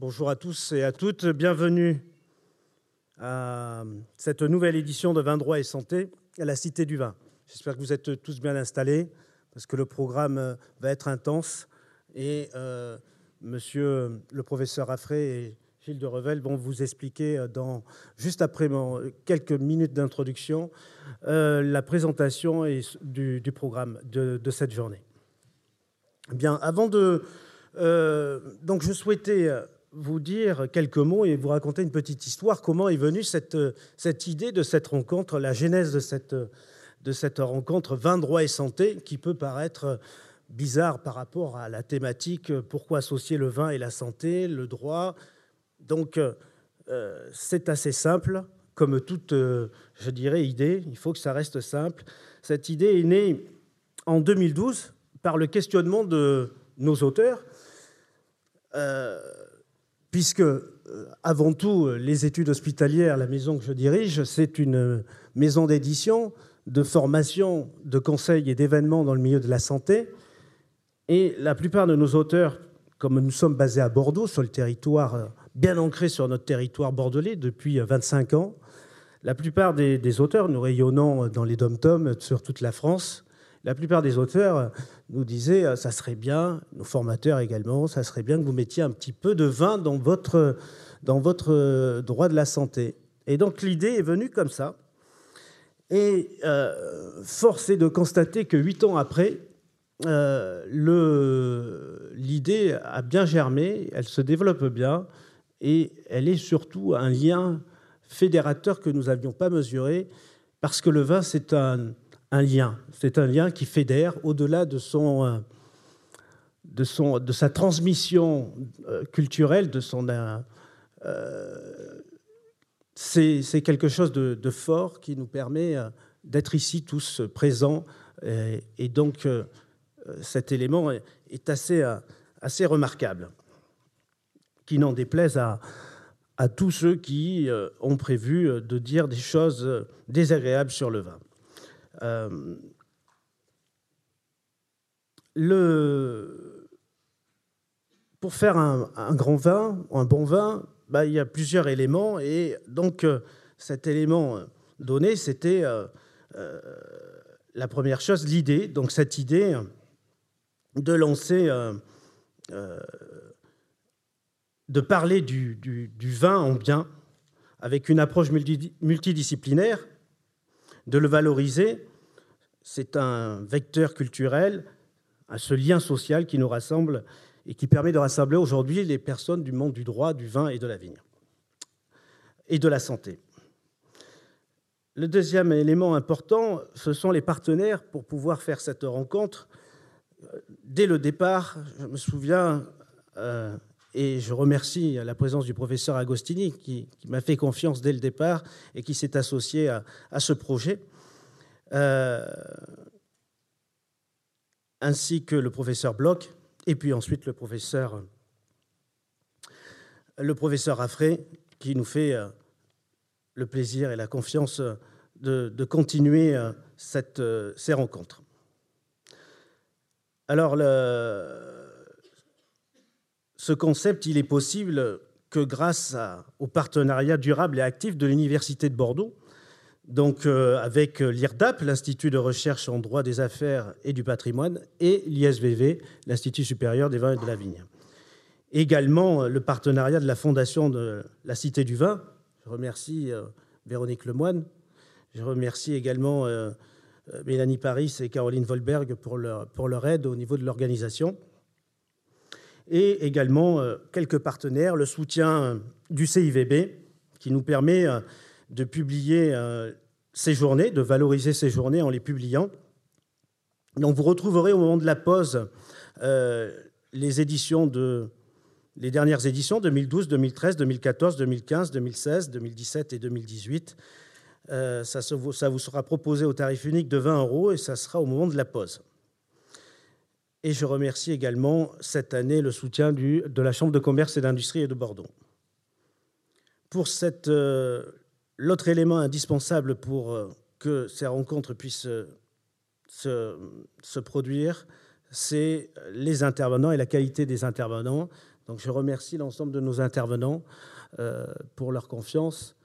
Bonjour à tous et à toutes, bienvenue à cette nouvelle édition de Vin droit et santé à la Cité du Vin. J'espère que vous êtes tous bien installés parce que le programme va être intense et euh, monsieur le professeur Raffray et Gilles de Revel vont vous expliquer euh, dans, juste après quelques minutes d'introduction euh, la présentation du, programme de, cette journée. Bien, avant de... donc je souhaitais vous dire quelques mots et vous raconter une petite histoire. Comment est venue cette, cette idée de cette rencontre, la genèse de cette, de cette rencontre vin, droit et santé, qui peut paraître bizarre par rapport à la thématique pourquoi associer le vin et la santé, le droit. Donc, euh, c'est assez simple, comme toute, euh, je dirais, idée. Il faut que ça reste simple. Cette idée est née en 2012 par le questionnement de nos auteurs. Euh, puisque, euh, avant tout, les études hospitalières, la maison que je dirige, c'est une maison d'édition, de formation, de conseils et d'événements dans le milieu de la santé. Et la plupart de nos auteurs, comme nous sommes basés à Bordeaux, sur le territoire euh, bien ancré sur notre territoire bordelais depuis 25 ans, la plupart des, des auteurs, nous rayonnons dans les dom-toms sur toute la France, la plupart des auteurs nous disaient euh, ça serait bien, nos formateurs également, ça serait bien que vous mettiez un petit peu de vin dans votre, dans votre euh, droit de la santé. Et donc l'idée est venue comme ça. Et euh, force est de constater que huit ans après, l'idée a bien germé, elle se développe bien, et elle est surtout un lien fédérateur que nous n'avions pas mesuré, parce que le vin, c'est un, un lien. C'est un lien qui fédère au-delà de, son, euh, de, son, de sa transmission euh, culturelle, de son. Euh, c'est quelque chose de, fort qui nous permet d'être ici tous présents. Et, donc, cet élément est assez, assez remarquable, qui n'en déplaise à, à tous ceux qui ont prévu de dire des choses désagréables sur le vin. Euh, le, pour faire un, grand vin, un bon vin, bah, il y a plusieurs éléments. Et donc, euh, cet élément donné, c'était euh, la première chose, l'idée. Donc, cette idée de lancer, de parler du, vin en bien, avec une approche multidisciplinaire, de le valoriser c'est un vecteur culturel, à ce lien social qui nous rassemble et qui permet de rassembler aujourd'hui les personnes du monde du droit, du vin et de la vigne et de la santé. Le deuxième élément important, ce sont les partenaires pour pouvoir faire cette rencontre. Dès le départ, je me souviens, euh, et je remercie la présence du professeur Agostini qui, m'a fait confiance dès le départ et qui s'est associé à ce projet. Euh, ainsi que le professeur Bloch, et puis ensuite le professeur, le professeur Raffray, qui nous fait euh, le plaisir et la confiance de, continuer euh, cette, ces rencontres. Alors, le, ce concept, il est possible que grâce au partenariat durable et actif de l'Université de Bordeaux, donc euh, avec euh, l'IRDAP, l'Institut de recherche en droit des affaires et du patrimoine, et l'ISVV, l'Institut supérieur des vins et de la vigne. Également, euh, le partenariat de la Fondation de la Cité du Vin. Je remercie Véronique Lemoine. Je remercie également Mélanie Paris et Caroline Volberg pour leur, pour leur aide au niveau de l'organisation. Et également quelques partenaires, le soutien du CIVB, qui nous permet de publier euh, ces journées, de valoriser ces journées en les publiant. Donc vous retrouverez au moment de la pause euh, les éditions de les dernières éditions 2012, 2013, 2014, 2015, 2016, 2017 et 2018. Euh, ça, ça, vous sera proposé au tarif unique de 20 euros et ça sera au moment de la pause. Et je remercie également cette année le soutien de la Chambre de commerce et d'industrie de Bordeaux. Pour cette L'autre élément indispensable pour euh, que ces rencontres puissent euh, se, produire, c'est les intervenants et la qualité des intervenants. Donc je remercie l'ensemble de nos intervenants pour leur confiance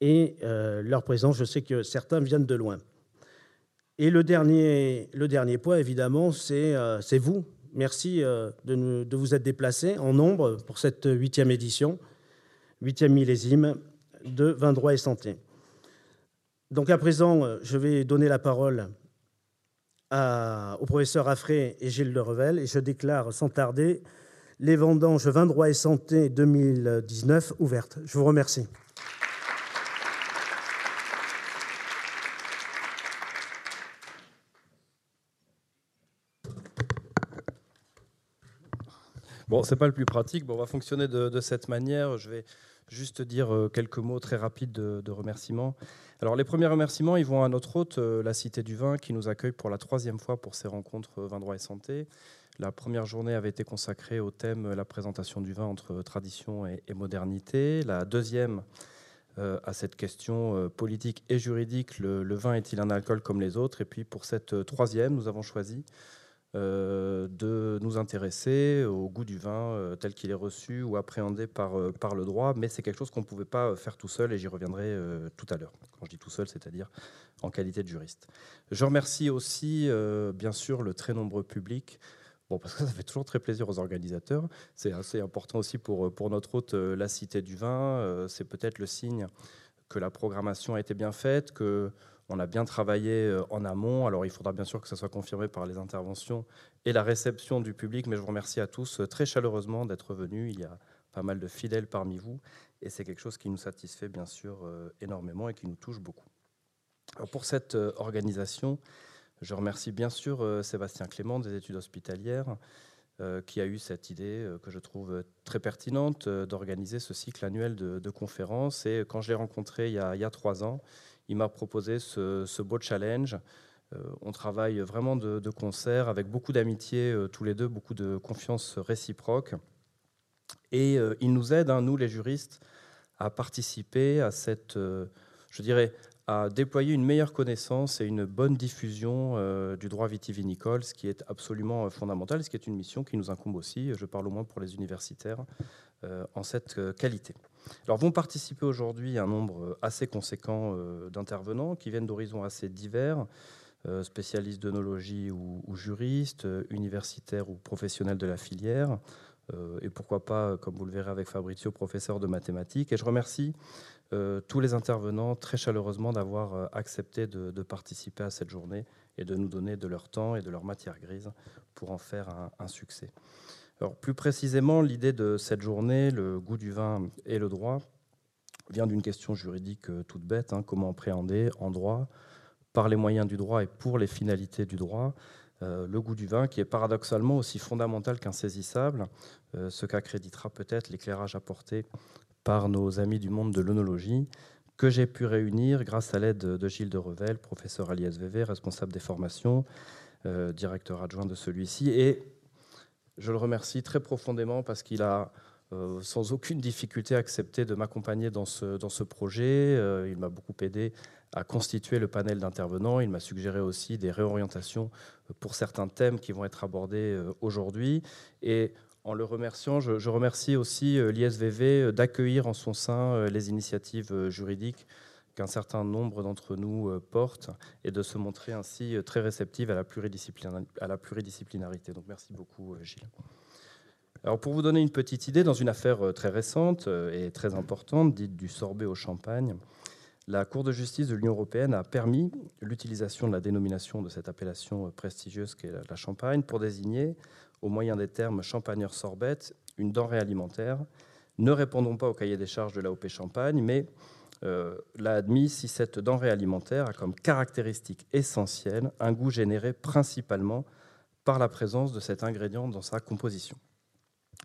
et leur présence. Je sais que certains viennent de loin. Et le dernier, le dernier point, évidemment, c'est vous. Merci de, de, vous être déplacés en nombre pour cette huitième édition, huitième millésime de Vin droit et santé. Donc à présent, euh, je vais donner la parole à, au professeur Affré et Gilles de Revel et je déclare sans tarder les vendanges Vin droit et santé 2019 ouvertes. Je vous remercie. Bon, c'est pas le plus pratique. Bon, on va fonctionner de, de cette manière. Je vais juste dire euh, quelques mots très rapides de, remerciements. Alors les premiers remerciements, ils vont à notre hôte, euh, la Cité du Vin, qui nous accueille pour la troisième fois pour ces rencontres euh, Vin droit et santé. La première journée avait été consacrée au thème la présentation du vin entre tradition et, modernité. La deuxième à cette question politique et juridique, le, vin est-il un alcool comme les autres? Et puis pour cette troisième, nous avons choisi de nous intéresser au goût du vin euh, tel qu'il est reçu ou appréhendé par, euh, par le droit, mais c'est quelque chose qu'on ne pouvait pas faire tout seul et j'y reviendrai tout à l'heure. Quand je dis tout seul, c'est-à-dire en qualité de juriste. Je remercie aussi, bien sûr, le très nombreux public. Bon, parce que ça fait toujours très plaisir aux organisateurs. C'est assez important aussi pour, pour notre hôte, la Cité du Vin. C'est peut-être le signe que la programmation a été bien faite, que on a bien travaillé euh, en amont. Alors, il faudra bien sûr que ça soit confirmé par les interventions et la réception du public, mais je vous remercie à tous euh, très chaleureusement d'être venus. Il y a pas mal de fidèles parmi vous, et c'est quelque chose qui nous satisfait bien sûr euh, énormément et qui nous touche beaucoup. pour cette organisation, je remercie bien sûr Sébastien Clément des études hospitalières, qui a eu cette idée que je trouve très pertinente d'organiser ce cycle annuel de, conférences. Et quand je l'ai rencontré il y, a, trois ans, il m'a proposé ce, beau challenge. Euh, on travaille vraiment de, concert avec beaucoup d'amitié euh, tous les deux, beaucoup de confiance réciproque. Et euh, il nous aide, hein, nous les juristes, à participer à cette, je dirais, à déployer une meilleure connaissance et une bonne diffusion du droit vitivinicole, ce qui est absolument fondamental, ce qui est une mission qui nous incombe aussi, je parle au moins pour les universitaires, en cette qualité. Alors vont participer aujourd'hui un nombre assez conséquent euh, d'intervenants qui viennent d'horizons assez divers, euh, spécialistes d'œnologie ou, juristes, euh, universitaires ou professionnels de la filière, et pourquoi pas, comme vous le verrez avec Fabrizio, professeur de mathématiques. Et je remercie tous les intervenants très chaleureusement d'avoir accepté de, participer à cette journée et de nous donner de leur temps et de leur matière grise pour en faire un succès plus précisément, l'idée de cette journée, le goût du vin et le droit, vient d'une question juridique euh, toute bête hein. comment appréhender en droit, par les moyens du droit et pour les finalités du droit, euh, le goût du vin, qui est paradoxalement aussi fondamental qu'insaisissable, euh, ce qu'accréditera peut-être l'éclairage apporté par nos amis du monde de l'œnologie, que j'ai pu réunir grâce à l'aide de Gilles de Revel, professeur à l'ISVV, responsable des formations, directeur adjoint de celui-ci, et je le remercie très profondément parce qu'il a euh, sans aucune difficulté accepté de m'accompagner dans ce, projet. Euh, il m'a beaucoup aidé à constituer le panel d'intervenants. Il m'a suggéré aussi des réorientations pour certains thèmes qui vont être abordés euh, aujourd'hui. Et en le remerciant, je, je remercie aussi l'ISVV d'accueillir en son sein les initiatives juridiques qu'un certain nombre d'entre nous euh, portent et de se montrer ainsi euh, très réceptive à la, à la pluridisciplinarité. Donc merci beaucoup, euh, Gilles. Alors pour vous donner une petite idée, dans une affaire très récente et très importante, dite du sorbet au champagne, la Cour de justice de l'Union européenne a permis l'utilisation de la dénomination de cette appellation prestigieuse qu'est la Champagne pour désigner, au moyen des termes champagneur sorbet, une denrée alimentaire ne répondant pas au cahier des charges de l'AOP Champagne, mais l'a admis si cette denrée alimentaire a comme caractéristique essentielle un goût généré principalement par la présence de cet ingrédient dans sa composition.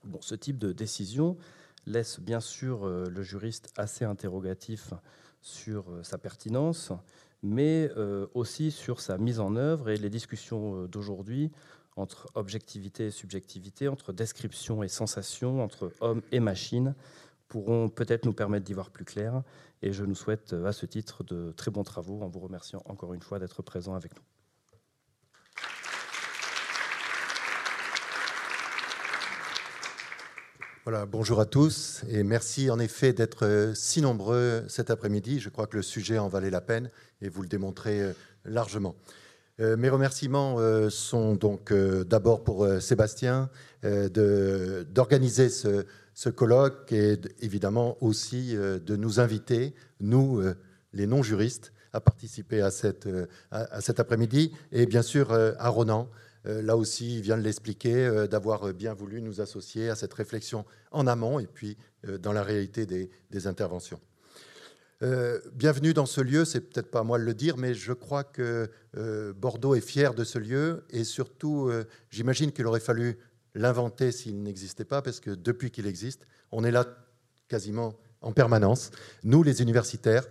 Bon, ce type de décision laisse bien sûr euh, le juriste assez interrogatif sur euh, sa pertinence, mais aussi sur sa mise en œuvre et les discussions d'aujourd'hui entre objectivité et subjectivité, entre description et sensation, entre homme et machine, pourront peut-être nous permettre d'y voir plus clair et je nous souhaite à ce titre de très bons travaux en vous remerciant encore une fois d'être présent avec nous. Voilà, bonjour à tous et merci en effet d'être si nombreux cet après-midi. Je crois que le sujet en valait la peine et vous le démontrez largement. Mes remerciements sont donc d'abord pour Sébastien d'organiser ce, ce colloque et évidemment aussi de nous inviter, nous, les non-juristes, à participer à, cette, à, cet après-midi et bien sûr à Ronan euh, là aussi, il vient de l'expliquer, euh, d'avoir bien voulu nous associer à cette réflexion en amont et puis euh, dans la réalité des, interventions. bienvenue dans ce lieu, c'est peut-être pas à moi de le dire, mais je crois que Bordeaux est fier de ce lieu et surtout, j'imagine qu'il aurait fallu l'inventer s'il n'existait pas, parce que depuis qu'il existe, on est là quasiment en permanence, nous les universitaires,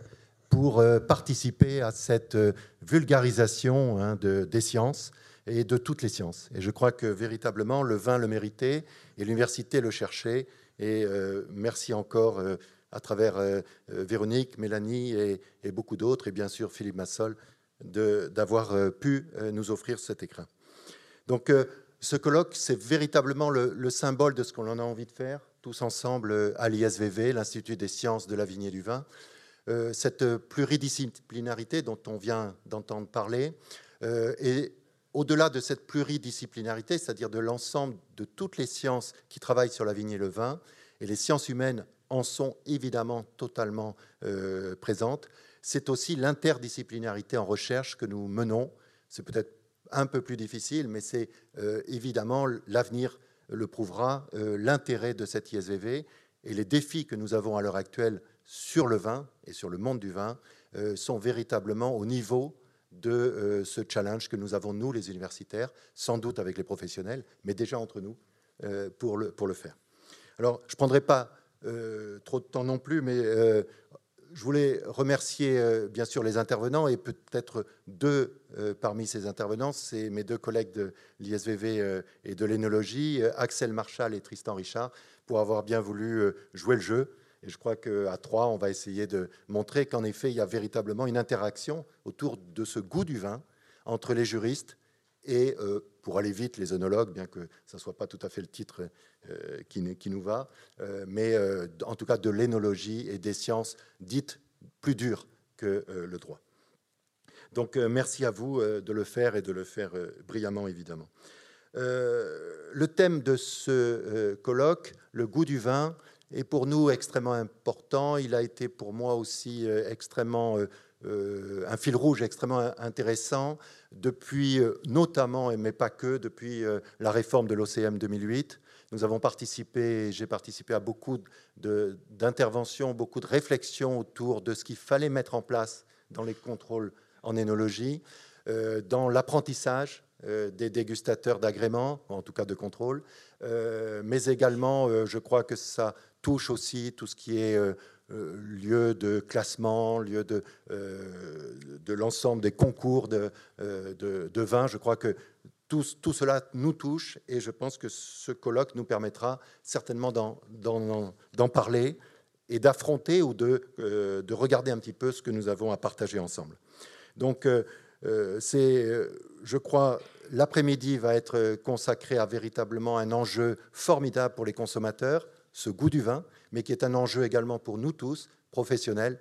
pour participer à cette vulgarisation hein, des sciences, et de toutes les sciences. Et je crois que véritablement, le vin le méritait et l'université le cherchait. Et euh, merci encore euh, à travers euh, Véronique, Mélanie et, beaucoup d'autres, et bien sûr Philippe Massol, d'avoir pu nous offrir cet écrin. Donc ce colloque, c'est véritablement le, le, symbole de ce qu'on a envie de faire, tous ensemble à l'ISVV, l'Institut des sciences de la vigne et du vin. cette pluridisciplinarité dont on vient d'entendre parler, et au-delà de cette pluridisciplinarité, c'est-à-dire de l'ensemble de toutes les sciences qui travaillent sur la vigne et le vin, et les sciences humaines en sont évidemment totalement euh, présentes, c'est aussi l'interdisciplinarité en recherche que nous menons. C'est peut-être un peu plus difficile, mais c'est euh, évidemment l'avenir le prouvera, euh, l'intérêt de cette ISVV et les défis que nous avons à l'heure actuelle sur le vin et sur le monde du vin sont véritablement au niveau de euh, ce challenge que nous avons, nous, les universitaires, sans doute avec les professionnels, mais déjà entre nous, euh, pour, le, pour le faire. Alors, je ne prendrai pas euh, trop de temps non plus, mais je voulais remercier bien sûr les intervenants et peut-être deux parmi ces intervenants, c'est mes deux collègues de l'ISVV et de l'énologie, Axel Marchal et Tristan Richard, pour avoir bien voulu jouer le jeu. Et je crois qu'à trois, on va essayer de montrer qu'en effet, il y a véritablement une interaction autour de ce goût du vin entre les juristes et, euh, pour aller vite, les œnologues, bien que ça ne soit pas tout à fait le titre euh, qui, qui, nous va, euh, mais en tout cas de l'énologie et des sciences dites plus dures que le droit. Donc merci à vous de le faire et de le faire brillamment, évidemment. le thème de ce colloque, le goût du vin, est pour nous extrêmement important. Il a été pour moi aussi euh, extrêmement euh, euh, un fil rouge extrêmement intéressant depuis notamment, mais pas que, depuis la réforme de l'OCM 2008. Nous avons participé, j'ai participé à beaucoup d'interventions, beaucoup de réflexions autour de ce qu'il fallait mettre en place dans les contrôles en énologie, dans l'apprentissage des dégustateurs d'agréments, en tout cas de contrôle, mais également, je crois que ça touche aussi tout ce qui est euh, euh, lieu de classement, lieu de, euh, de l'ensemble des concours de, de, vin. Je crois que tout, cela nous touche et je pense que ce colloque nous permettra certainement d'en parler et d'affronter ou de, de, regarder un petit peu ce que nous avons à partager ensemble. Donc, c'est, je crois, l'après-midi va être consacré à véritablement un enjeu formidable pour les consommateurs, ce goût du vin, mais qui est un enjeu également pour nous tous, professionnels,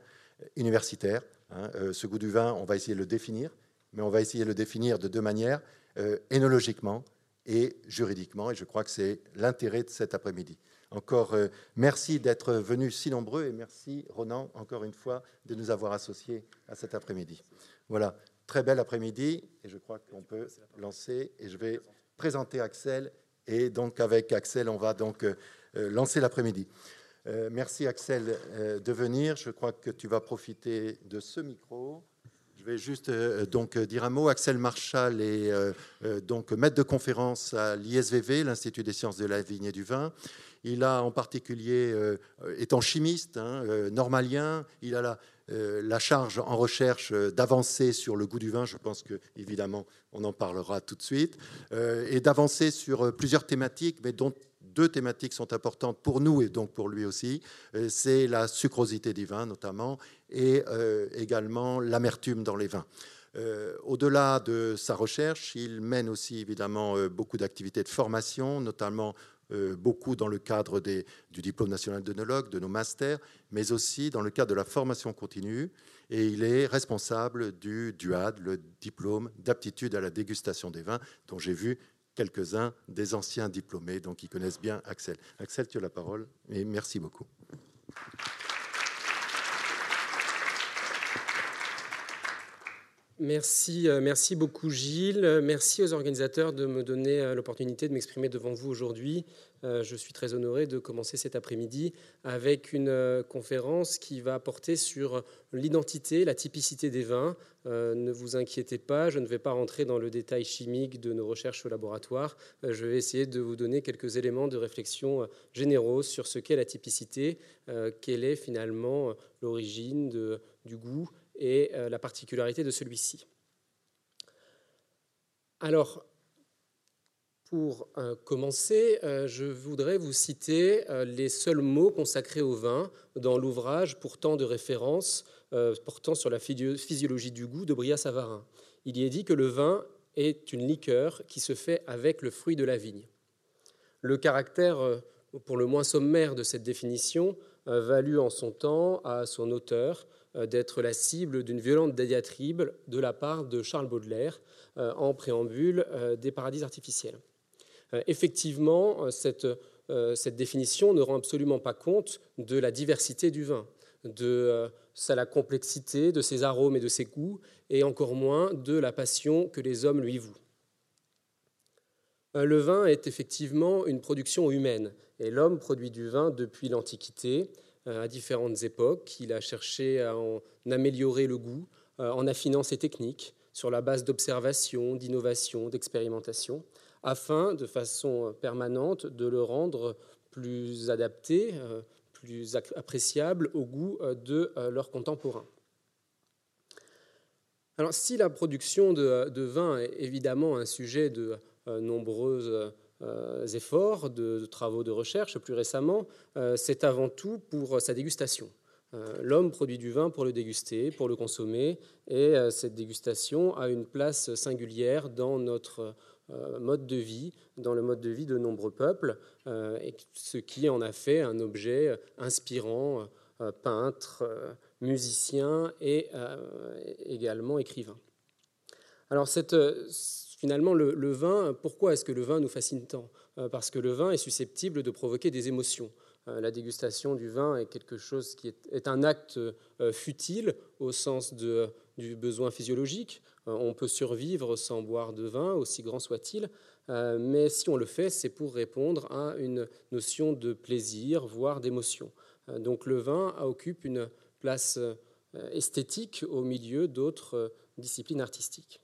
universitaires. Hein. Euh, ce goût du vin, on va essayer de le définir, mais on va essayer de le définir de deux manières, euh, énologiquement et juridiquement, et je crois que c'est l'intérêt de cet après-midi. Encore euh, merci d'être venus si nombreux et merci Ronan, encore une fois, de nous avoir associés à cet après-midi. Voilà, très bel après-midi et je crois qu'on peut lancer et je vais présenter Axel et donc avec Axel, on va donc euh, lancer l'après-midi. Euh, merci Axel euh, de venir. Je crois que tu vas profiter de ce micro. Vais juste donc dire un mot. Axel Marchal est donc maître de conférence à l'ISVV, l'Institut des sciences de la vigne et du vin. Il a en particulier, étant chimiste, hein, normalien, il a la, la, charge en recherche d'avancer sur le goût du vin. Je pense que évidemment on en parlera tout de suite, et d'avancer sur plusieurs thématiques, mais dont deux thématiques sont importantes pour nous et donc pour lui aussi. Euh, c'est la sucrosité des vins notamment et euh, également l'amertume dans les vins. Euh, au-delà de sa recherche, il mène aussi évidemment beaucoup d'activités de formation, notamment beaucoup dans le cadre des, du diplôme national d'œnologue, de nos masters, mais aussi dans le cadre de la formation continue. Et il est responsable du DUAD, le diplôme d'aptitude à la dégustation des vins, dont j'ai vu quelques-uns des anciens diplômés, donc ils connaissent bien Axel. Axel, tu as la parole, et merci beaucoup. Merci, euh, merci beaucoup Gilles. Merci aux organisateurs de me donner euh, l'opportunité de m'exprimer devant vous aujourd'hui. Euh, je suis très honoré de commencer cet après-midi avec une conférence qui va porter sur l'identité, la typicité des vins. Ne vous inquiétez pas, je ne vais pas rentrer dans le détail chimique de nos recherches au laboratoire. Je vais essayer de vous donner quelques éléments de réflexion généraux sur ce qu'est la typicité, quelle est finalement l'origine du goût et euh, la particularité de celui-ci. Alors, pour euh, commencer, euh, je voudrais vous citer les seuls mots consacrés au vin dans l'ouvrage pourtant de référence portant sur la physiologie du goût de Bria Savarin. Il y est dit que le vin est une liqueur qui se fait avec le fruit de la vigne. Le caractère, pour le moins sommaire de cette définition, valut en son temps à son auteur euh, d'être la cible d'une violente diatribe de la part de Charles Baudelaire euh, en préambule euh, des paradis artificiels. Effectivement, cette, cette définition ne rend absolument pas compte de la diversité du vin, de la complexité de ses arômes et de ses goûts, et encore moins de la passion que les hommes lui vouent. Le vin est effectivement une production humaine, et l'homme produit du vin depuis l'Antiquité, euh, à différentes époques. Il a cherché à en améliorer le goût euh, en affinant ses techniques sur la base d'observation, d'innovation, d'expérimentation, afin, de façon permanente, de le rendre plus adapté, euh, plus appréciable au goût de leurs contemporains. Alors, si la production de, vin est évidemment un sujet de euh, efforts, de, travaux de recherche plus récemment, euh, c'est avant tout pour sa dégustation. Euh, l'homme produit du vin pour le déguster, pour le consommer, et cette dégustation a une place singulière dans notre mode de vie, dans le mode de vie de nombreux peuples, et ce qui en a fait un objet inspirant, peintre, musicien et également écrivain. Alors cette, finalement, le, vin, pourquoi est-ce que le vin nous fascine tant? Euh, Parce que le vin est susceptible de provoquer des émotions. Euh, la dégustation du vin est quelque chose qui est, un acte euh, futile au sens de, du besoin physiologique. On peut survivre sans boire de vin, aussi grand soit-il, mais si on le fait, c'est pour répondre à une notion de plaisir, voire d'émotion. Donc le vin occupe une place esthétique au milieu d'autres disciplines artistiques.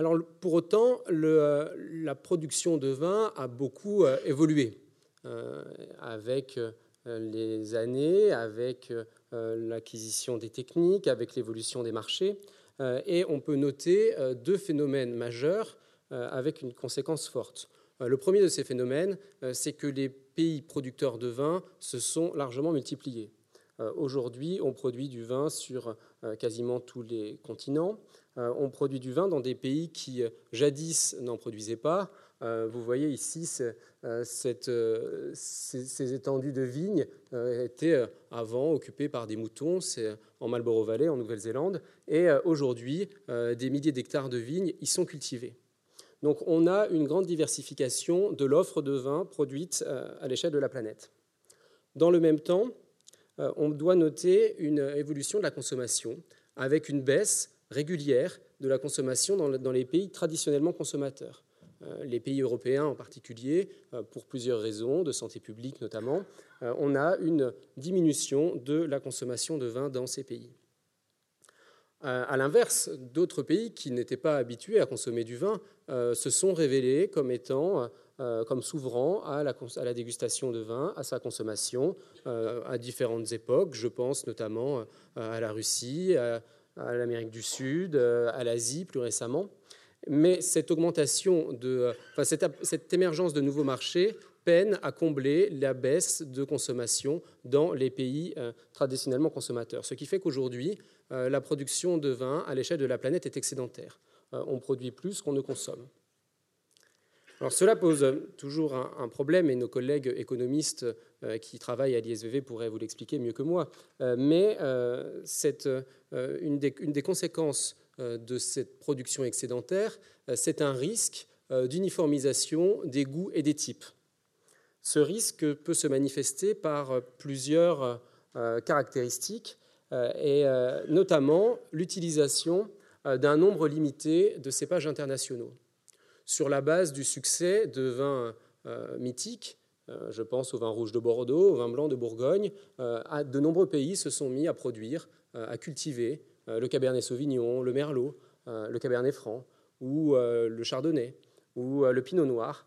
Alors, pour autant, euh, la production de vin a beaucoup euh, évolué euh, avec les années, avec l'acquisition des techniques, avec l'évolution des marchés. et on peut noter deux phénomènes majeurs avec une conséquence forte. Le premier de ces phénomènes, c'est que les pays producteurs de vin se sont largement multipliés. Aujourd'hui, on produit du vin sur quasiment tous les continents. Euh, on produit du vin dans des pays qui, euh, jadis, n'en produisaient pas. Euh, vous voyez ici, ces, étendues de vignes étaient avant occupées par des moutons, c'est en Marlborough Valley, en Nouvelle-Zélande, et aujourd'hui, des milliers d'hectares de vignes y sont cultivés. Donc on a une grande diversification de l'offre de vin produite à l'échelle de la planète. Dans le même temps, on doit noter une évolution de la consommation avec une baisse régulière de la consommation dans, les pays traditionnellement consommateurs. Euh, les pays européens en particulier, euh, pour plusieurs raisons, de santé publique notamment, euh, on a une diminution de la consommation de vin dans ces pays. À l'inverse, d'autres pays qui n'étaient pas habitués à consommer du vin se sont révélés comme étant, comme s'ouvrant à la, dégustation de vin, à sa consommation, à différentes époques. Je pense notamment à la Russie, à, l'Amérique du Sud, à l'Asie plus récemment. Mais enfin, cette, émergence de nouveaux marchés peine à combler la baisse de consommation dans les pays euh, traditionnellement consommateurs. Ce qui fait qu'aujourd'hui, euh, la production de vin à l'échelle de la planète est excédentaire. on produit plus qu'on ne consomme. Alors cela pose toujours un, problème, et nos collègues économistes euh, qui travaillent à l'ISVV pourraient vous l'expliquer mieux que moi. Euh, mais euh, des, une, des, conséquences de cette production excédentaire, c'est un risque d'uniformisation des goûts et des types. Ce risque peut se manifester par plusieurs caractéristiques, et notamment l'utilisation d'un nombre limité de cépages internationaux sur la base du succès de vins euh, mythiques. Euh, je pense au vin rouge de Bordeaux, au vin blanc de Bourgogne. Euh, de nombreux pays se sont mis à produire, à cultiver le Cabernet Sauvignon, le Merlot, le Cabernet Franc, ou le Chardonnay, ou le Pinot Noir,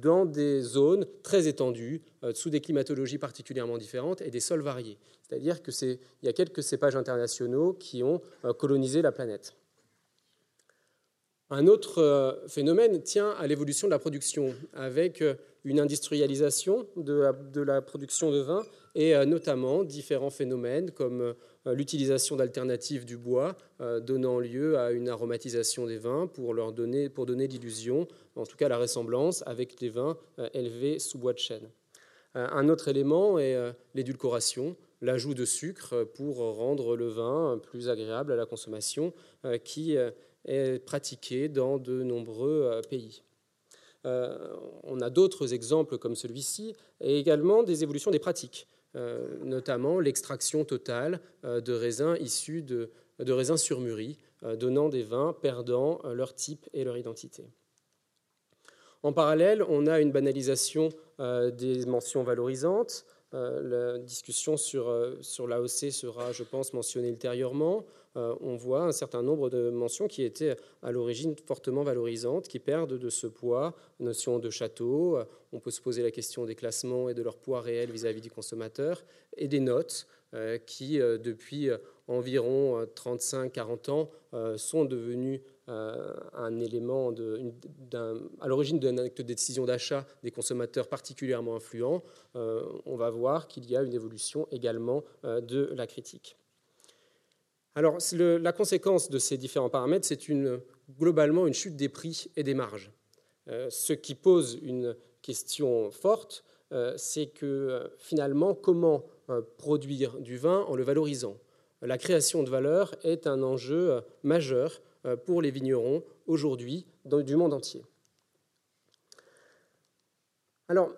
dans des zones très étendues, sous des climatologies particulièrement différentes et des sols variés. C'est-à-dire qu'il y a quelques cépages internationaux qui ont colonisé la planète. Un autre euh, phénomène tient à l'évolution de la production, avec euh, une industrialisation de la, production de vin et euh, notamment différents phénomènes comme l'utilisation d'alternatives du bois, donnant lieu à une aromatisation des vins pour, donner, pour l'illusion, en tout cas la ressemblance, avec les vins élevés sous bois de chêne. Un autre élément est l'édulcoration, l'ajout de sucre pour rendre le vin plus agréable à la consommation, qui est pratiquée dans de nombreux euh, pays. Euh, on a d'autres exemples comme celui-ci et également des évolutions des pratiques, euh, notamment l'extraction totale de raisins issus de, raisins surmûris, donnant des vins perdant leur type et leur identité. En parallèle, on a une banalisation des mentions valorisantes. la discussion sur, sur l'AOC sera, je pense, mentionnée ultérieurement. Euh, on voit un certain nombre de mentions qui étaient à l'origine fortement valorisantes, qui perdent de ce poids, notion de château, euh, on peut se poser la question des classements et de leur poids réel vis-à-vis du consommateur, et des notes euh, qui, depuis environ 35-40 ans, sont devenues un élément à l'origine d'un acte de décision d'achat des consommateurs particulièrement influent, on va voir qu'il y a une évolution également de la critique. Alors, la conséquence de ces différents paramètres, c'est globalement une chute des prix et des marges. Euh, ce qui pose une question forte, euh, c'est que euh, finalement, comment produire du vin en le valorisant? La création de valeur est un enjeu majeur pour les vignerons aujourd'hui du monde entier. Alors,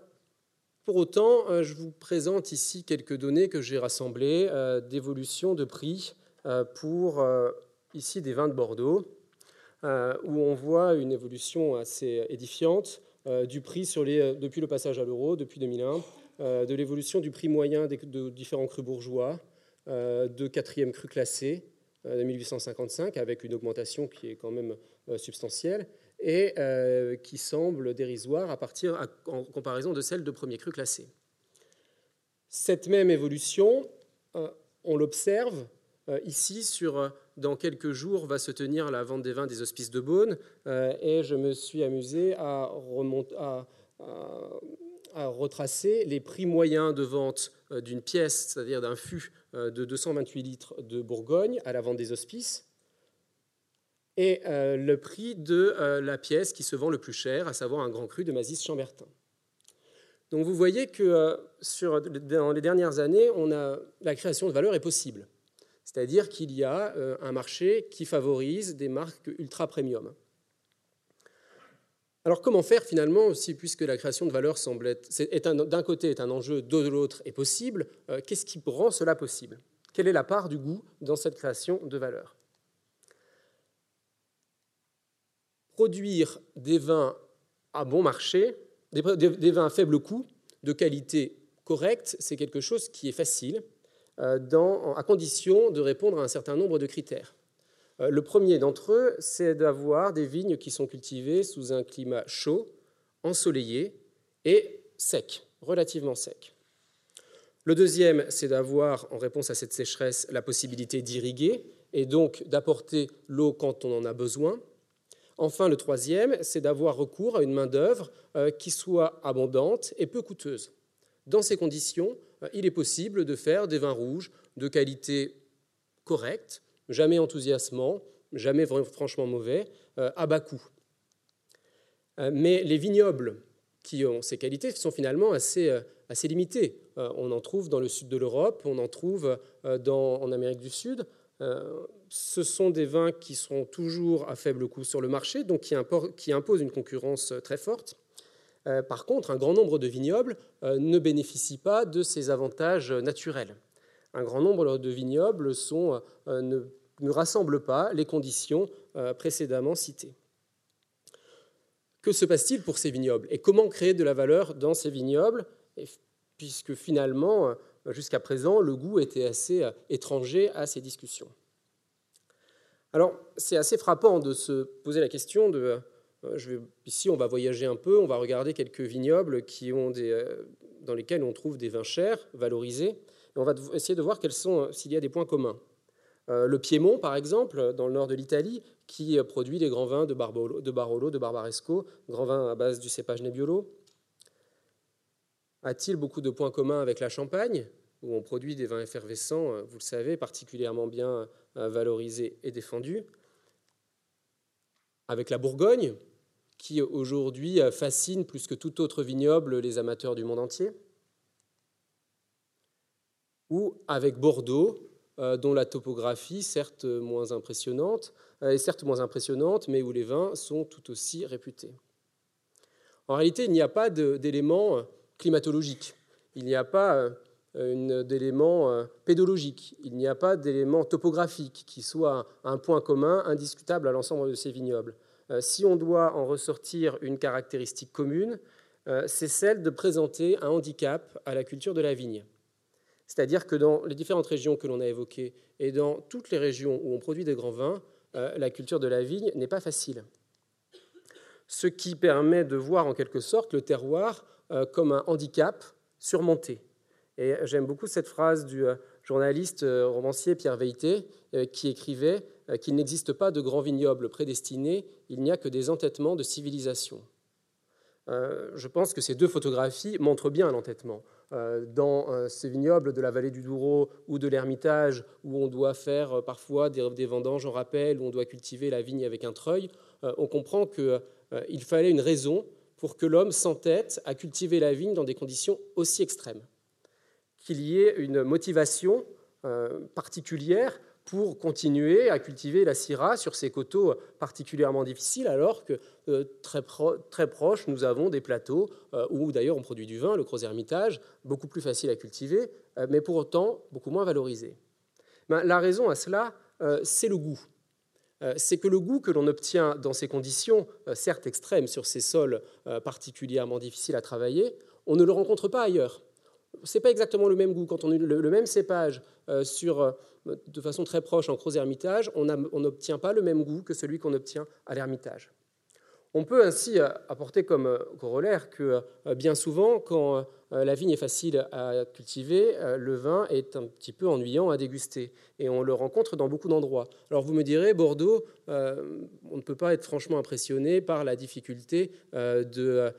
pour autant, je vous présente ici quelques données que j'ai rassemblées d'évolution de prix pour euh, ici des vins de Bordeaux, euh, où on voit une évolution assez édifiante du prix depuis le passage à l'euro, depuis 2001, de l'évolution du prix moyen de différents crus bourgeois, de quatrième cru classé de 1855, avec une augmentation qui est quand même substantielle et qui semble dérisoire à partir, en comparaison de celle de premier cru classé. Cette même évolution, on l'observe euh, ici, sur, euh, dans quelques jours, va se tenir la vente des vins des hospices de Beaune, euh, et je me suis amusé à, retracer les prix moyens de vente d'une pièce, c'est-à-dire d'un fût de 228 litres de Bourgogne à la vente des hospices, et le prix de la pièce qui se vend le plus cher, à savoir un grand cru de Mazis Chambertin. Donc vous voyez que dans les dernières années, la création de valeur est possible. C'est-à-dire qu'il y a euh, un marché qui favorise des marques ultra premium. Alors comment faire finalement, aussi, puisque la création de valeur semble être, d'un côté est un enjeu, de l'autre est possible, euh, qu'est-ce qui rend cela possible? Quelle est la part du goût dans cette création de valeur? Produire des vins à bon marché, des vins à faible coût, de qualité correcte, c'est quelque chose qui est facile euh, à condition de répondre à un certain nombre de critères. Euh, le premier d'entre eux, c'est d'avoir des vignes qui sont cultivées sous un climat chaud, ensoleillé et sec, relativement sec. Le deuxième, c'est d'avoir, en réponse à cette sécheresse, la possibilité d'irriguer et donc d'apporter l'eau quand on en a besoin. Enfin, le troisième, c'est d'avoir recours à une main-d'œuvre euh, qui soit abondante et peu coûteuse. Dans ces conditions, euh, il est possible de faire des vins rouges de qualité correcte, jamais enthousiasmant, jamais franchement mauvais, euh, à bas coût. mais les vignobles qui ont ces qualités sont finalement assez, limités. on en trouve dans le sud de l'Europe, on en trouve en Amérique du Sud. ce sont des vins qui sont toujours à faible coût sur le marché, donc qui imposent une concurrence très forte. Par contre, un grand nombre de vignobles ne bénéficient pas de ces avantages naturels un grand nombre de vignobles euh, ne, rassemblent pas les conditions euh, précédemment citées. Que se passe-t-il pour ces vignobles et comment créer de la valeur dans ces vignobles? Puisque finalement, euh, jusqu'à présent, le goût était assez étranger à ces discussions. Alors, c'est assez frappant de se poser la question de. Je ici, on va voyager un peu, on va regarder quelques vignobles des, dans lesquels on trouve des vins chers, valorisés, on va essayer de voir sont, s'il y a des points communs. Euh, le Piémont, par exemple, dans le nord de l'Italie, qui produit des grands vins de, Barolo, de Barbaresco, grands vins à base du cépage Nebbiolo. A-t-il beaucoup de points communs avec la Champagne, où on produit des vins effervescents, euh, vous le savez, particulièrement bien euh, valorisés et défendus? Avec la Bourgogne, qui aujourd'hui fascine plus que tout autre vignoble les amateurs du monde entier ou avec Bordeaux, euh, dont la topographie, certes moins impressionnante, euh, est certes moins impressionnante, mais où les vins sont tout aussi réputés. En réalité, il n'y a pas d'éléments euh, climatologiques, il n'y a pas d'éléments pédologiques, il n'y a pas d'éléments topographiques qui soient un point commun indiscutable à l'ensemble de ces vignobles. Si on doit en ressortir une caractéristique commune, c'est celle de présenter un handicap à la culture de la vigne. C'est-à-dire que dans les différentes régions que l'on a évoquées et dans toutes les régions où on produit des grands vins, euh, la culture de la vigne n'est pas facile. Ce qui permet de voir en quelque sorte le terroir euh, comme un handicap surmonté. Et j'aime beaucoup cette phrase du euh, journaliste romancier Pierre Veilleté qui écrivait qu'il n'existe pas de grands vignobles prédestinés, il n'y a que des entêtements de civilisation. je pense que ces deux photographies montrent bien l'entêtement. Euh, dans euh, ces vignobles de la vallée du Douro ou de l'Ermitage, où on doit faire euh, parfois des, vendanges en rappel, où on doit cultiver la vigne avec un treuil, on comprend qu'il fallait une raison pour que l'homme s'entête à cultiver la vigne dans des conditions aussi extrêmes. Qu'il y ait une motivation particulière pour continuer à cultiver la syrah sur ces coteaux particulièrement difficiles, alors que euh, très, très proches, nous avons des plateaux euh, où d'ailleurs on produit du vin, le Gros Hermitage, beaucoup plus facile à cultiver, euh, mais pour autant beaucoup moins valorisé. Ben, la raison à cela, c'est le goût. C'est que le goût que l'on obtient dans ces conditions, certes extrêmes, sur ces sols particulièrement difficiles à travailler, on ne le rencontre pas ailleurs. Ce n'est pas exactement le même goût. Quand on a le, même cépage sur de façon très proche en Gros Hermitage, on n'obtient pas le même goût que celui qu'on obtient à l'Ermitage. On peut ainsi euh, apporter comme euh, corollaire que euh, bien souvent, quand la vigne est facile à cultiver, le vin est un petit peu ennuyant à déguster. Et on le rencontre dans beaucoup d'endroits. Alors vous me direz, Bordeaux, on ne peut pas être franchement impressionné par la difficulté de,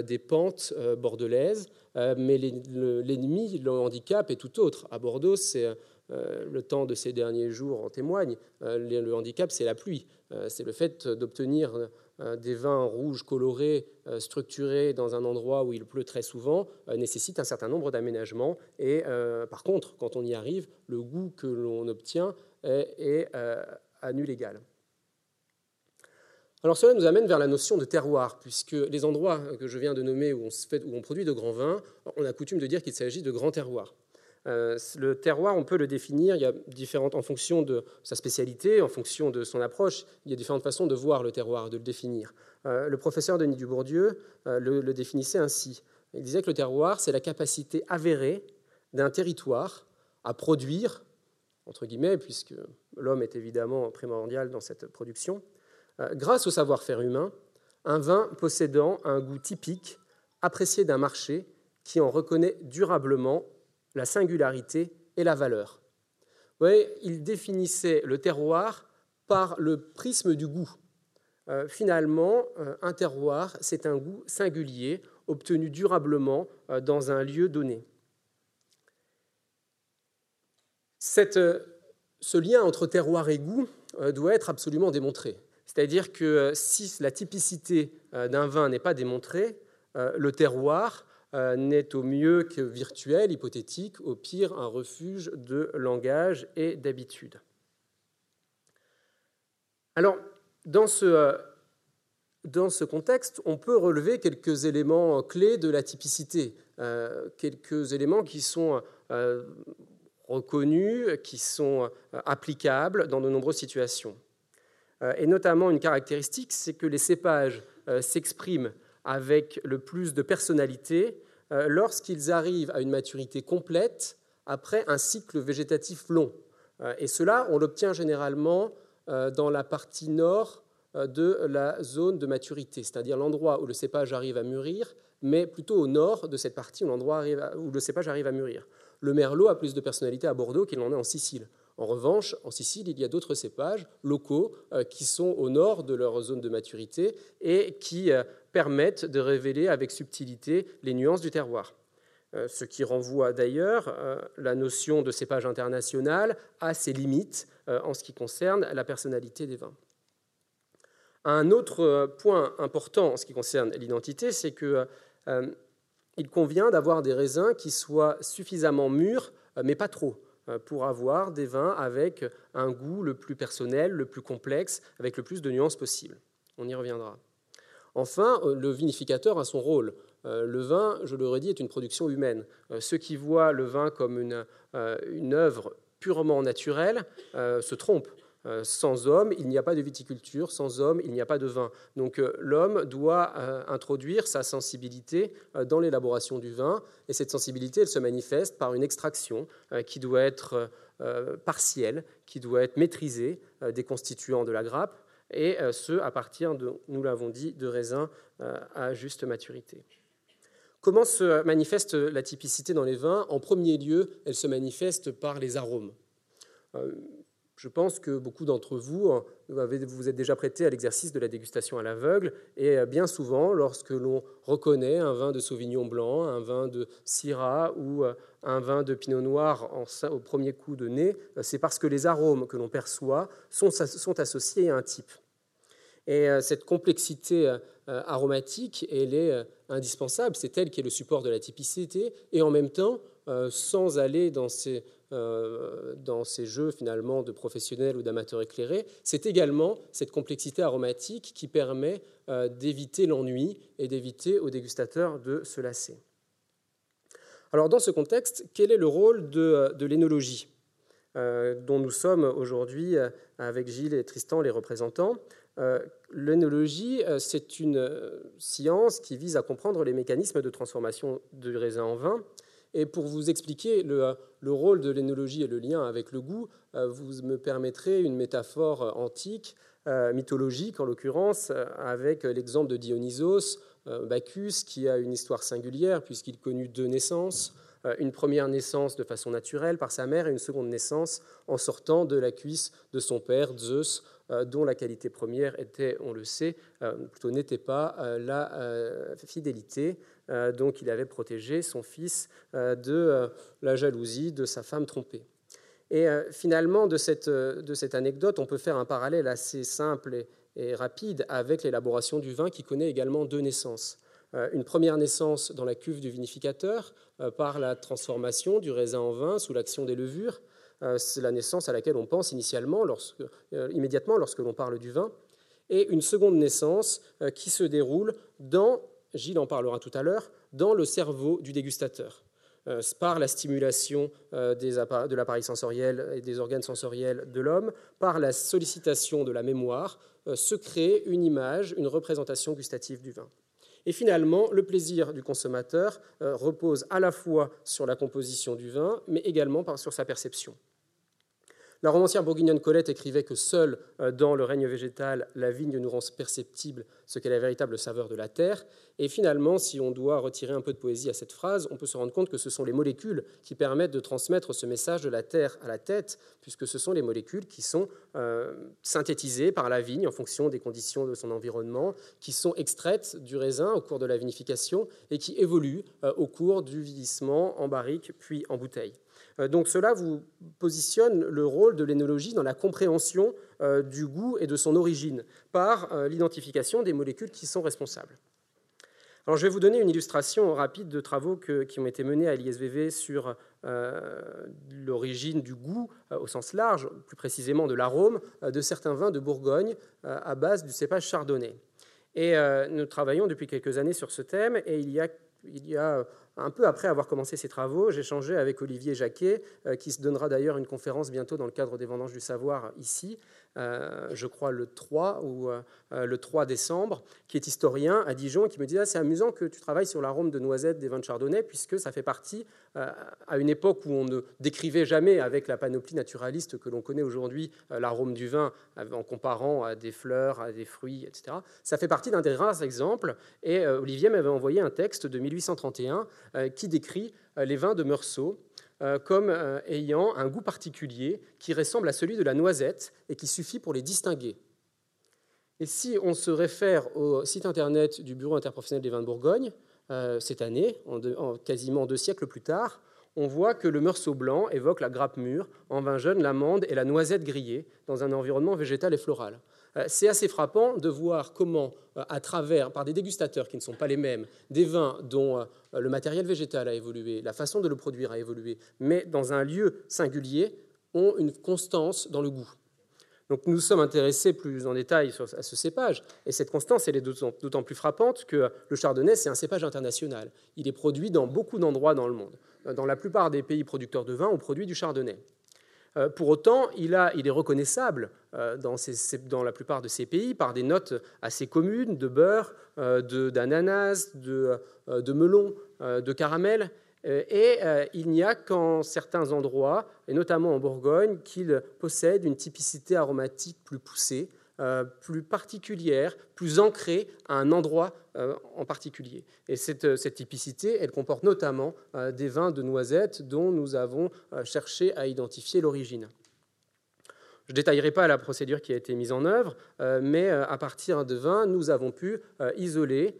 des pentes bordelaises, mais l'ennemi, le handicap est tout autre. À Bordeaux, c'est euh, le temps de ces derniers jours en témoigne. Euh, le handicap, c'est la pluie. Euh, c'est le fait d'obtenir des vins rouges colorés, structurés dans un endroit où il pleut très souvent, nécessite un certain nombre d'aménagements. Et par contre, quand on y arrive, le goût que l'on obtient est, à nul égal. Alors cela nous amène vers la notion de terroir, puisque les endroits que je viens de nommer où on, fait, où on produit de grands vins, on a coutume de dire qu'il s'agit de grands terroirs. Euh, le terroir, on peut le définir, il y a différentes, en fonction de sa spécialité, en fonction de son approche, il y a différentes façons de voir le terroir, de le définir. Euh, le professeur Denis Dubourdieu euh, le, définissait ainsi. Il disait que le terroir, c'est la capacité avérée d'un territoire à produire, entre guillemets, puisque l'homme est évidemment primordial dans cette production, grâce au savoir-faire humain, un vin possédant un goût typique, apprécié d'un marché qui en reconnaît durablement la singularité et la valeur. Vous voyez, il définissait le terroir par le prisme du goût. Euh, finalement, euh, un terroir, c'est un goût singulier, obtenu durablement euh, dans un lieu donné. ce lien entre terroir et goût doit être absolument démontré. C'est-à-dire que si la typicité d'un vin n'est pas démontrée, le terroir n'est au mieux que virtuel, hypothétique, au pire un refuge de langage et d'habitude. Alors, dans ce, dans ce contexte, on peut relever quelques éléments clés de la typicité, euh, quelques éléments qui sont euh, reconnus, qui sont euh, applicables dans de nombreuses situations. Et notamment une caractéristique, c'est que les cépages s'expriment avec le plus de personnalité lorsqu'ils arrivent à une maturité complète après un cycle végétatif long. et cela, on l'obtient généralement dans la partie nord euh, de la zone de maturité, c'est-à-dire l'endroit où le cépage arrive à mûrir, mais plutôt au nord de cette partie où, où le cépage arrive à mûrir. Le merlot a plus de personnalité à Bordeaux qu'il n'en a en Sicile. En revanche, en Sicile, il y a d'autres cépages locaux euh, qui sont au nord de leur zone de maturité et qui euh, permettent de révéler avec subtilité les nuances du terroir. ce qui renvoie d'ailleurs la notion de cépage international à ses limites en ce qui concerne la personnalité des vins. Un autre euh, point important en ce qui concerne l'identité, c'est qu'il euh, convient d'avoir des raisins qui soient suffisamment mûrs, euh, mais pas trop, pour avoir des vins avec un goût le plus personnel, le plus complexe, avec le plus de nuances possible. On y reviendra. Enfin, le vinificateur a son rôle. Le vin, je le redis, est une production humaine. Ceux qui voient le vin comme une, une œuvre purement naturelle se trompent. Euh, sans homme, il n'y a pas de viticulture, sans homme, il n'y a pas de vin. Donc euh, l'homme doit euh, introduire sa sensibilité dans l'élaboration du vin, et cette sensibilité, elle se manifeste par une extraction qui doit être partielle, qui doit être maîtrisée des constituants de la grappe, et ce, à partir, de, nous l'avons dit, de raisins à juste maturité. Comment se manifeste la typicité dans les vins? En premier lieu, elle se manifeste par les arômes. Je pense que beaucoup d'entre vous hein, vous êtes déjà prêté à l'exercice de la dégustation à l'aveugle et euh, bien souvent, lorsque l'on reconnaît un vin de Sauvignon blanc, un vin de Syrah ou euh, un vin de Pinot Noir au premier coup de nez, euh, c'est parce que les arômes que l'on perçoit sont, sont, associés à un type. Et cette complexité aromatique, elle est indispensable, c'est elle qui est le support de la typicité, et en même temps, sans aller dans ces euh, dans ces jeux finalement de professionnels ou d'amateurs éclairés, c'est également cette complexité aromatique qui permet euh, d'éviter l'ennui et d'éviter aux dégustateurs de se lasser. Alors dans ce contexte, quel est le rôle de, de l'énologie euh, dont nous sommes aujourd'hui avec Gilles et Tristan les représentants? L'énologie, c'est une science qui vise à comprendre les mécanismes de transformation du raisin en vin et pour vous expliquer le, rôle de l'énologie et le lien avec le goût, euh, vous me permettrez une métaphore antique, euh, mythologique en l'occurrence, euh, avec l'exemple de Dionysos, Bacchus, qui a une histoire singulière puisqu'il connut deux naissances. Une première naissance de façon naturelle par sa mère et une seconde naissance en sortant de la cuisse de son père, Zeus, dont la qualité première était, on le sait, plutôt n'était pas la fidélité. Euh, donc il avait protégé son fils euh, de euh, la jalousie de sa femme trompée. Et finalement, de cette, de cette, anecdote, on peut faire un parallèle assez simple et, rapide avec l'élaboration du vin qui connaît également deux naissances. Une première naissance dans la cuve du vinificateur par la transformation du raisin en vin sous l'action des levures. C'est la naissance à laquelle on pense initialement, lorsque, immédiatement lorsque l'on parle du vin. Et une seconde naissance qui se déroule dans Gilles en parlera tout à l'heure, dans le cerveau du dégustateur, euh, par la stimulation euh, de l'appareil sensoriel et des organes sensoriels de l'homme, par la sollicitation de la mémoire, euh, se crée une image, une représentation gustative du vin. Et finalement, le plaisir du consommateur repose à la fois sur la composition du vin, mais également sur sa perception. La romancière bourguignonne Colette écrivait que seule euh, dans le règne végétal, la vigne nous rend perceptible ce qu'est la véritable saveur de la terre. Et finalement, si on doit retirer un peu de poésie à cette phrase, on peut se rendre compte que ce sont les molécules qui permettent de transmettre ce message de la terre à la tête, puisque ce sont les molécules qui sont euh, synthétisées par la vigne en fonction des conditions de son environnement, qui sont extraites du raisin au cours de la vinification et qui évoluent euh, au cours du vieillissement en barrique puis en bouteille. Donc cela vous positionne le rôle de l'énologie dans la compréhension du goût et de son origine par l'identification des molécules qui sont responsables. Alors, je vais vous donner une illustration rapide de travaux qui ont été menés à l'ISVV sur l'origine du goût au sens large, plus précisément de l'arôme de certains vins de Bourgogne à base du cépage chardonnay. Et nous travaillons depuis quelques années sur ce thème, et il y a il y a un peu après avoir commencé ces travaux, j'ai échangé avec Olivier Jacquet, euh, qui se donnera d'ailleurs une conférence bientôt dans le cadre des vendanges du savoir ici, euh, je crois le 3 ou euh, le 3 décembre, qui est historien à Dijon, et qui me dit ah, c'est amusant que tu travailles sur l'arôme de noisette des vins de Chardonnay, puisque ça fait partie, à une époque où on ne décrivait jamais avec la panoplie naturaliste que l'on connaît aujourd'hui l'arôme du vin en comparant à des fleurs, à des fruits, etc. Ça fait partie d'un des rares exemples, et Olivier m'avait envoyé un texte de 1831 qui décrit les vins de Meursault euh, comme euh, ayant un goût particulier qui ressemble à celui de la noisette et qui suffit pour les distinguer. Et si on se réfère au site internet du Bureau interprofessionnel des vins de Bourgogne, euh, cette année, en, quasiment deux siècles plus tard, on voit que le meursault blanc évoque la grappe mûre, en vin jeune, l'amande et la noisette grillée dans un environnement végétal et floral. Euh, c'est assez frappant de voir comment, euh, à travers, par des dégustateurs qui ne sont pas les mêmes, des vins dont euh, le matériel végétal a évolué, la façon de le produire a évolué, mais dans un lieu singulier, ont une constance dans le goût. Donc nous sommes intéressés plus en détail à ce cépage, et cette constance est d'autant plus frappante que le chardonnay, c'est un cépage international. Il est produit dans beaucoup d'endroits dans le monde. Dans la plupart des pays producteurs de vin, on produit du chardonnay. Euh, pour autant, il, est reconnaissable euh, dans, la plupart de ces pays par des notes assez communes de beurre, euh, d'ananas, de, de, melon, de caramel. Et il n'y a qu'en certains endroits, et notamment en Bourgogne, qu'il possède une typicité aromatique plus poussée, euh, plus particulière, plus ancrée à un endroit euh, en particulier. Et euh, cette, typicité, elle comporte notamment des vins de noisettes dont nous avons cherché à identifier l'origine. Je ne détaillerai pas la procédure qui a été mise en œuvre, mais à partir de vins, nous avons pu isoler,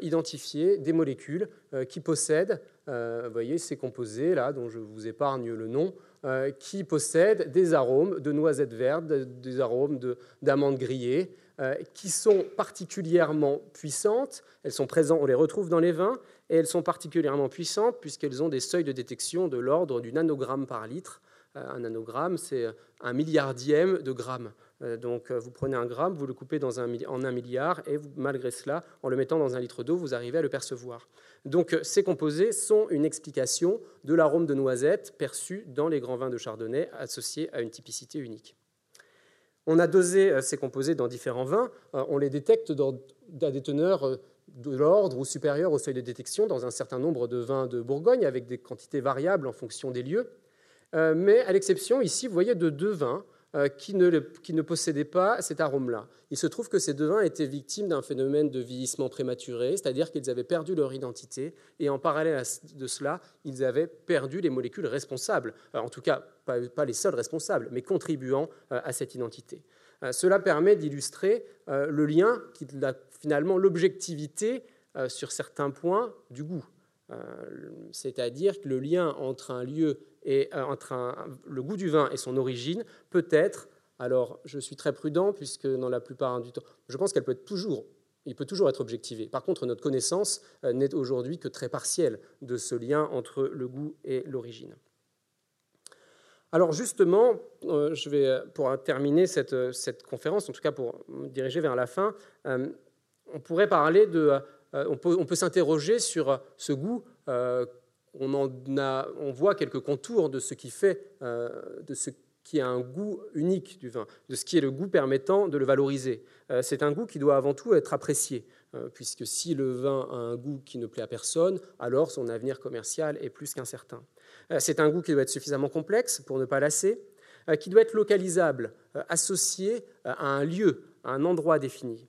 identifier des molécules qui possèdent, vous voyez, ces composés là, dont je vous épargne le nom, euh, qui possèdent des arômes de noisettes vertes, des arômes d'amandes grillées, euh, qui sont particulièrement puissantes. Elles sont présentes, on les retrouve dans les vins, et elles sont particulièrement puissantes puisqu'elles ont des seuils de détection de l'ordre du nanogramme par litre. Euh, un nanogramme, c'est un milliardième de gramme. Euh, donc euh, vous prenez un gramme, vous le coupez en un milliard, et malgré cela, en le mettant dans un litre d'eau, vous arrivez à le percevoir. Donc euh, ces composés sont une explication de l'arôme de noisette perçu dans les grands vins de Chardonnay associés à une typicité unique. On a dosé ces composés dans différents vins, on les détecte dans, des teneurs de l'ordre ou supérieur au seuil de détection dans un certain nombre de vins de Bourgogne avec des quantités variables en fonction des lieux. Mais à l'exception ici, vous voyez, de deux vins euh, qui ne, possédaient pas cet arôme-là. Il se trouve que ces deux vins étaient victimes d'un phénomène de vieillissement prématuré, c'est-à-dire qu'ils avaient perdu leur identité, et en parallèle de cela, ils avaient perdu les molécules responsables, en tout cas pas, les seuls responsables, mais contribuant euh, à cette identité. Euh, cela permet d'illustrer le lien, qui, finalement l'objectivité sur certains points du goût. C'est-à-dire que le lien entre un lieu et euh, entre le goût du vin et son origine peut être, alors je suis très prudent puisque dans la plupart du temps, je pense qu'elle peut être toujours, il peut toujours être objectivé. Par contre, notre connaissance euh, n'est aujourd'hui que très partielle de ce lien entre le goût et l'origine. Alors justement, euh, je vais, pour terminer cette, cette, conférence, en tout cas pour me diriger vers la fin, on pourrait parler de... on peut, on peut s'interroger sur ce goût on, voit quelques contours de ce qui fait, euh, de ce qui a un goût unique du vin, de ce qui est le goût permettant de le valoriser. Euh, c'est un goût qui doit avant tout être apprécié, euh, puisque si le vin a un goût qui ne plaît à personne, alors son avenir commercial est plus qu'incertain. c'est un goût qui doit être suffisamment complexe pour ne pas lasser, qui doit être localisable, associé à un lieu, à un endroit défini,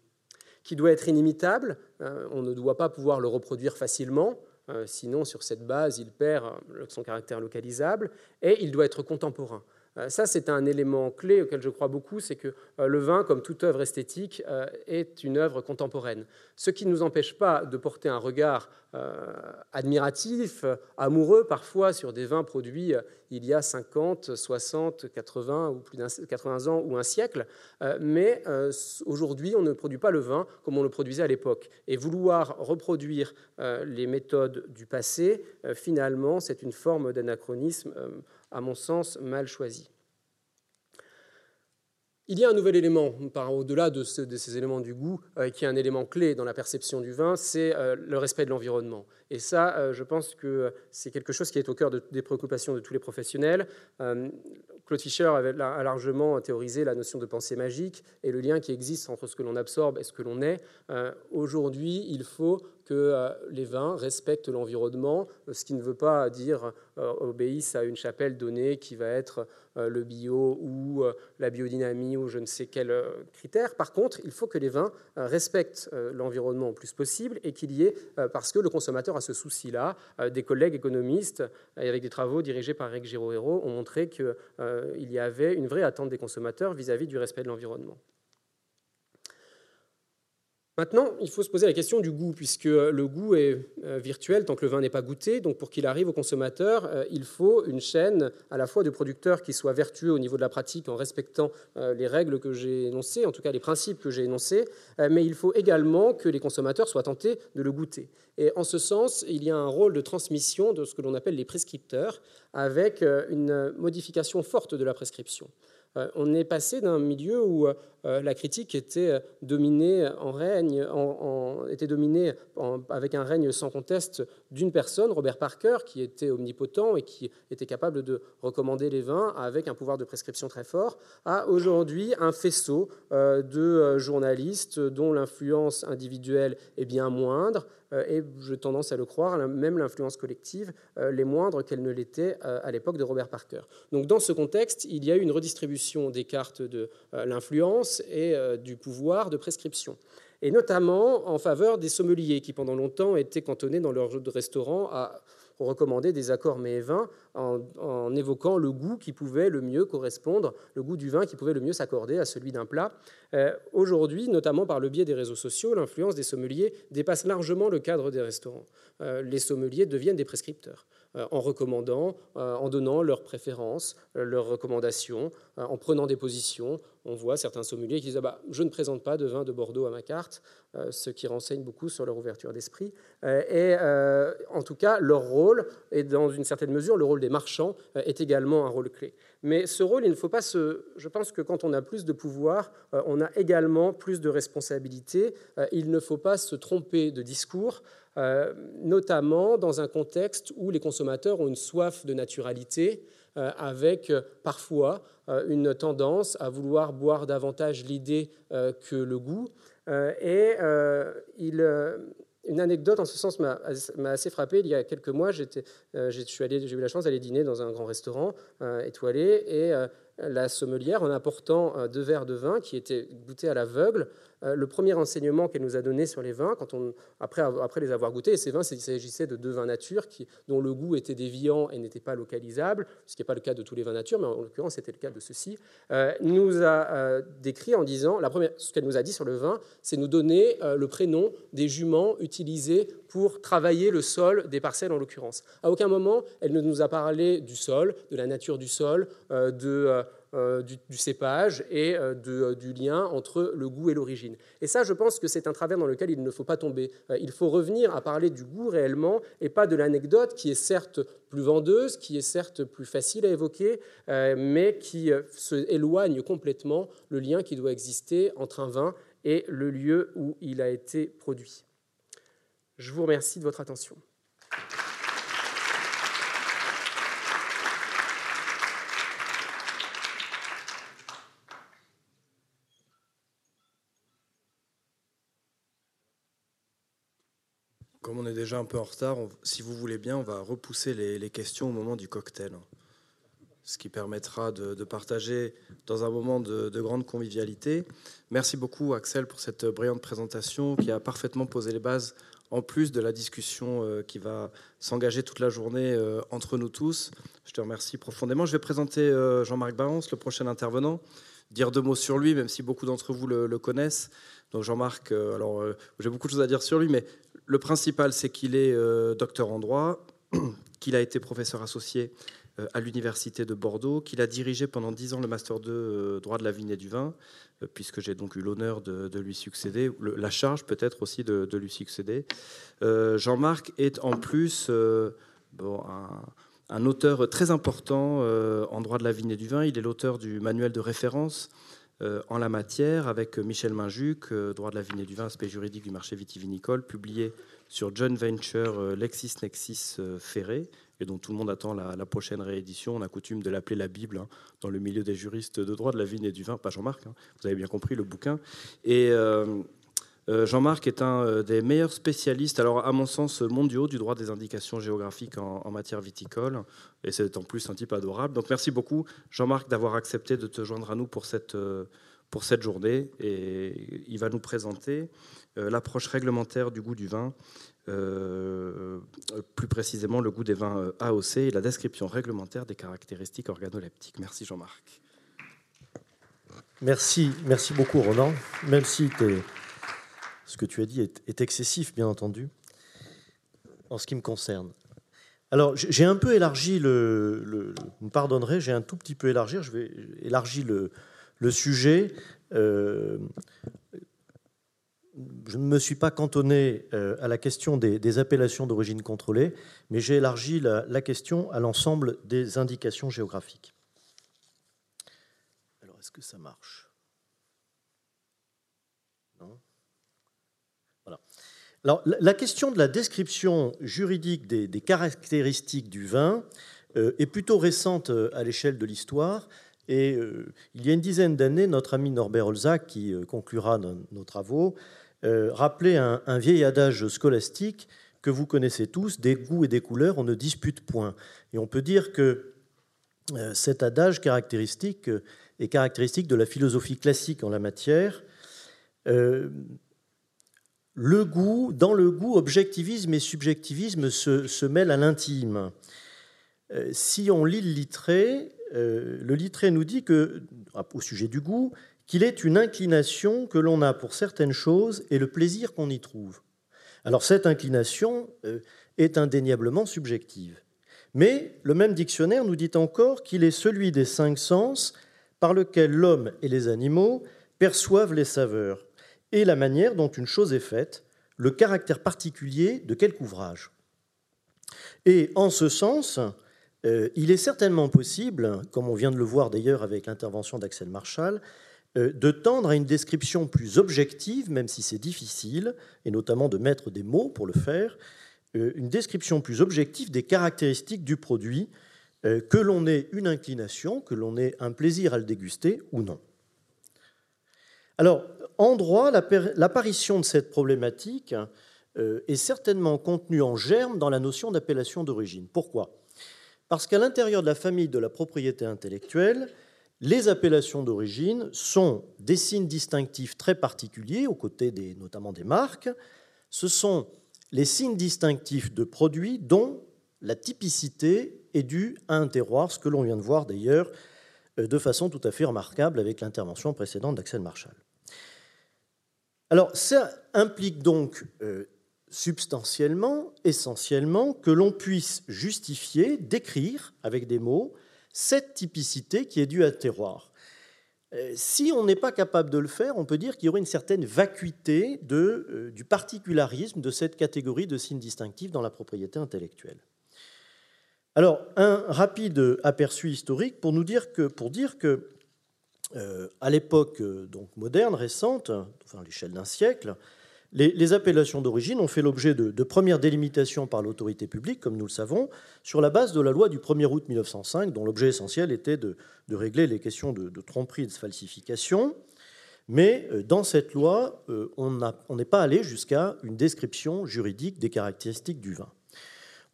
qui doit être inimitable, on ne doit pas pouvoir le reproduire facilement, sinon, sur cette base, il perd euh, son caractère localisable, et il doit être contemporain. Euh, ça, c'est un élément clé auquel je crois beaucoup, c'est que le vin, comme toute œuvre esthétique, est une œuvre contemporaine. Ce qui ne nous empêche pas de porter un regard admiratifs, amoureux parfois sur des vins produits il y a 50, 60, 80 ou plus 80 ans ou un siècle. mais aujourd'hui, on ne produit pas le vin comme on le produisait à l'époque. Et vouloir reproduire les méthodes du passé, finalement, c'est une forme d'anachronisme, à mon sens, mal choisi. Il y a un nouvel élément, au-delà de, ces éléments du goût, euh, qui est un élément clé dans la perception du vin, c'est euh, le respect de l'environnement. Et ça, euh, je pense que c'est quelque chose qui est au cœur des préoccupations de tous les professionnels. Claude Fischer avait, a largement théorisé la notion de pensée magique et le lien qui existe entre ce que l'on absorbe et ce que l'on est. Aujourd'hui, il faut que euh, les vins respectent l'environnement, ce qui ne veut pas dire euh, obéissent à une chapelle donnée qui va être euh, le bio ou la biodynamie ou je ne sais quel critère. Par contre, il faut que les vins respectent l'environnement le plus possible et qu'il y ait, parce que le consommateur a ce souci-là, des collègues économistes, avec des travaux dirigés par Eric Giraud-Hérault, ont montré qu'il y avait une vraie attente des consommateurs vis à -vis du respect de l'environnement. Maintenant, il faut se poser la question du goût, puisque le goût est euh, virtuel tant que le vin n'est pas goûté. Donc, pour qu'il arrive au consommateur, euh, il faut une chaîne à la fois de producteurs qui soit vertueux au niveau de la pratique en respectant euh, les règles que j'ai énoncées, en tout cas les principes que j'ai énoncés, mais il faut également que les consommateurs soient tentés de le goûter. Et en ce sens, il y a un rôle de transmission de ce que l'on appelle les prescripteurs, avec une modification forte de la prescription. Euh, on est passé d'un milieu où euh, la critique était dominée en règne, était dominée avec un règne sans conteste d'une personne, Robert Parker, qui était omnipotent et qui était capable de recommander les vins avec un pouvoir de prescription très fort, à aujourd'hui un faisceau euh, de journalistes dont l'influence individuelle est bien moindre, euh, et je tendance à le croire, même l'influence collective euh, les moindres qu'elle ne l'était euh, à l'époque de Robert Parker. Donc dans ce contexte, il y a eu une redistribution des cartes de l'influence et du pouvoir de prescription et notamment en faveur des sommeliers qui pendant longtemps étaient cantonnés dans leur restaurant à recommander des accords mets et vins en, évoquant le goût qui pouvait le mieux correspondre, le goût du vin qui pouvait le mieux s'accorder à celui d'un plat. Euh, aujourd'hui, notamment par le biais des réseaux sociaux, l'influence des sommeliers dépasse largement le cadre des restaurants. Euh, les sommeliers deviennent des prescripteurs. Euh, en recommandant, euh, en donnant leurs préférences, euh, leurs recommandations, en prenant des positions. On voit certains sommeliers qui disent ah bah, Je ne présente pas de vin de Bordeaux à ma carte, ce qui renseigne beaucoup sur leur ouverture d'esprit. Et en tout cas, leur rôle, et dans une certaine mesure, le rôle des marchands, est également un rôle clé. Mais ce rôle, il ne faut pas se. Je pense que quand on a plus de pouvoir, on a également plus de responsabilités. Il ne faut pas se tromper de discours. Euh, notamment dans un contexte où les consommateurs ont une soif de naturalité, euh, avec euh, parfois une tendance à vouloir boire davantage l'idée que le goût. et une anecdote en ce sens m'a assez frappé. Il y a quelques mois, j'ai eu la chance d'aller dîner dans un grand restaurant étoilé et la sommelière, en apportant deux verres de vin qui étaient goûtés à l'aveugle, euh, le premier enseignement qu'elle nous a donné sur les vins, quand on, après, les avoir goûtés, ces vins, il s'agissait de deux vins nature dont le goût était déviant et n'était pas localisable, ce qui n'est pas le cas de tous les vins nature, mais en l'occurrence c'était le cas de ceux-ci, euh, nous a euh, décrit en disant, la première, ce qu'elle nous a dit sur le vin, c'est nous donner le prénom des juments utilisés pour travailler le sol des parcelles en l'occurrence. À aucun moment, elle ne nous a parlé du sol, de la nature du sol, de euh, du, cépage et euh, euh, du lien entre le goût et l'origine. Et ça, je pense que c'est un travers dans lequel il ne faut pas tomber. il faut revenir à parler du goût réellement et pas de l'anecdote qui est certes plus vendeuse, qui est certes plus facile à évoquer, mais qui se éloigne complètement le lien qui doit exister entre un vin et le lieu où il a été produit. Je vous remercie de votre attention. Comme on est déjà un peu en retard, si vous voulez bien, on va repousser les, questions au moment du cocktail. Ce qui permettra de, partager dans un moment de, grande convivialité. Merci beaucoup, Axel, pour cette brillante présentation qui a parfaitement posé les bases, en plus de la discussion euh, qui va s'engager toute la journée euh, entre nous tous. Je te remercie profondément. Je vais présenter euh, Jean-Marc Barons, le prochain intervenant dire deux mots sur lui, même si beaucoup d'entre vous le, connaissent. Jean-Marc, alors j'ai beaucoup de choses à dire sur lui, mais le principal, c'est qu'il est, docteur en droit, qu'il a été professeur associé à l'université de Bordeaux, qu'il a dirigé pendant dix ans le master 2 droit de la vigne et du vin, puisque j'ai donc eu l'honneur de, lui succéder, la charge peut-être aussi de, lui succéder. Jean-Marc est en plus un auteur très important euh, en droit de la vigne et du vin. Il est l'auteur du manuel de référence euh, en la matière avec Michel Minjuc, euh, droit de la vigne et du vin, aspect juridique du marché vitivinicole, publié sur John Venture LexisNexis Ferré, et dont tout le monde attend la, prochaine réédition. On a coutume de l'appeler la Bible hein, dans le milieu des juristes de droit de la vigne et du vin, pas Jean-Marc, hein, vous avez bien compris le bouquin. Et euh, Jean-Marc est un euh, des meilleurs spécialistes, alors à mon sens mondiaux, du droit des indications géographiques en, matière viticole. Et c'est en plus un type adorable. Donc merci beaucoup, Jean-Marc, d'avoir accepté de te joindre à nous pour cette, euh, pour cette journée. Et il va nous présenter l'approche réglementaire du goût du vin, plus précisément le goût des vins AOC et la description réglementaire des caractéristiques organoleptiques. Merci Jean-Marc. Merci, merci beaucoup Ronan. Même si tu ce que tu as dit est, excessif, bien entendu, en ce qui me concerne. Alors, j'ai un peu élargi le, Vous me pardonnerez, j'ai un tout petit peu élargi, je vais élargir le, sujet. Euh, je ne me suis pas cantonné euh, à la question des, appellations d'origine contrôlée, mais j'ai élargi la question à l'ensemble des indications géographiques. Alors, est-ce que ça marche? La question de la description juridique des, caractéristiques du vin euh, est plutôt récente euh, à l'échelle de l'histoire. Et euh, il y a une dizaine d'années, notre ami Norbert Olzac, qui conclura nos, travaux, rappelait un, vieil adage scolastique que vous connaissez tous des goûts et des couleurs, on ne dispute point. Et on peut dire que cet adage caractéristique est caractéristique de la philosophie classique en la matière le goût, dans le goût, objectivisme et subjectivisme se, mêlent à l'intime. Euh, si on lit le littré, euh, le littré nous dit que, au sujet du goût, qu'il est une inclination que l'on a pour certaines choses et le plaisir qu'on y trouve. Alors cette inclination euh, est indéniablement subjective. Mais le même dictionnaire nous dit encore qu'il est celui des cinq sens par lequel l'homme et les animaux perçoivent les saveurs et la manière dont une chose est faite, le caractère particulier de quelque ouvrage. Et en ce sens, euh, il est certainement possible, comme on vient de le voir d'ailleurs avec l'intervention d'Axel Marshall, euh, de tendre à une description plus objective, même si c'est difficile, et notamment de mettre des mots pour le faire, euh, une description plus objective des caractéristiques du produit, que l'on ait une inclination, que l'on ait un plaisir à le déguster ou non. Alors, en droit, l'apparition de cette problématique euh, est certainement contenue en germe dans la notion d'appellation d'origine. Pourquoi? Parce qu'à l'intérieur de la famille de la propriété intellectuelle, les appellations d'origine sont des signes distinctifs très particuliers, aux côtés notamment des marques. Ce sont les signes distinctifs de produits dont la typicité est due à un terroir, ce que l'on vient de voir d'ailleurs euh, de façon tout à fait remarquable avec l'intervention précédente d'Axel Marshall. Alors ça implique donc euh, substantiellement, essentiellement, que l'on puisse justifier, décrire avec des mots cette typicité qui est due à terroir. Euh, si on n'est pas capable de le faire, on peut dire qu'il y aurait une certaine vacuité euh, du particularisme de cette catégorie de signes distinctifs dans la propriété intellectuelle. Alors, un rapide aperçu historique pour nous dire que, pour dire que euh, à l'époque euh, donc moderne, récente, à l'échelle d'un siècle, les, appellations d'origine ont fait l'objet de, premières délimitations par l'autorité publique, comme nous le savons, sur la base de la loi du 1er août 1905, dont l'objet essentiel était de, régler les questions de, tromperie et de falsification. Mais euh, dans cette loi, on n'est pas allé jusqu'à une description juridique des caractéristiques du vin.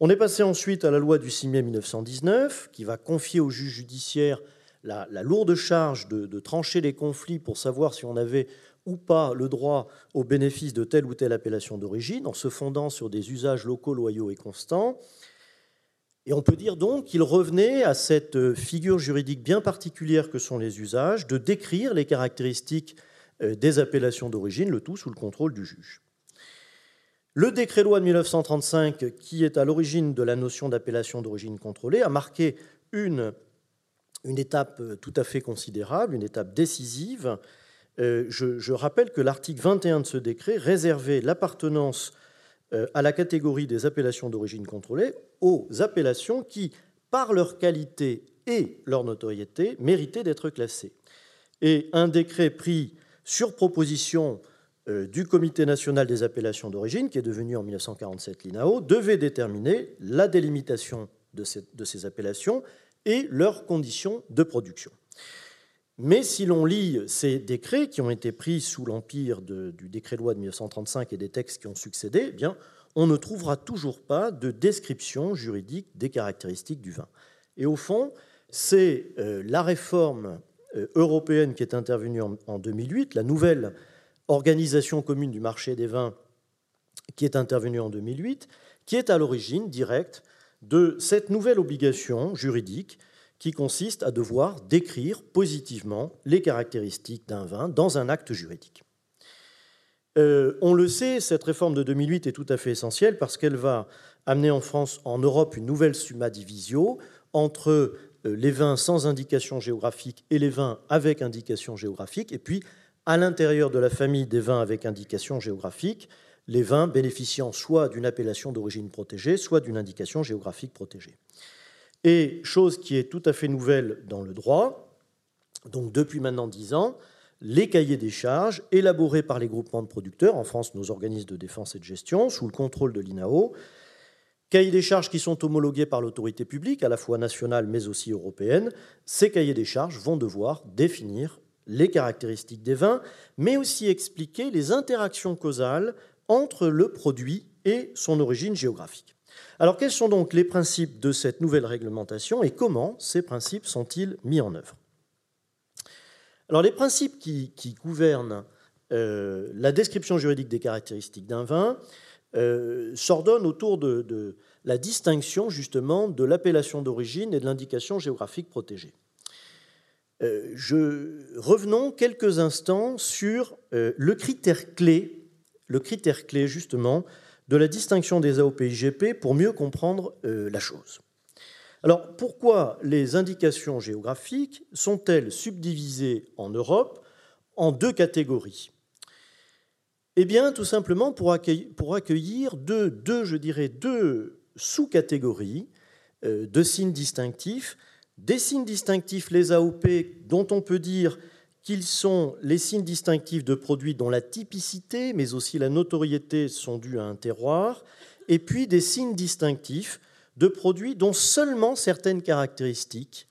On est passé ensuite à la loi du 6 mai 1919, qui va confier au juge judiciaire la, lourde charge de, trancher les conflits pour savoir si on avait ou pas le droit au bénéfice de telle ou telle appellation d'origine, en se fondant sur des usages locaux loyaux et constants. Et on peut dire donc qu'il revenait à cette figure juridique bien particulière que sont les usages de décrire les caractéristiques euh, des appellations d'origine, le tout sous le contrôle du juge. Le décret-loi de 1935, qui est à l'origine de la notion d'appellation d'origine contrôlée, a marqué une, une étape tout à fait considérable, une étape décisive. Euh, je, rappelle que l'article 21 de ce décret réservait l'appartenance euh, à la catégorie des appellations d'origine contrôlée aux appellations qui, par leur qualité et leur notoriété, méritaient d'être classées. Et un décret pris sur proposition euh, du Comité national des appellations d'origine, qui est devenu en 1947 l'INAO, devait déterminer la délimitation de ces appellations et leurs conditions de production. Mais si l'on lit ces décrets qui ont été pris sous l'empire du décret-loi de 1935 et des textes qui ont succédé, eh bien, on ne trouvera toujours pas de description juridique des caractéristiques du vin. Et au fond, c'est euh, la réforme euh, européenne qui est intervenue en 2008, la nouvelle organisation commune du marché des vins qui est intervenue en 2008, qui est à l'origine directe de cette nouvelle obligation juridique qui consiste à devoir décrire positivement les caractéristiques d'un vin dans un acte juridique. Euh, on le sait, cette réforme de 2008 est tout à fait essentielle parce qu'elle va amener en France, en Europe, une nouvelle summa divisio entre euh, les vins sans indication géographique et les vins avec indication géographique, et puis à l'intérieur de la famille des vins avec indication géographique, les vins bénéficiant soit d'une appellation d'origine protégée, soit d'une indication géographique protégée. Et chose qui est tout à fait nouvelle dans le droit, donc depuis maintenant dix ans, les cahiers des charges élaborés par les groupements de producteurs, en France nos organismes de défense et de gestion, sous le contrôle de l'INAO, cahiers des charges qui sont homologués par l'autorité publique, à la fois nationale mais aussi européenne, ces cahiers des charges vont devoir définir les caractéristiques des vins, mais aussi expliquer les interactions causales entre le produit et son origine géographique. Alors quels sont donc les principes de cette nouvelle réglementation et comment ces principes sont-ils mis en œuvre? Alors les principes qui, gouvernent euh, la description juridique des caractéristiques d'un vin euh, s'ordonnent autour de, la distinction justement de l'appellation d'origine et de l'indication géographique protégée. Euh, revenons quelques instants sur le critère clé, le critère clé justement de la distinction des AOP-IGP pour mieux comprendre euh, la chose. Alors pourquoi les indications géographiques sont-elles subdivisées en Europe en deux catégories? Eh bien tout simplement pour accueillir, deux, je dirais, deux sous-catégories euh, de signes distinctifs. Des signes distinctifs, les AOP, dont on peut dire qu'ils sont les signes distinctifs de produits dont la typicité, mais aussi la notoriété sont dus à un terroir, et puis des signes distinctifs de produits dont seulement certaines caractéristiques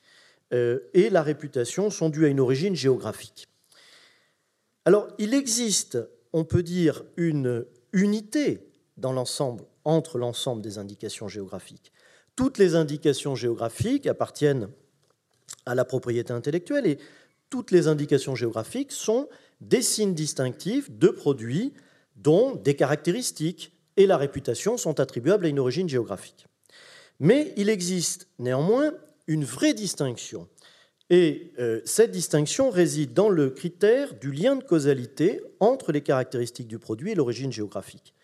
euh, et la réputation sont dues à une origine géographique. Alors, il existe, on peut dire, une unité dans l'ensemble, entre l'ensemble des indications géographiques. Toutes les indications géographiques appartiennent à la propriété intellectuelle et toutes les indications géographiques sont des signes distinctifs de produits dont des caractéristiques et la réputation sont attribuables à une origine géographique. Mais il existe néanmoins une vraie distinction. Et euh, cette distinction réside dans le critère du lien de causalité entre les caractéristiques du produit et l'origine géographique.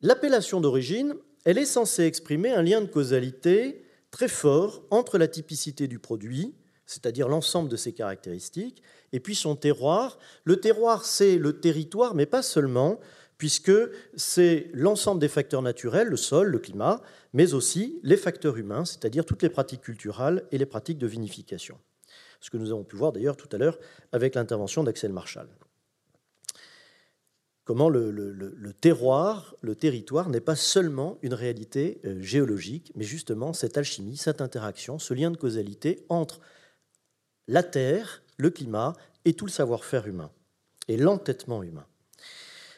L'appellation d'origine, elle est censée exprimer un lien de causalité très fort entre la typicité du produit c'est-à-dire l'ensemble de ses caractéristiques, et puis son terroir. Le terroir, c'est le territoire, mais pas seulement, puisque c'est l'ensemble des facteurs naturels, le sol, le climat, mais aussi les facteurs humains, c'est-à-dire toutes les pratiques culturelles et les pratiques de vinification. Ce que nous avons pu voir d'ailleurs tout à l'heure avec l'intervention d'Axel Marshall. Comment le, le, terroir, le territoire n'est pas seulement une réalité euh, géologique, mais justement cette alchimie, cette interaction, ce lien de causalité entre la terre, le climat et tout le savoir-faire humain, et l'entêtement humain.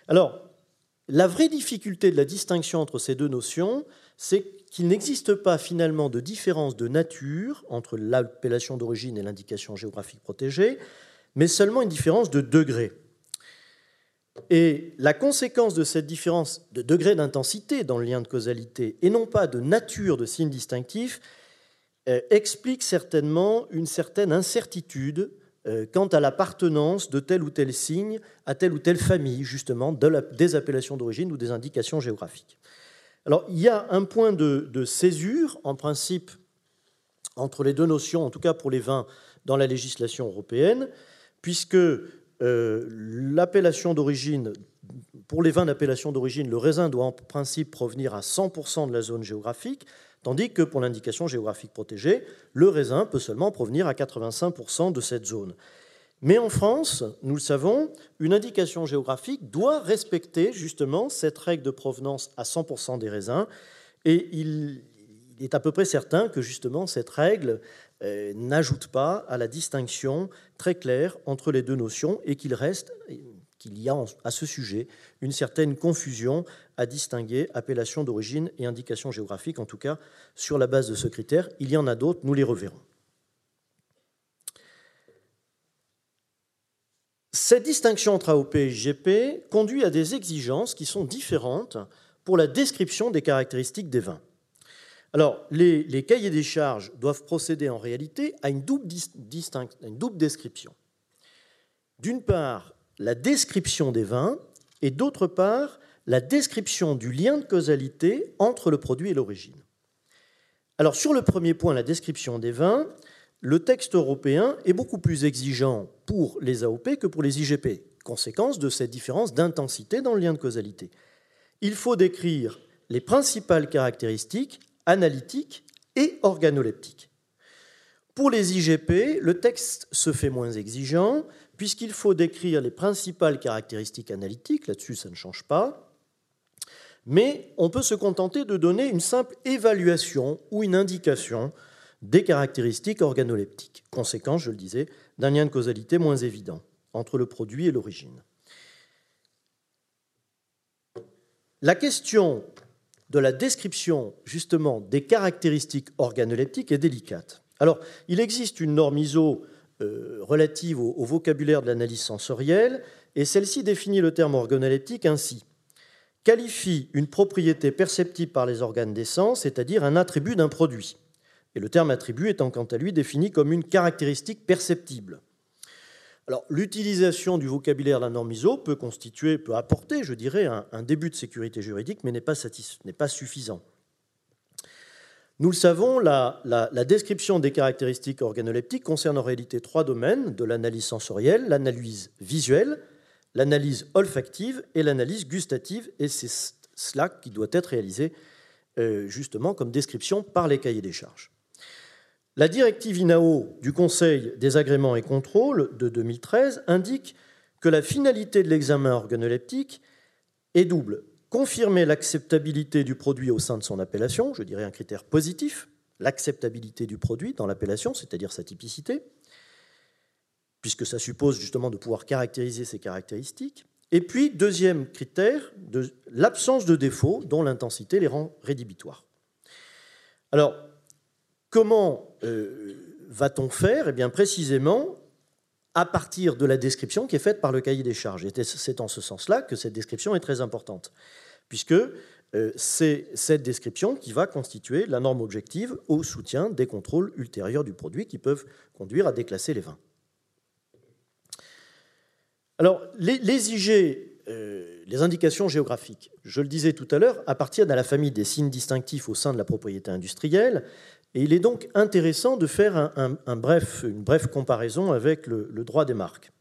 Alors, la vraie difficulté de la distinction entre ces deux notions, c'est qu'il n'existe pas finalement de différence de nature entre l'appellation d'origine et l'indication géographique protégée, mais seulement une différence de degré. Et la conséquence de cette différence de degré d'intensité dans le lien de causalité, et non pas de nature de signe distinctif, explique certainement une certaine incertitude euh, quant à l'appartenance de tel ou tel signe à telle ou telle famille, justement, des appellations d'origine ou des indications géographiques. Alors, il y a un point de, césure, en principe, entre les deux notions, en tout cas pour les vins, dans la législation européenne, puisque euh, l'appellation d'origine, pour les vins d'appellation d'origine, le raisin doit en principe provenir à 100% de la zone géographique, tandis que pour l'indication géographique protégée, le raisin peut seulement provenir à 85% de cette zone. Mais en France, nous le savons, une indication géographique doit respecter justement cette règle de provenance à 100% des raisins, et il est à peu près certain que justement cette règle euh, n'ajoute pas à la distinction très claire entre les deux notions et qu'il reste qu'il y a à ce sujet une certaine confusion à distinguer appellation d'origine et indication géographique, en tout cas sur la base de ce critère. Il y en a d'autres, nous les reverrons. Cette distinction entre AOP et IGP conduit à des exigences qui sont différentes pour la description des caractéristiques des vins. Alors, les, cahiers des charges doivent procéder en réalité à une double description. D'une part, la description des vins et d'autre part la description du lien de causalité entre le produit et l'origine. Alors sur le premier point, la description des vins, le texte européen est beaucoup plus exigeant pour les AOP que pour les IGP, conséquence de cette différence d'intensité dans le lien de causalité. Il faut décrire les principales caractéristiques analytiques et organoleptiques. Pour les IGP, le texte se fait moins exigeant puisqu'il faut décrire les principales caractéristiques analytiques, là-dessus ça ne change pas, mais on peut se contenter de donner une simple évaluation ou une indication des caractéristiques organoleptiques. Conséquence, je le disais, d'un lien de causalité moins évident entre le produit et l'origine. La question de la description justement des caractéristiques organoleptiques est délicate. Alors, il existe une norme ISO euh, relative au, vocabulaire de l'analyse sensorielle, et celle-ci définit le terme organoleptique ainsi qualifie une propriété perceptible par les organes des sens, c'est-à-dire un attribut d'un produit. Et le terme attribut étant quant à lui défini comme une caractéristique perceptible. Alors, l'utilisation du vocabulaire de la norme ISO peut constituer, peut apporter, je dirais, un, début de sécurité juridique, mais n'est pas suffisant. Nous le savons, la, description des caractéristiques organoleptiques concerne en réalité trois domaines de l'analyse sensorielle, l'analyse visuelle, l'analyse olfactive et l'analyse gustative, et c'est cela qui doit être réalisé euh, justement comme description par les cahiers des charges. La directive INAO du Conseil des agréments et contrôles de 2013 indique que la finalité de l'examen organoleptique est double confirmer l'acceptabilité du produit au sein de son appellation, je dirais un critère positif, l'acceptabilité du produit dans l'appellation, c'est-à-dire sa typicité, puisque ça suppose justement de pouvoir caractériser ses caractéristiques. Et puis, deuxième critère, de l'absence de défauts dont l'intensité les rend rédhibitoires. Alors, comment euh, va-t-on faire? Eh bien, précisément, à partir de la description qui est faite par le cahier des charges. Et c'est en ce sens-là que cette description est très importante, puisque euh, c'est cette description qui va constituer la norme objective au soutien des contrôles ultérieurs du produit qui peuvent conduire à déclasser les vins. Alors, les, IG, euh, les indications géographiques, je le disais tout à l'heure, appartiennent à la famille des signes distinctifs au sein de la propriété industrielle et il est donc intéressant de faire une brève comparaison avec le, droit des marques.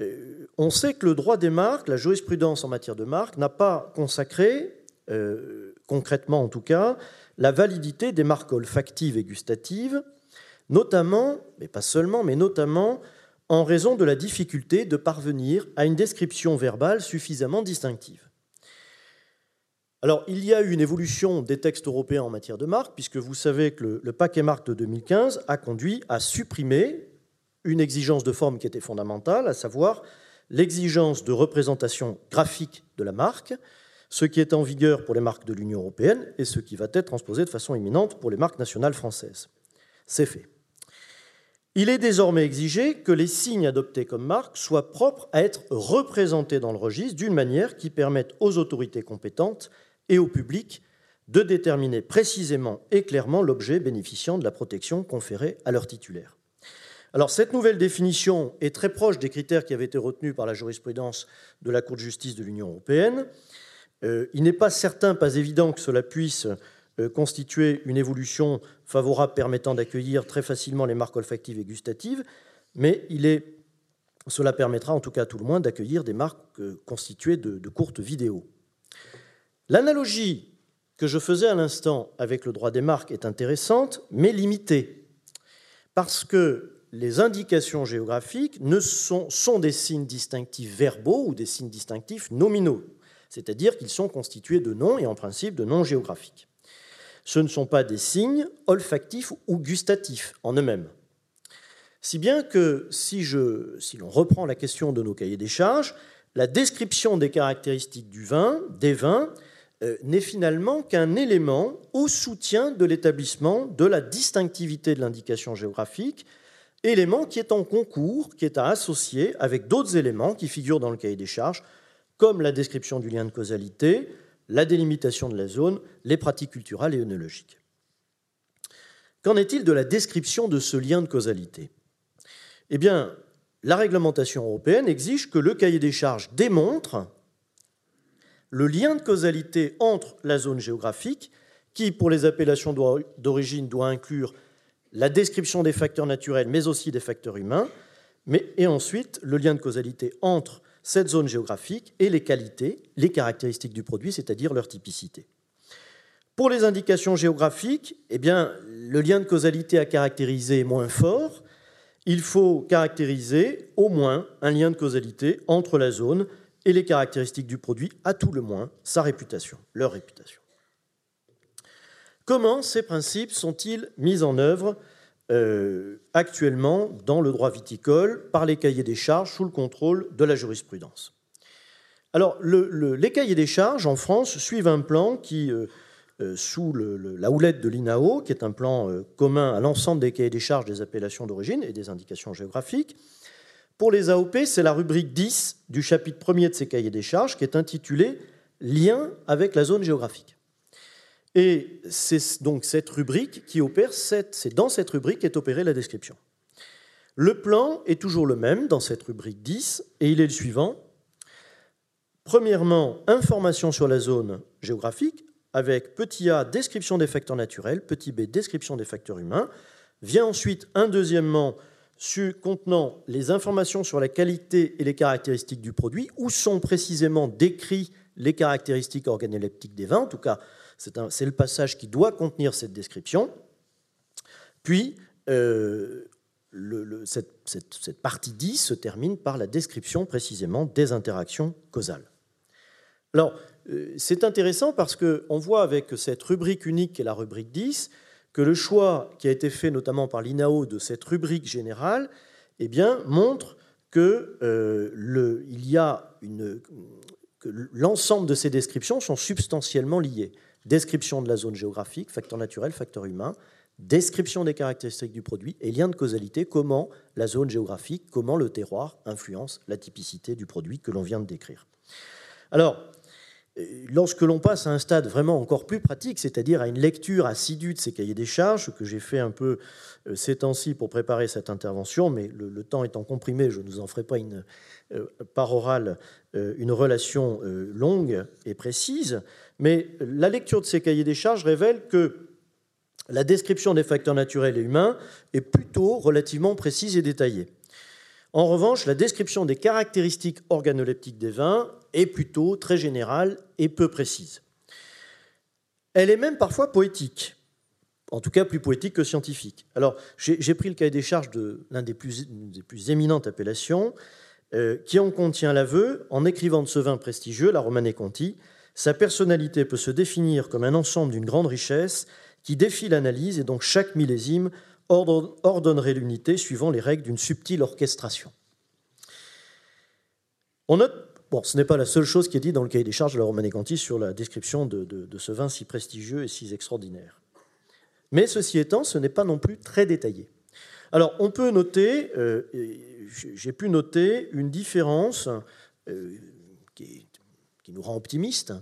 Euh, on sait que le droit des marques, la jurisprudence en matière de marques, n'a pas consacré, euh, concrètement en tout cas, la validité des marques olfactives et gustatives, notamment, mais pas seulement, mais notamment en raison de la difficulté de parvenir à une description verbale suffisamment distinctive. Alors, il y a eu une évolution des textes européens en matière de marque, puisque vous savez que le, paquet marque de 2015 a conduit à supprimer une exigence de forme qui était fondamentale, à savoir l'exigence de représentation graphique de la marque, ce qui est en vigueur pour les marques de l'Union européenne et ce qui va être transposé de façon imminente pour les marques nationales françaises. C'est fait. Il est désormais exigé que les signes adoptés comme marque soient propres à être représentés dans le registre d'une manière qui permette aux autorités compétentes et au public de déterminer précisément et clairement l'objet bénéficiant de la protection conférée à leur titulaire. Alors cette nouvelle définition est très proche des critères qui avaient été retenus par la jurisprudence de la Cour de justice de l'Union européenne. Euh, il n'est pas certain, pas évident que cela puisse constituer une évolution favorable permettant d'accueillir très facilement les marques olfactives et gustatives, mais cela permettra en tout cas à tout le moins d'accueillir des marques euh, constituées de, de courtes vidéos. L'analogie que je faisais à l'instant avec le droit des marques est intéressante, mais limitée, parce que les indications géographiques ne sont, sont des signes distinctifs verbaux ou des signes distinctifs nominaux, c'est-à-dire qu'ils sont constitués de noms et en principe de noms géographiques. Ce ne sont pas des signes olfactifs ou gustatifs en eux-mêmes. Si bien que si, l'on reprend la question de nos cahiers des charges, la description des caractéristiques du vin, des vins, euh, n'est finalement qu'un élément au soutien de l'établissement de la distinctivité de l'indication géographique, élément qui est en concours, qui est à associer avec d'autres éléments qui figurent dans le cahier des charges, comme la description du lien de causalité, la délimitation de la zone, les pratiques culturelles et œnologiques. Qu'en est-il de la description de ce lien de causalité? Eh bien, la réglementation européenne exige que le cahier des charges démontre le lien de causalité entre la zone géographique, qui pour les appellations d'origine doit inclure la description des facteurs naturels, mais aussi des facteurs humains, mais, et ensuite le lien de causalité entre cette zone géographique et les qualités, les caractéristiques du produit, c'est-à-dire leur typicité. Pour les indications géographiques, eh le lien de causalité à caractériser est moins fort. Il faut caractériser au moins un lien de causalité entre la zone et les caractéristiques du produit, à tout le moins sa réputation, leur réputation. Comment ces principes sont-ils mis en œuvre euh, actuellement dans le droit viticole par les cahiers des charges sous le contrôle de la jurisprudence Alors, les cahiers des charges en France suivent un plan qui, euh, euh, sous la houlette de l'INAO, qui est un plan commun à l'ensemble des cahiers des charges des appellations d'origine et des indications géographiques, pour les AOP, c'est la rubrique 10 du chapitre 1er de ces cahiers des charges qui est intitulée Lien avec la zone géographique. Et c'est donc cette rubrique qui opère, c'est dans cette rubrique qu'est opérée la description. Le plan est toujours le même dans cette rubrique 10 et il est le suivant. Premièrement, information sur la zone géographique avec petit a, description des facteurs naturels, petit b, description des facteurs humains. Vient ensuite un deuxièmement, contenant les informations sur la qualité et les caractéristiques du produit, où sont précisément décrits les caractéristiques organoleptiques des vins. En tout cas, c'est le passage qui doit contenir cette description. Puis, euh, cette, partie 10 se termine par la description précisément des interactions causales. Alors, euh, c'est intéressant parce qu'on voit avec cette rubrique unique qui est la rubrique 10 que le choix qui a été fait notamment par l'INAO de cette rubrique générale eh montre que euh, que l'ensemble de ces descriptions sont substantiellement liées. Description de la zone géographique, facteur naturel, facteur humain, description des caractéristiques du produit et lien de causalité, comment la zone géographique, comment le terroir influence la typicité du produit que l'on vient de décrire. Alors, lorsque l'on passe à un stade vraiment encore plus pratique, c'est-à-dire à une lecture assidue de ces cahiers des charges, que j'ai fait un peu euh, ces temps-ci pour préparer cette intervention, mais le, temps étant comprimé, je ne vous en ferai pas une, euh, par oral euh, une relation longue et précise, mais la lecture de ces cahiers des charges révèle que la description des facteurs naturels et humains est plutôt relativement précise et détaillée. En revanche, la description des caractéristiques organoleptiques des vins est plutôt très générale et peu précise. Elle est même parfois poétique, en tout cas plus poétique que scientifique. Alors, j'ai pris le cahier des charges de l'un des plus, des plus éminentes appellations, euh, qui en contient l'aveu, en écrivant de ce vin prestigieux, la Romane Conti, sa personnalité peut se définir comme un ensemble d'une grande richesse qui défie l'analyse et donc chaque millésime ordonnerait l'unité suivant les règles d'une subtile orchestration. On note Bon, ce n'est pas la seule chose qui est dit dans le cahier des charges de la Romanée Conti sur la description de, de, ce vin si prestigieux et si extraordinaire. Mais ceci étant, ce n'est pas non plus très détaillé. Alors, on peut noter, euh, j'ai pu noter une différence euh, qui, nous rend optimistes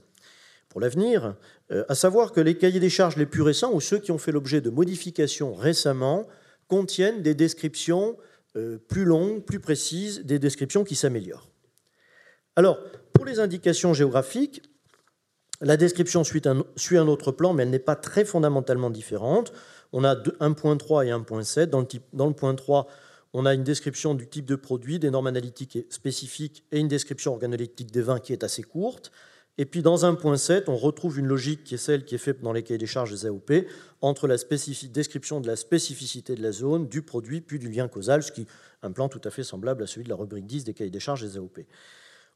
pour l'avenir, euh, à savoir que les cahiers des charges les plus récents, ou ceux qui ont fait l'objet de modifications récemment, contiennent des descriptions plus longues, plus précises, des descriptions qui s'améliorent. Alors, pour les indications géographiques, la description suit un, autre plan, mais elle n'est pas très fondamentalement différente. On a 1.3 et 1.7. Dans, dans le, point 3, on a une description du type de produit, des normes analytiques spécifiques et une description organoleptique des vins qui est assez courte. Et puis dans 1.7, on retrouve une logique qui est celle qui est faite dans les cahiers des charges des AOP entre la description de la spécificité de la zone, du produit, puis du lien causal, ce qui est un plan tout à fait semblable à celui de la rubrique 10 des cahiers des charges des AOP.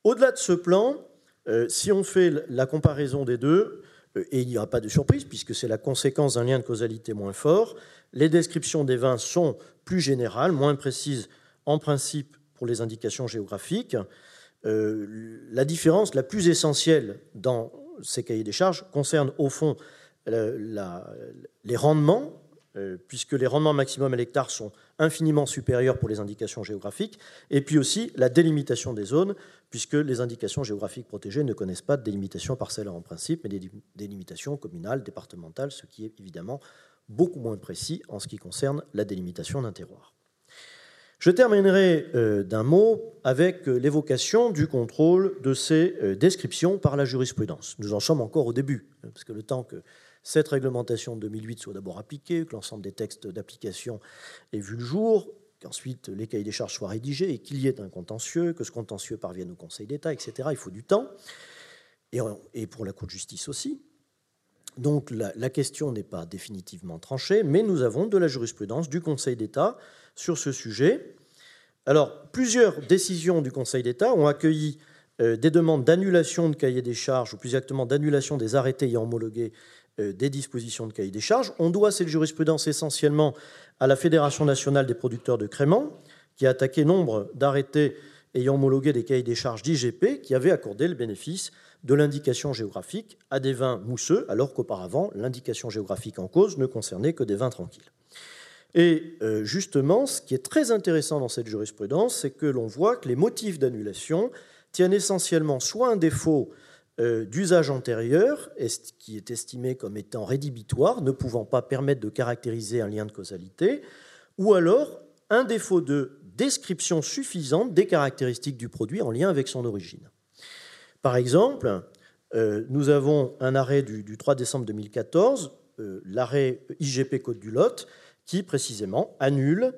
Au-delà de ce plan, euh, si on fait la comparaison des deux, euh, et il n'y aura pas de surprise puisque c'est la conséquence d'un lien de causalité moins fort, les descriptions des vins sont plus générales, moins précises en principe pour les indications géographiques. Euh, la différence la plus essentielle dans ces cahiers des charges concerne au fond les rendements puisque les rendements maximum à l'hectare sont infiniment supérieurs pour les indications géographiques, et puis aussi la délimitation des zones, puisque les indications géographiques protégées ne connaissent pas de délimitation parcellaire en principe, mais des délimitations communales, départementales, ce qui est évidemment beaucoup moins précis en ce qui concerne la délimitation d'un terroir. Je terminerai euh, d'un mot avec euh, l'évocation du contrôle de ces descriptions par la jurisprudence. Nous en sommes encore au début, hein, parce que le temps que cette réglementation de 2008 soit d'abord appliquée, que l'ensemble des textes d'application aient vu le jour, qu'ensuite les cahiers des charges soient rédigés et qu'il y ait un contentieux, que ce contentieux parvienne au Conseil d'État, etc. Il faut du temps, et, pour la Cour de justice aussi. Donc la, question n'est pas définitivement tranchée, mais nous avons de la jurisprudence du Conseil d'État sur ce sujet. Alors, plusieurs décisions du Conseil d'État ont accueilli euh, des demandes d'annulation de cahiers des charges, ou plus exactement d'annulation des arrêtés ayant homologué des dispositions de cahier des charges. On doit cette jurisprudence essentiellement à la Fédération nationale des producteurs de créments, qui a attaqué nombre d'arrêtés ayant homologué des cahiers des charges d'IGP, qui avaient accordé le bénéfice de l'indication géographique à des vins mousseux, alors qu'auparavant, l'indication géographique en cause ne concernait que des vins tranquilles. Et euh, justement, ce qui est très intéressant dans cette jurisprudence, c'est que l'on voit que les motifs d'annulation tiennent essentiellement soit un défaut euh, d'usage antérieur, qui est estimé comme étant rédhibitoire, ne pouvant pas permettre de caractériser un lien de causalité, ou alors un défaut de description suffisante des caractéristiques du produit en lien avec son origine. Par exemple, euh, nous avons un arrêt du, 3 décembre 2014, euh, l'arrêt IGP Côte du Lot, qui précisément annule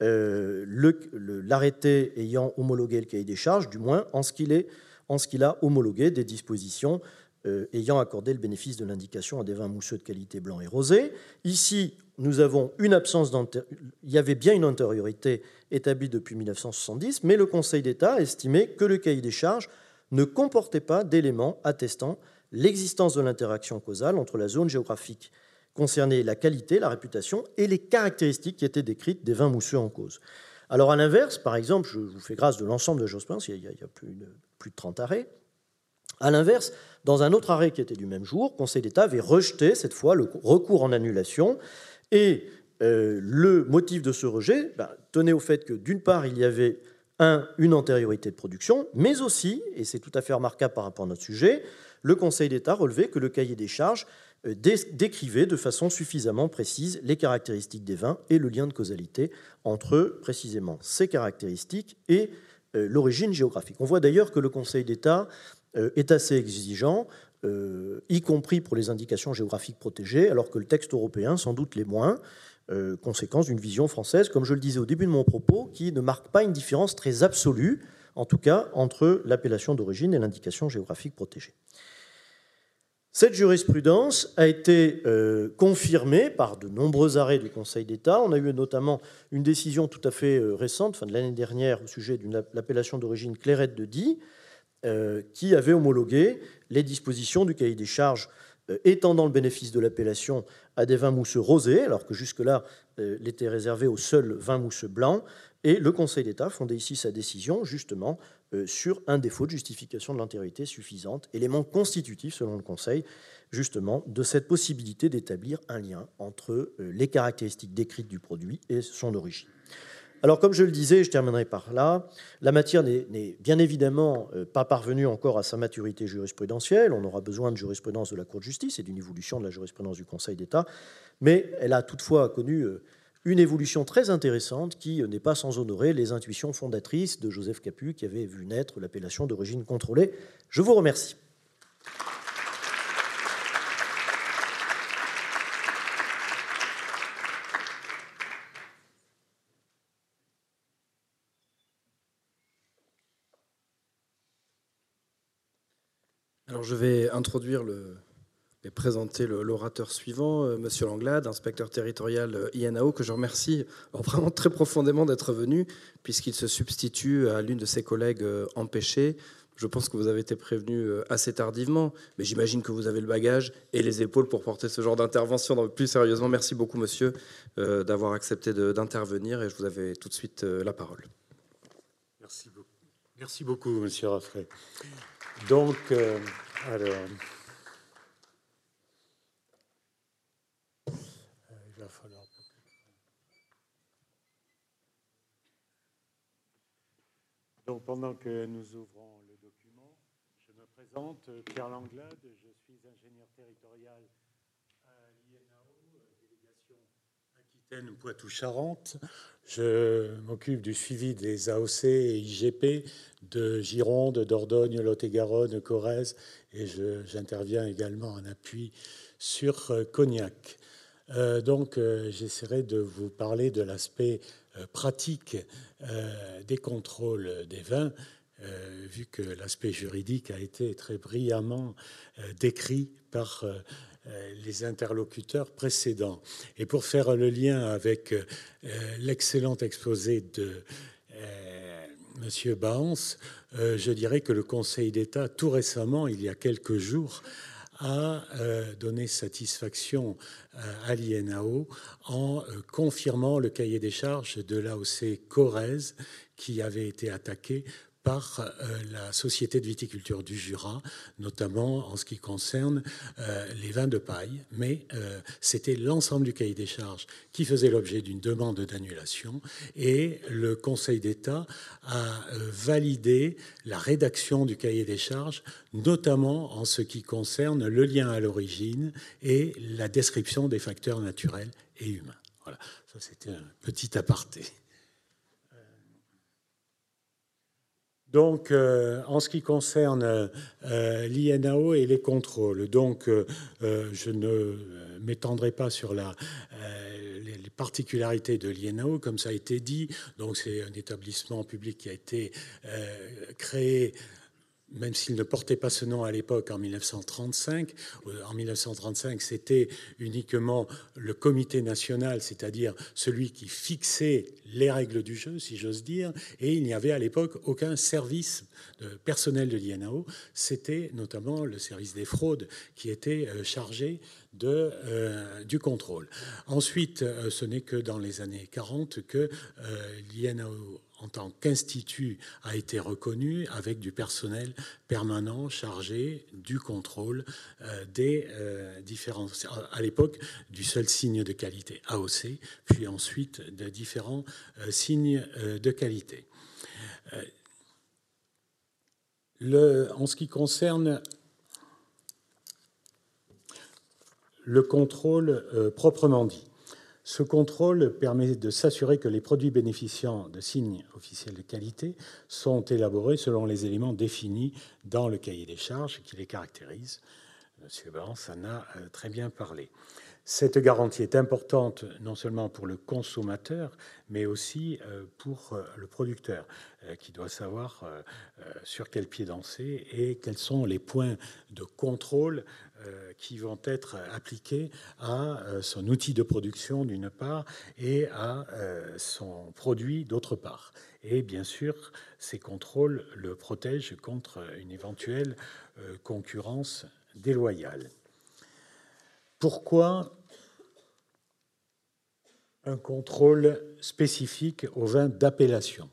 l'arrêté ayant homologué le cahier des charges, du moins en ce qu'il est en ce qu'il a homologué des dispositions euh, ayant accordé le bénéfice de l'indication à des vins mousseux de qualité blanc et rosé. Ici, nous avons une absence Il y avait bien une antériorité établie depuis 1970, mais le Conseil d'État a estimé que le cahier des charges ne comportait pas d'éléments attestant l'existence de l'interaction causale entre la zone géographique concernée, la qualité, la réputation et les caractéristiques qui étaient décrites des vins mousseux en cause. Alors à l'inverse, par exemple, je vous fais grâce de l'ensemble de jurisprudence, il y a, a plus, de, de 30 arrêts. À l'inverse, dans un autre arrêt qui était du même jour, le Conseil d'État avait rejeté cette fois le recours en annulation et euh, le motif de ce rejet ben, tenait au fait que d'une part il y avait un, une antériorité de production, mais aussi, et c'est tout à fait remarquable par rapport à notre sujet, le Conseil d'État relevait que le cahier des charges euh, décrivait de façon suffisamment précise les caractéristiques des vins et le lien de causalité entre précisément ces caractéristiques et l'origine géographique. On voit d'ailleurs que le Conseil d'État euh, est assez exigeant, y compris pour les indications géographiques protégées, alors que le texte européen, sans doute les moins, conséquence d'une vision française, comme je le disais au début de mon propos, qui ne marque pas une différence très absolue, en tout cas, entre l'appellation d'origine et l'indication géographique protégée. Cette jurisprudence a été euh, confirmée par de nombreux arrêts du Conseil d'État. On a eu notamment une décision tout à fait euh, récente, fin de l'année dernière, au sujet de l'appellation d'origine Clairette de Die, euh, qui avait homologué les dispositions du cahier des charges étendant le bénéfice de l'appellation à des vins mousseux rosés, alors que jusque-là, l'était réservé aux seuls vins mousseux blancs. Et le Conseil d'État fondait ici sa décision, justement, sur un défaut de justification de l'antériorité suffisante, élément constitutif, selon le Conseil, justement, de cette possibilité d'établir un lien entre les caractéristiques décrites du produit et son origine. Alors, comme je le disais, je terminerai par là, la matière n'est bien évidemment euh, pas parvenue encore à sa maturité jurisprudentielle. On aura besoin de jurisprudence de la Cour de justice et d'une évolution de la jurisprudence du Conseil d'État, mais elle a toutefois connu euh, une évolution très intéressante qui euh, n'est pas sans honorer les intuitions fondatrices de Joseph Capu, qui avait vu naître l'appellation d'origine contrôlée. Je vous remercie. je vais introduire le, et présenter l'orateur suivant, euh, Monsieur Langlade, inspecteur territorial euh, INAO, que je remercie vraiment très profondément d'être venu, puisqu'il se substitue à l'une de ses collègues euh, empêchée. Je pense que vous avez été prévenu assez tardivement, mais j'imagine que vous avez le bagage et les épaules pour porter ce genre d'intervention. Plus sérieusement, merci beaucoup, monsieur, d'avoir accepté d'intervenir et je vous avais tout de suite la parole. Merci beaucoup, merci beaucoup monsieur Raffray. Donc, alors, euh, il va falloir Donc, pendant que nous ouvrons le document, je me présente, Pierre Langlade, je suis ingénieur territorial à l'INAO, délégation Aquitaine-Poitou-Charentes. Je m'occupe du suivi des AOC et IGP de Gironde, Dordogne, Lot-et-Garonne, Corrèze et j'interviens également en appui sur euh, Cognac. Euh, donc euh, j'essaierai de vous parler de l'aspect pratique des contrôles des vins, vu que l'aspect juridique a été très brillamment décrit par les interlocuteurs précédents. Et pour faire le lien avec l'excellent exposé de Monsieur Baans, euh, je dirais que le Conseil d'État, tout récemment, il y a quelques jours, a euh, donné satisfaction euh, à l'INAO en confirmant le cahier des charges de l'AOC Corrèze qui avait été attaqué par euh, la Société de viticulture du Jura, notamment en ce qui concerne euh, les vins de paille. Mais euh, c'était l'ensemble du cahier des charges qui faisait l'objet d'une demande d'annulation et le Conseil d'État a validé la rédaction du cahier des charges, notamment en ce qui concerne le lien à l'origine et la description des facteurs naturels et humains. Voilà, ça c'était un petit aparté. Donc, euh, en ce qui concerne euh, l'INAO et les contrôles, donc euh, je ne m'étendrai pas sur la, les, particularités de l'INAO, comme ça a été dit. Donc, c'est un établissement public qui a été créé même s'il ne portait pas ce nom à l'époque en 1935. Euh, en 1935, c'était uniquement le comité national, c'est-à-dire celui qui fixait les règles du jeu, si j'ose dire, et il n'y avait à l'époque aucun service personnel de l'INAO. C'était notamment le service des fraudes qui était euh, chargé euh, du contrôle. Ensuite, ce n'est que dans les années 40 que l'INAO en tant qu'institut a été reconnu avec du personnel permanent chargé du contrôle euh, des euh, différents, à l'époque du seul signe de qualité AOC, puis ensuite de différents euh, signes de qualité. En ce qui concerne le contrôle proprement dit, ce contrôle permet de s'assurer que les produits bénéficiant de signes officiels de qualité sont élaborés selon les éléments définis dans le cahier des charges qui les caractérise. Monsieur Barnes en a euh, très bien parlé. Cette garantie est importante non seulement pour le consommateur, mais aussi euh, pour euh, le producteur, qui doit savoir sur quel pied danser et quels sont les points de contrôle euh, qui vont être appliqués à euh, son outil de production d'une part et à euh, son produit d'autre part. Et bien sûr, ces contrôles le protègent contre une éventuelle concurrence déloyale. Pourquoi un contrôle spécifique aux vins d'appellation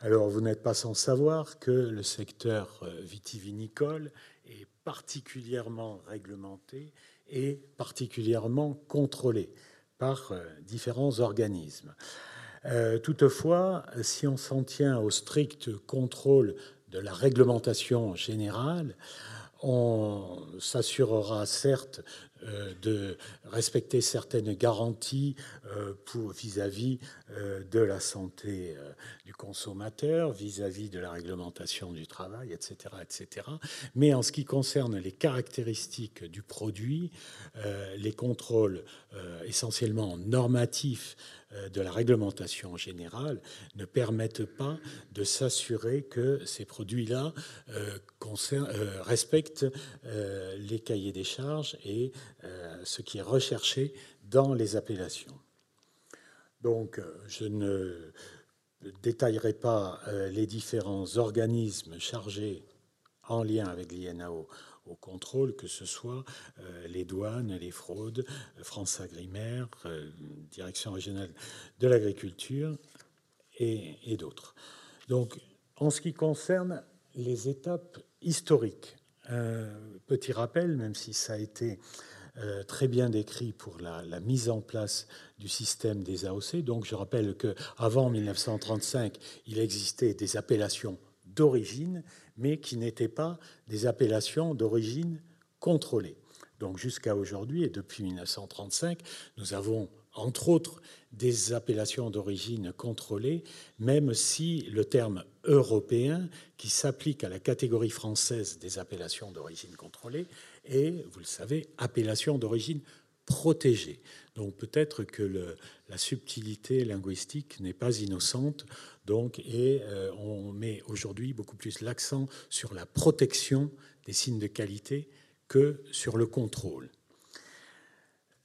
Alors, vous n'êtes pas sans savoir que le secteur euh, vitivinicole est particulièrement réglementé et particulièrement contrôlé par euh, différents organismes. Euh, toutefois, si on s'en tient au strict contrôle de la réglementation générale, on s'assurera certes de respecter certaines garanties euh, vis-à-vis euh, de la santé du consommateur, vis-à-vis de la réglementation du travail, etc., etc. Mais en ce qui concerne les caractéristiques du produit, les contrôles essentiellement normatifs de la réglementation générale ne permettent pas de s'assurer que ces produits-là respectent les cahiers des charges et euh, ce qui est recherché dans les appellations. Donc, euh, je ne détaillerai pas euh, les différents organismes chargés en lien avec l'INAO au contrôle, que ce soit les douanes, les fraudes, France Agrimaire, Direction régionale de l'agriculture et, et d'autres. Donc, en ce qui concerne les étapes historiques, petit rappel, même si ça a été euh, très bien décrit pour la, mise en place du système des AOC. Donc je rappelle qu'avant 1935, il existait des appellations d'origine, mais qui n'étaient pas des appellations d'origine contrôlée. Donc jusqu'à aujourd'hui, et depuis 1935, nous avons entre autres des appellations d'origine contrôlée, même si le terme européen, qui s'applique à la catégorie française des appellations d'origine contrôlée, est, vous le savez, appellation d'origine protégée. Donc peut-être que la subtilité linguistique n'est pas innocente, donc, et euh, on met aujourd'hui beaucoup plus l'accent sur la protection des signes de qualité que sur le contrôle.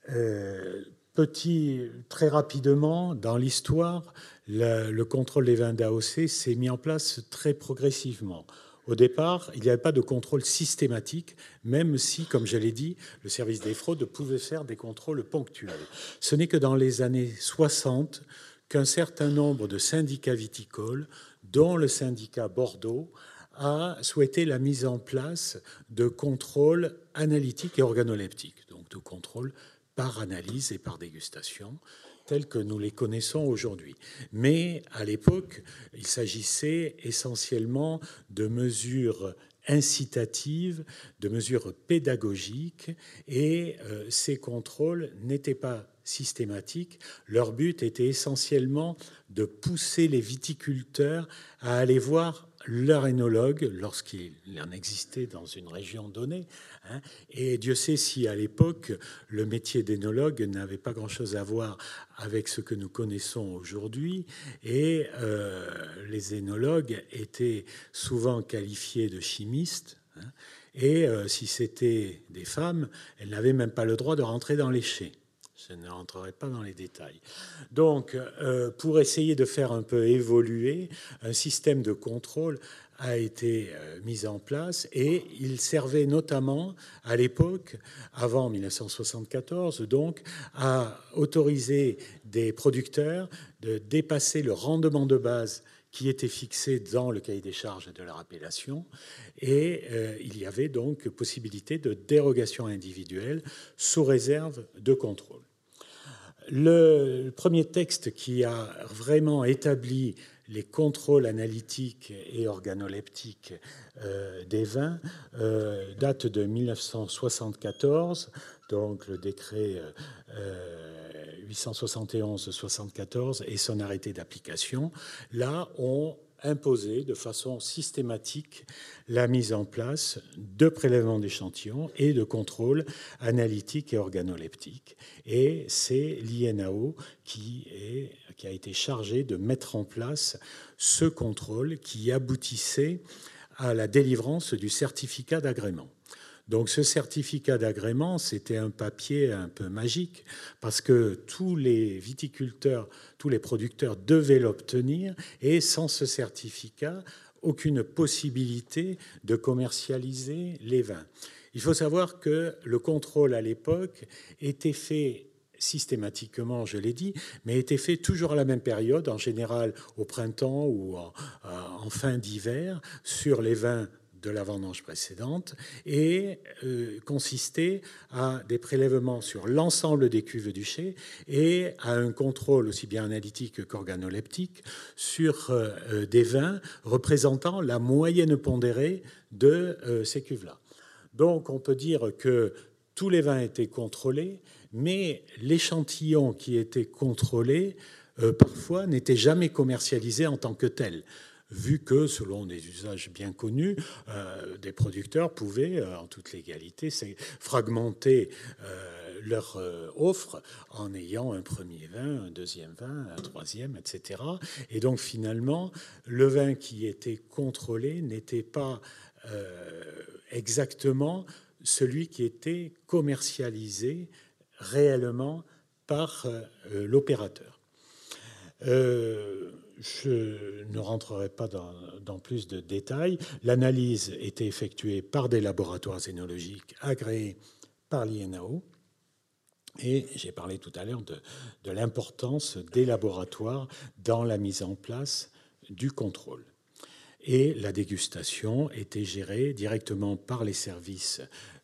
Euh, Petit, très rapidement, dans l'histoire, le, contrôle des vins d'AOC s'est mis en place très progressivement. Au départ, il n'y avait pas de contrôle systématique, même si, comme je l'ai dit, le service des fraudes pouvait faire des contrôles ponctuels. Ce n'est que dans les années 60 qu'un certain nombre de syndicats viticoles, dont le syndicat Bordeaux, a souhaité la mise en place de contrôles analytiques et organoleptiques, donc de contrôles par analyse et par dégustation, tels que nous les connaissons aujourd'hui. Mais à l'époque, il s'agissait essentiellement de mesures incitatives, de mesures pédagogiques, et euh, ces contrôles n'étaient pas systématiques. Leur but était essentiellement de pousser les viticulteurs à aller voir leur énologue, lorsqu'il en existait dans une région donnée. Hein. et Dieu sait si à l'époque, le métier d'énologue n'avait pas grand-chose à voir avec ce que nous connaissons aujourd'hui. Et euh, les énologues étaient souvent qualifiés de chimistes. Hein. et euh, si c'était des femmes, elles n'avaient même pas le droit de rentrer dans les chais. Je ne rentrerai pas dans les détails. Donc, euh, pour essayer de faire un peu évoluer, un système de contrôle a été euh, mis en place et il servait notamment à l'époque, avant 1974, donc, à autoriser des producteurs de dépasser le rendement de base qui était fixé dans le cahier des charges de leur appellation. Et euh, il y avait donc possibilité de dérogation individuelle sous réserve de contrôle. Le premier texte qui a vraiment établi les contrôles analytiques et organoleptiques euh, des vins euh, date de 1974, donc le décret 871-74 et son arrêté d'application. Là, on imposer de façon systématique la mise en place de prélèvements d'échantillons et de contrôles analytiques et organoleptiques. Et c'est l'INAO qui, qui a été chargé de mettre en place ce contrôle qui aboutissait à la délivrance du certificat d'agrément. Donc ce certificat d'agrément, c'était un papier un peu magique parce que tous les viticulteurs, tous les producteurs devaient l'obtenir et sans ce certificat, aucune possibilité de commercialiser les vins. Il faut savoir que le contrôle à l'époque était fait systématiquement, je l'ai dit, mais était fait toujours à la même période, en général au printemps ou en fin d'hiver, sur les vins de la vendange précédente et euh, consistait à des prélèvements sur l'ensemble des cuves du chai et à un contrôle aussi bien analytique qu'organoleptique sur euh, euh, des vins représentant la moyenne pondérée de ces cuves-là. Donc on peut dire que tous les vins étaient contrôlés, mais l'échantillon qui était contrôlé parfois n'était jamais commercialisé en tant que tel vu que, selon des usages bien connus, euh, des producteurs pouvaient, euh, en toute légalité, fragmenter euh, leur offre en ayant un premier vin, un deuxième vin, un troisième, etc. Et donc, finalement, le vin qui était contrôlé n'était pas exactement celui qui était commercialisé réellement par l'opérateur. Je ne rentrerai pas dans, plus de détails. L'analyse était effectuée par des laboratoires énologiques agréés par l'INAO. Et j'ai parlé tout à l'heure de, de l'importance des laboratoires dans la mise en place du contrôle. Et la dégustation était gérée directement par les services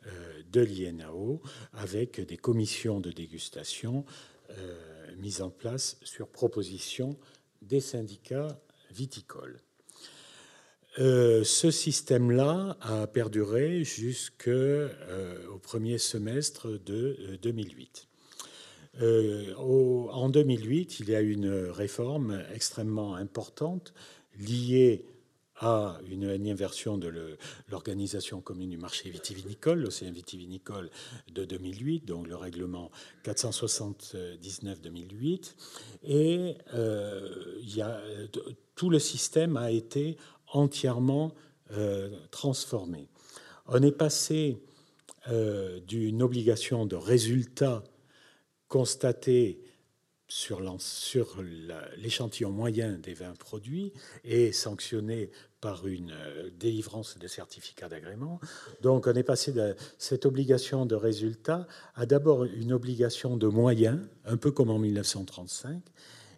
euh, de l'INAO avec des commissions de dégustation euh, mises en place sur proposition des syndicats viticoles. Euh, ce système-là a perduré jusqu'au euh, premier semestre de 2008. Euh, en 2008, il y a une réforme extrêmement importante liée à une énième version de l'Organisation commune du marché vitivinicole, l'océan vitivinicole de 2008, donc le règlement 479-2008. Et euh, y a, tout le système a été entièrement euh, transformé. On est passé euh, d'une obligation de résultat constaté sur l'échantillon moyen des vins produits et sanctionné par une euh, délivrance de certificat d'agrément. Donc on est passé de cette obligation de résultat à d'abord une obligation de moyens, un peu comme en 1935,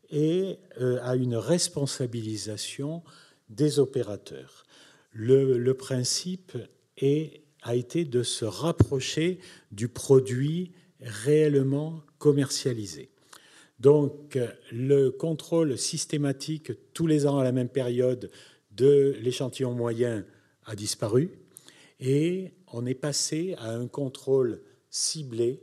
et euh, à une responsabilisation des opérateurs. Le, principe a été de se rapprocher du produit réellement commercialisé. Donc le contrôle systématique tous les ans à la même période de l'échantillon moyen a disparu et on est passé à un contrôle ciblé,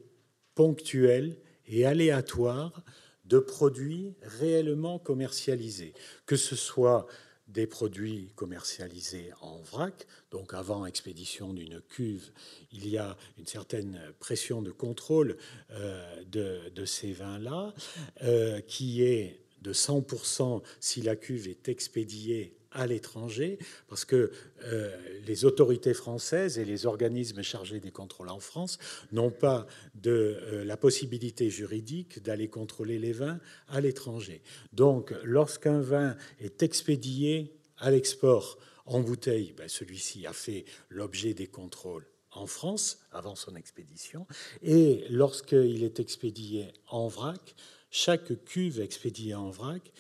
ponctuel et aléatoire de produits réellement commercialisés, que ce soit des produits commercialisés en vrac. Donc avant expédition d'une cuve, il y a une certaine pression de contrôle euh, de, ces vins-là, euh, qui est de 100% si la cuve est expédiée à l'étranger, parce que euh, les autorités françaises et les organismes chargés des contrôles en France n'ont pas de euh, la possibilité juridique d'aller contrôler les vins à l'étranger. Donc, lorsqu'un vin est expédié à l'export en bouteille, ben, celui-ci a fait l'objet des contrôles en France avant son expédition, et lorsqu'il est expédié en vrac, chaque cuve expédiée en vrac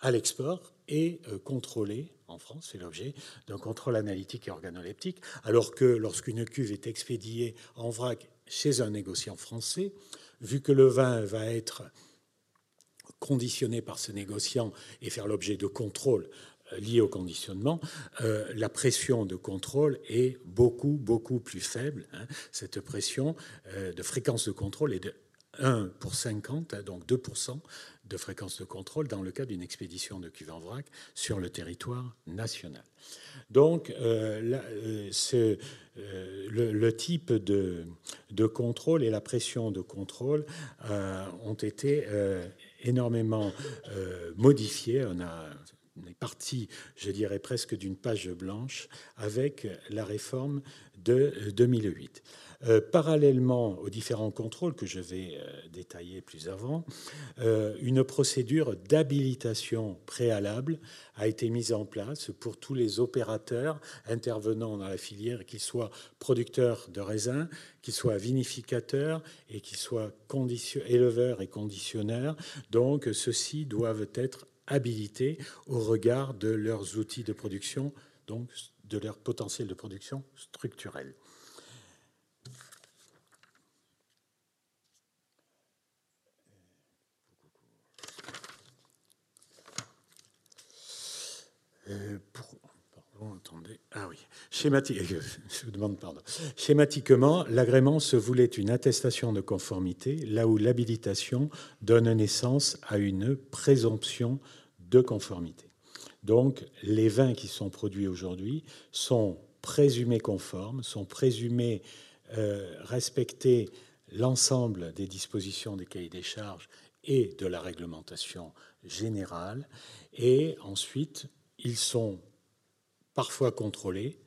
à l'export est euh, contrôlée en France, c'est l'objet d'un contrôle analytique et organoleptique, alors que lorsqu'une cuve est expédiée en vrac chez un négociant français, vu que le vin va être conditionné par ce négociant et faire l'objet de contrôles euh, liés au conditionnement, euh, la pression de contrôle est beaucoup, beaucoup plus faible. Hein. Cette pression de fréquence de contrôle est de 1 pour 50, hein, donc 2% de fréquence de contrôle dans le cas d'une expédition de cuve en vrac sur le territoire national. Donc, euh, euh, euh, le, type de, contrôle et la pression de contrôle ont été énormément modifiés. On a est parti, je dirais presque d'une page blanche avec la réforme de 2008. Euh, parallèlement aux différents contrôles que je vais euh, détailler plus avant, euh, une procédure d'habilitation préalable a été mise en place pour tous les opérateurs intervenant dans la filière, qu'ils soient producteurs de raisins, qu'ils soient vinificateurs et qu'ils soient éleveurs et conditionneurs. Donc, ceux-ci doivent être habilités au regard de leurs outils de production, donc de leur potentiel de production structurel. Euh, ah je vous demande pardon. Schématiquement, l'agrément se voulait une attestation de conformité, là où l'habilitation donne naissance à une présomption de conformité. Donc, les vins qui sont produits aujourd'hui sont présumés conformes, sont présumés euh, respecter l'ensemble des dispositions des cahiers des charges et de la réglementation générale, et ensuite ils sont parfois contrôlés,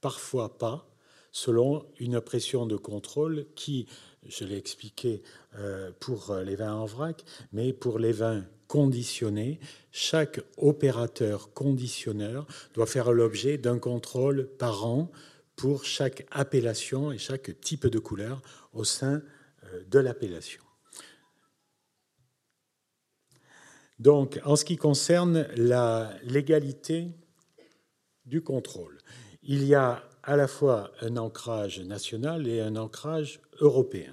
parfois pas, selon une pression de contrôle qui, je l'ai expliqué euh, pour les vins en vrac, mais pour les vins conditionnés, chaque opérateur conditionneur doit faire l'objet d'un contrôle par an pour chaque appellation et chaque type de couleur au sein euh, de l'appellation. Donc, en ce qui concerne la légalité du contrôle, il y a à la fois un ancrage national et un ancrage européen.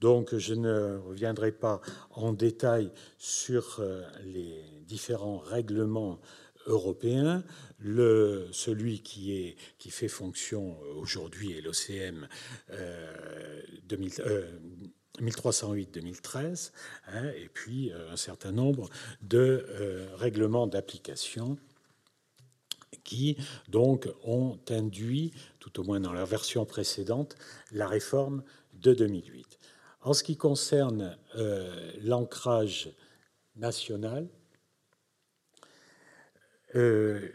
Donc, je ne reviendrai pas en détail sur euh, les différents règlements européens. Celui qui fait fonction aujourd'hui est l'OCM euh, 1308-2013, hein, et puis euh, un certain nombre de euh, règlements d'application qui donc ont induit, tout au moins dans leur version précédente, la réforme de 2008. En ce qui concerne euh, l'ancrage national, il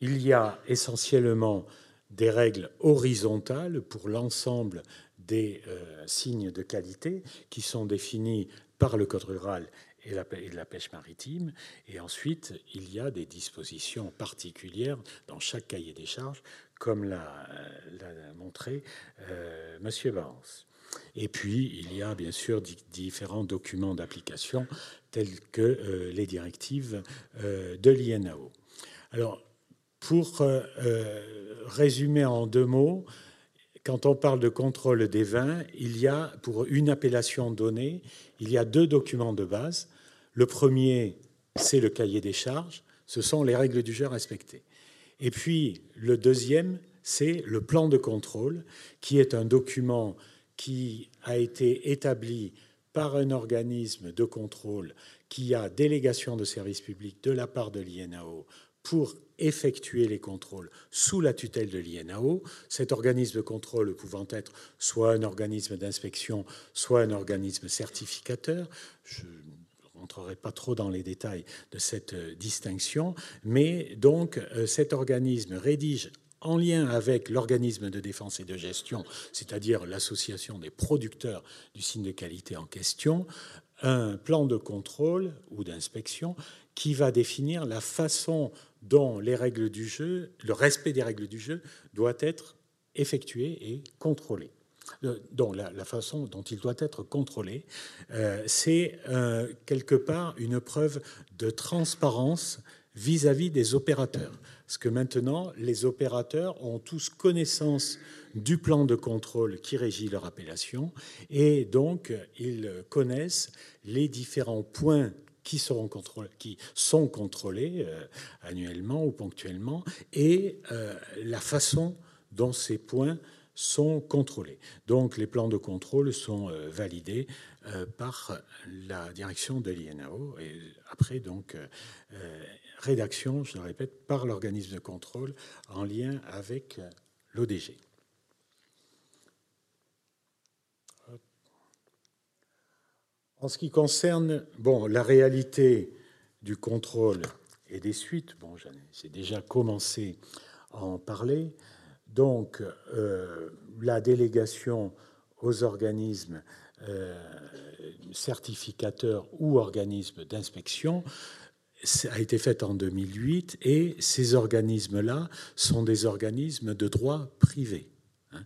y a essentiellement des règles horizontales pour l'ensemble des euh, signes de qualité qui sont définis par le Code rural et la, de la pêche maritime. Et ensuite, il y a des dispositions particulières dans chaque cahier des charges, comme l'a montré euh, M. Barnes. Et puis, il y a bien sûr différents documents d'application tels que euh, les directives de l'INAO. Alors, pour euh, euh, résumer en deux mots, quand on parle de contrôle des vins, il y a, pour une appellation donnée, il y a deux documents de base. Le premier, c'est le cahier des charges, ce sont les règles du jeu respectées. Et puis, le deuxième, c'est le plan de contrôle, qui est un document qui a été établi par un organisme de contrôle qui a délégation de service public de la part de l'INAO pour effectuer les contrôles sous la tutelle de l'INAO, cet organisme de contrôle pouvant être soit un organisme d'inspection, soit un organisme certificateur. Je ne rentrerai pas trop dans les détails de cette euh, distinction, mais donc euh, cet organisme rédige en lien avec l'organisme de défense et de gestion, c'est-à-dire l'association des producteurs du signe de qualité en question, un plan de contrôle ou d'inspection qui va définir la façon dont les règles du jeu, le respect des règles du jeu doit être effectué et contrôlé. Euh, dont la, façon dont il doit être contrôlé, euh, c'est euh, quelque part une preuve de transparence vis-à-vis des opérateurs. Parce que maintenant, les opérateurs ont tous connaissance du plan de contrôle qui régit leur appellation et donc ils connaissent les différents points qui, seront contrôlés, qui sont contrôlés euh, annuellement ou ponctuellement, et euh, la façon dont ces points sont contrôlés. Donc les plans de contrôle sont euh, validés par la direction de l'INAO et après donc rédaction, je le répète, par l'organisme de contrôle en lien avec l'ODG. En ce qui concerne bon, la réalité du contrôle et des suites, bon, j'ai déjà commencé à en parler. Donc, euh, la délégation aux organismes euh, certificateurs ou organismes d'inspection a été faite en 2008 et ces organismes-là sont des organismes de droit privé. Hein.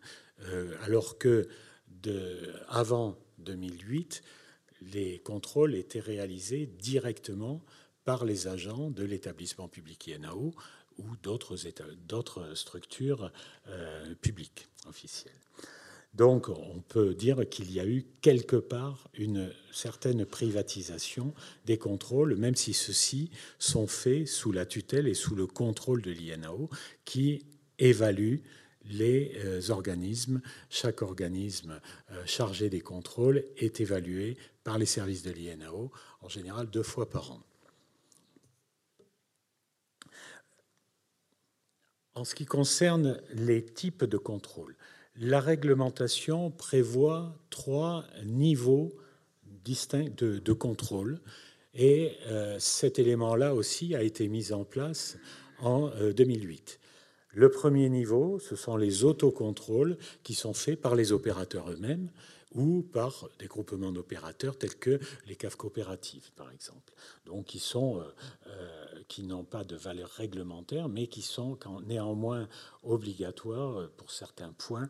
Euh, alors que de, avant 2008, les contrôles étaient réalisés directement par les agents de l'établissement public INAO ou d'autres structures euh, publiques officielles. Donc on peut dire qu'il y a eu quelque part une certaine privatisation des contrôles, même si ceux-ci sont faits sous la tutelle et sous le contrôle de l'INAO, qui évalue les euh, organismes. Chaque organisme euh, chargé des contrôles est évalué par les services de l'INAO, en général deux fois par an. En ce qui concerne les types de contrôles, la réglementation prévoit trois niveaux distincts de, contrôle et euh, cet élément-là aussi a été mis en place en 2008. Euh, Le premier niveau, ce sont les autocontrôles qui sont faits par les opérateurs eux-mêmes ou par des groupements d'opérateurs tels que les CAF coopératives, par exemple. Donc, qui sont euh, euh, qui n'ont pas de valeur réglementaire, mais qui sont néanmoins obligatoires euh, pour certains points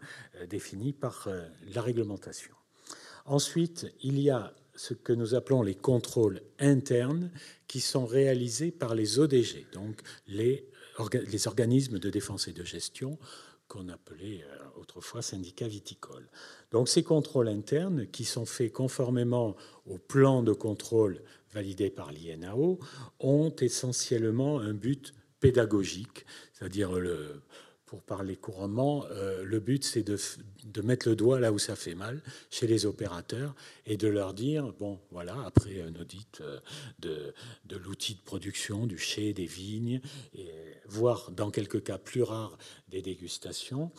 définis par la réglementation. Ensuite, il y a ce que nous appelons les contrôles internes qui sont réalisés par les ODG, donc les organismes de défense et de gestion qu'on appelait autrefois syndicats viticoles. Donc ces contrôles internes, qui sont faits conformément au plan de contrôle validé par l'INAO, ont essentiellement un but pédagogique, c'est-à-dire le, pour parler couramment, euh, le but c'est de, de, mettre le doigt là où ça fait mal chez les opérateurs et de leur dire, bon voilà, après un audit euh, de, de l'outil de production, du chai, des vignes, et voire dans quelques cas plus rares des dégustations,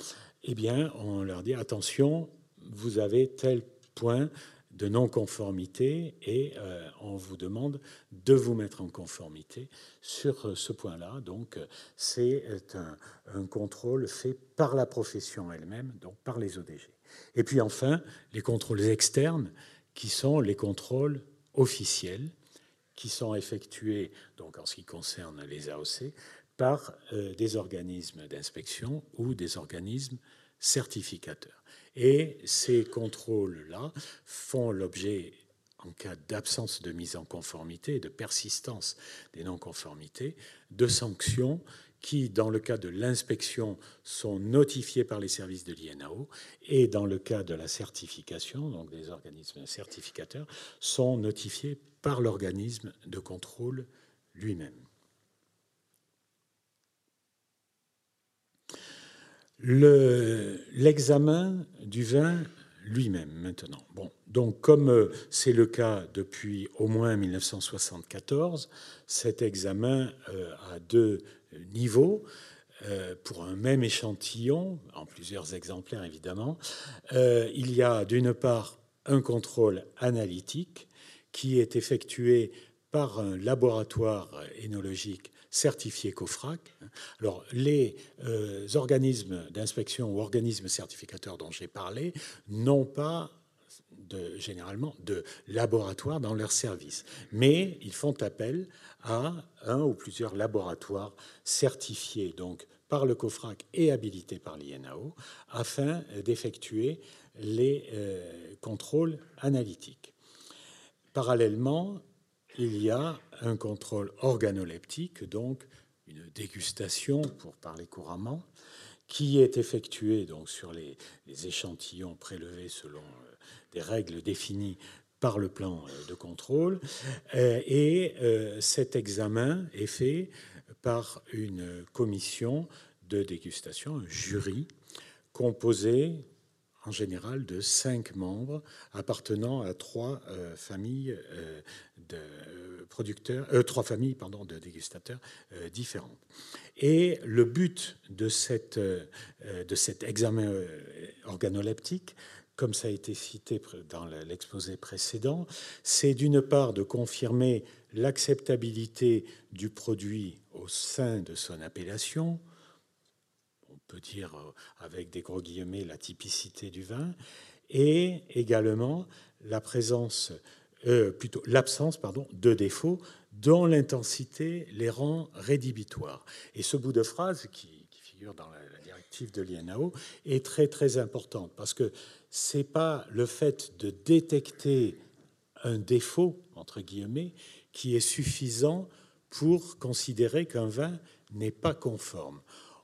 eh bien on leur dit, attention, vous avez tel point de non-conformité et euh, on vous demande de vous mettre en conformité sur euh, ce point-là. Donc c'est un, contrôle fait par la profession elle-même, donc par les ODG. Et puis enfin, les contrôles externes qui sont les contrôles officiels qui sont effectués, donc en ce qui concerne les AOC, par euh, des organismes d'inspection ou des organismes certificateurs. Et ces contrôles-là font l'objet, en cas d'absence de mise en conformité, de persistance des non-conformités, de sanctions qui, dans le cas de l'inspection, sont notifiées par les services de l'INAO et dans le cas de la certification, donc des organismes certificateurs, sont notifiées par l'organisme de contrôle lui-même. L'examen du vin lui-même maintenant. Bon, donc comme euh, c'est le cas depuis au moins 1974, cet examen euh, a deux niveaux. Euh, pour un même échantillon, en plusieurs exemplaires évidemment, il y a d'une part un contrôle analytique qui est effectué par un laboratoire énologique certifié COFRAC. Alors, les euh, organismes d'inspection ou organismes certificateurs dont j'ai parlé n'ont pas généralement de laboratoire dans leur service, mais ils font appel à un ou plusieurs laboratoires certifiés donc par le COFRAC et habilités par l'INAO afin d'effectuer les euh, contrôles analytiques. Parallèlement, il y a un contrôle organoleptique, donc une dégustation, pour parler couramment, qui est effectuée donc, sur les, échantillons prélevés selon euh, des règles définies par le plan euh, de contrôle. Euh, et cet examen est fait par une commission de dégustation, un jury, composé en général de cinq membres appartenant à trois familles de producteurs, euh, trois familles pardon, de dégustateurs euh, différentes. Et le but de, cette, euh, de cet examen organoleptique, comme ça a été cité dans l'exposé précédent, c'est d'une part de confirmer l'acceptabilité du produit au sein de son appellation, on peut dire euh, avec des gros guillemets la typicité du vin, et également la présence, euh, plutôt l'absence pardon, de défauts dont l'intensité les rend rédhibitoires. Et ce bout de phrase qui, figure dans la, directive de l'INAO est très très important parce que c'est pas le fait de détecter un défaut entre guillemets qui est suffisant pour considérer qu'un vin n'est pas conforme.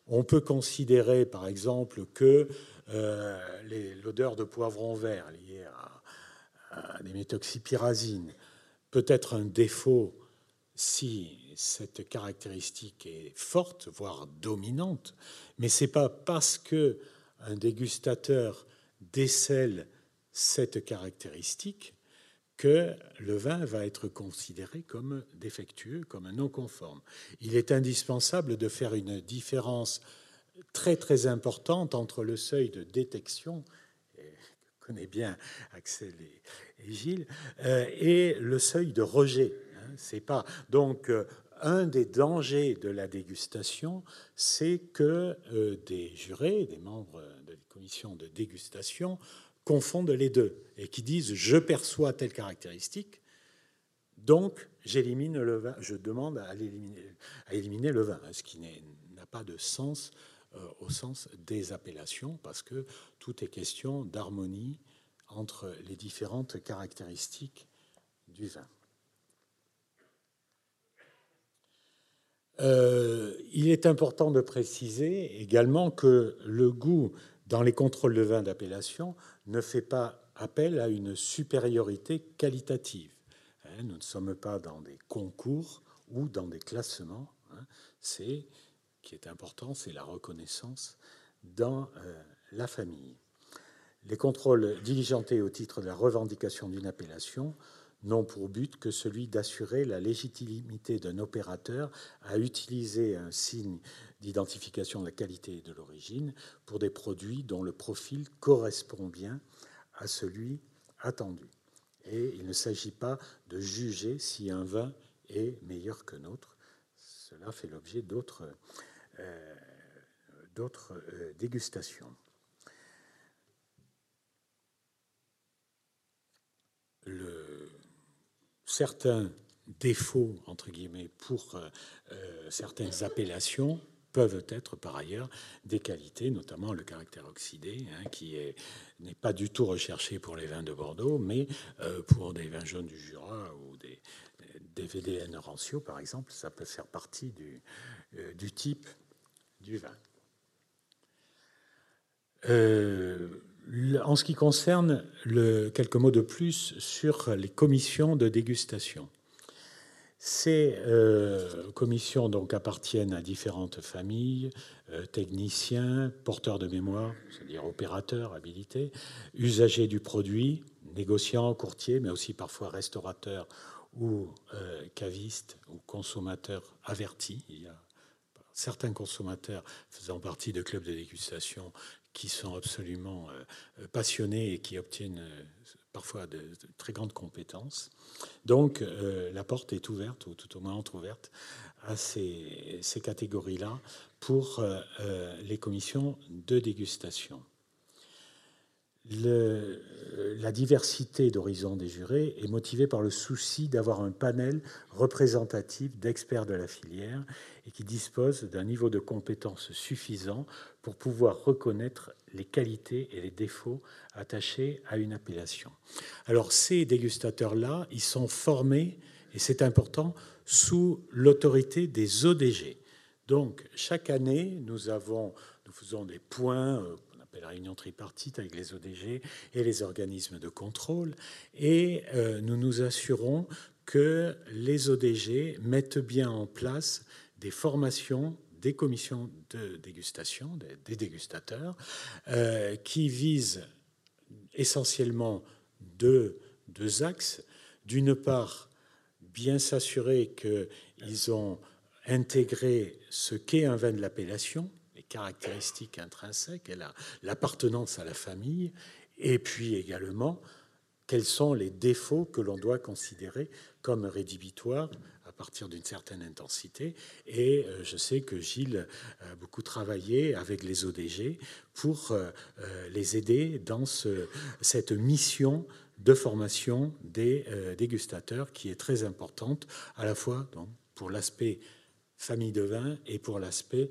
On peut considérer, par exemple, que euh, l'odeur de poivron vert liée à, à des méthoxypyrazines peut être un défaut si cette caractéristique est forte, voire dominante, mais c'est pas parce que un dégustateur décèle cette caractéristique que le vin va être considéré comme défectueux, comme non conforme. Il est indispensable de faire une différence très très importante entre le seuil de détection, connaît bien Axel et, Gilles, euh, et le seuil de rejet. C'est pas donc euh, un des dangers de la dégustation, c'est que euh, des jurés, des membres de la commission de dégustation confondent les deux et qui disent je perçois telle caractéristique, donc j'élimine le vin, je demande à éliminer, à éliminer le vin, ce qui n'a pas de sens au sens des appellations, parce que tout est question d'harmonie entre les différentes caractéristiques du vin. Euh, il est important de préciser également que le goût dans les contrôles de vin d'appellation ne fait pas appel à une supériorité qualitative. Hein. Nous ne sommes pas dans des concours ou dans des classements. Hein. C'est qui est important, c'est la reconnaissance dans euh, la famille. Les contrôles diligentés au titre de la revendication d'une appellation n'ont pour but que celui d'assurer la légitimité d'un opérateur à utiliser un signe d'identification de la qualité et de l'origine pour des produits dont le profil correspond bien à celui attendu. Et il ne s'agit pas de juger si un vin est meilleur que autre. Cela fait l'objet d'autres euh, euh, dégustations. Certains défauts, entre guillemets, pour euh, certaines appellations peuvent être par ailleurs des qualités, notamment le caractère oxydé, hein, qui n'est pas du tout recherché pour les vins de Bordeaux, mais pour des vins jaunes du Jura ou des, VDN rancio, par exemple, ça peut faire partie du type du vin. En ce qui concerne quelques mots de plus sur les commissions de dégustation. Ces euh, commissions donc appartiennent à différentes familles, euh, techniciens, porteurs de mémoire, c'est-à-dire opérateurs habilités, usagers du produit, négociants, courtiers, mais aussi parfois restaurateurs ou euh, cavistes ou consommateurs avertis. Il y a certains consommateurs faisant partie de clubs de dégustation qui sont absolument euh, passionnés et qui obtiennent euh, parfois de, très grandes compétences. Donc euh, la porte est ouverte, ou tout au moins entrouverte, à ces catégories-là pour les commissions de dégustation. Le, la diversité d'horizons des jurés est motivée par le souci d'avoir un panel représentatif d'experts de la filière et qui dispose d'un niveau de compétence suffisant pour pouvoir reconnaître les qualités et les défauts attachés à une appellation. Alors ces dégustateurs-là, ils sont formés, et c'est important, sous l'autorité des ODG. Donc chaque année, nous, avons, nous faisons des points euh, qu'on appelle réunion tripartite avec les ODG et les organismes de contrôle, et euh, nous nous assurons que les ODG mettent bien en place des formations des commissions de dégustation, des, dégustateurs, euh, qui visent essentiellement deux, deux axes. D'une part, bien s'assurer qu'ils ont intégré ce qu'est un vin de l'appellation, caractéristiques intrinsèques et l'appartenance à la famille, et puis également quels sont les défauts que l'on doit considérer comme rédhibitoires à partir d'une certaine intensité. Et euh, je sais que Gilles a beaucoup travaillé avec les ODG pour euh, euh, les aider dans cette mission de formation des dégustateurs qui est très importante, à la fois pour l'aspect famille de vin et pour l'aspect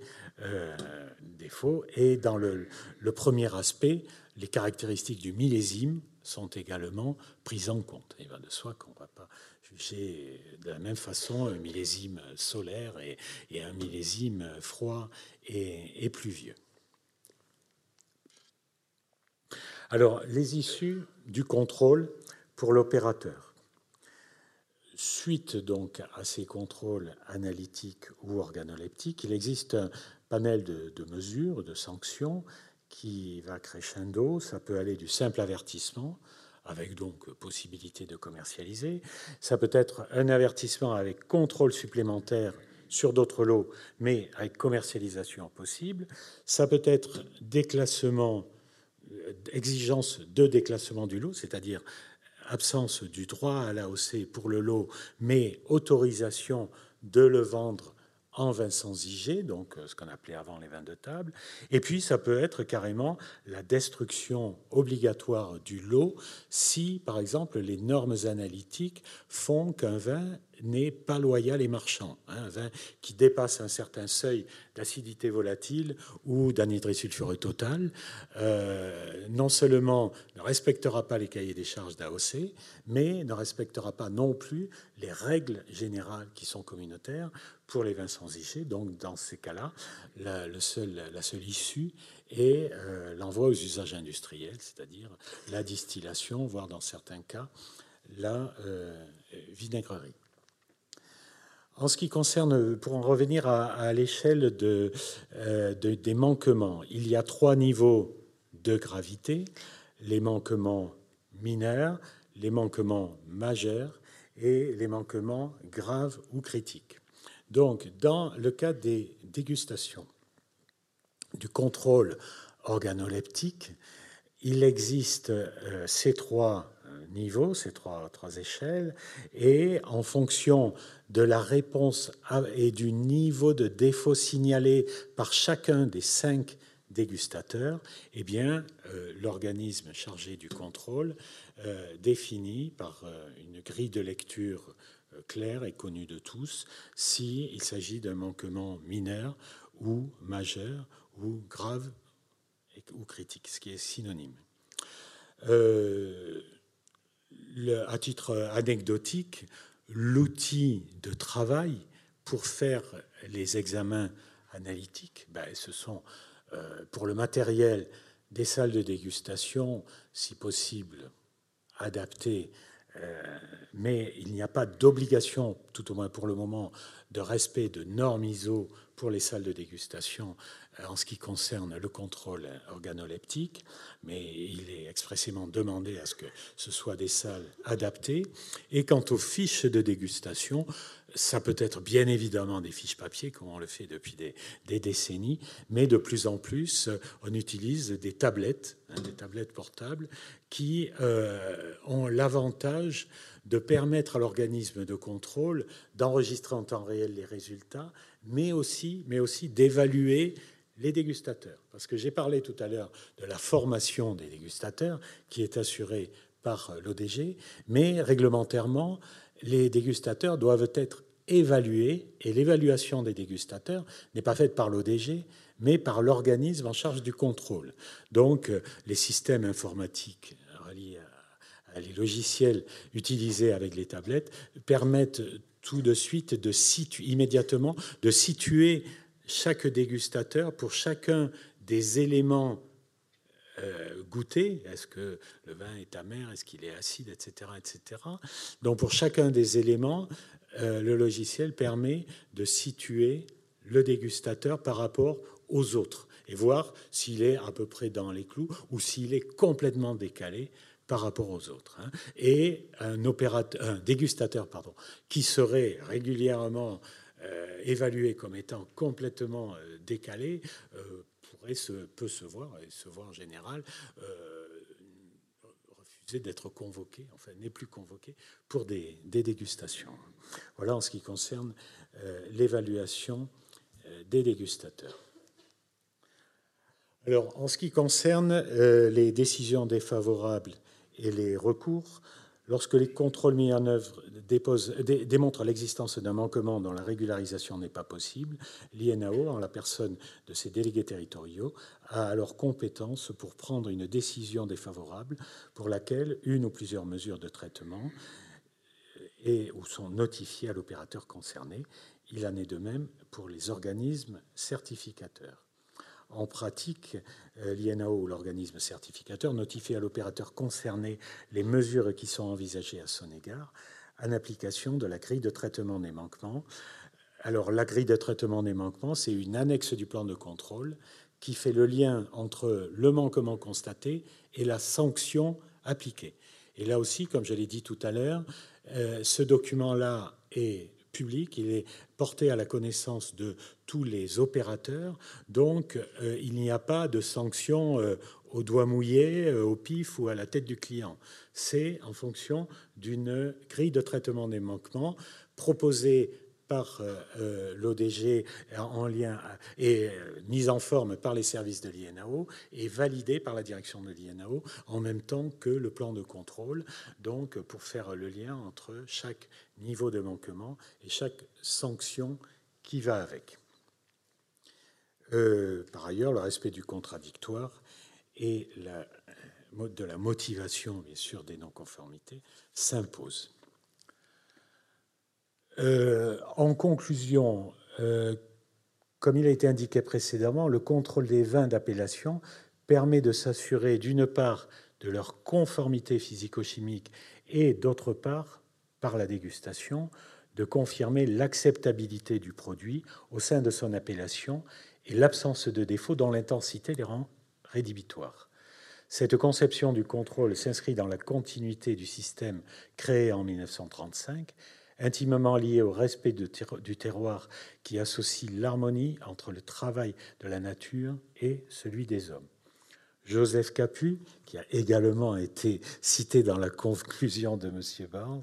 défaut. Et dans le, premier aspect, les caractéristiques du millésime sont également prises en compte. Il va de soi qu'on ne va pas juger de la même façon un millésime solaire et, un millésime froid et pluvieux. Alors, les issues du contrôle pour l'opérateur. Suite donc à ces contrôles analytiques ou organoleptiques, il existe un panel de, de mesures, de sanctions qui va crescendo. Ça peut aller du simple avertissement, avec donc possibilité de commercialiser. Ça peut être un avertissement avec contrôle supplémentaire sur d'autres lots, mais avec commercialisation possible. Ça peut être déclassement, euh, exigence de déclassement du lot, c'est-à-dire absence du droit à l'AOC pour le lot, mais autorisation de le vendre en vin sans IG, donc euh, ce qu'on appelait avant les vins de table. Et puis, ça peut être carrément la destruction obligatoire du lot si, par exemple, les normes analytiques font qu'un vin n'est pas loyal et marchand. Hein, un vin qui dépasse un certain seuil d'acidité volatile ou d'anhydride sulfureux total, euh, non seulement ne respectera pas les cahiers des charges d'AOC, mais ne respectera pas non plus les règles générales qui sont communautaires pour les vins sans. Donc, dans ces cas-là, la, le seul, la seule issue est euh, l'envoi aux usages industriels, c'est-à-dire la distillation, voire dans certains cas, la euh, vinaigrerie. En ce qui concerne, pour en revenir à, l'échelle euh, de, des manquements, il y a trois niveaux de gravité les manquements mineurs, les manquements majeurs et les manquements graves ou critiques. Donc, dans le cas des dégustations, du contrôle organoleptique, il existe euh, ces trois niveaux, ces trois, échelles, et en fonction de la réponse et du niveau de défaut signalé par chacun des cinq dégustateurs, eh bien, euh, l'organisme chargé du contrôle euh, définit par euh, une grille de lecture claire et connue de tous s'il s'agit d'un manquement mineur ou majeur ou grave ou critique, ce qui est synonyme. À titre anecdotique, l'outil de travail pour faire les examens analytiques, ben, ce sont euh, pour le matériel des salles de dégustation, si possible, adaptées, euh, mais il n'y a pas d'obligation, tout au moins pour le moment, de respect de normes ISO pour les salles de dégustation en ce qui concerne le contrôle organoleptique, mais il est expressément demandé à ce que ce soit des salles adaptées. Et quant aux fiches de dégustation, ça peut être bien évidemment des fiches papier, comme on le fait depuis des, décennies, mais de plus en plus, on utilise des tablettes, hein, des tablettes portables, qui euh, ont l'avantage de permettre à l'organisme de contrôle d'enregistrer en temps réel les résultats, mais aussi, mais aussi d'évaluer les dégustateurs. Parce que j'ai parlé tout à l'heure de la formation des dégustateurs qui est assurée par l'ODG, mais réglementairement, les dégustateurs doivent être évalués et l'évaluation des dégustateurs n'est pas faite par l'ODG, mais par l'organisme en charge du contrôle. Donc, les systèmes informatiques reliés à les logiciels utilisés avec les tablettes permettent tout de suite immédiatement de situer chaque dégustateur pour chacun des éléments euh, goûtés, est-ce que le vin est amer, est-ce qu'il est acide, etc., etc. Donc pour chacun des éléments, euh, le logiciel permet de situer le dégustateur par rapport aux autres et voir s'il est à peu près dans les clous ou s'il est complètement décalé par rapport aux autres. Hein. Et un, opérateur, un dégustateur pardon, qui serait régulièrement euh, évalué comme étant complètement décalé pourrait peut se voir, et se voir en général, refuser d'être convoqué, enfin n'est plus convoqué pour des, dégustations. Voilà en ce qui concerne euh, l'évaluation euh, des dégustateurs. Alors, en ce qui concerne euh, les décisions défavorables et les recours, Lorsque les contrôles mis en œuvre démontrent l'existence d'un manquement dont la régularisation n'est pas possible, l'INAO, en la personne de ses délégués territoriaux, a alors compétence pour prendre une décision défavorable pour laquelle une ou plusieurs mesures de traitement ou sont notifiées à l'opérateur concerné. Il en est de même pour les organismes certificateurs. En pratique, euh, l'INAO, l'organisme certificateur, notifie à l'opérateur concerné les mesures qui sont envisagées à son égard en application de la grille de traitement des manquements. Alors, la grille de traitement des manquements, c'est une annexe du plan de contrôle qui fait le lien entre le manquement constaté et la sanction appliquée. Et là aussi, comme je l'ai dit tout à l'heure, euh, ce document-là est il est porté à la connaissance de tous les opérateurs, donc euh, il n'y a pas de sanction euh, au doigt mouillé, euh, au pif ou à la tête du client. C'est en fonction d'une grille de traitement des manquements proposée par euh, euh, l'ODG en lien et euh, mise en forme par les services de l'INAO et validée par la direction de l'INAO en même temps que le plan de contrôle, donc pour faire le lien entre chaque niveau de manquement et chaque sanction qui va avec. par ailleurs, le respect du contradictoire et de la motivation, bien sûr, des non-conformités s'impose. Euh, en conclusion, euh, comme il a été indiqué précédemment, le contrôle des vins d'appellation permet de s'assurer d'une part de leur conformité physico-chimique et d'autre part, par la dégustation, de confirmer l'acceptabilité du produit au sein de son appellation et l'absence de défauts dont l'intensité les rend rédhibitoires. Cette conception du contrôle s'inscrit dans la continuité du système créé en 1935 intimement lié au respect du terroir qui associe l'harmonie entre le travail de la nature et celui des hommes. Joseph Capu, qui a également été cité dans la conclusion de M. Barnes,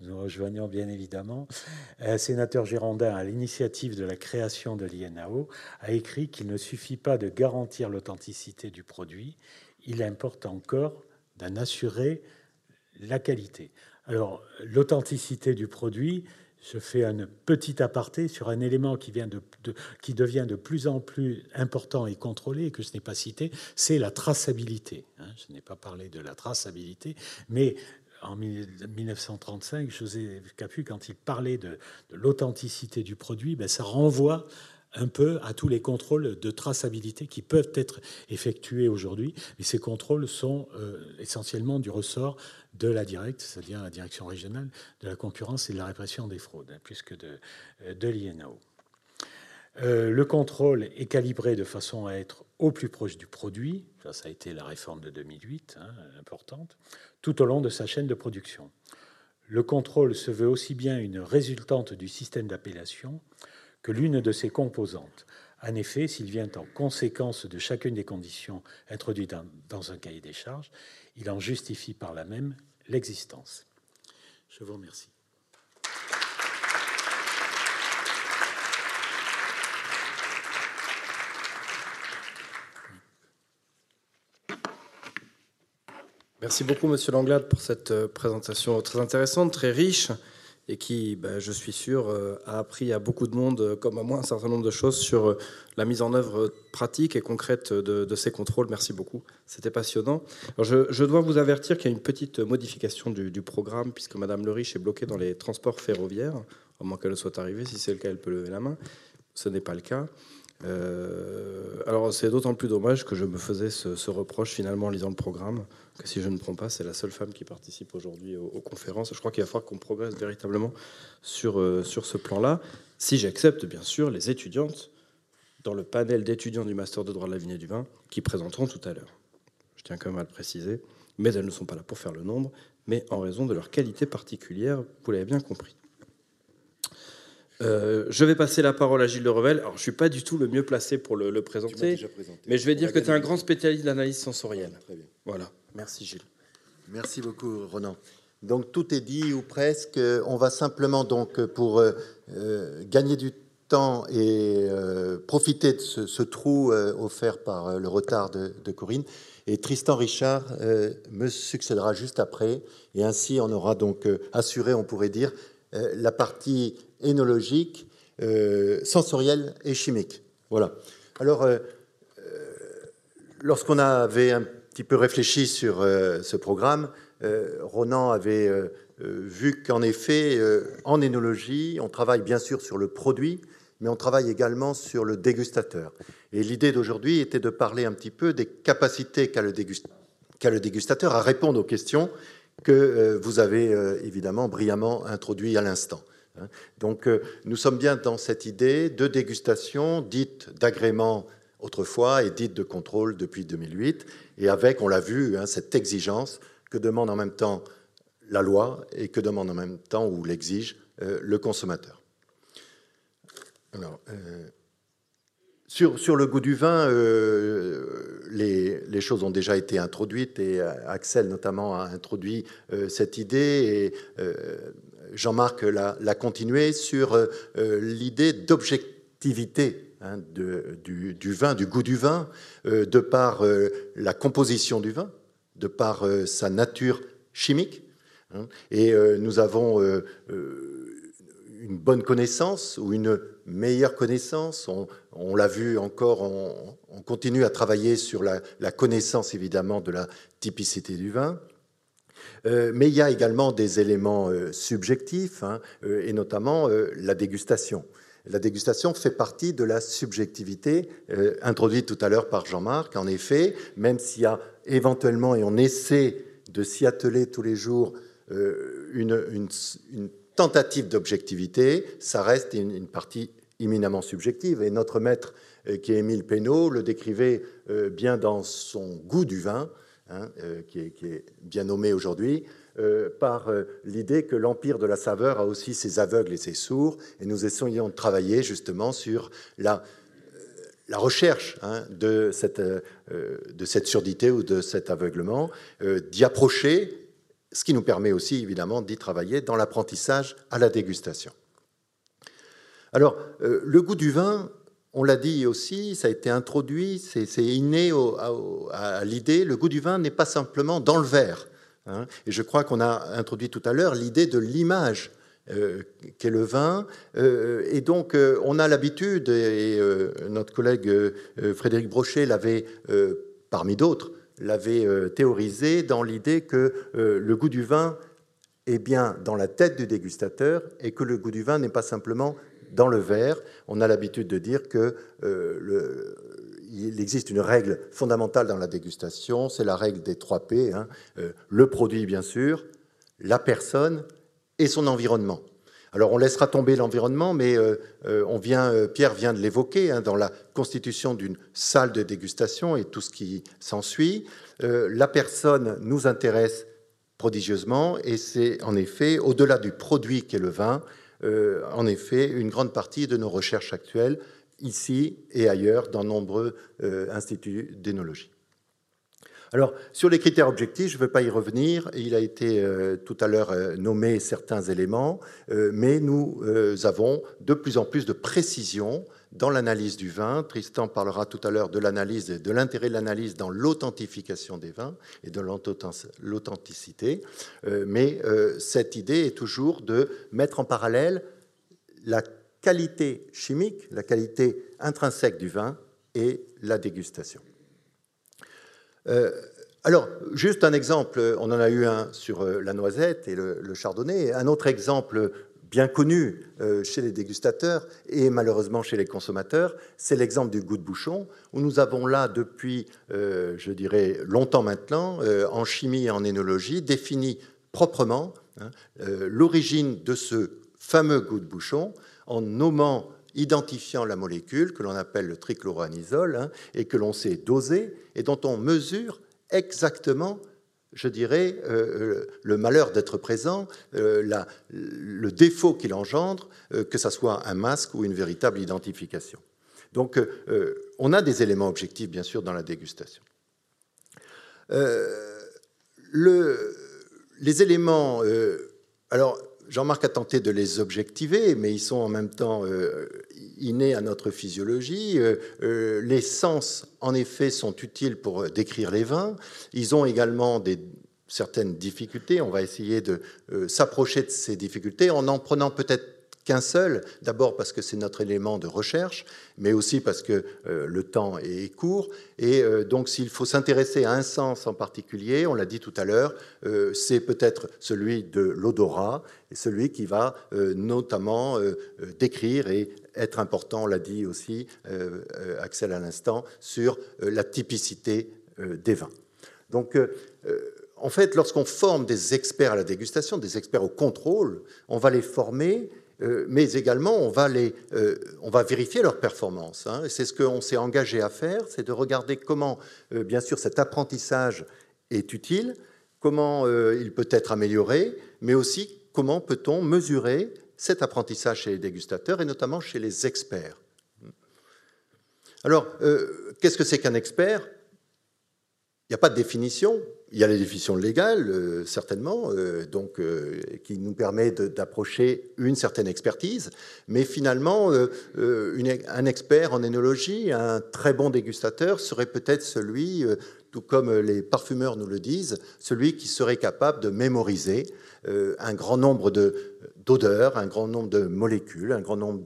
nous rejoignons bien évidemment, un sénateur girondin à l'initiative de la création de l'INAO, a écrit qu'il ne suffit pas de garantir l'authenticité du produit, il importe encore d'en assurer la qualité. Alors, l'authenticité du produit, je fais un petit aparté sur un élément qui, vient de, qui devient de plus en plus important et contrôlé, et que je n'ai pas cité, c'est la traçabilité. Hein. je n'ai pas parlé de la traçabilité, mais en 1935, José Capu, quand il parlait de, l'authenticité du produit, ben, ça renvoie un peu à tous les contrôles de traçabilité qui peuvent être effectués aujourd'hui. Et ces contrôles sont euh, essentiellement du ressort de la directe, c'est-à-dire la direction régionale de la concurrence et de la répression des fraudes, hein, plus que de, euh, de l'INAO. Euh, le contrôle est calibré de façon à être au plus proche du produit, ça, a été la réforme de 2008, hein, importante, tout au long de sa chaîne de production. Le contrôle se veut aussi bien une résultante du système d'appellation que l'une de ses composantes. En effet, s'il vient en conséquence de chacune des conditions introduites dans, un cahier des charges, il en justifie par là même l'existence. Je vous remercie. Merci beaucoup, Monsieur Langlade, pour cette euh, présentation très intéressante, très riche et qui, ben, je suis sûr, euh, a appris à beaucoup de monde, euh, comme à moi, un certain nombre de choses sur euh, la mise en œuvre pratique et concrète de, ces contrôles. Merci beaucoup, c'était passionnant. je, dois vous avertir qu'il y a une petite modification du, programme, puisque Madame Le Riche est bloquée dans les transports ferroviaires, au moins qu'elle soit arrivée. Si c'est le cas, elle peut lever la main. Ce n'est pas le cas. Euh, alors c'est d'autant plus dommage que je me faisais ce, reproche finalement en lisant le programme, que si je ne prends pas, c'est la seule femme qui participe aujourd'hui aux, conférences. Je crois qu'il va falloir qu'on progresse véritablement sur, euh, sur ce plan-là, si j'accepte bien sûr les étudiantes dans le panel d'étudiants du Master de droit de la vigne et du vin qui présenteront tout à l'heure. Je tiens quand même à le préciser, mais elles ne sont pas là pour faire le nombre, mais en raison de leur qualité particulière, vous l'avez bien compris. Euh, je vais passer la parole à Gilles de Revel. Alors, je ne suis pas du tout le mieux placé pour le, présenter, mais je vais dire que tu es un grand spécialiste d'analyse sensorielle. Très bien. Voilà. Merci Gilles. Merci beaucoup, Ronan. Donc tout est dit ou presque. On va simplement donc pour gagner du temps et profiter de ce, trou offert par le retard de, de Corinne. Et Tristan Richard me succédera juste après. Et ainsi, on aura donc assuré, on pourrait dire, la partie énologique, sensorielle et chimique. Voilà. Alors, lorsqu'on avait un petit peu réfléchi sur euh, ce programme, euh, Ronan avait euh, vu qu'en effet, en énologie, on travaille bien sûr sur le produit, mais on travaille également sur le dégustateur. Et l'idée d'aujourd'hui était de parler un petit peu des capacités qu'a le, dégustateur à répondre aux questions que vous avez évidemment brillamment introduites à l'instant. Hein. Donc nous sommes bien dans cette idée de dégustation dite d'agrément autrefois et dite de contrôle depuis 2008, et avec, on l'a vu, hein, cette exigence que demande en même temps la loi et que demande en même temps, ou l'exige, euh, le consommateur. Alors, euh, sur, sur, le goût du vin, euh, les, choses ont déjà été introduites et Axel notamment a introduit cette idée Jean-Marc l'a continué sur l'idée d'objectivité Hein, du, vin, du goût du vin, euh, de par euh, la composition du vin, de par euh, sa nature chimique. Hein. et nous avons une bonne connaissance ou une meilleure connaissance. On, l'a vu encore, on, continue à travailler sur la, connaissance évidemment de la typicité du vin. Mais il y a également des éléments subjectifs, hein, et notamment la dégustation. La dégustation fait partie de la subjectivité euh, introduite tout à l'heure par Jean-Marc. En effet, même s'il y a éventuellement, et on essaie de s'y atteler tous les jours, euh, une, tentative d'objectivité, ça reste une, partie éminemment subjective. Et notre maître, euh, qui est Émile Pénaud, le décrivait bien dans son goût du vin, hein, qui, est, bien nommé aujourd'hui. Euh, par euh, l'idée que l'empire de la saveur a aussi ses aveugles et ses sourds, et nous essayons de travailler justement sur la, recherche hein, euh, de cette surdité ou de cet aveuglement, d'y approcher, ce qui nous permet aussi évidemment d'y travailler dans l'apprentissage à la dégustation. Alors, le goût du vin, on l'a dit aussi, ça a été introduit, c'est inné à l'idée, le goût du vin n'est pas simplement dans le verre. Hein. Et je crois qu'on a introduit tout à l'heure l'idée de l'image euh, qu'est le vin. Euh, et donc, euh, on a l'habitude, et notre collègue Frédéric Brochet l'avait, parmi d'autres, l'avait théorisé dans l'idée que le goût du vin est bien dans la tête du dégustateur et que le goût du vin n'est pas simplement dans le verre. On a l'habitude de dire que le, il existe une règle fondamentale dans la dégustation, c'est la règle des trois P. Hein. Euh, le produit, bien sûr, la personne et son environnement. Alors on laissera tomber l'environnement, mais euh, euh, on vient, Pierre vient de l'évoquer hein, dans la constitution d'une salle de dégustation et tout ce qui s'ensuit. la personne nous intéresse prodigieusement et c'est en effet, au-delà du produit qu'est le vin, en effet, une grande partie de nos recherches actuelles ici et ailleurs dans nombreux euh, instituts d'énologie. Alors, sur les critères objectifs, je ne veux pas y revenir. Il a été euh, tout à l'heure euh, nommé certains éléments, mais nous avons de plus en plus de précision dans l'analyse du vin. Tristan parlera tout à l'heure de l'analyse, de l'intérêt de l'analyse dans l'authentification des vins et de l'authenticité. mais cette idée est toujours de mettre en parallèle la qualité chimique, la qualité intrinsèque du vin et la dégustation. Euh, alors, juste un exemple, on en a eu un sur euh, la noisette et le, chardonnay, un autre exemple bien connu euh, chez les dégustateurs et malheureusement chez les consommateurs, c'est l'exemple du goût de bouchon, où nous avons là depuis, je dirais, longtemps maintenant, en chimie et en énologie, défini proprement hein, l'origine de ce fameux goût de bouchon, en nommant, identifiant la molécule que l'on appelle le trichloroanisole hein, et que l'on sait doser et dont on mesure exactement je dirais, euh, euh, le malheur d'être présent, euh, le défaut qu'il engendre, que ce soit un masque ou une véritable identification. Donc, on a des éléments objectifs, bien sûr, dans la dégustation. le, les éléments. alors, Jean-Marc a tenté de les objectiver, mais ils sont en même temps innés à notre physiologie. les sens, en effet, sont utiles pour décrire les vins. Ils ont également des, certaines difficultés. On va essayer de s'approcher de ces difficultés en en prenant peut-être qu'un seul, d'abord parce que c'est notre élément de recherche, mais aussi parce que euh, le temps est court. Et euh, donc s'il faut s'intéresser à un sens en particulier, on l'a dit tout à l'heure, euh, c'est peut-être celui de l'odorat, celui qui va notamment décrire et être important, on l'a dit aussi Axel à l'instant, sur la typicité des vins. Donc en fait, lorsqu'on forme des experts à la dégustation, des experts au contrôle, on va les former euh, mais également on va, les, euh, on va vérifier leur performance. Hein. c'est ce qu'on s'est engagé à faire, c'est de regarder comment, euh, bien sûr, cet apprentissage est utile, comment il peut être amélioré, mais aussi comment peut-on mesurer cet apprentissage chez les dégustateurs et notamment chez les experts. Alors, qu'est-ce que c'est qu'un expert? Il n'y a pas de définition, il y a les définitions légales, euh, certainement, euh, donc, euh, qui nous permet d'approcher une certaine expertise, mais finalement, un expert en énologie, un très bon dégustateur, serait peut-être celui, tout comme les parfumeurs nous le disent, celui qui serait capable de mémoriser un grand nombre d'odeurs, un grand nombre de molécules, un grand nombre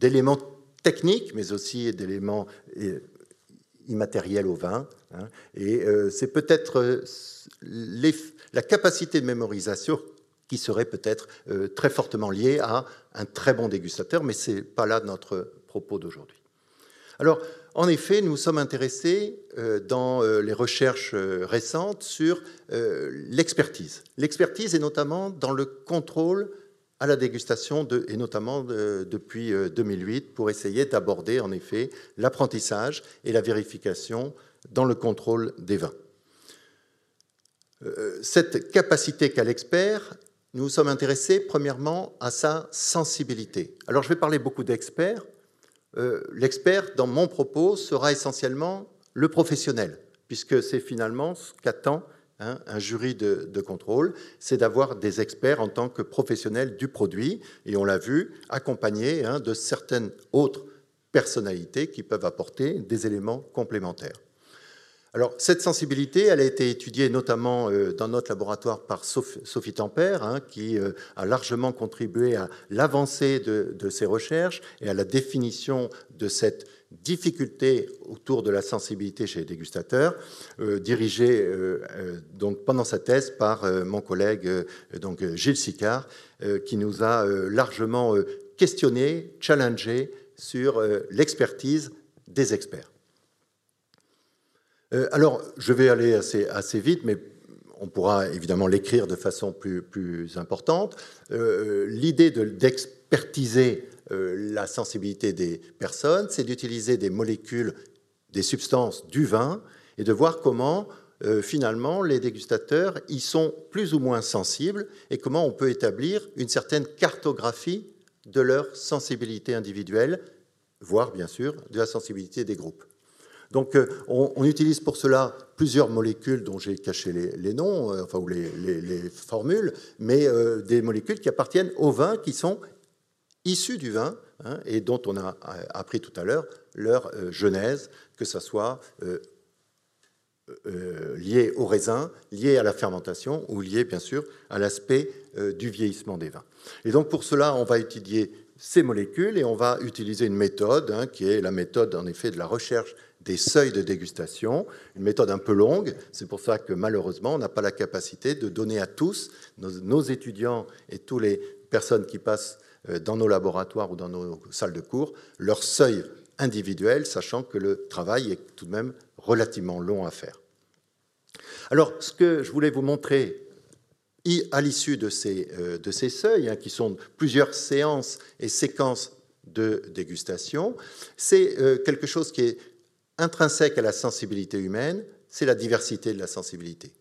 d'éléments techniques, mais aussi d'éléments immatériels au vin, Hein. Et euh, c'est peut-être euh, la capacité de mémorisation qui serait peut-être euh, très fortement liée à un très bon dégustateur, mais ce n'est pas là notre propos d'aujourd'hui. Alors, en effet, nous sommes intéressés dans les recherches récentes sur l'expertise. L'expertise est notamment dans le contrôle à la dégustation, et notamment depuis 2008, pour essayer d'aborder en effet l'apprentissage et la vérification dans le contrôle des vins. Euh, cette capacité qu'a l'expert, nous sommes intéressés premièrement à sa sensibilité. Alors je vais parler beaucoup d'experts. Euh, l'expert, dans mon propos, sera essentiellement le professionnel, puisque c'est finalement ce qu'attend hein, un jury de, contrôle, c'est d'avoir des experts en tant que professionnels du produit, et on l'a vu, accompagnés hein, de certaines autres personnalités qui peuvent apporter des éléments complémentaires. Alors, cette sensibilité, elle a été étudiée notamment euh, dans notre laboratoire par Sophie Tempère, hein, qui euh, a largement contribué à l'avancée de, ces recherches et à la définition de cette difficulté autour de la sensibilité chez les dégustateurs, euh, dirigée donc pendant sa thèse par mon collègue donc Gilles Sicard, qui nous a largement questionné, challengé sur l'expertise des experts. Euh, alors, je vais aller assez, vite, mais on pourra évidemment l'écrire de façon plus, importante. Euh, l'idée d'expertiser euh, la sensibilité des personnes, c'est d'utiliser des molécules, des substances du vin, et de voir comment finalement les dégustateurs y sont plus ou moins sensibles, et comment on peut établir une certaine cartographie de leur sensibilité individuelle, voire bien sûr de la sensibilité des groupes. Donc euh, on, utilise pour cela plusieurs molécules dont j'ai caché les, noms, euh, enfin ou les, formules, mais euh, des molécules qui appartiennent au vin, qui sont issues du vin hein, et dont on a appris tout à l'heure leur genèse, que ce soit lié au raisin, lié à la fermentation ou lié bien sûr à l'aspect du vieillissement des vins. Et donc pour cela, on va étudier ces molécules et on va utiliser une méthode hein, qui est la méthode en effet de la recherche des seuils de dégustation, une méthode un peu longue. C'est pour ça que malheureusement, on n'a pas la capacité de donner à tous, nos, étudiants et toutes les personnes qui passent euh, dans nos laboratoires ou dans nos salles de cours, leur seuil individuel, sachant que le travail est tout de même relativement long à faire. Alors, ce que je voulais vous montrer à l'issue de ces, euh, seuils, hein, qui sont plusieurs séances et séquences de dégustation, c'est euh, quelque chose qui est intrinsèque à la sensibilité humaine, c'est la diversité de la sensibilité.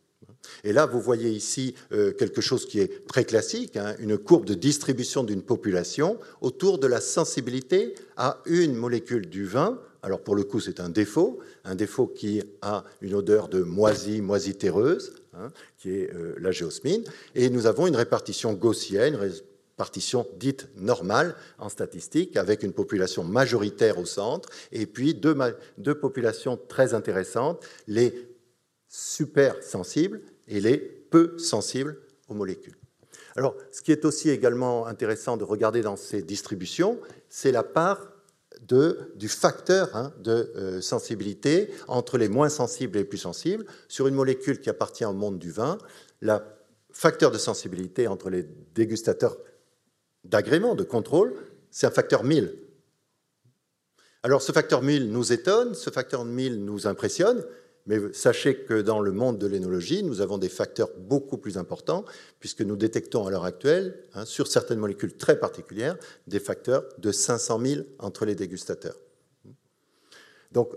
Et là, vous voyez ici euh, quelque chose qui est très classique, hein, une courbe de distribution d'une population autour de la sensibilité à une molécule du vin. Alors pour le coup, c'est un défaut, un défaut qui a une odeur de moisie, moisitéreuse, hein, qui est la géosmine, et nous avons une répartition gaussienne, répartition dite normale en statistique, avec une population majoritaire au centre, et puis deux, deux populations très intéressantes, les super sensibles et les peu sensibles aux molécules. Alors, ce qui est aussi également intéressant de regarder dans ces distributions, c'est la part de, du facteur hein, de euh, sensibilité entre les moins sensibles et les plus sensibles. Sur une molécule qui appartient au monde du vin, le facteur de sensibilité entre les dégustateurs d'agrément, de contrôle, c'est un facteur 1000. Alors ce facteur 1000 nous étonne, ce facteur 1000 nous impressionne, mais sachez que dans le monde de l'énologie, nous avons des facteurs beaucoup plus importants, puisque nous détectons à l'heure actuelle, hein, sur certaines molécules très particulières, des facteurs de 500 000 entre les dégustateurs. Donc,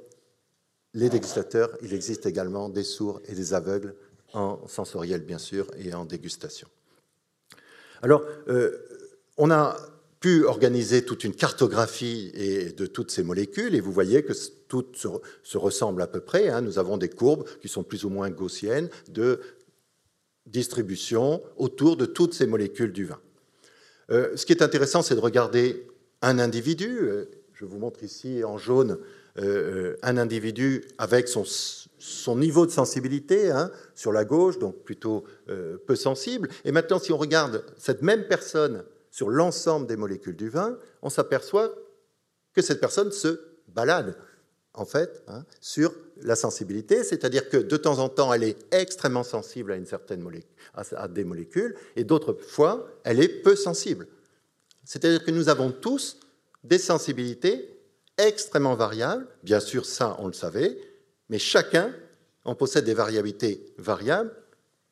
les dégustateurs, il existe également des sourds et des aveugles en sensoriel, bien sûr, et en dégustation. Alors, euh, on a pu organiser toute une cartographie de toutes ces molécules, et vous voyez que toutes se, ressemblent à peu près. Hein. Nous avons des courbes qui sont plus ou moins gaussiennes de distribution autour de toutes ces molécules du vin. Euh, ce qui est intéressant, c'est de regarder un individu. Euh, je vous montre ici en jaune euh, un individu avec son, niveau de sensibilité hein, sur la gauche, donc plutôt peu sensible. Et maintenant, si on regarde cette même personne sur l'ensemble des molécules du vin, on s'aperçoit que cette personne se balade en fait hein, sur la sensibilité, c'est-à-dire que de temps en temps, elle est extrêmement sensible à des molécules, et d'autres fois, elle est peu sensible. C'est-à-dire que nous avons tous des sensibilités extrêmement variables. Bien sûr, ça, on le savait, mais chacun en possède des variabilités variables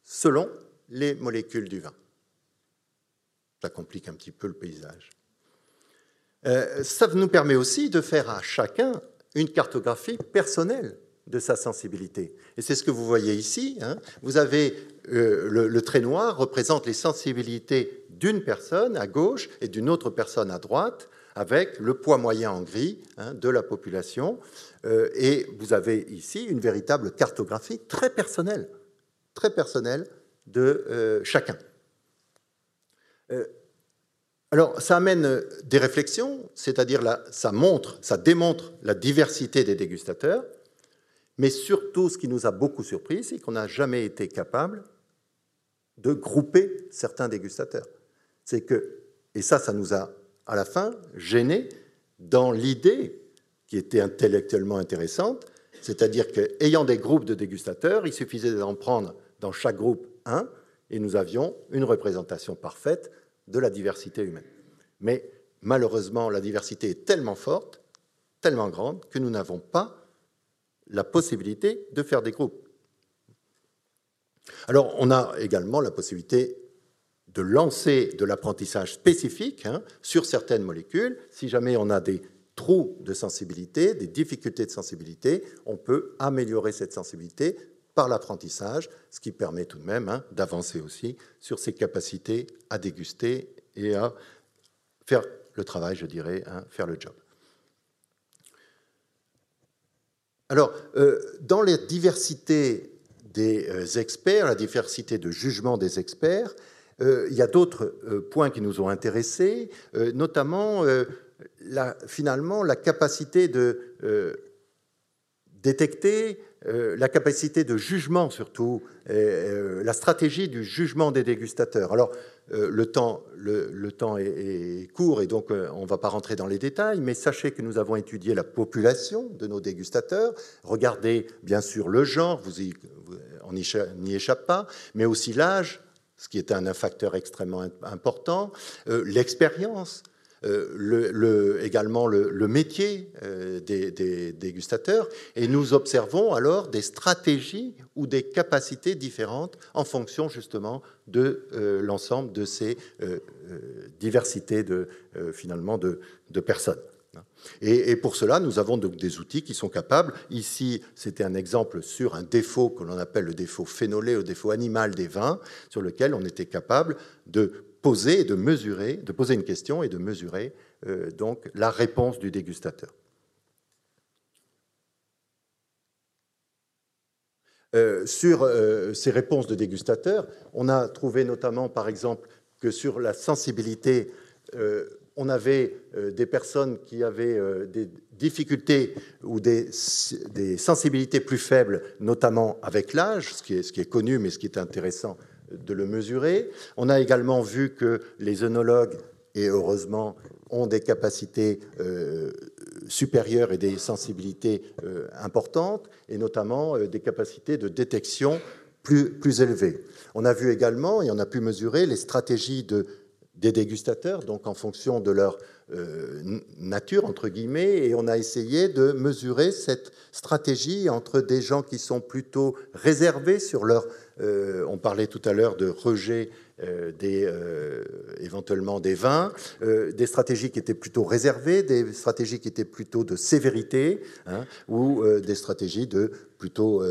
selon les molécules du vin. Ça complique un petit peu le paysage. Euh, ça nous permet aussi de faire à chacun une cartographie personnelle de sa sensibilité. Et c'est ce que vous voyez ici. Hein. Vous avez euh, le, trait noir représente les sensibilités d'une personne à gauche et d'une autre personne à droite, avec le poids moyen en gris hein, de la population. Euh, et vous avez ici une véritable cartographie très personnelle, très personnelle de chacun. Euh, alors, ça amène des réflexions, c'est-à-dire ça montre, ça démontre la diversité des dégustateurs, mais surtout, ce qui nous a beaucoup surpris, c'est qu'on n'a jamais été capable de grouper certains dégustateurs. C'est que, et ça, ça nous a à la fin gêné dans l'idée qui était intellectuellement intéressante, c'est-à-dire qu'ayant des groupes de dégustateurs, il suffisait d'en prendre dans chaque groupe un, et nous avions une représentation parfaite de la diversité humaine. Mais malheureusement, la diversité est tellement forte, tellement grande, que nous n'avons pas la possibilité de faire des groupes. Alors, on a également la possibilité de lancer de l'apprentissage spécifique hein, sur certaines molécules. Si jamais on a des trous de sensibilité, des difficultés de sensibilité, on peut améliorer cette sensibilité par l'apprentissage, ce qui permet tout de même hein, d'avancer aussi sur ses capacités à déguster et à faire le travail, je dirais, hein, faire le job. Alors, euh, dans la diversité des euh, experts, la diversité de jugement des experts, euh, il y a d'autres points qui nous ont intéressés, notamment finalement la capacité de détecter euh, la capacité de jugement surtout, euh, la stratégie du jugement des dégustateurs. Alors, euh, le temps, le, temps est, court et donc on ne va pas rentrer dans les détails, mais sachez que nous avons étudié la population de nos dégustateurs. Regardez bien sûr le genre, vous on n'y échappe pas, mais aussi l'âge, ce qui est un facteur extrêmement important, l'expérience, euh, le, également le, métier euh, des, dégustateurs, et nous observons alors des stratégies ou des capacités différentes en fonction justement de euh, l'ensemble de ces diversités de, finalement de, personnes. Et, pour cela, nous avons donc des outils qui sont capables. Ici, c'était un exemple sur un défaut que l'on appelle le défaut phénolé, le défaut animal des vins, sur lequel on était capable de poser de poser une question et de mesurer euh, donc la réponse du dégustateur. sur ces réponses de dégustateurs, on a trouvé notamment, par exemple, que sur la sensibilité, on avait des personnes qui avaient des difficultés ou des, sensibilités plus faibles, notamment avec l'âge, ce, ce qui est connu, mais ce qui est intéressant de le mesurer. On a également vu que les œnologues, et heureusement, ont des capacités euh, supérieures et des sensibilités euh, importantes, et notamment euh, des capacités de détection plus, élevées. On a vu également, et on a pu mesurer, les stratégies de, des dégustateurs, donc en fonction de leur nature, entre guillemets, et on a essayé de mesurer cette stratégie entre des gens qui sont plutôt réservés sur leur euh, on parlait tout à l'heure de rejet euh, des, euh, éventuellement des vins, des stratégies qui étaient plutôt réservées, des stratégies qui étaient plutôt de sévérité, hein, ou des stratégies de plutôt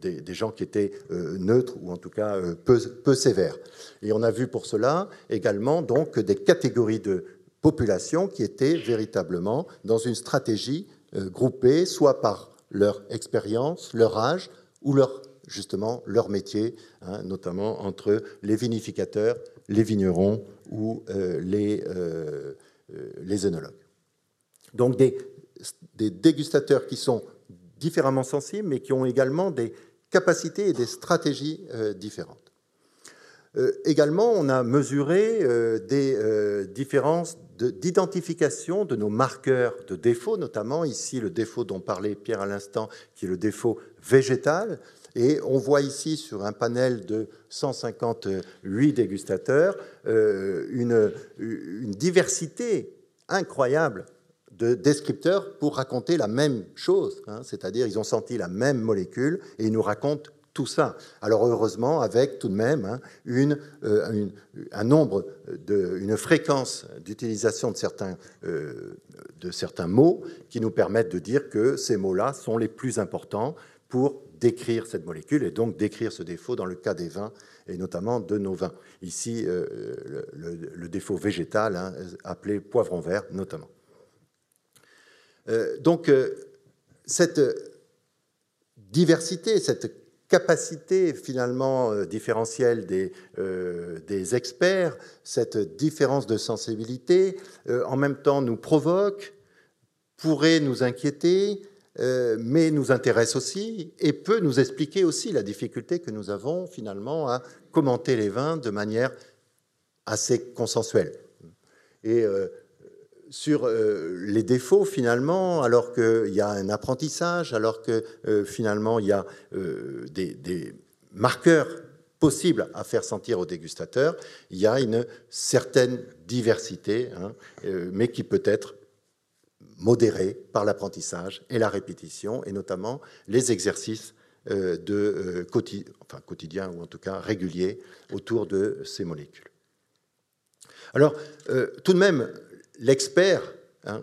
des, gens qui étaient neutres ou en tout cas peu, sévères. Et on a vu pour cela également donc des catégories de population qui étaient véritablement dans une stratégie groupée, soit par leur expérience, leur âge ou leur justement leur métier, hein, notamment entre les vinificateurs, les vignerons ou euh, les, euh, euh, œnologues. Donc des, dégustateurs qui sont différemment sensibles, mais qui ont également des capacités et des stratégies différentes. également, on a mesuré des différences d'identification de, de, nos marqueurs de défauts, notamment ici le défaut dont parlait Pierre à l'instant, qui est le défaut végétal. Et on voit ici sur un panel de 158 dégustateurs euh, une, diversité incroyable de descripteurs pour raconter la même chose, hein. c'est-à-dire ils ont senti la même molécule et ils nous racontent tout ça. Alors heureusement, avec tout de même hein, euh, un nombre, de, une fréquence d'utilisation de euh, de certains mots qui nous permettent de dire que ces mots-là sont les plus importants pour décrire cette molécule et donc décrire ce défaut dans le cas des vins et notamment de nos vins. Ici, euh, le, défaut végétal, hein, appelé poivron vert notamment. Euh, donc, euh, cette diversité, cette capacité finalement différentielle des, des, experts, cette différence de sensibilité, en même temps nous provoque, pourrait nous inquiéter, euh, mais nous intéresse aussi et peut nous expliquer aussi la difficulté que nous avons finalement à commenter les vins de manière assez consensuelle. Et euh, sur euh, les défauts, finalement, alors qu'il y a un apprentissage, alors que finalement il y a des, marqueurs possibles à faire sentir aux dégustateurs, il y a une certaine diversité, hein, mais qui peut être modéré par l'apprentissage et la répétition, et notamment les exercices euh, euh, quotidiens ou en tout cas réguliers autour de ces molécules. Alors, euh, tout de même, l'expert hein,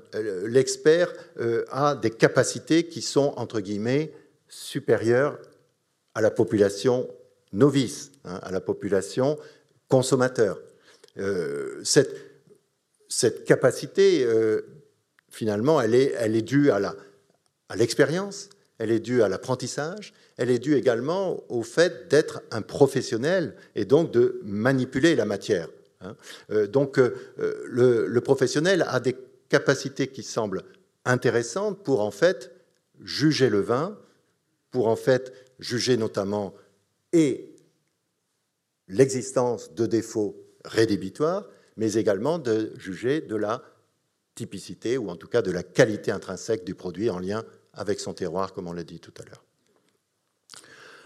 a des capacités qui sont, entre guillemets, supérieures à la population novice, hein, à la population consommateur. cette capacité finalement, elle est, due à l'expérience, elle est due à l'apprentissage, elle est due également au fait d'être un professionnel et donc de manipuler la matière. Hein. Euh, donc euh, le, le, professionnel a des capacités qui semblent intéressantes pour en fait juger le vin, pour en fait juger notamment et l'existence de défauts rédhibitoires, mais également de juger de la typicité ou en tout cas de la qualité intrinsèque du produit en lien avec son terroir, comme on l'a dit tout à l'heure.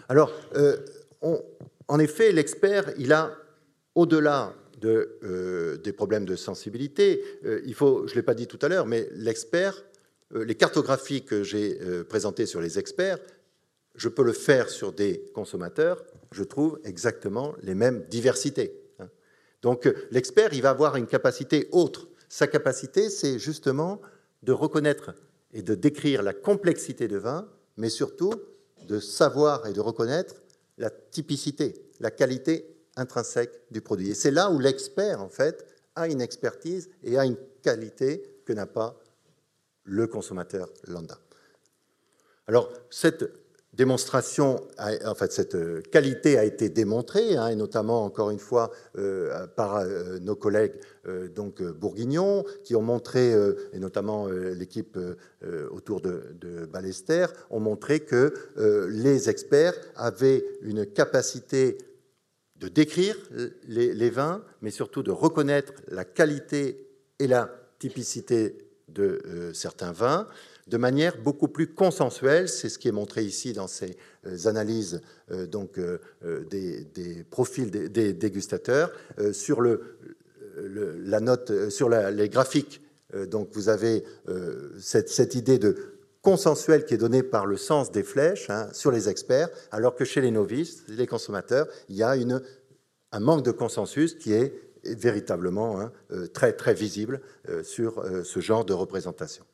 Alors, euh, en effet, l'expert, il a, au-delà de, euh, des problèmes de sensibilité, euh, il faut, je ne l'ai pas dit tout à l'heure, mais l'expert, les cartographies que j'ai présentées sur les experts, je peux le faire sur des consommateurs, je trouve exactement les mêmes diversités. Hein. Donc l'expert, il va avoir une capacité autre sa capacité, c'est justement de reconnaître et de décrire la complexité de vin, mais surtout de savoir et de reconnaître la typicité, la qualité intrinsèque du produit. Et c'est là où l'expert, en fait, a une expertise et a une qualité que n'a pas le consommateur lambda. Alors, cette cette euh, qualité a été démontrée, hein, et notamment, encore une fois, euh, par euh, nos collègues donc bourguignons, qui ont montré, et notamment l'équipe autour de, de, Ballester, ont montré que les experts avaient une capacité de décrire les, vins, mais surtout de reconnaître la qualité et la typicité de certains vins, de manière beaucoup plus consensuelle. C'est ce qui est montré ici dans ces euh, analyses euh, donc, euh, des, profils des, dégustateurs. Sur, le, la note, sur les graphiques, donc vous avez cette, idée de consensuel qui est donnée par le sens des flèches hein, sur les experts, alors que chez les novices, les consommateurs, il y a un manque de consensus qui est véritablement hein, très, très visible sur ce genre de représentation.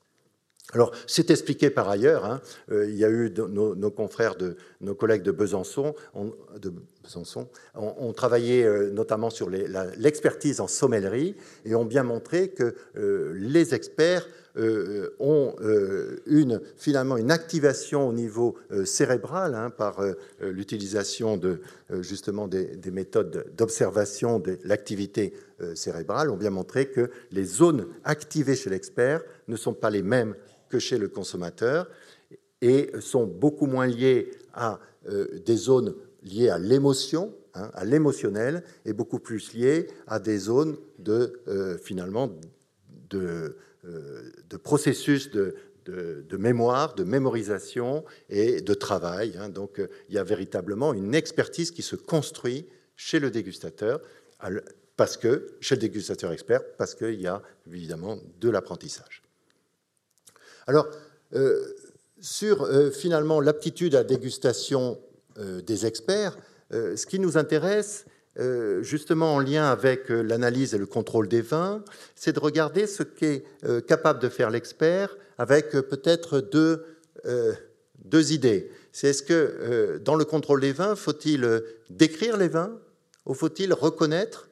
Alors, c'est expliqué par ailleurs. Hein. Euh, il y a eu nos, confrères, de, nos collègues de Besançon, ont, travaillé euh, notamment sur l'expertise en sommellerie et ont bien montré que euh, les experts ont une, finalement une activation au niveau cérébral hein, par l'utilisation de justement des, des méthodes d'observation de l'activité cérébrale, ont bien montré que les zones activées chez l'expert ne sont pas les mêmes que chez le consommateur et sont beaucoup moins liés à euh, des zones liées à l'émotion, hein, à l'émotionnel, et beaucoup plus liés à des zones de euh, finalement de, euh, processus de, de, mémoire, de mémorisation et de travail. Hein. Donc il y a véritablement une expertise qui se construit chez le dégustateur, parce que chez le dégustateur expert, parce qu'il y a évidemment de l'apprentissage. Alors, euh, sur euh, finalement l'aptitude à dégustation euh, des experts, ce qui nous intéresse, justement en lien avec l'analyse et le contrôle des vins, c'est de regarder ce qu'est capable de faire l'expert avec peut-être deux, deux idées. C'est est-ce que dans le contrôle des vins, faut-il décrire les vins ou faut-il reconnaître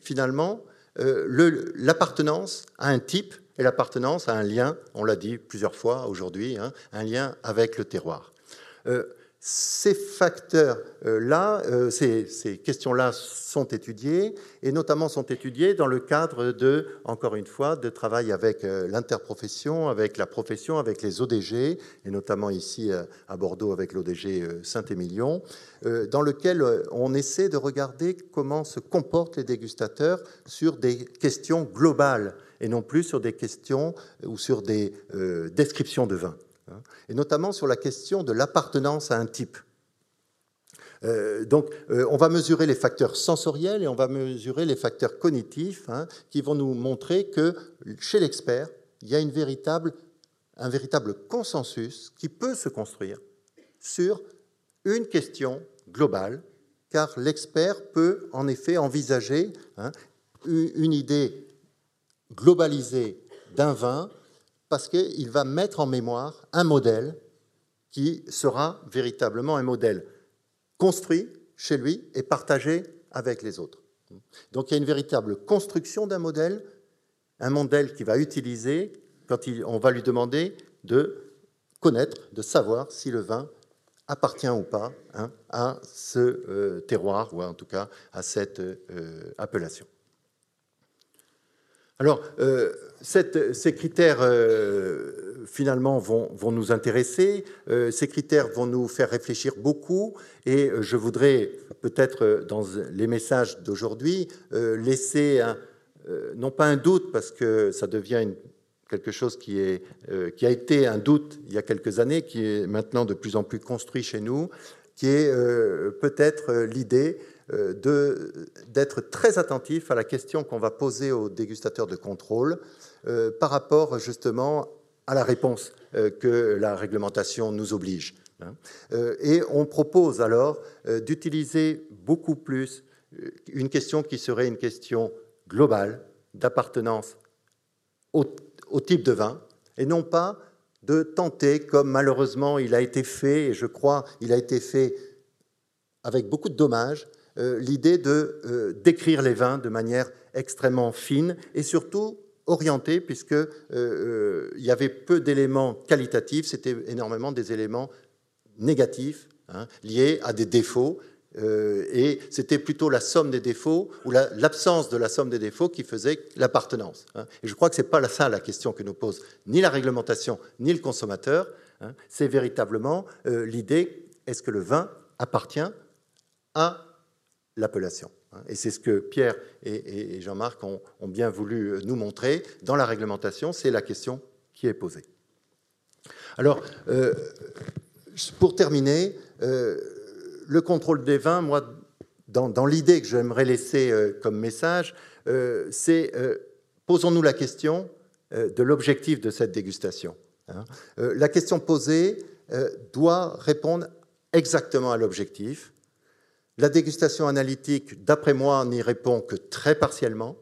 finalement l'appartenance à un type et l'appartenance à un lien, on l'a dit plusieurs fois aujourd'hui, hein, un lien avec le terroir. Euh, ces facteurs-là, euh, ces, ces questions-là sont étudiées, et notamment sont étudiées dans le cadre de, encore une fois, de travail avec euh, l'interprofession, avec la profession, avec les ODG, et notamment ici à Bordeaux avec l'ODG Saint-Émilion, dans lequel on essaie de regarder comment se comportent les dégustateurs sur des questions globales et non plus sur des questions ou sur des euh, descriptions de vin, hein, et notamment sur la question de l'appartenance à un type. Euh, donc, euh, on va mesurer les facteurs sensoriels et on va mesurer les facteurs cognitifs hein, qui vont nous montrer que chez l'expert, il y a un véritable consensus qui peut se construire sur une question globale, car l'expert peut en effet envisager hein, une idée globalisé d'un vin parce qu'il va mettre en mémoire un modèle qui sera véritablement un modèle construit chez lui et partagé avec les autres. Donc il y a une véritable construction d'un modèle, un modèle qu'il va utiliser quand on va lui demander de connaître, de savoir si le vin appartient ou pas hein, à ce euh, terroir, ou en tout cas à cette euh, appellation. Alors, euh, ces critères, euh, finalement, vont, nous intéresser. Euh, ces critères vont nous faire réfléchir beaucoup. Et je voudrais, peut-être, dans les messages d'aujourd'hui, laisser, non pas un doute, parce que ça devient quelque chose qui, qui a été un doute il y a quelques années, qui est maintenant de plus en plus construit chez nous, qui est peut-être l'idée d'être très attentif à la question qu'on va poser aux dégustateurs de contrôle euh, par rapport justement à la réponse euh, que la réglementation nous oblige. Hein. et on propose alors d'utiliser beaucoup plus une question qui serait une question globale d'appartenance au, type de vin et non pas de tenter, comme malheureusement il a été fait, et je crois il a été fait avec beaucoup de dommages, euh, l'idée de euh, décrire les vins de manière extrêmement fine et surtout orientée, puisqu'il euh, y avait peu d'éléments qualitatifs, c'était énormément des éléments négatifs hein, liés à des défauts. Euh, et c'était plutôt la somme des défauts ou l'absence de la somme des défauts qui faisait l'appartenance. Hein. Et je crois que ce n'est pas ça la question que nous pose ni la réglementation ni le consommateur. Hein. C'est véritablement euh, l'idée est-ce que le vin appartient à l'appellation Et c'est ce que Pierre et, Jean-Marc ont, bien voulu nous montrer. Dans la réglementation, c'est la question qui est posée. Alors, euh, pour terminer, euh, le contrôle des vins, moi, dans, l'idée que j'aimerais laisser euh, comme message, c'est posons-nous la question de l'objectif de cette dégustation. Hein. la question posée doit répondre exactement à l'objectif. La dégustation analytique, d'après moi, n'y répond que très partiellement.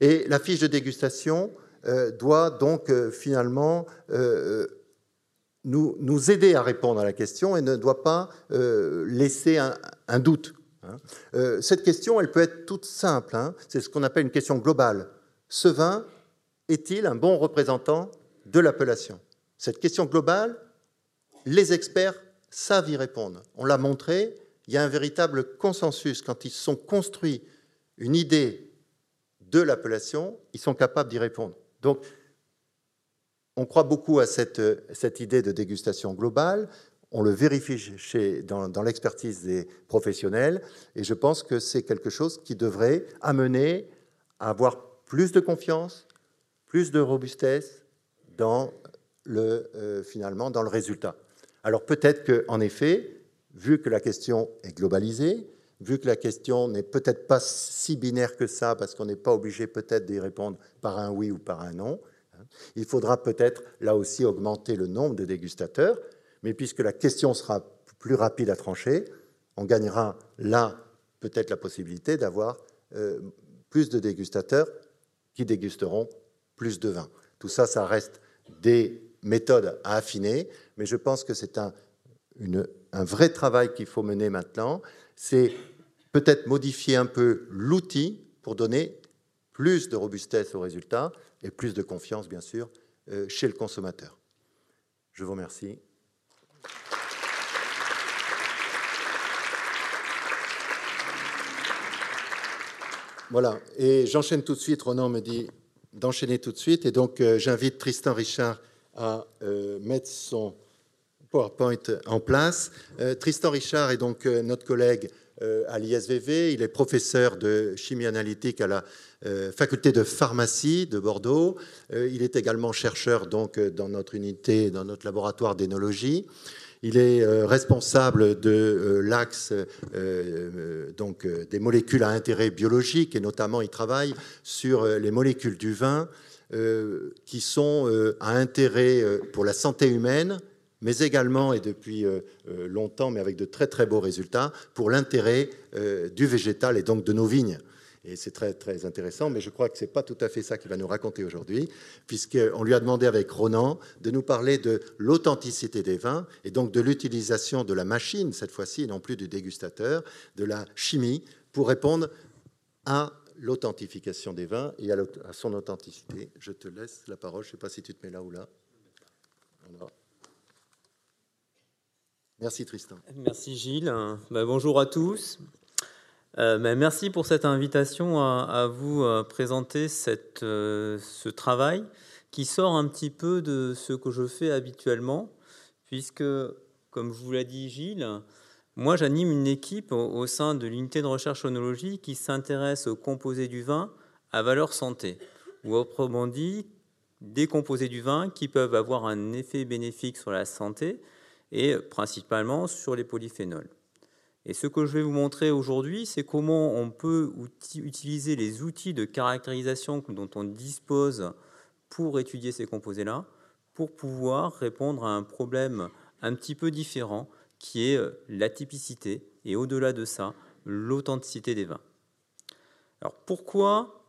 Et la fiche de dégustation euh, doit donc euh, finalement euh, nous, aider à répondre à la question et ne doit pas laisser un, doute. Hein. cette question, elle peut être toute simple. Hein. C'est ce qu'on appelle une question globale. Ce vin est-il un bon représentant de l'appellation? Cette question globale, les experts savent y répondre. On l'a montré, il y a un véritable consensus. Quand ils sont construits une idée de l'appellation, ils sont capables d'y répondre. Donc, on croit beaucoup à cette, cette, idée de dégustation globale. On le vérifie chez, dans, l'expertise des professionnels. Et je pense que c'est quelque chose qui devrait amener à avoir plus de confiance, plus de robustesse dans le, euh, finalement, dans le résultat. Alors peut-être qu'en effet, vu que la question est globalisée, vu que la question n'est peut-être pas si binaire que ça, parce qu'on n'est pas obligé peut-être d'y répondre par un oui ou par un non, hein, il faudra peut-être là aussi augmenter le nombre de dégustateurs, mais puisque la question sera plus rapide à trancher, on gagnera là peut-être la possibilité d'avoir euh, plus de dégustateurs qui dégusteront plus de vin. Tout ça, ça reste des méthodes à affiner, mais je pense que c'est un, un vrai travail qu'il faut mener maintenant. C'est peut-être modifier un peu l'outil pour donner plus de robustesse aux résultats et plus de confiance, bien sûr, euh, chez le consommateur. Je vous remercie. Voilà, et j'enchaîne tout de suite. Ronan me dit d'enchaîner tout de suite, et donc euh, j'invite Tristan Richard à euh, mettre son PowerPoint en place. Euh, Tristan Richard est donc euh, notre collègue à l'ISVV. Il est professeur de chimie analytique à la faculté de pharmacie de Bordeaux. il est également chercheur donc dans notre unité, dans notre laboratoire d'énologie. Il est responsable de l'axe donc des molécules à intérêt biologique et notamment il travaille sur les molécules du vin euh, qui sont euh, à intérêt euh, pour la santé humaine, mais également, et depuis longtemps, mais avec de très très beaux résultats, pour l'intérêt du végétal et donc de nos vignes. Et c'est très, très intéressant, mais je crois que ce n'est pas tout à fait ça qu'il va nous raconter aujourd'hui, puisqu'on lui a demandé avec Ronan de nous parler de l'authenticité des vins, et donc de l'utilisation de la machine, cette fois-ci, non plus du dégustateur, de la chimie, pour répondre à l'authentification des vins et à, son authenticité. Je te laisse la parole. Je ne sais pas si tu te mets là ou là. Merci Tristan. Merci Gilles. Bah, bonjour à tous. Euh, bah, merci pour cette invitation à, vous euh, présenter euh, ce travail qui sort un petit peu de ce que je fais habituellement, puisque, comme je vous l'ai dit Gilles, moi, j'anime une équipe au, sein de l'unité de recherche onologie qui s'intéresse aux composés du vin à valeur santé, ou autrement dit, des composés du vin qui peuvent avoir un effet bénéfique sur la santé et principalement sur les polyphénols. Et ce que je vais vous montrer aujourd'hui, c'est comment on peut utiliser les outils de caractérisation dont on dispose pour étudier ces composés-là, pour pouvoir répondre à un problème un petit peu différent qui est euh, l'atypicité et au-delà de ça, l'authenticité des vins. Alors pourquoi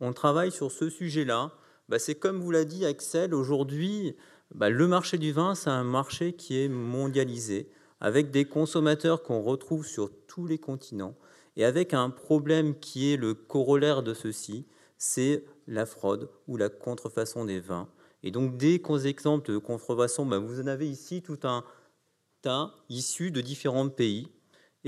on travaille sur ce sujet-là? Bah, C'est comme vous l'a dit Axel, aujourd'hui, bah, le marché du vin, c'est un marché qui est mondialisé, avec des consommateurs qu'on retrouve sur tous les continents, et avec un problème qui est le corollaire de ceci, c'est la fraude ou la contrefaçon des vins. Et donc des exemples de contrefaçon, bah, vous en avez ici tout un, résultats issus de différents pays.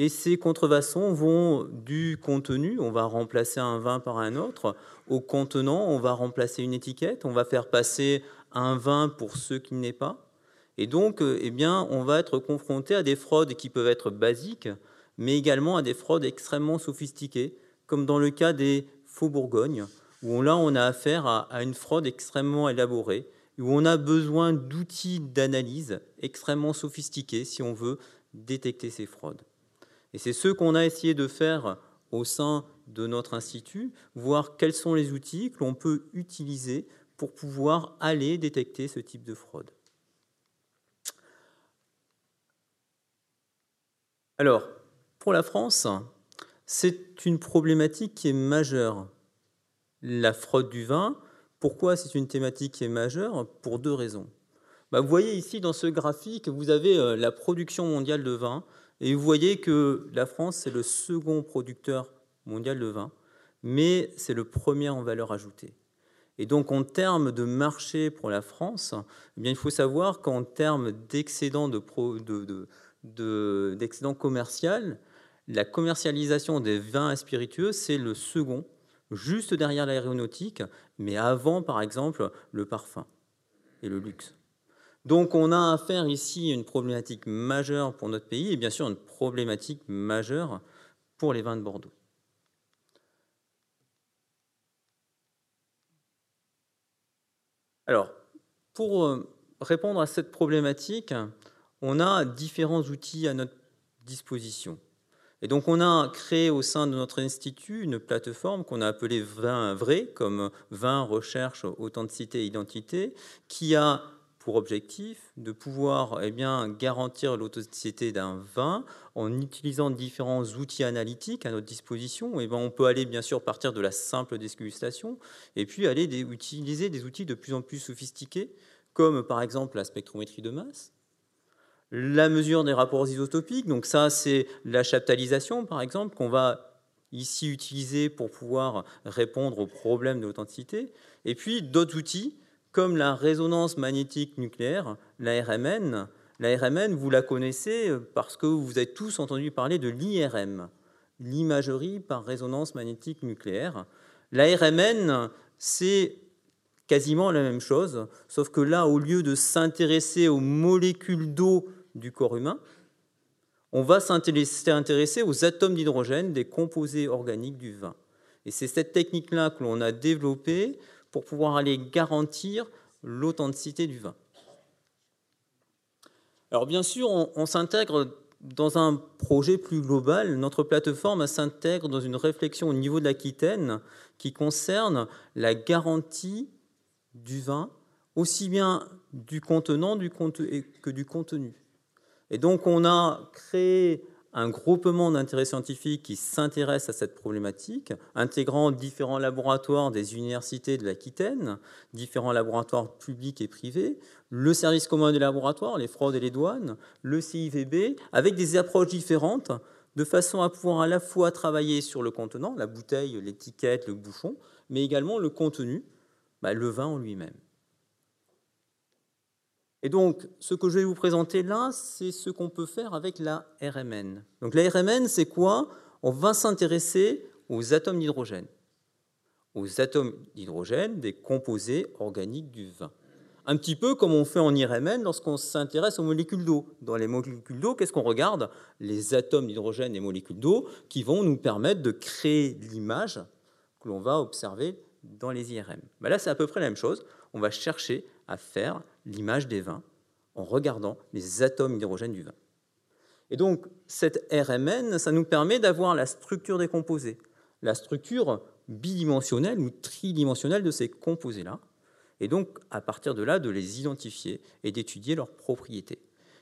Et ces contrefaçons vont du contenu, on va remplacer un vin par un autre, au contenant, on va remplacer une étiquette, on va faire passer un vin pour ce qui n'est pas. Et donc, euh, eh bien, on va être confronté à des fraudes qui peuvent être basiques, mais également à des fraudes extrêmement sophistiquées, comme dans le cas des faux bourgognes, où là, on a affaire à une fraude extrêmement élaborée, où on a besoin d'outils d'analyse extrêmement sophistiqués si on veut détecter ces fraudes. Et c'est ce qu'on a essayé de faire au sein de notre institut, voir quels sont les outils que l'on peut utiliser pour pouvoir aller détecter ce type de fraude. Alors, pour la France, c'est une problématique qui est majeure. La fraude du vin, pourquoi c'est une thématique qui est majeure? Pour deux raisons. Bah, vous voyez ici dans ce graphique, vous avez euh, la production mondiale de vin, et vous voyez que la France, c'est le second producteur mondial de vin, mais c'est le premier en valeur ajoutée. Et donc, en termes de marché pour la France, eh bien, il faut savoir qu'en termes d'excédent de, de, commercial, la commercialisation des vins spiritueux, c'est le second, juste derrière l'aéronautique, mais avant, par exemple, le parfum et le luxe. Donc on a affaire ici une problématique majeure pour notre pays et bien sûr une problématique majeure pour les vins de Bordeaux. Alors, pour euh, répondre à cette problématique, on a différents outils à notre disposition. Et donc on a créé au sein de notre institut une plateforme qu'on a appelée Vin vrai, comme vin, recherche, authenticité, identité, qui a pour objectif de pouvoir eh bien, garantir l'authenticité d'un vin en utilisant différents outils analytiques à notre disposition. Eh ben, on peut aller bien sûr partir de la simple dégustation et puis aller utiliser des outils de plus en plus sophistiqués, comme par exemple la spectrométrie de masse, la mesure des rapports isotopiques. Donc ça, c'est la chaptalisation, par exemple, qu'on va ici utiliser pour pouvoir répondre aux problèmes d'authenticité. Et puis d'autres outils comme la résonance magnétique nucléaire, la RMN. La RMN, vous la connaissez parce que vous avez tous entendu parler de l'IRM, l'imagerie par résonance magnétique nucléaire. La RMN, c'est quasiment la même chose, sauf que là, au lieu de s'intéresser aux molécules d'eau du corps humain, on va s'intéresser aux atomes d'hydrogène des composés organiques du vin. Et c'est cette technique-là que l'on a développée pour pouvoir aller garantir l'authenticité du vin. Alors bien sûr, on, s'intègre dans un projet plus global. Notre plateforme s'intègre dans une réflexion au niveau de l'Aquitaine qui concerne la garantie du vin, aussi bien du contenant que du contenu. Et donc on a créé un groupement d'intérêts scientifiques qui s'intéresse à cette problématique, intégrant différents laboratoires des universités de l'Aquitaine, différents laboratoires publics et privés, le service commun des laboratoires, les fraudes et les douanes, le CIVB, avec des approches différentes, de façon à pouvoir à la fois travailler sur le contenant, la bouteille, l'étiquette, le bouchon, mais également le contenu, bah, le vin en lui-même. Et donc, ce que je vais vous présenter là, c'est ce qu'on peut faire avec la RMN. Donc la RMN, c'est quoi? On va s'intéresser aux atomes d'hydrogène. Aux atomes d'hydrogène des composés organiques du vin. Un petit peu comme on fait en IRMN lorsqu'on s'intéresse aux molécules d'eau. Dans les molécules d'eau, qu'est-ce qu'on regarde? Les atomes d'hydrogène et molécules d'eau qui vont nous permettre de créer l'image que l'on va observer dans les IRM. Ben là, c'est à peu près la même chose. On va chercher à faire l'image des vins en regardant les atomes d'hydrogène du vin. Et donc, cette RMN, ça nous permet d'avoir la structure des composés, la structure bidimensionnelle ou tridimensionnelle de ces composés-là, et donc, à partir de là, de les identifier et d'étudier leurs propriétés.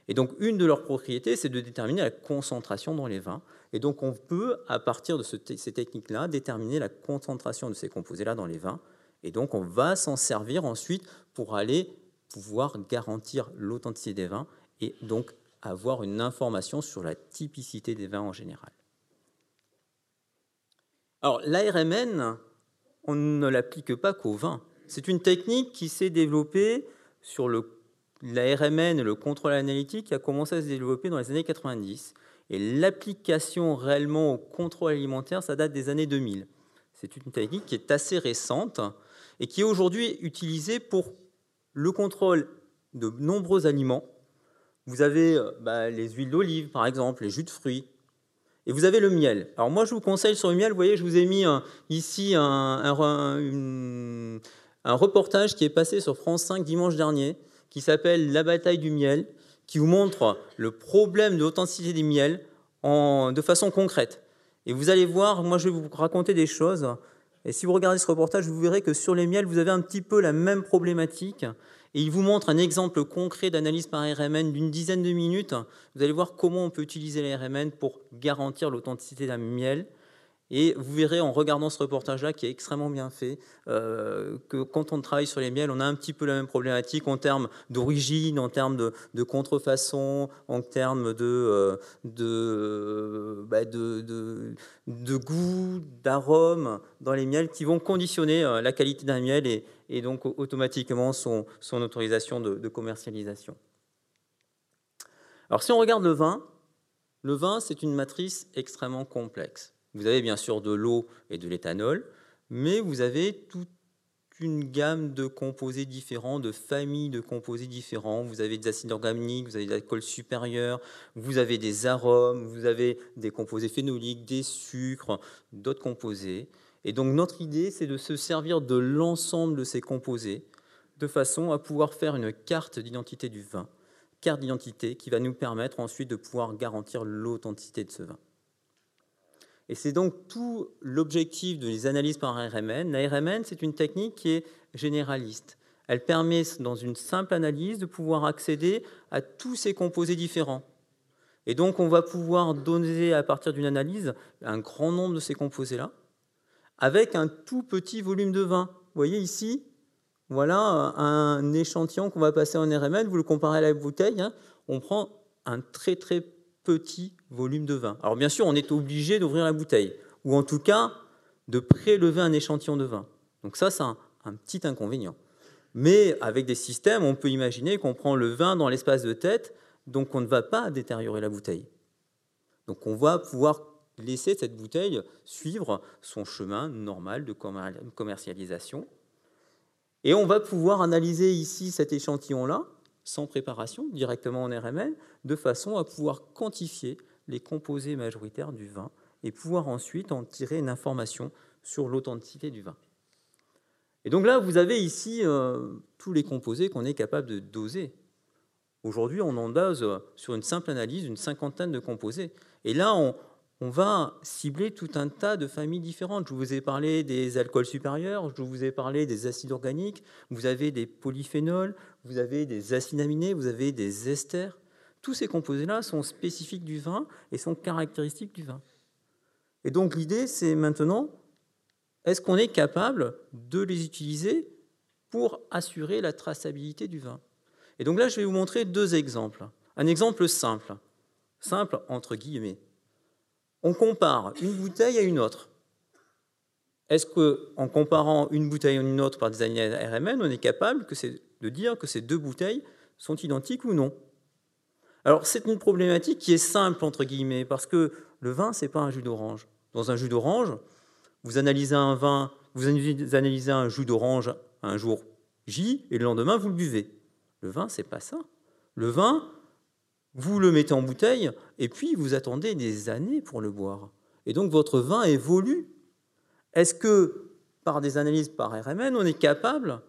Et donc, une de leurs propriétés, c'est de déterminer la concentration dans les vins. Et donc, on peut, à partir de ces techniques-là, déterminer la concentration de ces composés-là dans les vins. Et donc, on va s'en servir ensuite pour aller pouvoir garantir l'authenticité des vins et donc avoir une information sur la typicité des vins en général. Alors l'ARMN, on ne l'applique pas qu'au vin. C'est une technique qui s'est développée sur le la RMN, le contrôle analytique, a commencé à se développer dans les années 90. Et l'application réellement au contrôle alimentaire, ça date des années 2000. C'est une technique qui est assez récente et qui est aujourd'hui utilisée pour le contrôle de nombreux aliments. Vous avez euh, bah, les huiles d'olive, par exemple, les jus de fruits, et vous avez le miel. Alors moi, je vous conseille sur le miel, vous voyez, je vous ai mis ici un, un, reportage qui est passé sur France 5 dimanche dernier, qui s'appelle La bataille du miel, qui vous montre le problème de l'authenticité des miels en, de façon concrète. Et vous allez voir, moi je vais vous raconter des choses. Et si vous regardez ce reportage, vous verrez que sur les miels, vous avez un petit peu la même problématique. Et il vous montre un exemple concret d'analyse par RMN d'une dizaine de minutes. Vous allez voir comment on peut utiliser les RMN pour garantir l'authenticité d'un miel. Et vous verrez en regardant ce reportage-là, qui est extrêmement bien fait, euh, que quand on travaille sur les miels, on a un petit peu la même problématique en termes d'origine, en termes de, contrefaçon, en termes de, euh, bah, de, de, goût, d'arôme dans les miels qui vont conditionner euh, la qualité d'un miel et, donc automatiquement son autorisation de commercialisation. Alors si on regarde le vin, le vin, c'est une matrice extrêmement complexe. Vous avez bien sûr de l'eau et de l'éthanol, mais vous avez toute une gamme de composés différents, de familles de composés différents. Vous avez des acides organiques, vous avez des alcools supérieurs, vous avez des arômes, vous avez des composés phénoliques, des sucres, d'autres composés. Et donc notre idée, c'est de se servir de l'ensemble de ces composés de façon à pouvoir faire une carte d'identité du vin, carte d'identité qui va nous permettre ensuite de pouvoir garantir l'authenticité de ce vin. Et c'est donc tout l'objectif de les analyses par RMN. La RMN, c'est une technique qui est généraliste. Elle permet, dans une simple analyse, de pouvoir accéder à tous ces composés différents. Et donc, on va pouvoir donner, à partir d'une analyse, un grand nombre de ces composés-là, avec un tout petit volume de vin. Vous voyez ici, voilà un échantillon qu'on va passer en RMN. Vous le comparez à la bouteille. Hein. on prend un très très petit volume de vin. Alors bien sûr, on est obligé d'ouvrir la bouteille, ou en tout cas de prélever un échantillon de vin. Donc ça, c'est un, petit inconvénient. Mais avec des systèmes, on peut imaginer qu'on prend le vin dans l'espace de tête, donc on ne va pas détériorer la bouteille. Donc on va pouvoir laisser cette bouteille suivre son chemin normal de commercialisation. Et on va pouvoir analyser ici cet échantillon-là sans préparation, directement en RMN, de façon à pouvoir quantifier les composés majoritaires du vin et pouvoir ensuite en tirer une information sur l'authenticité du vin. Et donc là, vous avez ici euh, tous les composés qu'on est capable de doser. Aujourd'hui, on en dose sur une simple analyse une cinquantaine de composés. Et là, on, on va cibler tout un tas de familles différentes. Je vous ai parlé des alcools supérieurs, je vous ai parlé des acides organiques, vous avez des polyphénols, vous avez des acides aminés, vous avez des esters. Tous ces composés-là sont spécifiques du vin et sont caractéristiques du vin. Et donc l'idée, c'est maintenant, est-ce qu'on est capable de les utiliser pour assurer la traçabilité du vin? Et donc là, je vais vous montrer deux exemples. Un exemple simple, simple entre guillemets on compare une bouteille à une autre. Est-ce qu'en comparant une bouteille à une autre par des analyses RMN, on est capable de dire que ces deux bouteilles sont identiques ou non? Alors c'est une problématique qui est simple entre guillemets parce que le vin c'est pas un jus d'orange. Dans un jus d'orange, vous analysez un vin, vous analysez un jus d'orange un jour J et le lendemain vous le buvez. Le vin c'est pas ça. Le vin, vous le mettez en bouteille et puis vous attendez des années pour le boire. Et donc votre vin évolue. Est-ce que par des analyses par RMN, on est capable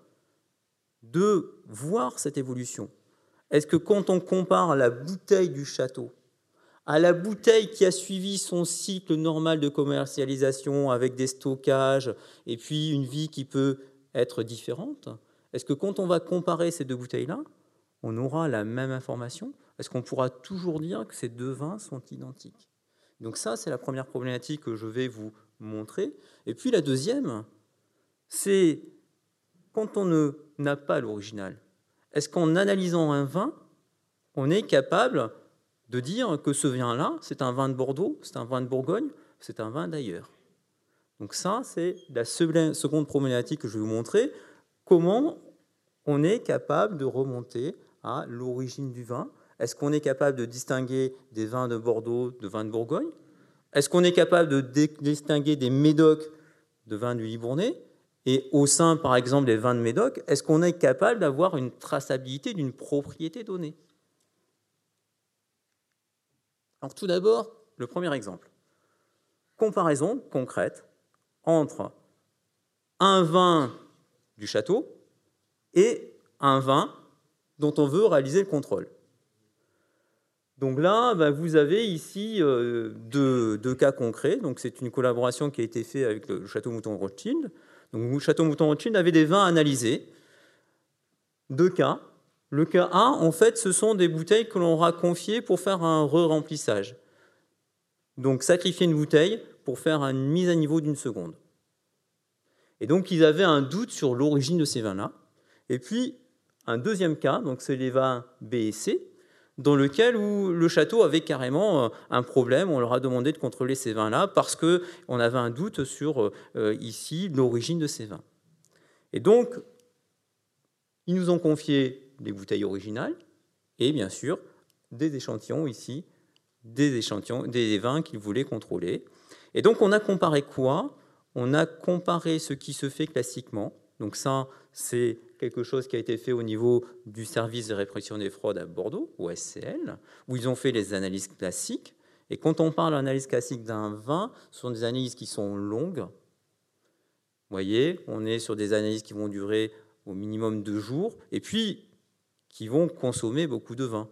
de voir cette évolution? Est-ce que quand on compare la bouteille du château à la bouteille qui a suivi son cycle normal de commercialisation avec des stockages et puis une vie qui peut être différente, est-ce que quand on va comparer ces deux bouteilles-là, on aura la même information? Est-ce qu'on pourra toujours dire que ces deux vins sont identiques? Donc ça, c'est la première problématique que je vais vous montrer. Et puis la deuxième, c'est quand on n'a pas l'original, est-ce qu'en analysant un vin, on est capable de dire que ce vin-là, c'est un vin de Bordeaux, c'est un vin de Bourgogne, c'est un vin d'ailleurs? Donc ça, c'est la seconde problématique que je vais vous montrer. Comment on est capable de remonter à l'origine du vin? Est-ce qu'on est capable de distinguer des vins de Bordeaux de vins de Bourgogne? Est-ce qu'on est capable de distinguer des médocs de vins du Libournais? Et au sein, par exemple, des vins de Médoc, est-ce qu'on est capable d'avoir une traçabilité d'une propriété donnée? Alors tout d'abord, le premier exemple. Comparaison concrète entre un vin du château et un vin dont on veut réaliser le contrôle. Donc là, bah, vous avez ici euh, deux, cas concrets. Donc c'est une collaboration qui a été faite avec le Château Mouton Rothschild. Donc le Château Mouton Rothschild avait des vins analysés. Deux cas. Le cas A, en fait, ce sont des bouteilles que l'on aura confiées pour faire un re-remplissage. Donc sacrifier une bouteille pour faire une mise à niveau d'une seconde. Et donc ils avaient un doute sur l'origine de ces vins-là. Et puis un deuxième cas, donc c'est les vins B et C, dans lequel où le château avait carrément euh, un problème. On leur a demandé de contrôler ces vins-là parce qu'on avait un doute sur euh, ici l'origine de ces vins. Et donc, ils nous ont confié des bouteilles originales et bien sûr des échantillons ici, des échantillons, des vins qu'ils voulaient contrôler. Et donc, on a comparé quoi? On a comparé ce qui se fait classiquement. Donc ça, c'est quelque chose qui a été fait au niveau du service de répression des fraudes à Bordeaux, ou SCL, où ils ont fait les analyses classiques. Et quand on parle d'analyse classique d'un vin, ce sont des analyses qui sont longues. Vous voyez, on est sur des analyses qui vont durer au minimum deux jours, et puis qui vont consommer beaucoup de vin.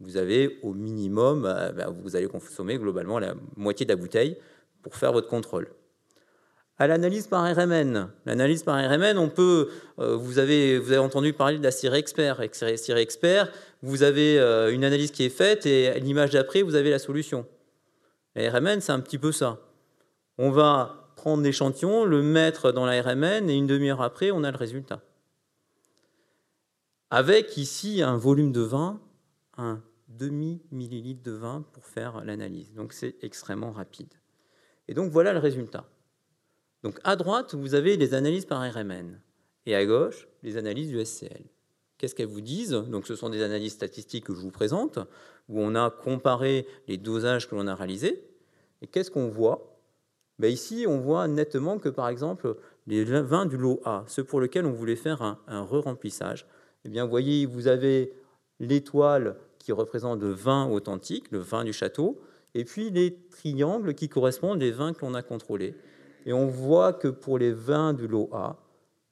Vous avez au minimum, euh, ben, vous allez consommer globalement la moitié de la bouteille pour faire votre contrôle à l'analyse par RMN. L'analyse par RMN, on peut, euh, vous, avez, entendu parler de la. Cire Expert, vous avez euh, une analyse qui est faite et l'image d'après, vous avez la solution. La RMN, c'est un petit peu ça. On va prendre l'échantillon, le mettre dans la RMN et une demi-heure après, on a le résultat. Avec ici un volume de vin, un demi-millilitre de vin pour faire l'analyse. Donc c'est extrêmement rapide. Et donc voilà le résultat. Donc à droite, vous avez les analyses par RMN et à gauche, les analyses du SCL. Qu'est-ce qu'elles vous disent? Donc ce sont des analyses statistiques que je vous présente, où on a comparé les dosages que l'on a réalisés. Et qu'est-ce qu'on voit? Ben Ici, on voit nettement que, par exemple, les vins du lot A, ceux pour lesquels on voulait faire un, un re-remplissage, eh bien, vous voyez, vous avez l'étoile qui représente le vin authentique, le vin du château, et puis les triangles qui correspondent aux vins que l'on a contrôlés. Et on voit que pour les vins du lot A,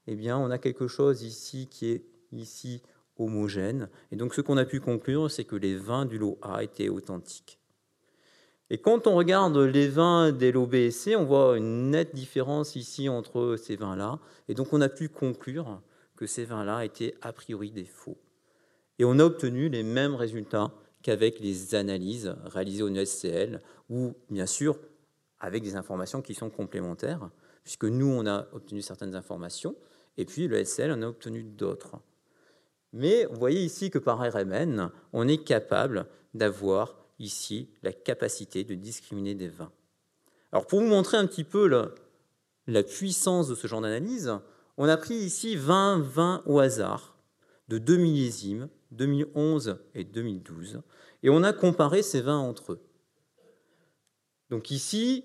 eh bien, on a quelque chose ici qui est ici homogène. Et donc, ce qu'on a pu conclure, c'est que les vins du lot A étaient authentiques. Et quand on regarde les vins des lots B et C, on voit une nette différence ici entre ces vins-là. Et donc, on a pu conclure que ces vins-là étaient a priori des faux. Et on a obtenu les mêmes résultats qu'avec les analyses réalisées au NSCL, où, bien sûr, avec des informations qui sont complémentaires, puisque nous, on a obtenu certaines informations, et puis le SL en a obtenu d'autres. Mais vous voyez ici que par RMN, on est capable d'avoir ici la capacité de discriminer des vins. Alors pour vous montrer un petit peu la, puissance de ce genre d'analyse, on a pris ici 20 vins au hasard de deux millésimes, 2011 et 2012, et on a comparé ces vins entre eux. Donc ici,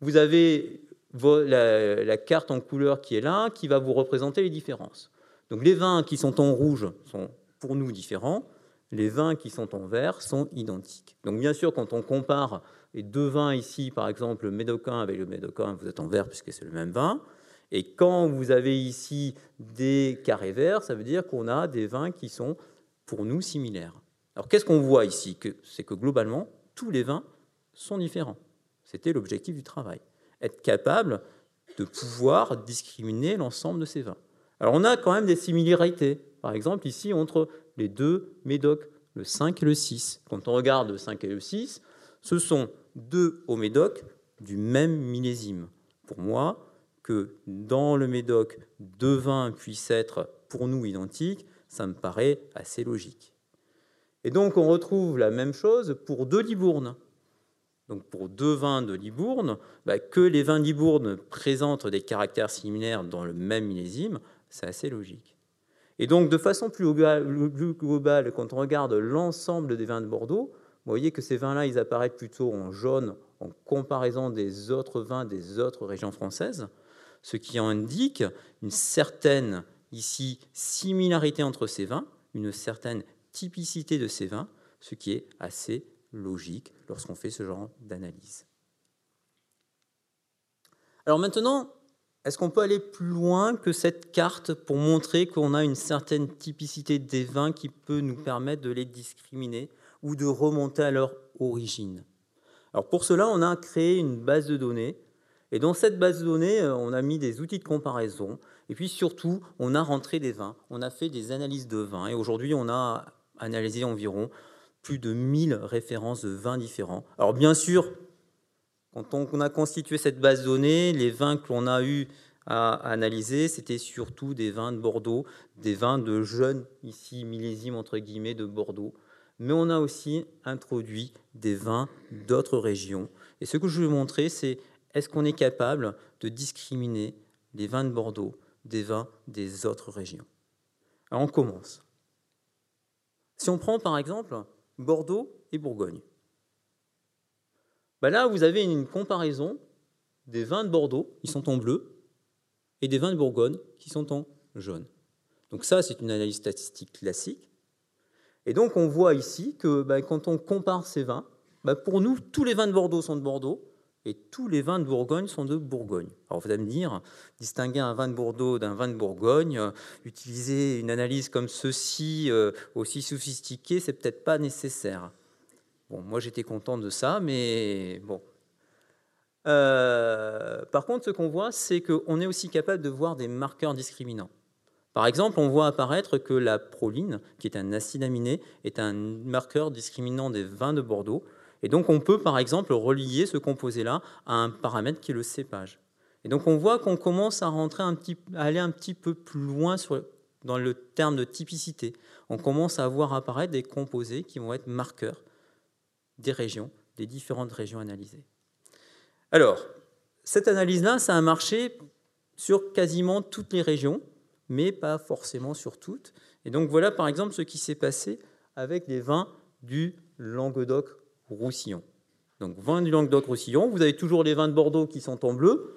vous avez la, carte en couleur qui est là, qui va vous représenter les différences. Donc les vins qui sont en rouge sont pour nous différents, les vins qui sont en vert sont identiques. Donc bien sûr, quand on compare les deux vins ici, par exemple le médocain avec le médocain, vous êtes en vert puisque c'est le même vin. Et quand vous avez ici des carrés verts, ça veut dire qu'on a des vins qui sont pour nous similaires. Alors qu'est-ce qu'on voit ici? C'est que globalement, tous les vins sont différents. C'était l'objectif du travail. Être capable de pouvoir discriminer l'ensemble de ces vins. Alors on a quand même des similarités. Par exemple, ici, entre les deux médocs, le 5 et le 6. Quand on regarde le 5 et le 6, ce sont deux hauts médocs du même millésime. Pour moi, que dans le médoc, deux vins puissent être pour nous identiques, ça me paraît assez logique. Et donc on retrouve la même chose pour deux Libournes donc pour deux vins de Libourne, bah, que les vins de Libourne présentent des caractères similaires dans le même millésime, c'est assez logique. Et donc, de façon plus globale, quand on regarde l'ensemble des vins de Bordeaux, vous voyez que ces vins-là, ils apparaissent plutôt en jaune en comparaison des autres vins des autres régions françaises, ce qui indique une certaine, ici, similarité entre ces vins, une certaine typicité de ces vins, ce qui est assez logique lorsqu'on fait ce genre d'analyse. Alors maintenant, est-ce qu'on peut aller plus loin que cette carte pour montrer qu'on a une certaine typicité des vins qui peut nous permettre de les discriminer ou de remonter à leur origine? Alors pour cela, on a créé une base de données. Et dans cette base de données, euh, on a mis des outils de comparaison. Et puis surtout, on a rentré des vins, on a fait des analyses de vins. Et aujourd'hui, on a analysé environ plus de 1000 références de vins différents. Alors bien sûr, quand on a constitué cette base de données, les vins que l'on a eu à analyser, c'était surtout des vins de Bordeaux, des vins de jeunes, ici millésimes entre guillemets, de Bordeaux. Mais on a aussi introduit des vins d'autres régions. Et ce que je veux montrer, c'est est-ce qu'on est capable de discriminer les vins de Bordeaux des vins des autres régions? Alors on commence. Si on prend par exemple Bordeaux et Bourgogne. Bah là, vous avez une comparaison des vins de Bordeaux, qui sont en bleu, et des vins de Bourgogne, qui sont en jaune. Donc ça, c'est une analyse statistique classique. Et donc on voit ici que bah, quand on compare ces vins, bah, pour nous, tous les vins de Bordeaux sont de Bordeaux, et tous les vins de Bourgogne sont de Bourgogne. Alors vous allez me dire, distinguer un vin de Bordeaux d'un vin de Bourgogne, euh, utiliser une analyse comme ceci, euh, aussi sophistiquée, c'est peut-être pas nécessaire. Bon, moi j'étais content de ça, mais bon. Euh, par contre, ce qu'on voit, c'est qu'on est aussi capable de voir des marqueurs discriminants. Par exemple, on voit apparaître que la proline, qui est un acide aminé, est un marqueur discriminant des vins de Bordeaux. Et donc, on peut, par exemple, relier ce composé-là à un paramètre qui est le cépage. Et donc, on voit qu'on commence à, rentrer un petit, aller un petit peu plus loin dans le terme de typicité. On commence à voir apparaître des composés qui vont être marqueurs des régions, des différentes régions analysées. Alors, cette analyse-là, ça a marché sur quasiment toutes les régions, mais pas forcément sur toutes. Et donc voilà par exemple ce qui s'est passé avec les vins du Languedoc-Roussillon. Donc vins du Languedoc-Roussillon, vous avez toujours les vins de Bordeaux qui sont en bleu,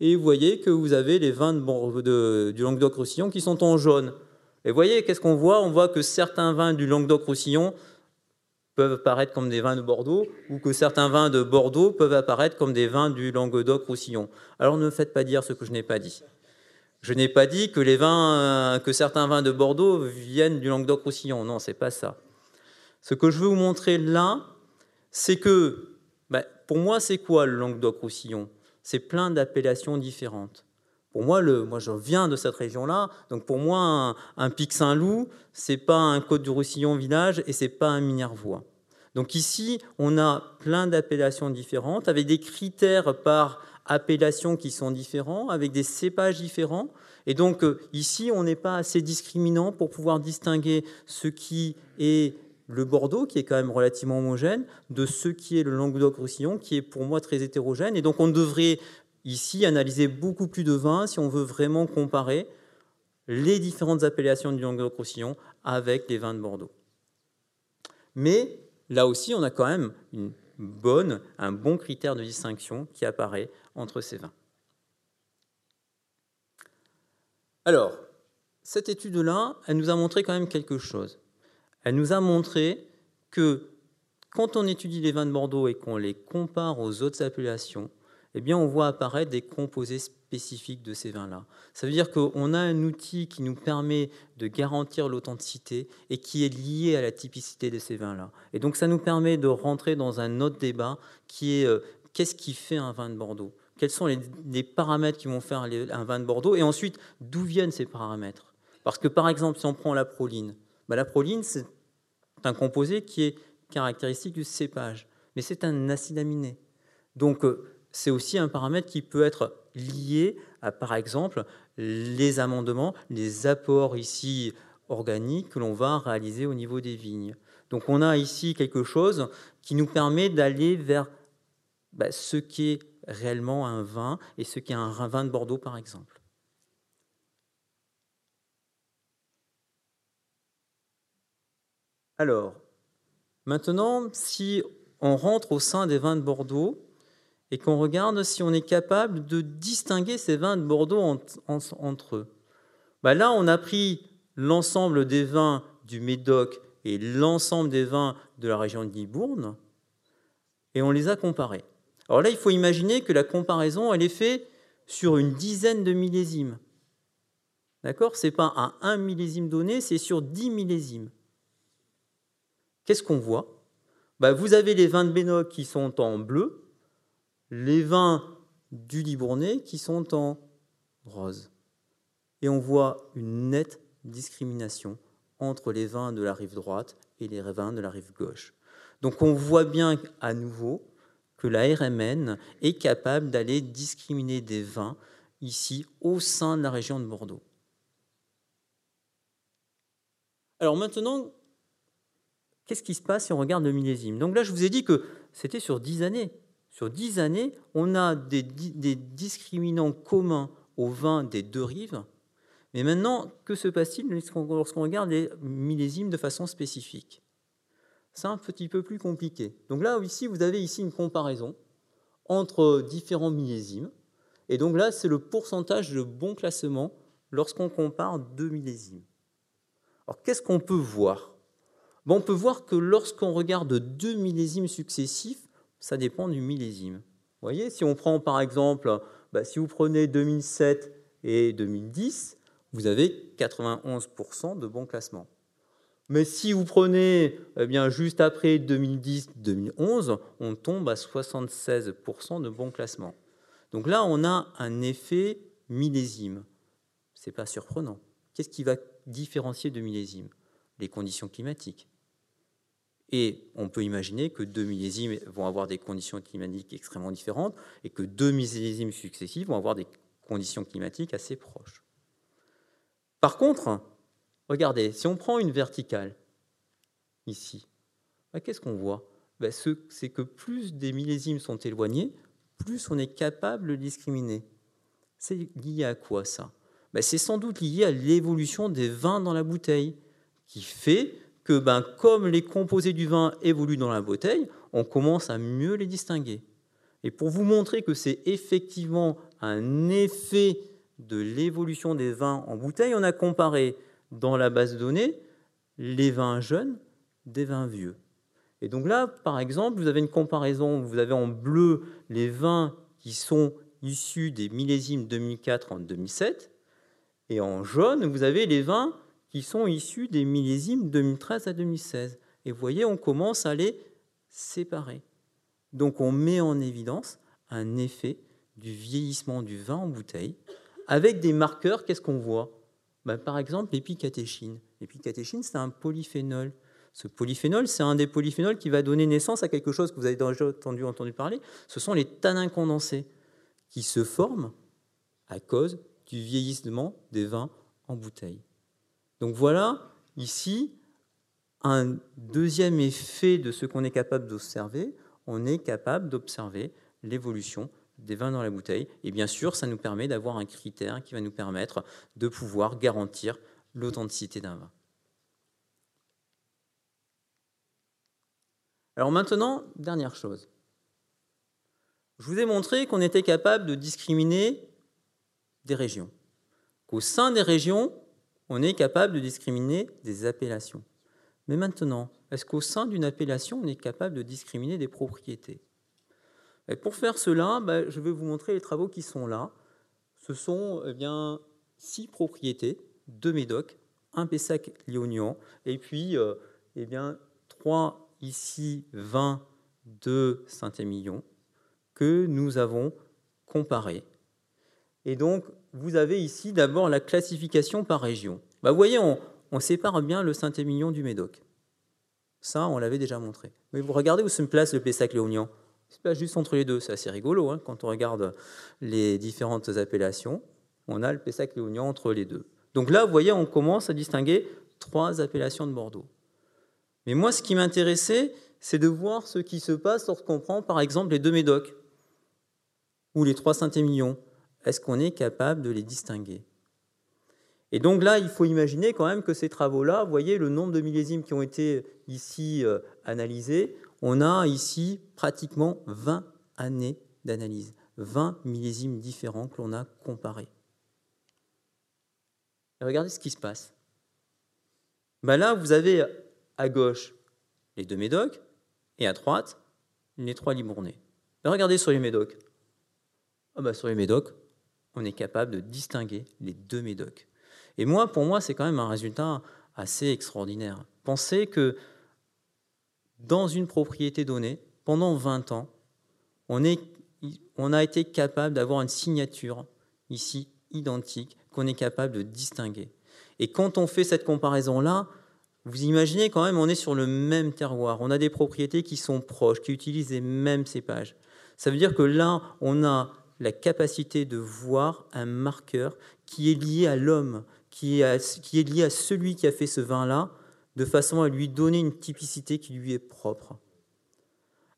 et vous voyez que vous avez les vins du Languedoc-Roussillon qui sont en jaune. Et vous voyez, qu'est-ce qu'on voit? On voit que certains vins du Languedoc-Roussillon peuvent apparaître comme des vins de Bordeaux ou que certains vins de Bordeaux peuvent apparaître comme des vins du Languedoc-Roussillon. Alors ne me faites pas dire ce que je n'ai pas dit. Je n'ai pas dit que les vins, euh, que certains vins de Bordeaux viennent du Languedoc-Roussillon. Non, c'est pas ça. Ce que je veux vous montrer là, c'est que, ben, pour moi, c'est quoi le Languedoc-Roussillon? C'est plein d'appellations différentes. Pour moi, le, moi, je viens de cette région-là, donc pour moi, un, un Pic Saint-Loup, c'est pas un Côte du Roussillon village et c'est pas un Minervois. Donc ici, on a plein d'appellations différentes, avec des critères par appellation qui sont différents, avec des cépages différents. Et donc euh, ici, on n'est pas assez discriminant pour pouvoir distinguer ce qui est le Bordeaux, qui est quand même relativement homogène, de ce qui est le Languedoc-Roussillon, qui est pour moi très hétérogène. Et donc on devrait ici analyser beaucoup plus de vins si on veut vraiment comparer les différentes appellations du Languedoc-Roussillon avec les vins de Bordeaux. Mais là aussi, on a quand même une bonne, un bon critère de distinction qui apparaît entre ces vins. Alors, cette étude-là, elle nous a montré quand même quelque chose. Elle nous a montré que quand on étudie les vins de Bordeaux et qu'on les compare aux autres appellations, eh bien, on voit apparaître des composés spécifiques de ces vins-là. Ça veut dire qu'on a un outil qui nous permet de garantir l'authenticité et qui est lié à la typicité de ces vins-là. Et donc, ça nous permet de rentrer dans un autre débat qui est euh, qu'est-ce qui fait un vin de Bordeaux? Quels sont les, paramètres qui vont faire un vin de Bordeaux? Et ensuite, d'où viennent ces paramètres? Parce que, par exemple, si on prend la proline, bah, la proline, c'est un composé qui est caractéristique du cépage, mais c'est un acide aminé. Donc, euh, c'est aussi un paramètre qui peut être lié à, par exemple, les amendements, les apports ici organiques que l'on va réaliser au niveau des vignes. Donc on a ici quelque chose qui nous permet d'aller vers bah, ce qui est réellement un vin et ce qui est un vin de Bordeaux, par exemple. Alors, maintenant, si on rentre au sein des vins de Bordeaux et qu'on regarde si on est capable de distinguer ces vins de Bordeaux entre eux, bah là, on a pris l'ensemble des vins du Médoc et l'ensemble des vins de la région de Libourne et on les a comparés. Alors là, il faut imaginer que la comparaison, elle est faite sur une dizaine de millésimes. D'accord? Ce n'est pas à un millésime donné, c'est sur dix millésimes. Qu'est-ce qu'on voit? Bah, Vous avez les vins de Bénoc qui sont en bleu, les vins du Libournais qui sont en rose. Et on voit une nette discrimination entre les vins de la rive droite et les vins de la rive gauche. Donc on voit bien à nouveau que la RMN est capable d'aller discriminer des vins ici au sein de la région de Bordeaux. Alors maintenant, qu'est-ce qui se passe si on regarde le millésime? Donc là, je vous ai dit que c'était sur 10 années. Sur 10 années, on a des, discriminants communs aux vins des deux rives. Mais maintenant, que se passe-t-il lorsqu'on regarde les millésimes de façon spécifique? C'est un petit peu plus compliqué. Donc là, ici, vous avez ici une comparaison entre différents millésimes. Et donc là, c'est le pourcentage de bon classement lorsqu'on compare deux millésimes. Alors, qu'est-ce qu'on peut voir? On peut voir que lorsqu'on regarde deux millésimes successifs, ça dépend du millésime. Vous voyez, si on prend par exemple, bah, si vous prenez 2007 et 2010, vous avez 91% de bon classement. Mais si vous prenez eh bien, juste après 2010-2011, on tombe à 76% de bon classement. Donc là, on a un effet millésime. Ce n'est pas surprenant. Qu'est-ce qui va différencier de millésime Les conditions climatiques. Et on peut imaginer que deux millésimes vont avoir des conditions climatiques extrêmement différentes et que deux millésimes successifs vont avoir des conditions climatiques assez proches. Par contre, Regardez, si on prend une verticale, ici, bah, qu'est-ce qu'on voit? Bah, C'est que plus des millésimes sont éloignés, plus on est capable de discriminer. C'est lié à quoi ça? Bah, C'est sans doute lié à l'évolution des vins dans la bouteille, qui fait que comme les composés du vin évoluent dans la bouteille, on commence à mieux les distinguer. Et pour vous montrer que c'est effectivement un effet de l'évolution des vins en bouteille, on a comparé dans la base de données les vins jeunes des vins vieux. Et donc là, par exemple, vous avez une comparaison, vous avez en bleu les vins qui sont issus des millésimes 2004 en 2007, et en jaune, vous avez les vins qui sont issus des millésimes 2013 à 2016. Et vous voyez, on commence à les séparer. Donc on met en évidence un effet du vieillissement du vin en bouteille, avec des marqueurs, qu'est-ce qu'on voit? Bah, par exemple, l'épicatéchine. L'épicatéchine, c'est un polyphénol. Ce polyphénol, c'est un des polyphénols qui va donner naissance à quelque chose que vous avez déjà entendu, entendu parler. Ce sont les tanins condensés qui se forment à cause du vieillissement des vins en bouteille. Donc voilà ici un deuxième effet de ce qu'on est capable d'observer. On est capable d'observer l'évolution des vins dans la bouteille. Et bien sûr, ça nous permet d'avoir un critère qui va nous permettre de pouvoir garantir l'authenticité d'un vin. Alors maintenant, dernière chose. Je vous ai montré qu'on était capable de discriminer des régions, qu'au sein des régions, on est capable de discriminer des appellations. Mais maintenant, est-ce qu'au sein d'une appellation, on est capable de discriminer des propriétés? Pour faire cela, bah, je vais vous montrer les travaux qui sont là. Ce sont eh bien, six propriétés, deux médocs, un Pessac léognan, et puis euh, eh bien, trois ici vins de Saint-Émilion que nous avons comparés. Et donc, vous avez ici d'abord la classification par région. Bah, vous voyez, on, sépare bien le Saint-Émilion du Médoc. Ça, on l'avait déjà montré. Mais vous regardez où se place le Pessac-Léognan c'est pas juste entre les deux, c'est assez rigolo. Hein. quand on regarde les différentes appellations, on a le Pessac léognan entre les deux. Donc là, vous voyez, on commence à distinguer trois appellations de Bordeaux. Mais moi, ce qui m'intéressait, c'est de voir ce qui se passe lorsqu'on prend, par exemple, les deux Médocs ou les trois Saint-Émilion. Est-ce qu'on est capable de les distinguer? Et donc là, il faut imaginer quand même que ces travaux-là, vous voyez le nombre de millésimes qui ont été ici euh, analysés, on a ici pratiquement 20 années d'analyse, 20 millésimes différents que l'on a comparés. regardez ce qui se passe. Ben là, vous avez à gauche les deux médocs et à droite les trois libournais. regardez sur les médocs. Ah ben sur les médocs, on est capable de distinguer les deux médocs. Et moi, pour moi, c'est quand même un résultat assez extraordinaire. Pensez que dans une propriété donnée, pendant 20 ans, on, on a été capable d'avoir une signature ici identique qu'on est capable de distinguer. Et quand on fait cette comparaison-là, vous imaginez quand même, on est sur le même terroir. On a des propriétés qui sont proches, qui utilisent les mêmes cépages. Ça veut dire que là, on a la capacité de voir un marqueur qui est lié à l'homme, qui est, lié à celui qui a fait ce vin-là, de façon à lui donner une typicité qui lui est propre.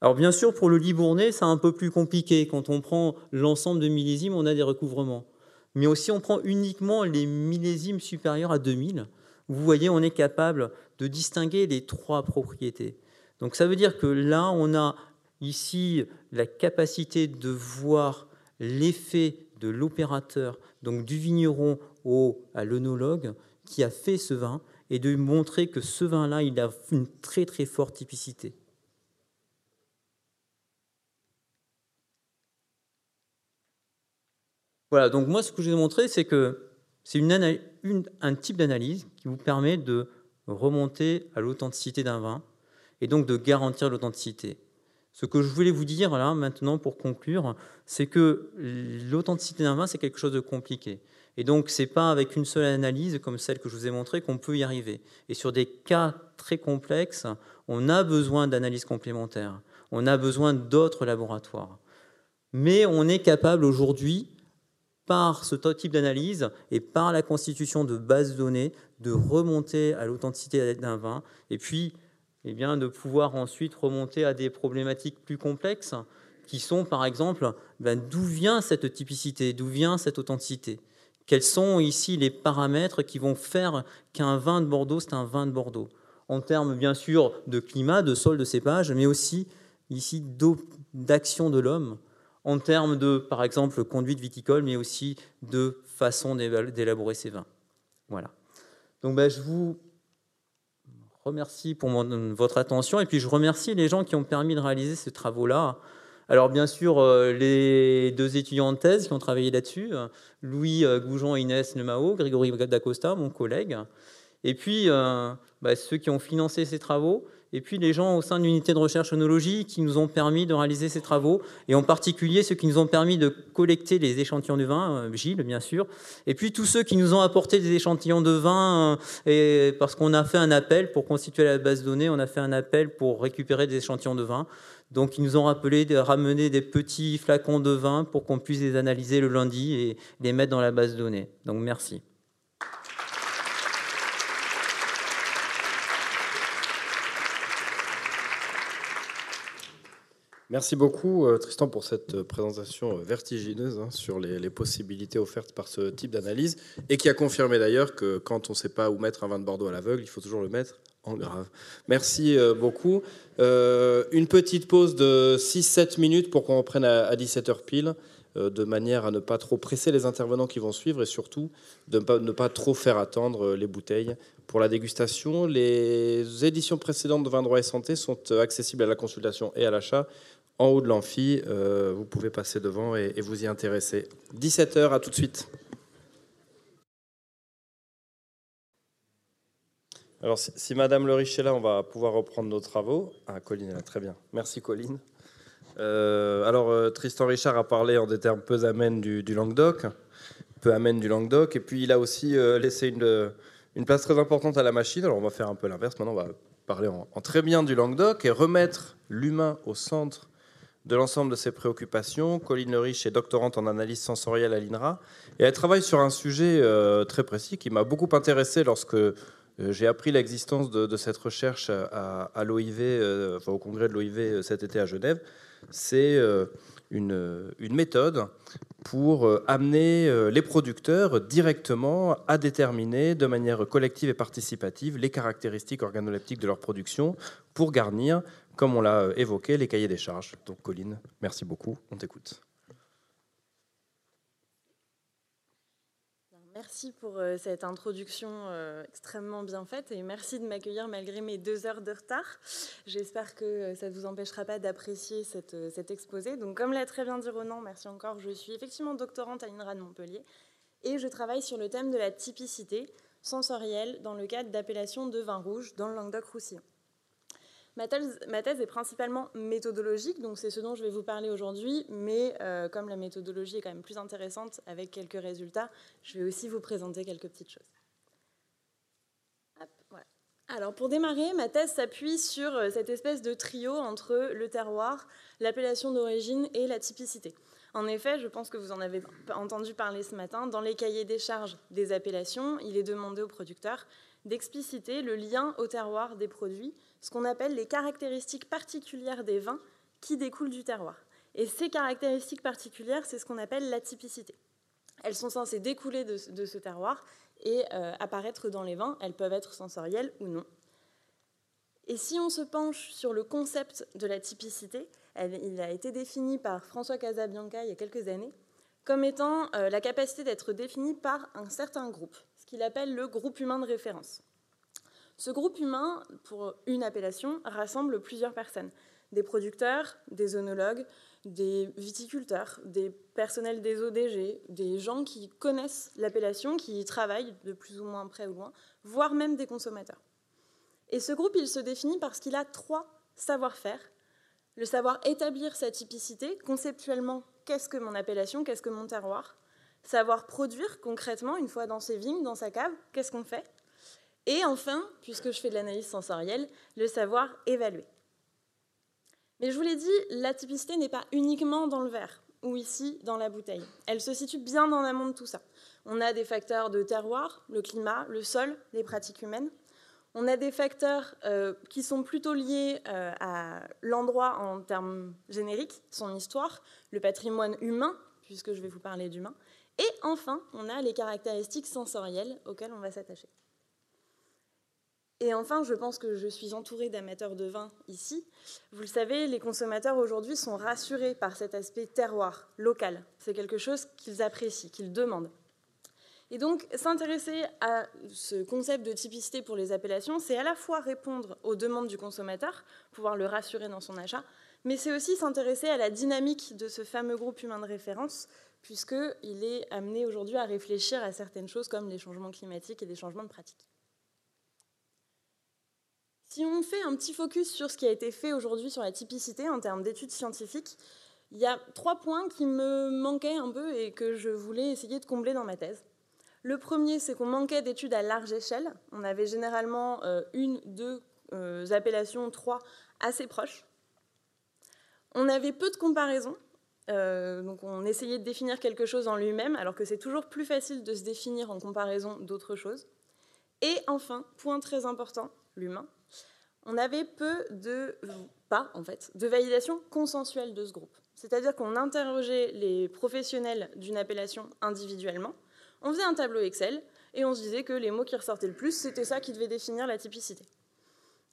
Alors bien sûr, pour le Libournais, c'est un peu plus compliqué. Quand on prend l'ensemble de millésimes, on a des recouvrements. Mais aussi, on prend uniquement les millésimes supérieurs à 2000. Vous voyez, on est capable de distinguer les trois propriétés. Donc ça veut dire que là, on a ici la capacité de voir l'effet de l'opérateur, donc du vigneron au, à l'œnologue qui a fait ce vin et de montrer que ce vin-là, il a une très très forte typicité. Voilà, donc moi ce que j'ai montré, c'est que c'est une, un type d'analyse qui vous permet de remonter à l'authenticité d'un vin et donc de garantir l'authenticité. Ce que je voulais vous dire là maintenant pour conclure, c'est que l'authenticité d'un vin, c'est quelque chose de compliqué. Et donc, ce n'est pas avec une seule analyse comme celle que je vous ai montrée qu'on peut y arriver. Et sur des cas très complexes, on a besoin d'analyses complémentaires. On a besoin d'autres laboratoires. Mais on est capable aujourd'hui, par ce type d'analyse et par la constitution de bases de données, de remonter à l'authenticité d'un vin et puis eh bien, de pouvoir ensuite remonter à des problématiques plus complexes qui sont, par exemple, ben, d'où vient cette typicité, d'où vient cette authenticité? Quels sont ici les paramètres qui vont faire qu'un vin de Bordeaux, c'est un vin de Bordeaux? En termes, bien sûr, de climat, de sol, de cépage, mais aussi ici d'action de l'homme, en termes de, par exemple, conduite viticole, mais aussi de façon d'élaborer ces vins. Voilà. Donc, ben, je vous remercie pour votre attention et puis je remercie les gens qui ont permis de réaliser ces travaux-là. Alors bien sûr, euh, les deux étudiants de thèse qui ont travaillé là-dessus, euh, Louis euh, Goujon et Inès Nemao, Grégory Dacosta, mon collègue, et puis bah, ceux qui ont financé ces travaux, et puis les gens au sein de l'unité de recherche onologie qui nous ont permis de réaliser ces travaux, et en particulier ceux qui nous ont permis de collecter les échantillons de vin, Gilles bien sûr, et puis tous ceux qui nous ont apporté des échantillons de vin, et parce qu'on a fait un appel pour constituer la base de données, on a fait un appel pour récupérer des échantillons de vin. Donc ils nous ont rappelé de ramener des petits flacons de vin pour qu'on puisse les analyser le lundi et les mettre dans la base de données. Donc merci. Merci beaucoup euh, Tristan pour cette euh, présentation euh, vertigineuse hein, sur les, possibilités offertes par ce type d'analyse et qui a confirmé d'ailleurs que quand on ne sait pas où mettre un vin de Bordeaux à l'aveugle, il faut toujours le mettre en grave. Merci beaucoup. une petite pause de 6-7 minutes pour qu'on reprenne à, 17h pile de manière à ne pas trop presser les intervenants qui vont suivre et surtout de ne pas, trop faire attendre les bouteilles pour la dégustation. Les éditions précédentes de Vin Droit et Santé sont accessibles à la consultation et à l'achat en haut de l'amphi. Euh, vous pouvez passer devant et, vous y intéresser. 17h, à tout de suite. Alors, si, Madame Le Riche est là, on va pouvoir reprendre nos travaux. Ah, Colline est là, très bien. Merci, Colline. Euh, alors, euh, Tristan Richard a parlé en des termes peu amènes du, Languedoc, peu amène du Languedoc, et puis il a aussi laissé une, place très importante à la machine. Alors, on va faire un peu l'inverse. Maintenant, on va parler en très bien du Languedoc et remettre l'humain au centre de l'ensemble de ses préoccupations. Colline Riche est doctorante en analyse sensorielle à l'INRA et elle travaille sur un sujet euh, très précis qui m'a beaucoup intéressé lorsque euh, j'ai appris l'existence de, cette recherche à, l'OIV, euh, au congrès de l'OIV cet été à Genève. C'est une, méthode pour amener les producteurs directement à déterminer de manière collective et participative les caractéristiques organoleptiques de leur production pour garnir, comme on l'a euh, évoqué, les cahiers des charges. Donc Colline, merci beaucoup, on t'écoute. Merci pour euh, cette introduction euh, extrêmement bien faite et merci de m'accueillir malgré mes deux heures de retard. J'espère que ça ne vous empêchera pas d'apprécier cet exposé. Donc, comme l'a très bien dit Ronan, merci encore. Je suis effectivement doctorante à l'INRA de Montpellier et je travaille sur le thème de la typicité sensorielle dans le cadre d'appellation de vin rouge dans le Languedoc-Roussillon. Ma thèse, est principalement méthodologique, donc c'est ce dont je vais vous parler aujourd'hui, mais euh, comme la méthodologie est quand même plus intéressante avec quelques résultats, je vais aussi vous présenter quelques petites choses. Alors pour démarrer, ma thèse s'appuie sur euh, cette espèce de trio entre le terroir, l'appellation d'origine et la typicité. En effet, je pense que vous en avez entendu parler ce matin, dans les cahiers des charges des appellations, il est demandé aux producteurs d'expliciter le lien au terroir des produits ce qu'on appelle les caractéristiques particulières des vins qui découlent du terroir. Et ces caractéristiques particulières, c'est ce qu'on appelle la typicité. Elles sont censées découler de, ce terroir et euh, apparaître dans les vins. Elles peuvent être sensorielles ou non. Et si on se penche sur le concept de la typicité, il a été défini par François Casabianca il y a quelques années comme étant euh, la capacité d'être défini par un certain groupe, qu'il appelle le groupe humain de référence. Ce groupe humain, pour une appellation, rassemble plusieurs personnes. Des producteurs, des œnologues, des viticulteurs, des personnels des ODG, des gens qui connaissent l'appellation, qui y travaillent de plus ou moins près ou loin, voire même des consommateurs. Et ce groupe, il se définit parce qu'il a trois savoir-faire. Le savoir établir sa typicité, conceptuellement, qu'est-ce que mon appellation, qu'est-ce que mon terroir Savoir produire concrètement, une fois dans ses vignes, dans sa cave, qu'est-ce qu'on fait? Et enfin, puisque je fais de l'analyse sensorielle, le savoir évaluer. Mais je vous l'ai dit, la typicité n'est pas uniquement dans le verre ou ici dans la bouteille. Elle se situe bien en amont de tout ça. On a des facteurs de terroir, le climat, le sol, les pratiques humaines. On a des facteurs euh, qui sont plutôt liés euh, à l'endroit en termes génériques, son histoire, le patrimoine humain, puisque je vais vous parler d'humain. Et enfin, on a les caractéristiques sensorielles auxquelles on va s'attacher. Et enfin, je pense que je suis entourée d'amateurs de vin ici. Vous le savez, les consommateurs aujourd'hui sont rassurés par cet aspect terroir, local. C'est quelque chose qu'ils apprécient, qu'ils demandent. Et donc, s'intéresser à ce concept de typicité pour les appellations, c'est à la fois répondre aux demandes du consommateur, pouvoir le rassurer dans son achat, mais c'est aussi s'intéresser à la dynamique de ce fameux groupe humain de référence, puisqu'il est amené aujourd'hui à réfléchir à certaines choses comme les changements climatiques et les changements de pratiques. Si on fait un petit focus sur ce qui a été fait aujourd'hui sur la typicité en termes d'études scientifiques, il y a trois points qui me manquaient un peu et que je voulais essayer de combler dans ma thèse. Le premier, c'est qu'on manquait d'études à large échelle. On avait généralement euh, une, deux euh, appellations, trois assez proches. On avait peu de comparaisons. Euh, donc on essayait de définir quelque chose en lui-même, alors que c'est toujours plus facile de se définir en comparaison d'autres choses. Et enfin, point très important, l'humain on avait peu de, pas en fait, de validation consensuelle de ce groupe. C'est-à-dire qu'on interrogeait les professionnels d'une appellation individuellement, on faisait un tableau Excel et on se disait que les mots qui ressortaient le plus, c'était ça qui devait définir la typicité.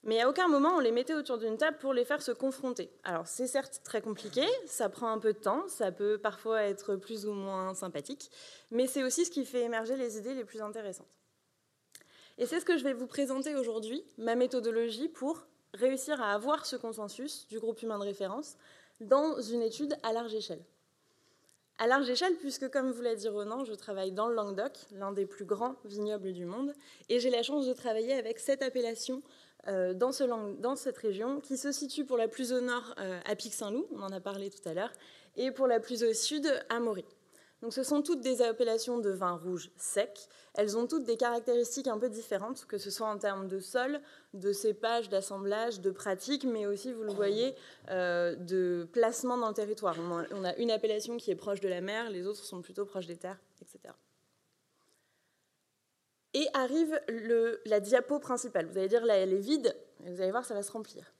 Mais à aucun moment on les mettait autour d'une table pour les faire se confronter. Alors c'est certes très compliqué, ça prend un peu de temps, ça peut parfois être plus ou moins sympathique, mais c'est aussi ce qui fait émerger les idées les plus intéressantes. Et c'est ce que je vais vous présenter aujourd'hui, ma méthodologie pour réussir à avoir ce consensus du groupe humain de référence dans une étude à large échelle. À large échelle, puisque comme vous l'a dit Ronan, je travaille dans le Languedoc, l'un des plus grands vignobles du monde, et j'ai la chance de travailler avec cette appellation euh, dans, cette région, qui se situe pour la plus au nord euh, à Pic-Saint-Loup, on en a parlé tout à l'heure, et pour la plus au sud à Maury. Donc ce sont toutes des appellations de vin rouge sec. Elles ont toutes des caractéristiques un peu différentes, que ce soit en termes de sol, de cépage, d'assemblage, de pratique, mais aussi, vous le voyez, euh, de placement dans le territoire. On a une appellation qui est proche de la mer, les autres sont plutôt proches des terres, etc. Et arrive la diapo principale. Vous allez dire, là, elle est vide, et vous allez voir, ça va se remplir.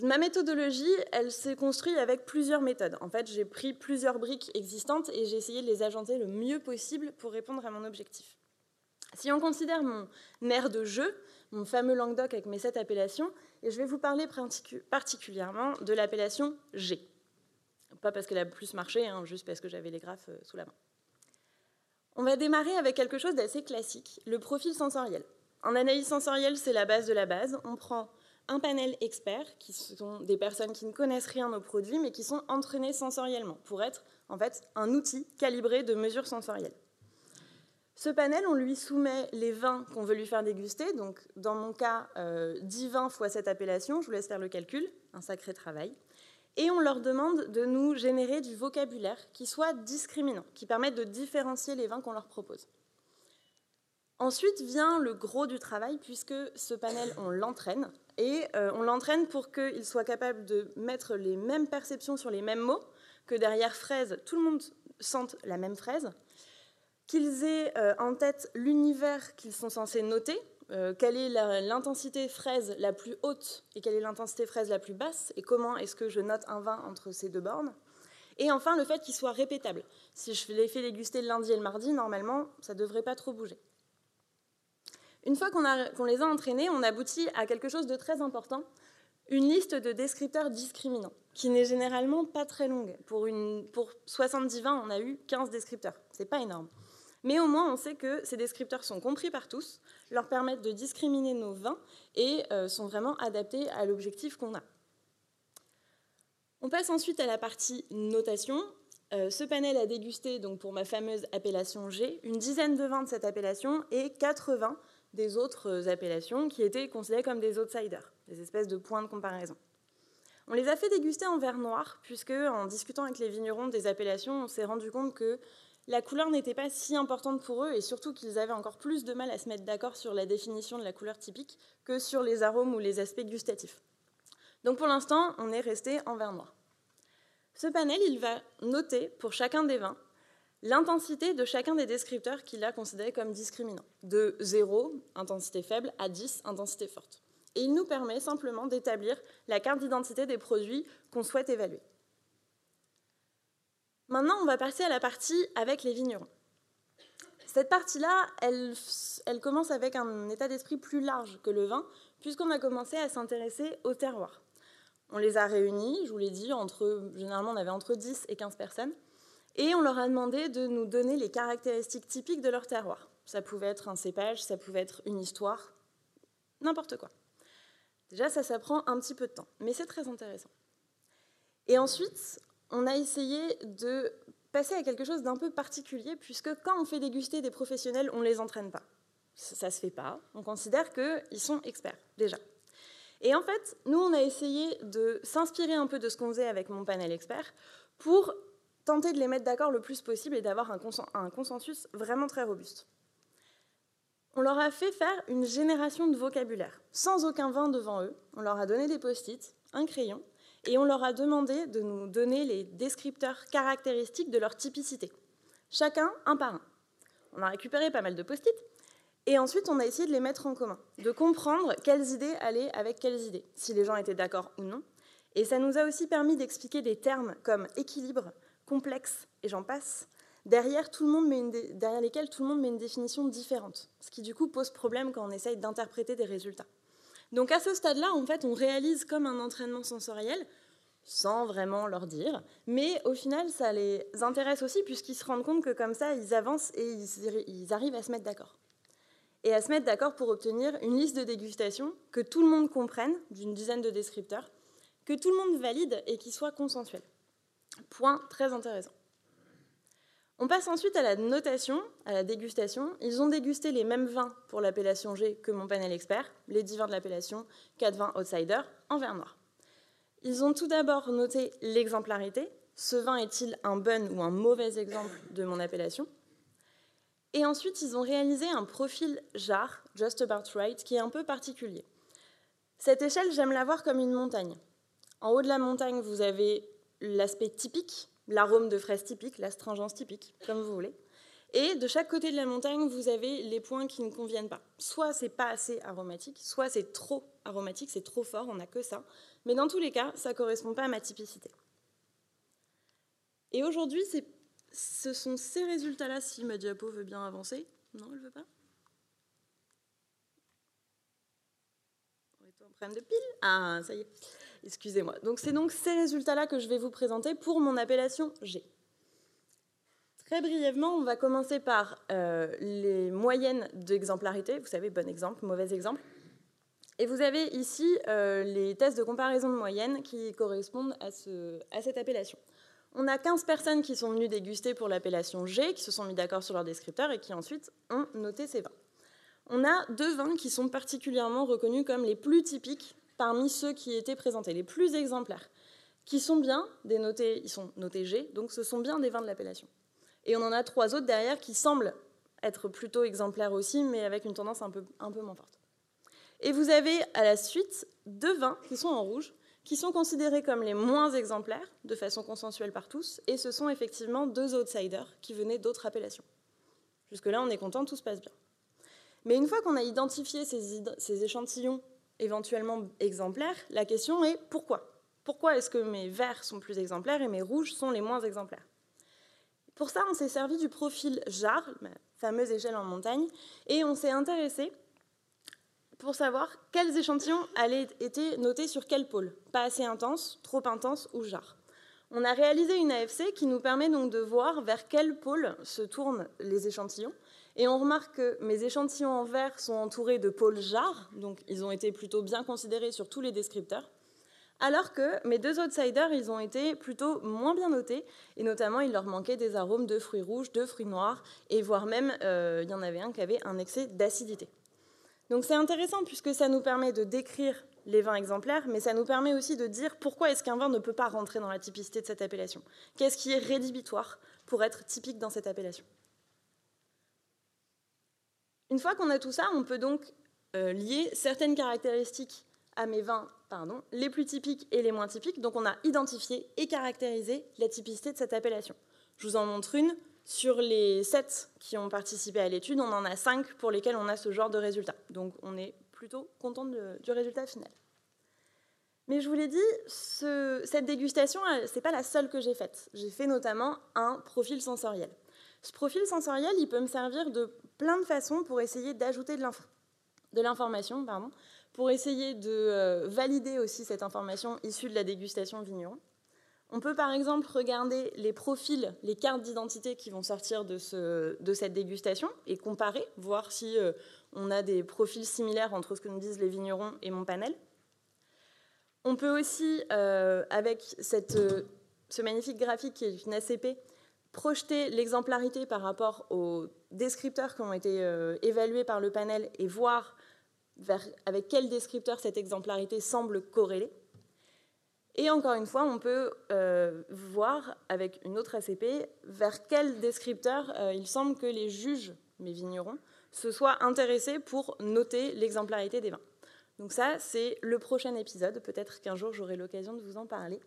Ma méthodologie, elle s'est construite avec plusieurs méthodes. En fait, j'ai pris plusieurs briques existantes et j'ai essayé de les agenter le mieux possible pour répondre à mon objectif. Si on considère mon aire de jeu, mon fameux Languedoc avec mes sept appellations, et je vais vous parler particulièrement de l'appellation G. Pas parce qu'elle a plus marché, hein, juste parce que j'avais les graphes euh, sous la main. On va démarrer avec quelque chose d'assez classique, le profil sensoriel. En analyse sensorielle, c'est la base de la base. On prend un panel expert, qui sont des personnes qui ne connaissent rien aux produits, mais qui sont entraînées sensoriellement, pour être en fait un outil calibré de mesures sensorielles. Ce panel, on lui soumet les vins qu'on veut lui faire déguster. Donc, dans mon cas, 10 euh, vins fois cette appellation. Je vous laisse faire le calcul, un sacré travail. Et on leur demande de nous générer du vocabulaire qui soit discriminant, qui permette de différencier les vins qu'on leur propose. Ensuite vient le gros du travail, puisque ce panel, on l'entraîne. Et euh, on l'entraîne pour qu'il soit capable de mettre les mêmes perceptions sur les mêmes mots, que derrière fraise, tout le monde sente la même fraise, qu'ils aient euh, en tête l'univers qu'ils sont censés noter, euh, quelle est l'intensité fraise la plus haute et quelle est l'intensité fraise la plus basse, et comment est-ce que je note un vin entre ces deux bornes. Et enfin, le fait qu'il soit répétable. Si je les fais déguster le lundi et le mardi, normalement, ça ne devrait pas trop bouger. Une fois qu'on les a entraînés, on aboutit à quelque chose de très important, une liste de descripteurs discriminants, qui n'est généralement pas très longue. Pour, pour 70 vins, on a eu 15 descripteurs. C'est pas énorme. Mais au moins, on sait que ces descripteurs sont compris par tous, leur permettent de discriminer nos vins et euh, sont vraiment adaptés à l'objectif qu'on a. On passe ensuite à la partie notation. Euh, ce panel a dégusté, donc pour ma fameuse appellation G, une dizaine de vins de cette appellation et 80 des autres appellations qui étaient considérées comme des outsiders, des espèces de points de comparaison. On les a fait déguster en verre noir, puisque en discutant avec les vignerons des appellations, on s'est rendu compte que la couleur n'était pas si importante pour eux et surtout qu'ils avaient encore plus de mal à se mettre d'accord sur la définition de la couleur typique que sur les arômes ou les aspects gustatifs. Donc pour l'instant, on est resté en verre noir. Ce panel, il va noter pour chacun des vins l'intensité de chacun des descripteurs qu'il a considérés comme discriminants, de 0, intensité faible, à 10, intensité forte. Et il nous permet simplement d'établir la carte d'identité des produits qu'on souhaite évaluer. Maintenant, on va passer à la partie avec les vignerons. Cette partie-là, elle, commence avec un état d'esprit plus large que le vin, puisqu'on a commencé à s'intéresser au terroir. On les a réunis, je vous l'ai dit, entre, généralement on avait entre 10 et 15 personnes, et on leur a demandé de nous donner les caractéristiques typiques de leur terroir. Ça pouvait être un cépage, ça pouvait être une histoire, n'importe quoi. Déjà, ça, ça prend un petit peu de temps, mais c'est très intéressant. Et ensuite, on a essayé de passer à quelque chose d'un peu particulier, puisque quand on fait déguster des professionnels, on ne les entraîne pas. Ça ne se fait pas. On considère qu'ils sont experts, déjà. Et en fait, nous, on a essayé de s'inspirer un peu de ce qu'on faisait avec mon panel expert pour tenter de les mettre d'accord le plus possible et d'avoir un consensus vraiment très robuste. On leur a fait faire une génération de vocabulaire, sans aucun vin devant eux. On leur a donné des post-it, un crayon, et on leur a demandé de nous donner les descripteurs caractéristiques de leur typicité, chacun un par un. On a récupéré pas mal de post-it, et ensuite on a essayé de les mettre en commun, de comprendre quelles idées allaient avec quelles idées, si les gens étaient d'accord ou non. Et ça nous a aussi permis d'expliquer des termes comme équilibre, complexe, et j'en passe, derrière, tout le monde met une derrière lesquels tout le monde met une définition différente, ce qui du coup pose problème quand on essaye d'interpréter des résultats. Donc à ce stade-là, en fait, on réalise comme un entraînement sensoriel, sans vraiment leur dire, mais au final, ça les intéresse aussi puisqu'ils se rendent compte que comme ça, ils avancent et ils arrivent à se mettre d'accord. Et à se mettre d'accord pour obtenir une liste de dégustation que tout le monde comprenne, d'une dizaine de descripteurs, que tout le monde valide et qui soit consensuel. Point très intéressant. On passe ensuite à la notation, à la dégustation. Ils ont dégusté les mêmes vins pour l'appellation G que mon panel expert, les 10 vins de l'appellation, 4 vins outsider, en verre noir. Ils ont tout d'abord noté l'exemplarité. Ce vin est-il un bon ou un mauvais exemple de mon appellation? Et ensuite, ils ont réalisé un profil JAR, Just About Right, qui est un peu particulier. Cette échelle, j'aime la voir comme une montagne. En haut de la montagne, vous avez l'aspect typique, l'arôme de fraise typique, l'astringence typique, comme vous voulez. Et de chaque côté de la montagne, vous avez les points qui ne conviennent pas. Soit c'est pas assez aromatique, soit c'est trop aromatique, c'est trop fort, on n'a que ça. Mais dans tous les cas, ça ne correspond pas à ma typicité. Et aujourd'hui, ce sont ces résultats-là, si ma diapo veut bien avancer. Non, elle ne veut pas? Problème de pile Ah, ça y est. Excusez-moi. Donc c'est donc ces résultats-là que je vais vous présenter pour mon appellation G. Très brièvement, on va commencer par euh, les moyennes d'exemplarité. Vous savez, bon exemple, mauvais exemple. Et vous avez ici euh, les tests de comparaison de moyenne qui correspondent à, à cette appellation. On a 15 personnes qui sont venues déguster pour l'appellation G, qui se sont mis d'accord sur leur descripteur et qui ensuite ont noté ces vins. On a deux vins qui sont particulièrement reconnus comme les plus typiques parmi ceux qui étaient présentés, les plus exemplaires, qui sont bien des notés, ils sont notés G, donc ce sont bien des vins de l'appellation. Et on en a trois autres derrière qui semblent être plutôt exemplaires aussi, mais avec une tendance un peu, un peu moins forte. Et vous avez à la suite deux vins qui sont en rouge, qui sont considérés comme les moins exemplaires, de façon consensuelle par tous, et ce sont effectivement deux outsiders qui venaient d'autres appellations. Jusque-là, on est content, tout se passe bien. Mais une fois qu'on a identifié ces, ces, échantillons éventuellement exemplaires, la question est pourquoi? Pourquoi est-ce que mes verts sont plus exemplaires et mes rouges sont les moins exemplaires? Pour ça, on s'est servi du profil JAR, la fameuse échelle en montagne, et on s'est intéressé pour savoir quels échantillons allaient être notés sur quel pôle. Pas assez intense, trop intense ou JAR. On a réalisé une AFC qui nous permet donc de voir vers quel pôle se tournent les échantillons. Et on remarque que mes échantillons en vert sont entourés de pôles JAR, donc ils ont été plutôt bien considérés sur tous les descripteurs, alors que mes deux outsiders, ils ont été plutôt moins bien notés, et notamment il leur manquait des arômes de fruits rouges, de fruits noirs, et voire même euh, il y en avait un qui avait un excès d'acidité. Donc c'est intéressant puisque ça nous permet de décrire les vins exemplaires, mais ça nous permet aussi de dire pourquoi est-ce qu'un vin ne peut pas rentrer dans la typicité de cette appellation? Qu'est-ce qui est rédhibitoire pour être typique dans cette appellation? Une fois qu'on a tout ça, on peut donc euh, lier certaines caractéristiques à mes vins pardon, les plus typiques et les moins typiques. Donc on a identifié et caractérisé la typicité de cette appellation. Je vous en montre une. Sur les 7 qui ont participé à l'étude, on en a 5 pour lesquels on a ce genre de résultat. Donc on est plutôt content du résultat final. Mais je vous l'ai dit, cette dégustation, ce n'est pas la seule que j'ai faite. J'ai fait notamment un profil sensoriel. Ce profil sensoriel, il peut me servir de plein de façons pour essayer d'ajouter de l'information, pour essayer de euh, valider aussi cette information issue de la dégustation vigneron. On peut par exemple regarder les profils, les cartes d'identité qui vont sortir de, cette dégustation et comparer, voir si euh, on a des profils similaires entre ce que nous disent les vignerons et mon panel. On peut aussi, euh, avec ce magnifique graphique qui est une ACP, projeter l'exemplarité par rapport aux descripteurs qui ont été évalués par le panel et voir avec quel descripteur cette exemplarité semble corréler. Et encore une fois, on peut euh, voir avec une autre ACP vers quel descripteur euh, il semble que les juges, mes vignerons, se soient intéressés pour noter l'exemplarité des vins. Donc ça, c'est le prochain épisode. Peut-être qu'un jour, j'aurai l'occasion de vous en parler.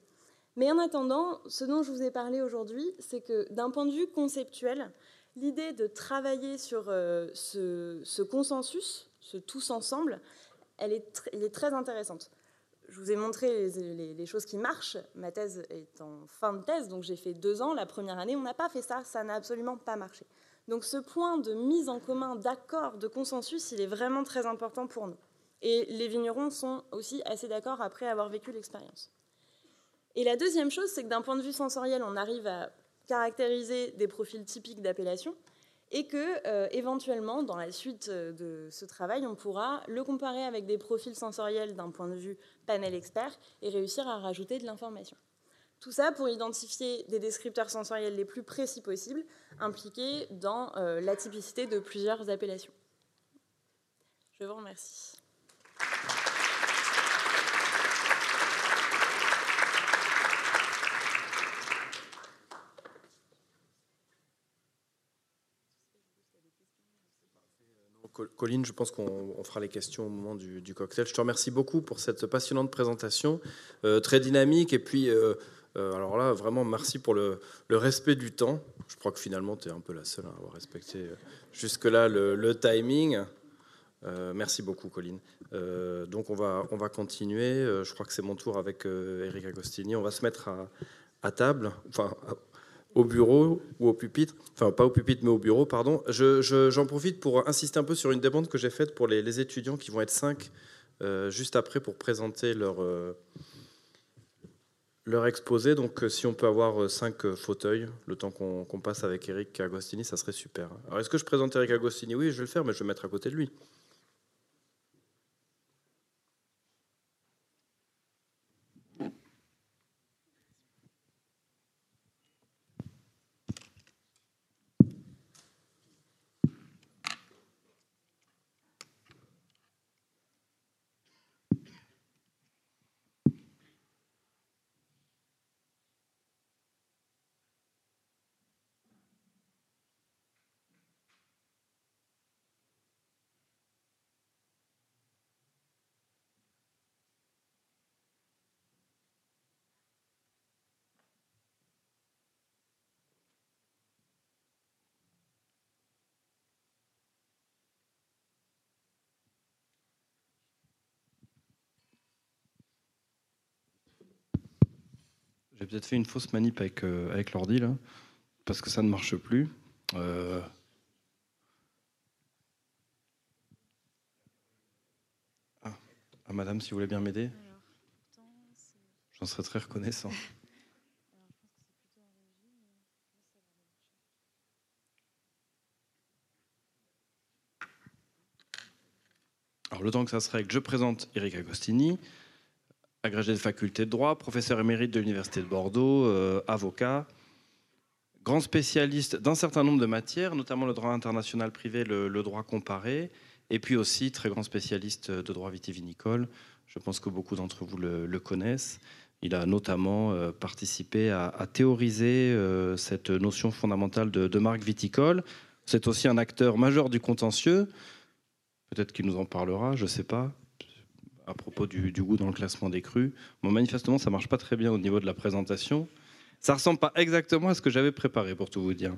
Mais en attendant, ce dont je vous ai parlé aujourd'hui, c'est que d'un point de vue conceptuel, l'idée de travailler sur euh, ce, consensus, ce tous ensemble, elle est, elle est très intéressante je vous ai montré les, choses qui marchent. Ma thèse est en fin de thèse, donc j'ai fait deux ans. La première année, on n'a pas fait ça, ça n'a absolument pas marché. Donc ce point de mise en commun, d'accord, de consensus, il est vraiment très important pour nous. Et les vignerons sont aussi assez d'accord après avoir vécu l'expérience. Et la deuxième chose, c'est que d'un point de vue sensoriel, on arrive à caractériser des profils typiques d'appellation et que euh, éventuellement, dans la suite euh, de ce travail, on pourra le comparer avec des profils sensoriels d'un point de vue panel expert et réussir à rajouter de l'information. Tout ça pour identifier des descripteurs sensoriels les plus précis possibles impliqués dans euh, la typicité de plusieurs appellations. Je vous remercie. Colline, je pense qu'on fera les questions au moment du, cocktail. Je te remercie beaucoup pour cette passionnante présentation, euh, très dynamique et puis euh, alors là, vraiment, merci pour le, respect du temps. Je crois que finalement, tu es un peu la seule à avoir respecté jusque-là le, timing. merci beaucoup, Colline. donc, on va, on va continuer. je crois que c'est mon tour avec Eric Agostini. On va se mettre à, à table, au bureau ou au pupitre, enfin pas au pupitre mais au bureau, pardon. J'en profite pour insister un peu sur une demande que j'ai faite pour les, étudiants qui vont être cinq euh, juste après pour présenter leur, euh, leur exposé. Donc euh, si on peut avoir cinq fauteuils, le temps qu'on passe avec Eric Agostini, ça serait super. Alors est-ce que je présente Eric Agostini? Oui, je vais le faire, mais je vais mettre à côté de lui. J'ai peut-être fait une fausse manip avec, euh, avec l'ordi, là, parce que ça ne marche plus. Euh, ah. ah, madame, si vous voulez bien m'aider, j'en serais très reconnaissant. Alors, le temps que ça se règle, je présente Eric Agostini, agrégé de faculté de droit, professeur émérite de l'Université de Bordeaux, euh, avocat, grand spécialiste d'un certain nombre de matières, notamment le droit international privé, le, droit comparé, et puis aussi très grand spécialiste de droit vitivinicole. Je pense que beaucoup d'entre vous le, connaissent. Il a notamment euh, participé à, théoriser euh, cette notion fondamentale de, de marque viticole. C'est aussi un acteur majeur du contentieux. Peut-être qu'il nous en parlera, je ne sais pas à propos du, goût dans le classement des crus. Manifestement, ça marche pas très bien au niveau de la présentation. Ça ressemble pas exactement à ce que j'avais préparé, pour tout vous dire.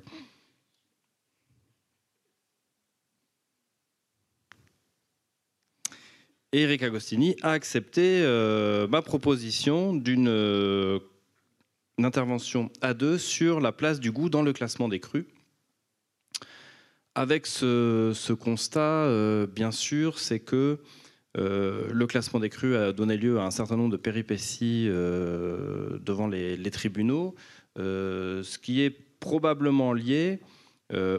Eric Agostini a accepté euh, ma proposition d'une euh, intervention à deux sur la place du goût dans le classement des crus. Avec ce, constat, euh, bien sûr, c'est que le classement des crues a donné lieu à un certain nombre de péripéties euh, devant les, tribunaux, euh, ce qui est probablement lié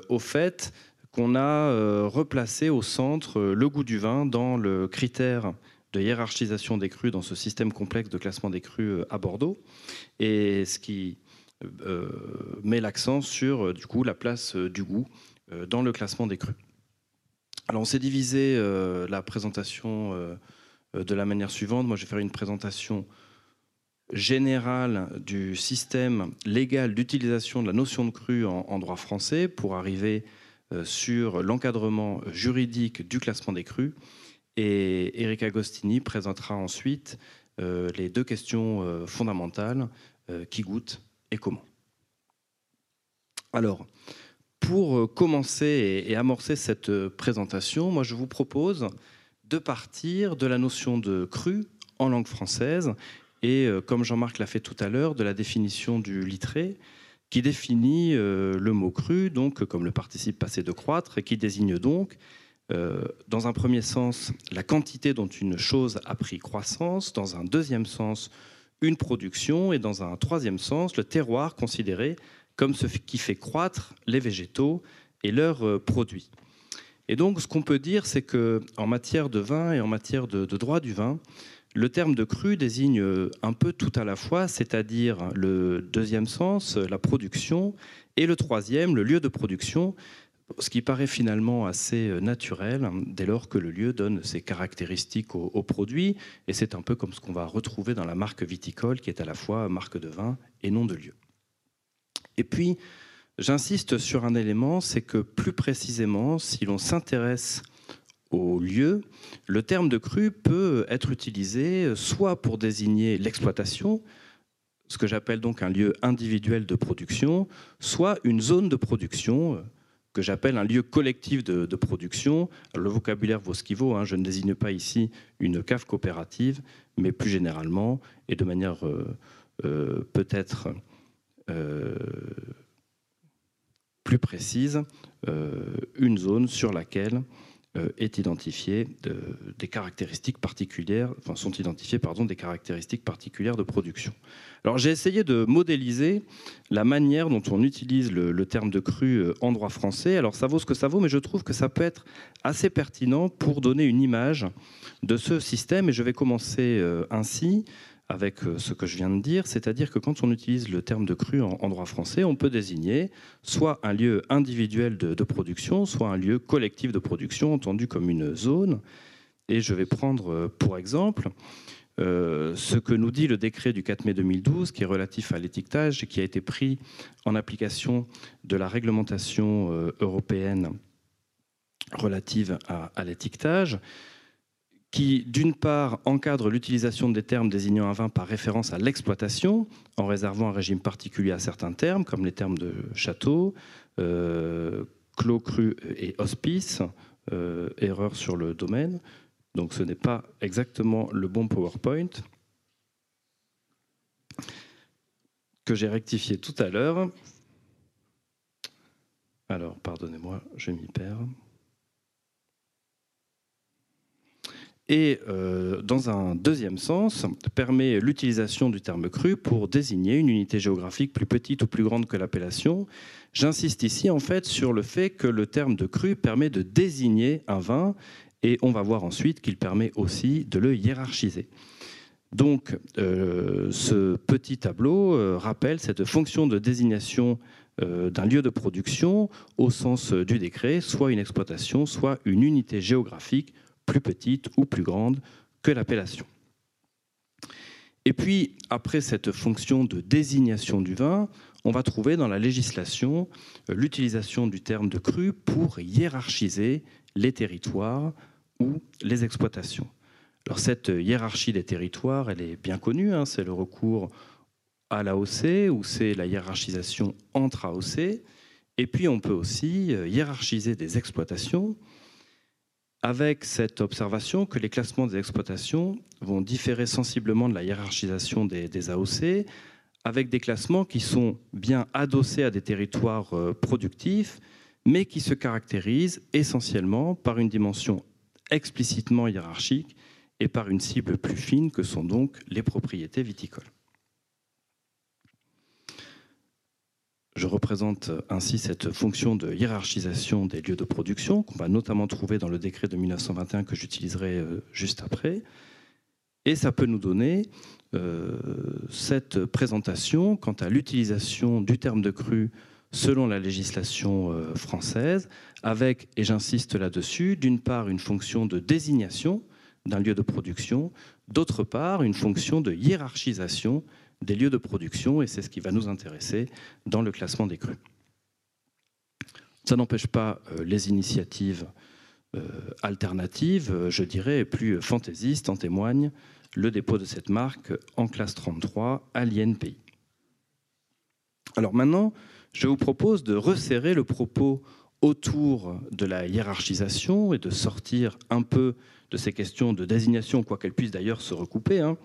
au fait qu'on a replacé au centre le goût du vin dans le critère de hiérarchisation des crues dans ce système complexe de classement des crues à Bordeaux, et ce qui met l'accent sur du coup la place du goût dans le classement des crues. Alors on s'est divisé euh, la présentation euh, euh, de la manière suivante. Moi je vais faire une présentation générale du système légal d'utilisation de la notion de crue en, droit français pour arriver sur l'encadrement juridique du classement des crues. Et Eric Agostini présentera ensuite les deux questions fondamentales qui goûtent et comment. Alors, pour euh, commencer et amorcer cette euh, présentation, moi je vous propose de partir de la notion de cru en langue française et, euh, comme Jean-Marc l'a fait tout à l'heure, de la définition du littré qui définit le mot cru, donc comme le participe passé de croître, et qui désigne donc, dans un premier sens, la quantité dont une chose a pris croissance, dans un deuxième sens, une production, et dans un troisième sens, le terroir considéré comme ce qui fait croître les végétaux et leurs euh, produits. Et donc, ce qu'on peut dire, c'est que en matière de vin et en matière de, droit du vin, le terme de cru désigne euh, un peu tout à la fois, c'est-à-dire le deuxième sens, la production, et le troisième, le lieu de production, ce qui paraît finalement assez euh, naturel dès lors que le lieu donne ses caractéristiques au, au produit, et c'est un peu comme ce qu'on va retrouver dans la marque viticole, qui est à la fois marque de vin et nom de lieu. Et puis, j'insiste sur un élément, c'est que plus précisément, si l'on s'intéresse au lieu, le terme de cru peut être utilisé soit pour désigner l'exploitation, ce que j'appelle donc un lieu individuel de production, soit une zone de production que j'appelle un lieu collectif de, production. le vocabulaire vaut ce qu'il vaut, hein. je ne désigne pas ici une cave coopérative, mais plus généralement, et de manière euh, euh, peut-être plus précise, une zone sur laquelle euh, est identifié des caractéristiques particulières, enfin sont identifiées pardon, des caractéristiques particulières de production. Alors j'ai essayé de modéliser la manière dont on utilise le, terme de cru euh, en droit français. Alors ça vaut ce que ça vaut, mais je trouve que ça peut être assez pertinent pour donner une image de ce système. Et je vais commencer euh, ainsi avec euh, ce que je viens de dire, c'est-à-dire que quand on utilise le terme de cru en, droit français, on peut désigner soit un lieu individuel de, production, soit un lieu collectif de production, entendu comme une zone. Et je vais prendre euh, pour exemple euh, ce que nous dit le décret du 4 mai 2012, qui est relatif à l'étiquetage et qui a été pris en application de la réglementation européenne relative à l'étiquetage qui, d'une part, encadre l'utilisation des termes désignant un vin par référence à l'exploitation, en réservant un régime particulier à certains termes, comme les termes de château, euh, clos cru et hospice, euh, erreur sur le domaine. Donc ce n'est pas exactement le bon PowerPoint que j'ai rectifié tout à l'heure. Alors, pardonnez-moi, je m'y perds. Et, euh, dans un deuxième sens, permet l'utilisation du terme cru pour désigner une unité géographique plus petite ou plus grande que l'appellation. J'insiste ici en fait sur le fait que le terme de cru permet de désigner un vin et on va voir ensuite qu'il permet aussi de le hiérarchiser. Donc euh, ce petit tableau euh, rappelle cette fonction de désignation d'un lieu de production au sens du décret, soit une exploitation, soit une unité géographique plus petite ou plus grande que l'appellation. Et puis, après cette fonction de désignation du vin, on va trouver dans la législation euh, l'utilisation du terme de cru pour hiérarchiser les territoires ou les exploitations. Alors cette hiérarchie des territoires, elle est bien connue, hein, c'est le recours à l'AOC ou c'est la hiérarchisation entre AOC. Et puis on peut aussi euh, hiérarchiser des exploitations avec cette observation que les classements des exploitations vont différer sensiblement de la hiérarchisation des, AOC, avec des classements qui sont bien adossés à des territoires euh, productifs, mais qui se caractérisent essentiellement par une dimension explicitement hiérarchique et par une cible plus fine que sont donc les propriétés viticoles. Je représente ainsi cette fonction de hiérarchisation des lieux de production qu'on va notamment trouver dans le décret de 1921 que j'utiliserai euh, juste après. Et ça peut nous donner euh, cette présentation quant à l'utilisation du terme de cru selon la législation euh, française, avec, et j'insiste là-dessus, d'une part une fonction de désignation d'un lieu de production, d'autre part une fonction de hiérarchisation des lieux de production, et c'est ce qui va nous intéresser dans le classement des crus. Ça n'empêche pas euh, les initiatives euh, alternatives, euh, je dirais, plus fantaisistes, en témoigne le dépôt de cette marque en classe 33 à l'INPI. Alors maintenant, je vous propose de resserrer le propos autour de la hiérarchisation et de sortir un peu de ces questions de désignation, quoi qu'elles puissent d'ailleurs se recouper, hein,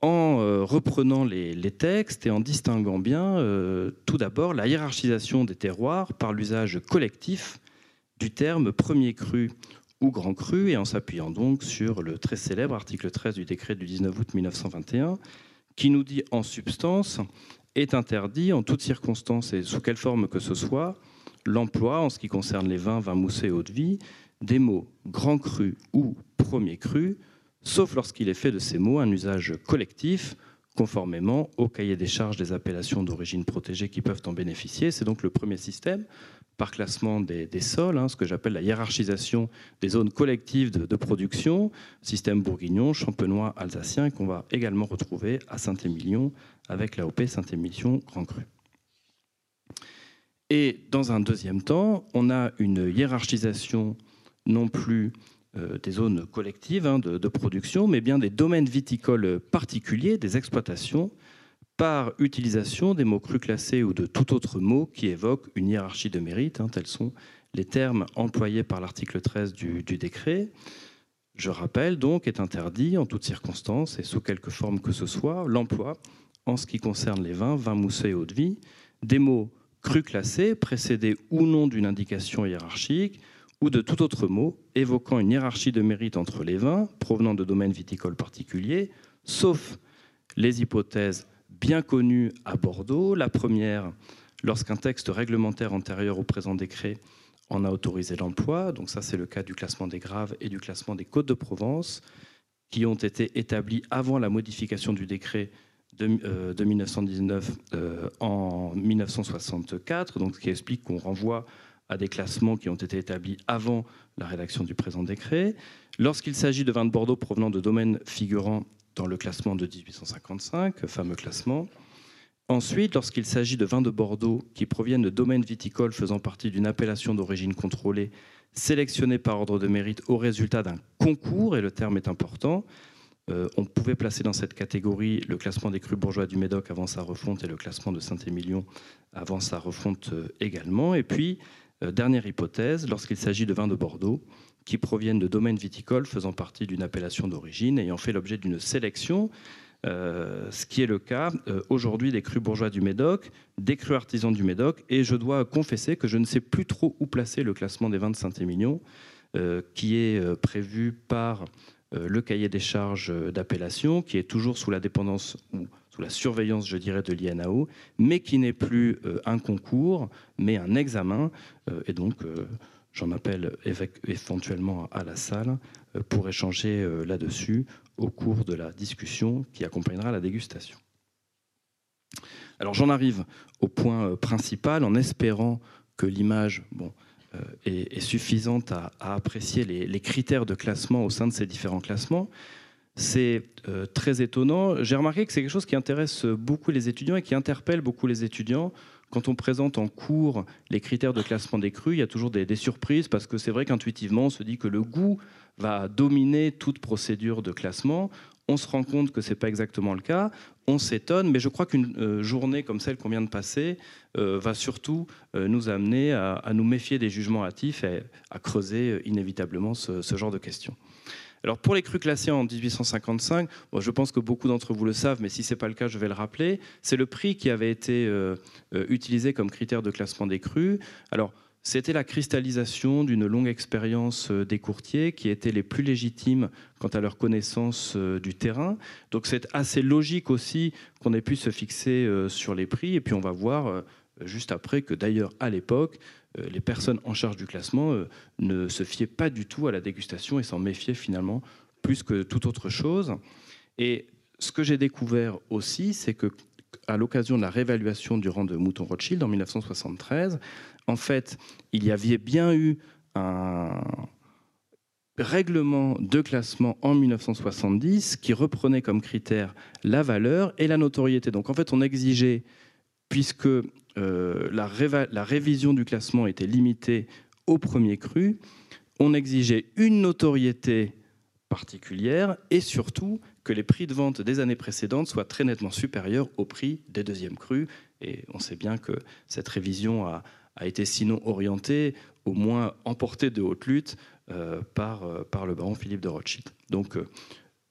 en euh, reprenant les, textes et en distinguant bien euh, tout d'abord la hiérarchisation des terroirs par l'usage collectif du terme premier cru ou grand cru et en s'appuyant donc sur le très célèbre article 13 du décret du 19 août 1921 qui nous dit en substance est interdit en toutes circonstances et sous quelle forme que ce soit l'emploi en ce qui concerne les vins, vins moussés et eau de vie des mots grand cru ou premier cru sauf lorsqu'il est fait de ces mots un usage collectif, conformément au cahier des charges des appellations d'origine protégée qui peuvent en bénéficier. C'est donc le premier système par classement des, sols, hein, ce que j'appelle la hiérarchisation des zones collectives de, production, système bourguignon, champenois, alsacien, qu'on va également retrouver à Saint-Émilion avec l'AOP Saint-Émilion Grand Cru. Et dans un deuxième temps, on a une hiérarchisation non plus des zones collectives hein, de, production, mais bien des domaines viticoles particuliers, des exploitations, par utilisation des mots crus classés ou de tout autre mot qui évoque une hiérarchie de mérite. Hein, tels sont les termes employés par l'article 13 du, décret. Je rappelle donc est interdit en toutes circonstances et sous quelque forme que ce soit l'emploi en ce qui concerne les vins, vins moussés et eau de vie, des mots crus classés précédés ou non d'une indication hiérarchique ou de tout autre mot évoquant une hiérarchie de mérite entre les vins provenant de domaines viticoles particuliers, sauf les hypothèses bien connues à Bordeaux. La première, lorsqu'un texte réglementaire antérieur au présent décret en a autorisé l'emploi. Donc ça, c'est le cas du classement des graves et du classement des côtes de Provence, qui ont été établis avant la modification du décret de, 1919 euh, euh, en 1964, donc ce qui explique qu'on renvoie à des classements qui ont été établis avant la rédaction du présent décret. Lorsqu'il s'agit de vins de Bordeaux provenant de domaines figurant dans le classement de 1855, fameux classement, Ensuite, lorsqu'il s'agit de vins de Bordeaux qui proviennent de domaines viticoles faisant partie d'une appellation d'origine contrôlée sélectionnée par ordre de mérite au résultat d'un concours, et le terme est important, euh, on pouvait placer dans cette catégorie le classement des crus bourgeois du Médoc avant sa refonte et le classement de Saint-Émilion avant sa refonte euh, également. Et puis, dernière hypothèse, lorsqu'il s'agit de vins de Bordeaux qui proviennent de domaines viticoles faisant partie d'une appellation d'origine ayant fait l'objet d'une sélection euh, ce qui est le cas euh, aujourd'hui des crus bourgeois du Médoc, des crus artisans du Médoc, et je dois confesser que je ne sais plus trop où placer le classement des vins de Saint-Émilion, euh, qui est prévu par le cahier des charges d'appellation, qui est toujours sous la dépendance ou la surveillance, je dirais, de l'INAO, mais qui n'est plus un concours, mais un examen, et donc j'en appelle éventuellement à la salle pour échanger là-dessus au cours de la discussion qui accompagnera la dégustation. Alors j'en arrive au point euh, principal en espérant que l'image euh, est, suffisante à, apprécier les, critères de classement au sein de ces différents classements. C'est euh, très étonnant. J'ai remarqué que c'est quelque chose qui intéresse beaucoup les étudiants et qui interpelle beaucoup les étudiants. Quand on présente en cours les critères de classement des crus, il y a toujours des, surprises parce que c'est vrai qu'intuitivement, on se dit que le goût va dominer toute procédure de classement. On se rend compte que ce n'est pas exactement le cas, on s'étonne, mais je crois qu'une euh, journée comme celle qu'on vient de passer euh, va surtout euh, nous amener à, nous méfier des jugements hâtifs et à creuser inévitablement ce, genre de questions. Alors pour les crus classés en 1855, je pense que beaucoup d'entre vous le savent, mais si ce n'est pas le cas, je vais le rappeler, c'est le prix qui avait été utilisé comme critère de classement des crus. Alors c'était la cristallisation d'une longue expérience euh, des courtiers qui étaient les plus légitimes quant à leur connaissance euh, du terrain. Donc c'est assez logique aussi qu'on ait pu se fixer euh, sur les prix. Et puis on va voir juste après que d'ailleurs à l'époque, les personnes en charge du classement ne se fiaient pas du tout à la dégustation et s'en méfiaient finalement plus que toute autre chose. Et ce que j'ai découvert aussi, c'est que à l'occasion de la réévaluation du rang de Mouton Rothschild en 1973, en fait, il y avait bien eu un règlement de classement en 1970 qui reprenait comme critère la valeur et la notoriété. Donc en fait, on exigeait, puisque euh, la, révision du classement était limitée au premier cru, on exigeait une notoriété particulière et surtout que les prix de vente des années précédentes soient très nettement supérieurs aux prix des deuxièmes crus. Et on sait bien que cette révision a, été sinon orienté, au moins emporté de haute lutte euh, par, euh, par le baron Philippe de Rothschild. Donc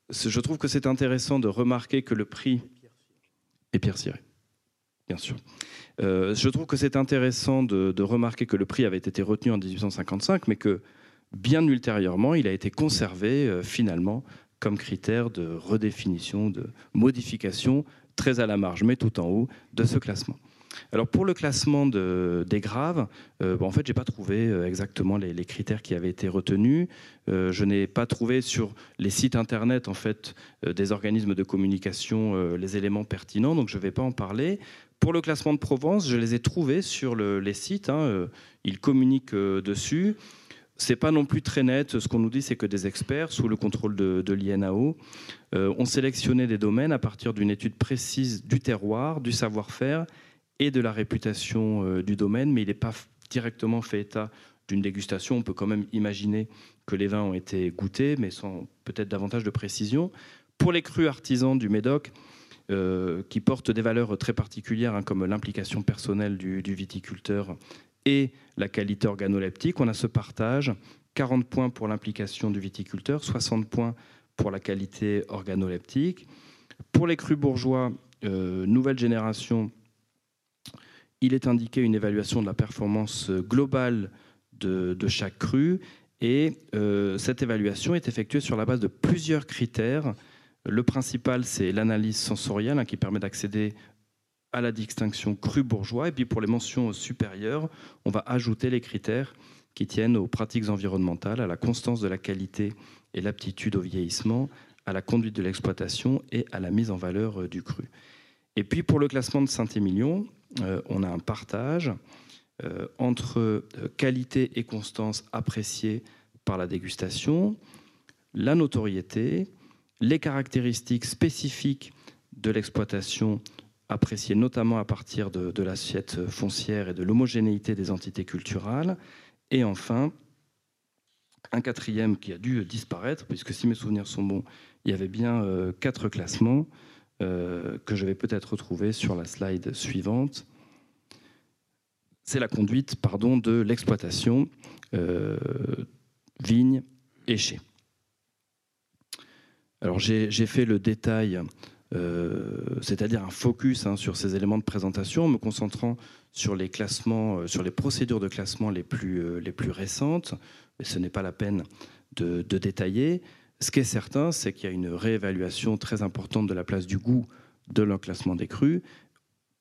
je trouve que c'est intéressant de remarquer que le prix... Et Pierre bien sûr. je trouve que c'est intéressant de, remarquer que le prix avait été retenu en 1855, mais que bien ultérieurement, il a été conservé finalement comme critère de redéfinition, de modification très à la marge, mais tout en haut de ce classement. Alors pour le classement des graves, euh, en fait, j'ai pas trouvé euh, exactement les, critères qui avaient été retenus. Euh, je n'ai pas trouvé sur les sites internet en fait des organismes de communication les éléments pertinents, donc je ne vais pas en parler. Pour le classement de Provence, je les ai trouvés sur les sites. Hein, ils communiquent dessus. C'est pas non plus très net. Ce qu'on nous dit, c'est que des experts, sous le contrôle de, l'INAO, ont sélectionné des domaines à partir d'une étude précise du terroir, du savoir-faire et de la réputation euh, du domaine, mais il n'est pas directement fait état d'une dégustation. On peut quand même imaginer que les vins ont été goûtés, mais sans peut-être davantage de précision. Pour les crus artisans du Médoc, euh, qui portent des valeurs très particulières, hein, comme l'implication personnelle du, viticulteur et la qualité organoleptique, on a ce partage 40 points pour l'implication du viticulteur, 60 points pour la qualité organoleptique. Pour les crus bourgeois, euh, nouvelle génération, il est indiqué une évaluation de la performance globale de, chaque cru et euh, cette évaluation est effectuée sur la base de plusieurs critères. Le principal, c'est l'analyse sensorielle hein, qui permet d'accéder à la distinction cru bourgeois. Et puis pour les mentions supérieures, on va ajouter les critères qui tiennent aux pratiques environnementales, à la constance de la qualité et l'aptitude au vieillissement, à la conduite de l'exploitation et à la mise en valeur euh, du cru. Et puis pour le classement de Saint-Émilion, euh, on a un partage euh, entre qualité et constance appréciées par la dégustation, la notoriété, les caractéristiques spécifiques de l'exploitation appréciées notamment à partir de, l'assiette foncière et de l'homogénéité des entités culturelles, et enfin un quatrième qui a dû disparaître, puisque si mes souvenirs sont bons, il y avait bien euh, quatre classements euh, que je vais peut-être retrouver sur la slide suivante. C'est la conduite pardon, de l'exploitation euh, vigne et. Alors j'ai fait le détail, c'est-à-dire un focus hein, sur ces éléments de présentation, me concentrant sur les classements, sur les procédures de classement les plus, les plus récentes, mais ce n'est pas la peine de, détailler. Ce qui est certain, c'est qu'il y a une réévaluation très importante de la place du goût de l'enclassement des crus.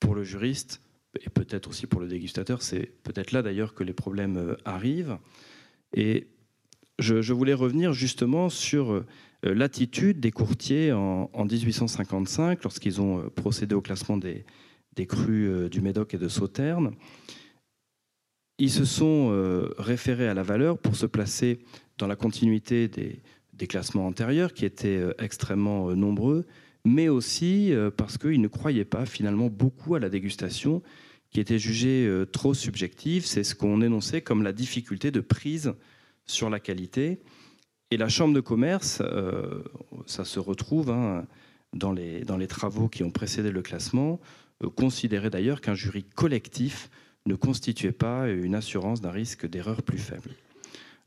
Pour le juriste, et peut-être aussi pour le dégustateur, c'est peut-être là d'ailleurs que les problèmes euh, arrivent. Et je, voulais revenir justement sur euh, l'attitude des courtiers en, 1855, lorsqu'ils ont euh, procédé au classement des, des crus du Médoc et de Sauternes ils se sont euh, référés à la valeur pour se placer dans la continuité des, classements antérieurs qui étaient euh, extrêmement euh, nombreux, mais aussi parce qu'ils ne croyaient pas finalement beaucoup à la dégustation qui était jugée trop subjective. C'est ce qu'on énonçait comme la difficulté de prise sur la qualité. Et la Chambre de commerce, ça se retrouve hein, dans, les, travaux qui ont précédé le classement, considérait d'ailleurs qu'un jury collectif ne constituait pas une assurance d'un risque d'erreur plus faible.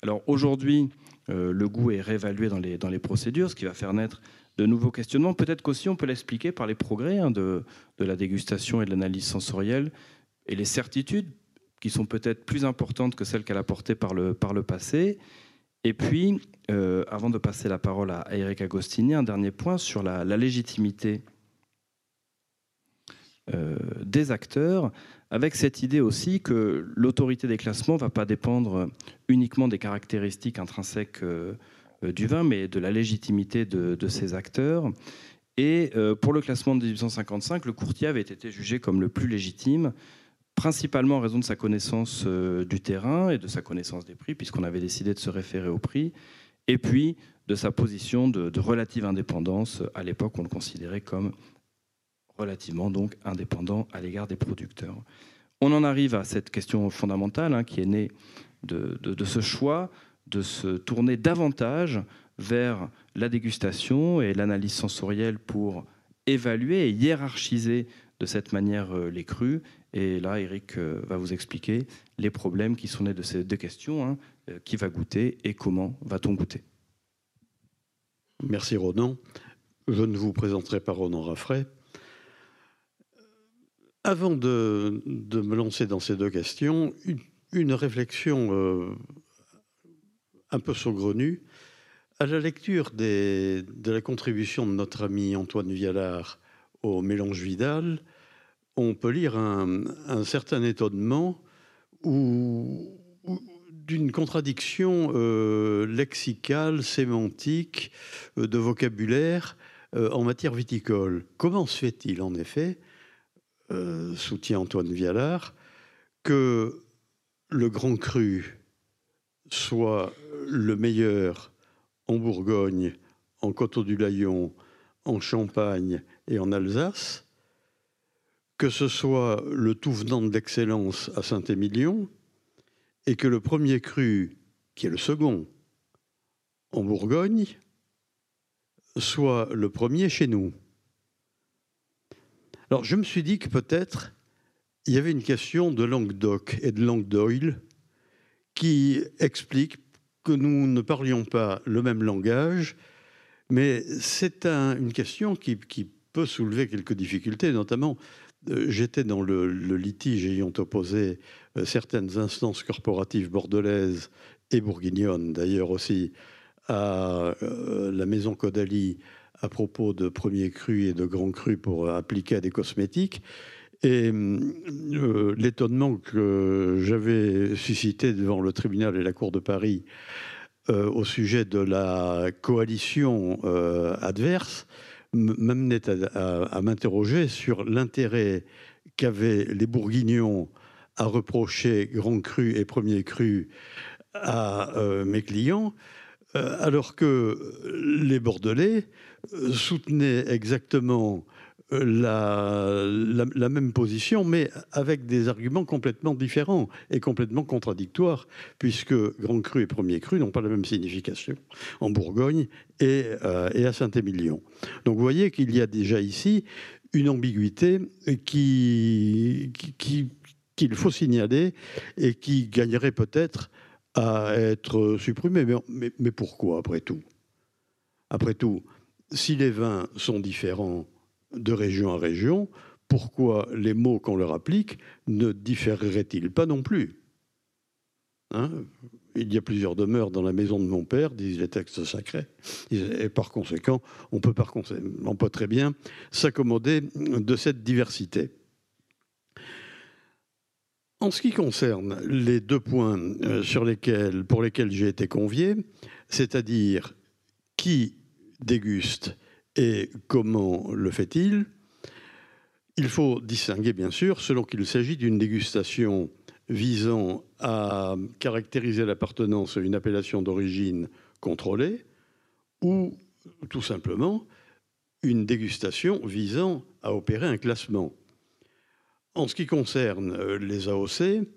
Alors aujourd'hui, euh, le goût est réévalué dans les, procédures, ce qui va faire naître de nouveaux questionnements. Peut-être qu'aussi on peut l'expliquer par les progrès hein, de, la dégustation et de l'analyse sensorielle et les certitudes qui sont peut-être plus importantes que celles qu'elle a portées par le passé. Et puis, euh, avant de passer la parole à Eric Agostini, un dernier point sur la, légitimité euh, des acteurs avec cette idée aussi que l'autorité des classements ne va pas dépendre uniquement des caractéristiques intrinsèques euh, du vin, mais de la légitimité de, de ses acteurs. Et pour le classement de 1855, le courtier avait été jugé comme le plus légitime, principalement en raison de sa connaissance du terrain et de sa connaissance des prix, puisqu'on avait décidé de se référer au prix, et puis de sa position de, de relative indépendance. À l'époque, on le considérait comme relativement donc indépendant à l'égard des producteurs. On en arrive à cette question fondamentale hein, qui est née de, ce choix de se tourner davantage vers la dégustation et l'analyse sensorielle pour évaluer et hiérarchiser de cette manière euh, les crus. Et là, Eric euh, va vous expliquer les problèmes qui sont nés de ces deux questions. Hein. Euh, qui va goûter et comment va-t-on goûter Merci Ronan. Je ne vous présenterai pas Ronan Raffray, avant de, me lancer dans ces deux questions, une, réflexion euh, un peu saugrenue. À la lecture de la contribution de notre ami Antoine Vialard au mélange Vidal, on peut lire un, certain étonnement ou, d'une contradiction euh, lexicale, sémantique, euh, de vocabulaire en matière viticole. Comment se fait-il en effet euh, soutient Antoine Vialard, que le Grand Cru soit le meilleur en Bourgogne, en Coteau du Layon, en Champagne et en Alsace, que ce soit le tout venant d'excellence à Saint-Émilion, et que le premier cru, qui est le second, en Bourgogne soit le premier chez nous. Alors je me suis dit que peut-être il y avait une question de Languedoc et de langue d'Oil qui explique que nous ne parlions pas le même langage, mais c'est une question qui, peut soulever quelques difficultés, notamment j'étais dans le, litige ayant opposé euh, certaines instances corporatives bordelaises et bourguignonnes d'ailleurs aussi à euh, la maison Caudalie à propos de premiers crus et de grands crus pour appliquer à des cosmétiques. Et euh, l'étonnement que j'avais suscité devant le tribunal et la Cour de Paris euh, au sujet de la coalition euh, adverse m'amenait à, m'interroger sur l'intérêt qu'avaient les Bourguignons à reprocher Grand Cru et Premier Cru à mes clients, alors que les Bordelais soutenaient exactement la, même position, mais avec des arguments complètement différents et complètement contradictoires, puisque Grand Cru et Premier Cru n'ont pas la même signification en Bourgogne et, euh, à Saint-Émilion. Donc vous voyez qu'il y a déjà ici une ambiguïté qui, qu'il qui, faut signaler et qui gagnerait peut-être à être supprimée. Mais pourquoi, après tout? Après tout, si les vins sont différents de région à région, pourquoi les mots qu'on leur applique ne différeraient-ils pas non plus hein? Il y a plusieurs demeures dans la maison de mon père, disent les textes sacrés, et par conséquent, on peut, par très bien s'accommoder de cette diversité. En ce qui concerne les deux points euh, sur lesquels, pour lesquels j'ai été convié, c'est-à-dire qui déguste et comment le fait-il? Il faut distinguer, bien sûr, selon qu'il s'agit d'une dégustation visant à caractériser l'appartenance à une appellation d'origine contrôlée ou tout simplement une dégustation visant à opérer un classement. En ce qui concerne euh, les AOC,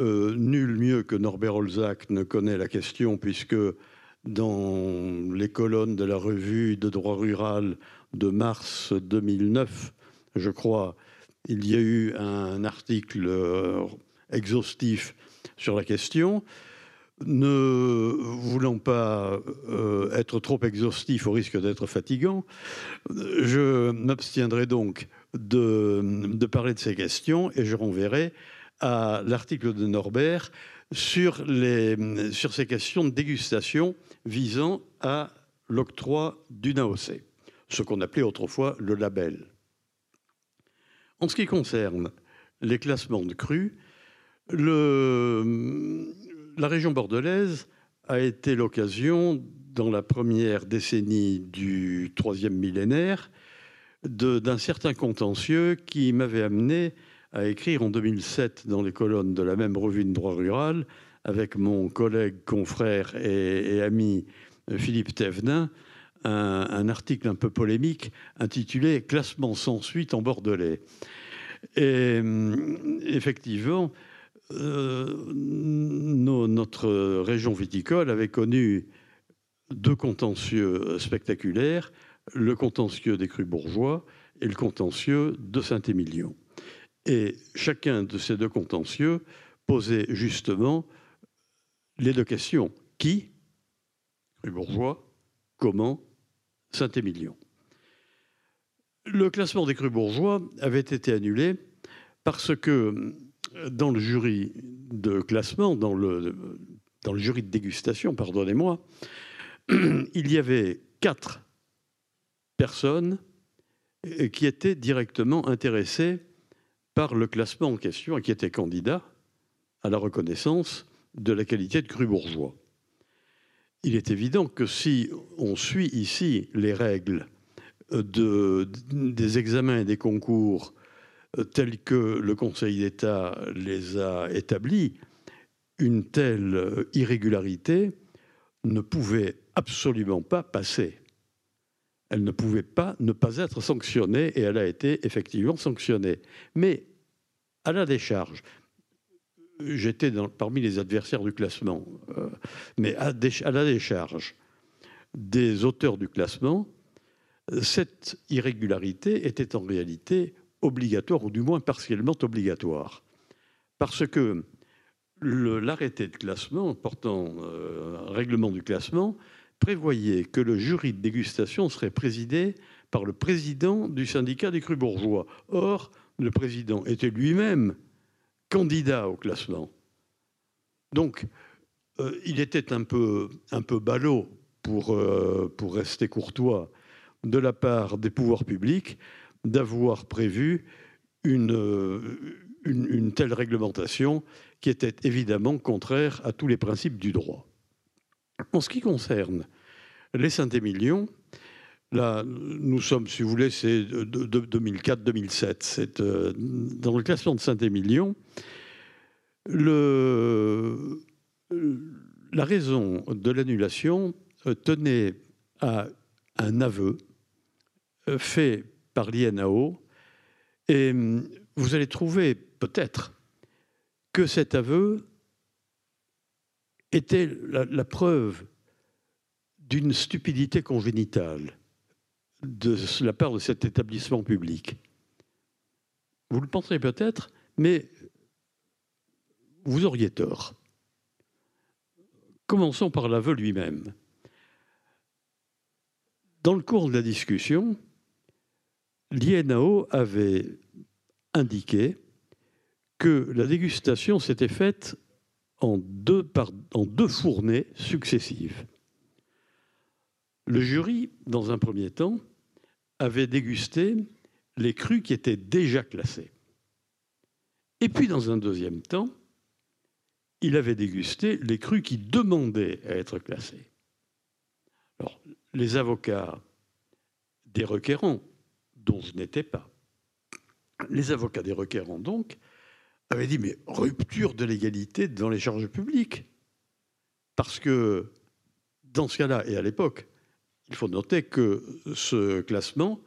euh, nul mieux que Norbert Holzac ne connaît la question puisque dans les colonnes de la revue de droit rural de mars 2009, je crois, il y a eu un article euh, exhaustif sur la question. Ne voulant pas euh, être trop exhaustif au risque d'être fatigant, je m'abstiendrai donc de, de, parler de ces questions et je renverrai à l'article de Norbert sur, les, sur ces questions de dégustation visant à l'octroi d'une AOC, ce qu'on appelait autrefois le label. En ce qui concerne les classements de crus, le, la région bordelaise a été l'occasion, dans la première décennie du troisième millénaire, d'un certain contentieux qui m'avait amené à écrire en 2007 dans les colonnes de la même revue de droit rural avec mon collègue, confrère et, ami euh, Philippe Thévenin un, article un peu polémique intitulé Classement sans suite en Bordelais. Et euh, effectivement, euh, notre région viticole avait connu deux contentieux spectaculaires, le contentieux des crus bourgeois et le contentieux de Saint-Émilion. Et chacun de ces deux contentieux posait justement les deux questions. Qui Les bourgeois. Comment Saint-Émilion. Le classement des crus bourgeois avait été annulé parce que dans le jury de classement, dans le jury de dégustation, pardonnez-moi, il y avait quatre personnes qui étaient directement intéressées par le classement en question et qui étaient candidats à la reconnaissance de la qualité de cru bourgeois. Il est évident que si on suit ici les règles de, des examens et des concours euh, tels que le Conseil d'État les a établis, une telle irrégularité ne pouvait absolument pas passer. Elle ne pouvait pas ne pas être sanctionnée et elle a été effectivement sanctionnée. Mais à la décharge, j'étais parmi les adversaires du classement, euh, mais à, la décharge des auteurs du classement, cette irrégularité était en réalité obligatoire, ou du moins partiellement obligatoire. Parce que l'arrêté de classement portant euh, règlement du classement prévoyait que le jury de dégustation serait présidé par le président du syndicat des crus bourgeois. Or, le président était lui-même candidat au classement. Donc, euh, il était un peu, un ballot, pour, euh, pour rester courtois, de la part des pouvoirs publics d'avoir prévu une, une, telle réglementation qui était évidemment contraire à tous les principes du droit. En ce qui concerne les Saint-Émilion, là, nous sommes, si vous voulez, c'est 2004-2007. C'est euh, dans le classement de Saint-Émilion, le, la raison de l'annulation euh, tenait à un aveu euh, fait par l'INAO et hum, vous allez trouver peut-être que cet aveu était la, preuve d'une stupidité congénitale de la part de cet établissement public. Vous le penserez peut-être, mais vous auriez tort. Commençons par l'aveu lui-même. Dans le cours de la discussion, l'INAO avait indiqué que la dégustation s'était faite en deux, en deux fournées successives. Le jury, dans un premier temps, avait dégusté les crus qui étaient déjà classés. Et puis, dans un deuxième temps, il avait dégusté les crus qui demandaient à être classés. Alors, les avocats des requérants, dont je n'étais pas, les avocats des requérants, donc, avaient dit, mais rupture de l'égalité dans les charges publiques. Parce que, dans ce cas-là, et à l'époque, il faut noter que ce classement,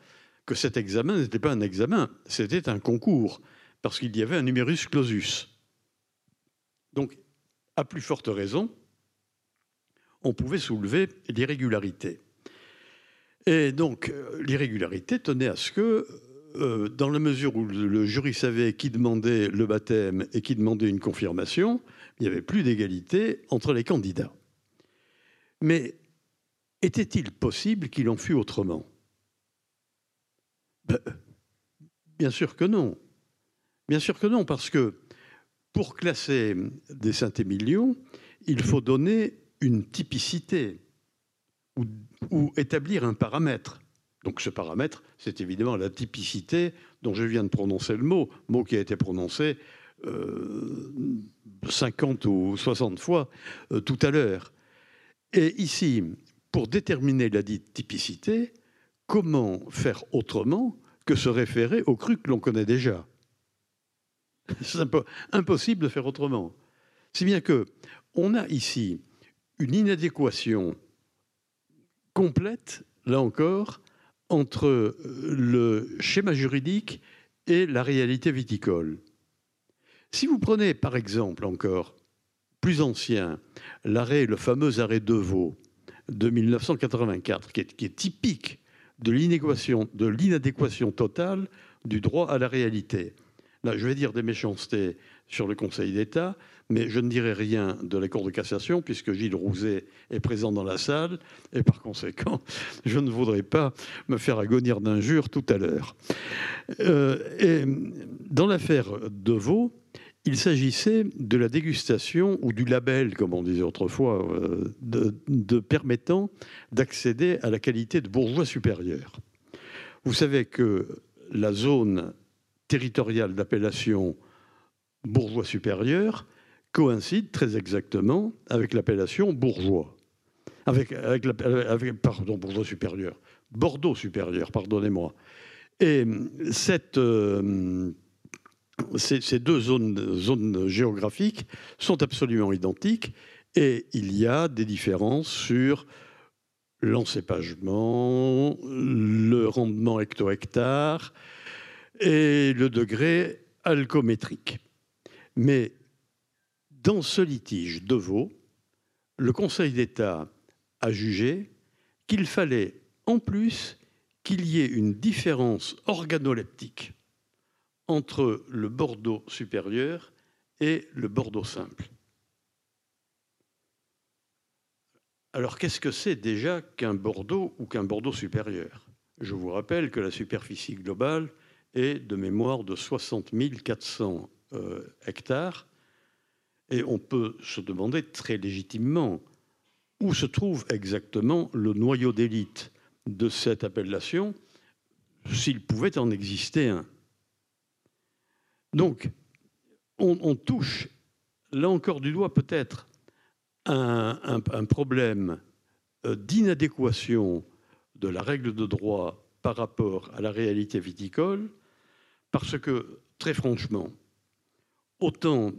que cet examen n'était pas un examen, c'était un concours, parce qu'il y avait un numerus clausus. Donc, à plus forte raison, on pouvait soulever l'irrégularité. Et donc, euh, l'irrégularité tenait à ce que euh, dans la mesure où le jury savait qui demandait le baptême et qui demandait une confirmation, il n'y avait plus d'égalité entre les candidats. Mais était-il possible qu'il en fût autrement? Ben, Bien sûr que non. Bien sûr que non, parce que pour classer des Saint-Émilion, il faut donner une typicité ou établir un paramètre. Donc ce paramètre, c'est évidemment la typicité dont je viens de prononcer le mot, mot qui a été prononcé 50 euh, ou 60 fois euh, tout à l'heure. Et ici, pour déterminer la dite typicité, comment faire autrement que se référer au cru que l'on connaît déjà C'est impossible de faire autrement. Si bien que on a ici une inadéquation complète, là encore, entre euh, le schéma juridique et la réalité viticole. Si vous prenez par exemple encore plus ancien l'arrêt, le fameux arrêt de Vaux de 1984, qui est, typique de l'inadéquation totale du droit à la réalité. Là, je vais dire des méchancetés sur le Conseil d'État, mais je ne dirai rien de la Cour de cassation puisque Gilles Rouzet est présent dans la salle et par conséquent, je ne voudrais pas me faire agonir d'injures tout à l'heure. Euh, et dans l'affaire de Vaux, il s'agissait de la dégustation ou du label, comme on disait autrefois, euh, de permettant d'accéder à la qualité de bourgeois supérieur. Vous savez que la zone territoriale d'appellation bourgeois supérieur coïncide très exactement avec l'appellation bourgeois. Avec, pardon, bourgeois supérieur. Bordeaux supérieur, pardonnez-moi. Et cette, euh, ces, deux zones, géographiques sont absolument identiques et il y a des différences sur l'encépagement, le rendement hecto-hectare et le degré alcométrique. Mais dans ce litige de Vaud, le Conseil d'État a jugé qu'il fallait en plus qu'il y ait une différence organoleptique entre le Bordeaux supérieur et le Bordeaux simple. Alors qu'est-ce que c'est déjà qu'un Bordeaux ou qu'un Bordeaux supérieur? Je vous rappelle que la superficie globale est de mémoire de 60 400 euh, hectares et on peut se demander très légitimement où se trouve exactement le noyau d'élite de cette appellation, s'il pouvait en exister un. Donc, on, touche, là encore du doigt peut-être, un, problème euh, d'inadéquation de la règle de droit par rapport à la réalité viticole, parce que, très franchement, autant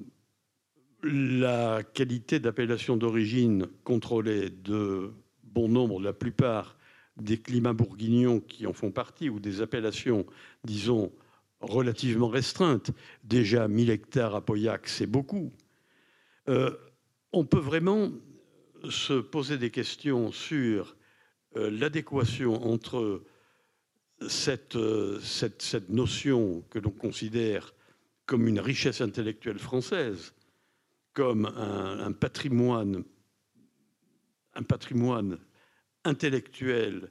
la qualité d'appellation d'origine contrôlée de bon nombre, la plupart des climats bourguignons qui en font partie, ou des appellations, disons, relativement restreintes. Déjà 1000 hectares à Pauillac, c'est beaucoup. Euh, on peut vraiment se poser des questions sur euh, l'adéquation entre cette, euh, cette, notion que l'on considère comme une richesse intellectuelle française, comme un, patrimoine, un patrimoine intellectuel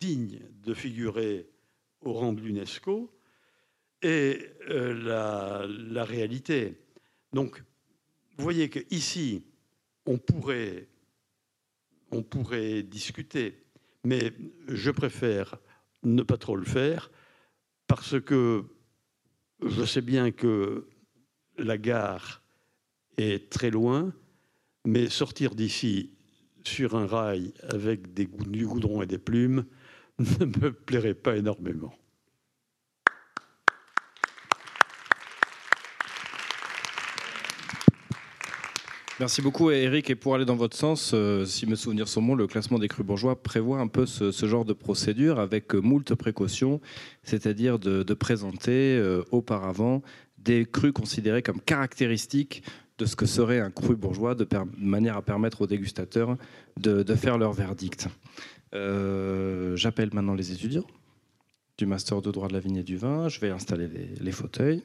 digne de figurer au rang de l'UNESCO, et euh, la, réalité. Donc, vous voyez qu'ici, on pourrait, on pourrait discuter, mais je préfère ne pas trop le faire parce que je sais bien que la gare est très loin, mais sortir d'ici sur un rail avec des, du goudron et des plumes ne me plairait pas énormément. Merci beaucoup Eric. Et pour aller dans votre sens, euh, si mes souvenirs sont bons, le classement des crus bourgeois prévoit un peu ce, genre de procédure avec moult précautions, c'est-à-dire de, présenter euh, auparavant des crus considérés comme caractéristiques de ce que serait un cru bourgeois, de, manière à permettre aux dégustateurs de, faire leur verdict. Euh, j'appelle maintenant les étudiants du master de droit de la vigne et du vin. Je vais installer les fauteuils.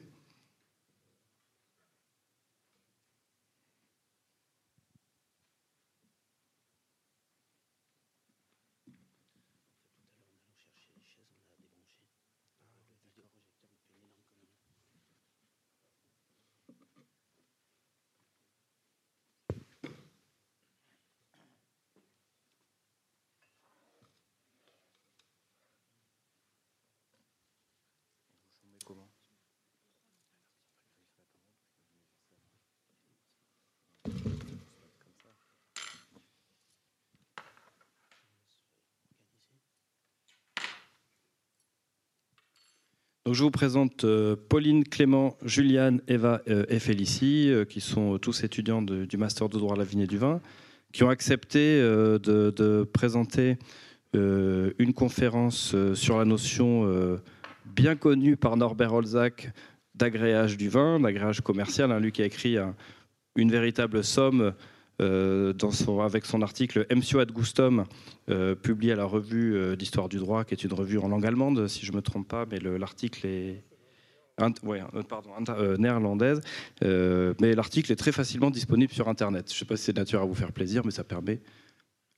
Je vous présente euh, Pauline, Clément, Juliane, Eva euh, et Félicie, euh, qui sont tous étudiants du Master de droit à la vigne et du vin, qui ont accepté de, présenter une conférence sur la notion bien connue par Norbert Holzac d'agréage du vin, d'agréage commercial. Hein, lui qui a écrit une véritable somme euh, avec son article MCO ad gustum, euh, publié à la revue euh, d'histoire du droit, qui est une revue en langue allemande, si je ne me trompe pas, mais l'article est néerlandaise. mais l'article est très facilement disponible sur Internet. Je ne sais pas si c'est nature à vous faire plaisir, mais ça permet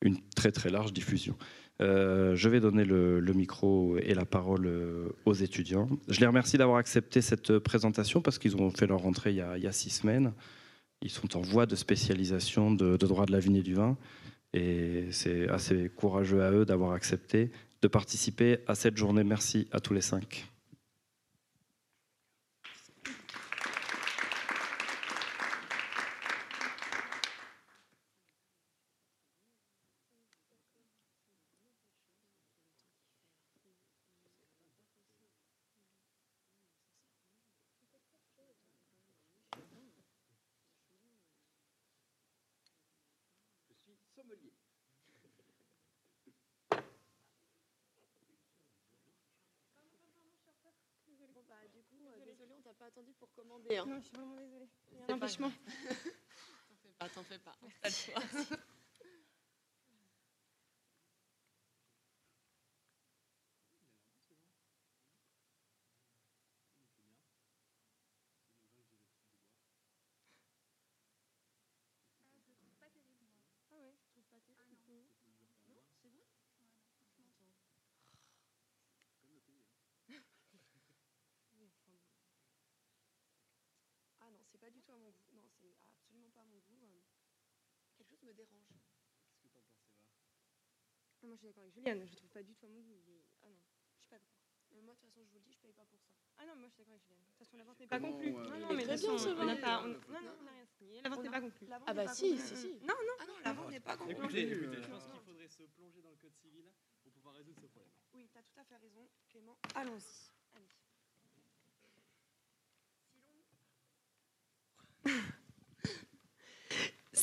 une très très large diffusion. je vais donner le, micro et la parole aux étudiants. Je les remercie d'avoir accepté cette présentation parce qu'ils ont fait leur rentrée il y a six semaines. Ils sont en voie de spécialisation de, droit de la vigne et du vin. Et c'est assez courageux à eux d'avoir accepté de participer à cette journée. Merci à tous les cinq. pas attendu pour commander. Hein. Non, je suis vraiment désolée. Il y a un empêchement. t'en fais pas, t'en fais pas. Du tout à mon goût. Non, c'est absolument pas à mon goût. Euh, quelque chose me dérange. Qu'est-ce que t'en penses, Eva? Ah, Moi, je suis d'accord avec Juliane. Je trouve pas du tout à mon goût. Ah non, je suis pas d'accord. Mais moi, de toute façon, je vous le dis, je paye pas pour ça. Ah non, moi, je suis d'accord avec Julienne. De toute façon, la vente n'est pas conclue. non, non, mais de toute façon, on n'a pas. Non, non, on n'a rien signé. La vente n'est pas conclue. Ah bah si, si, si. Non, non. Ah non, la vente n'est pas conclue. Écoutez, écoutez, je pense qu'il faudrait se plonger dans le code civil pour pouvoir résoudre ce problème. Oui, tu as tout à fait raison, Clément. Allons-y.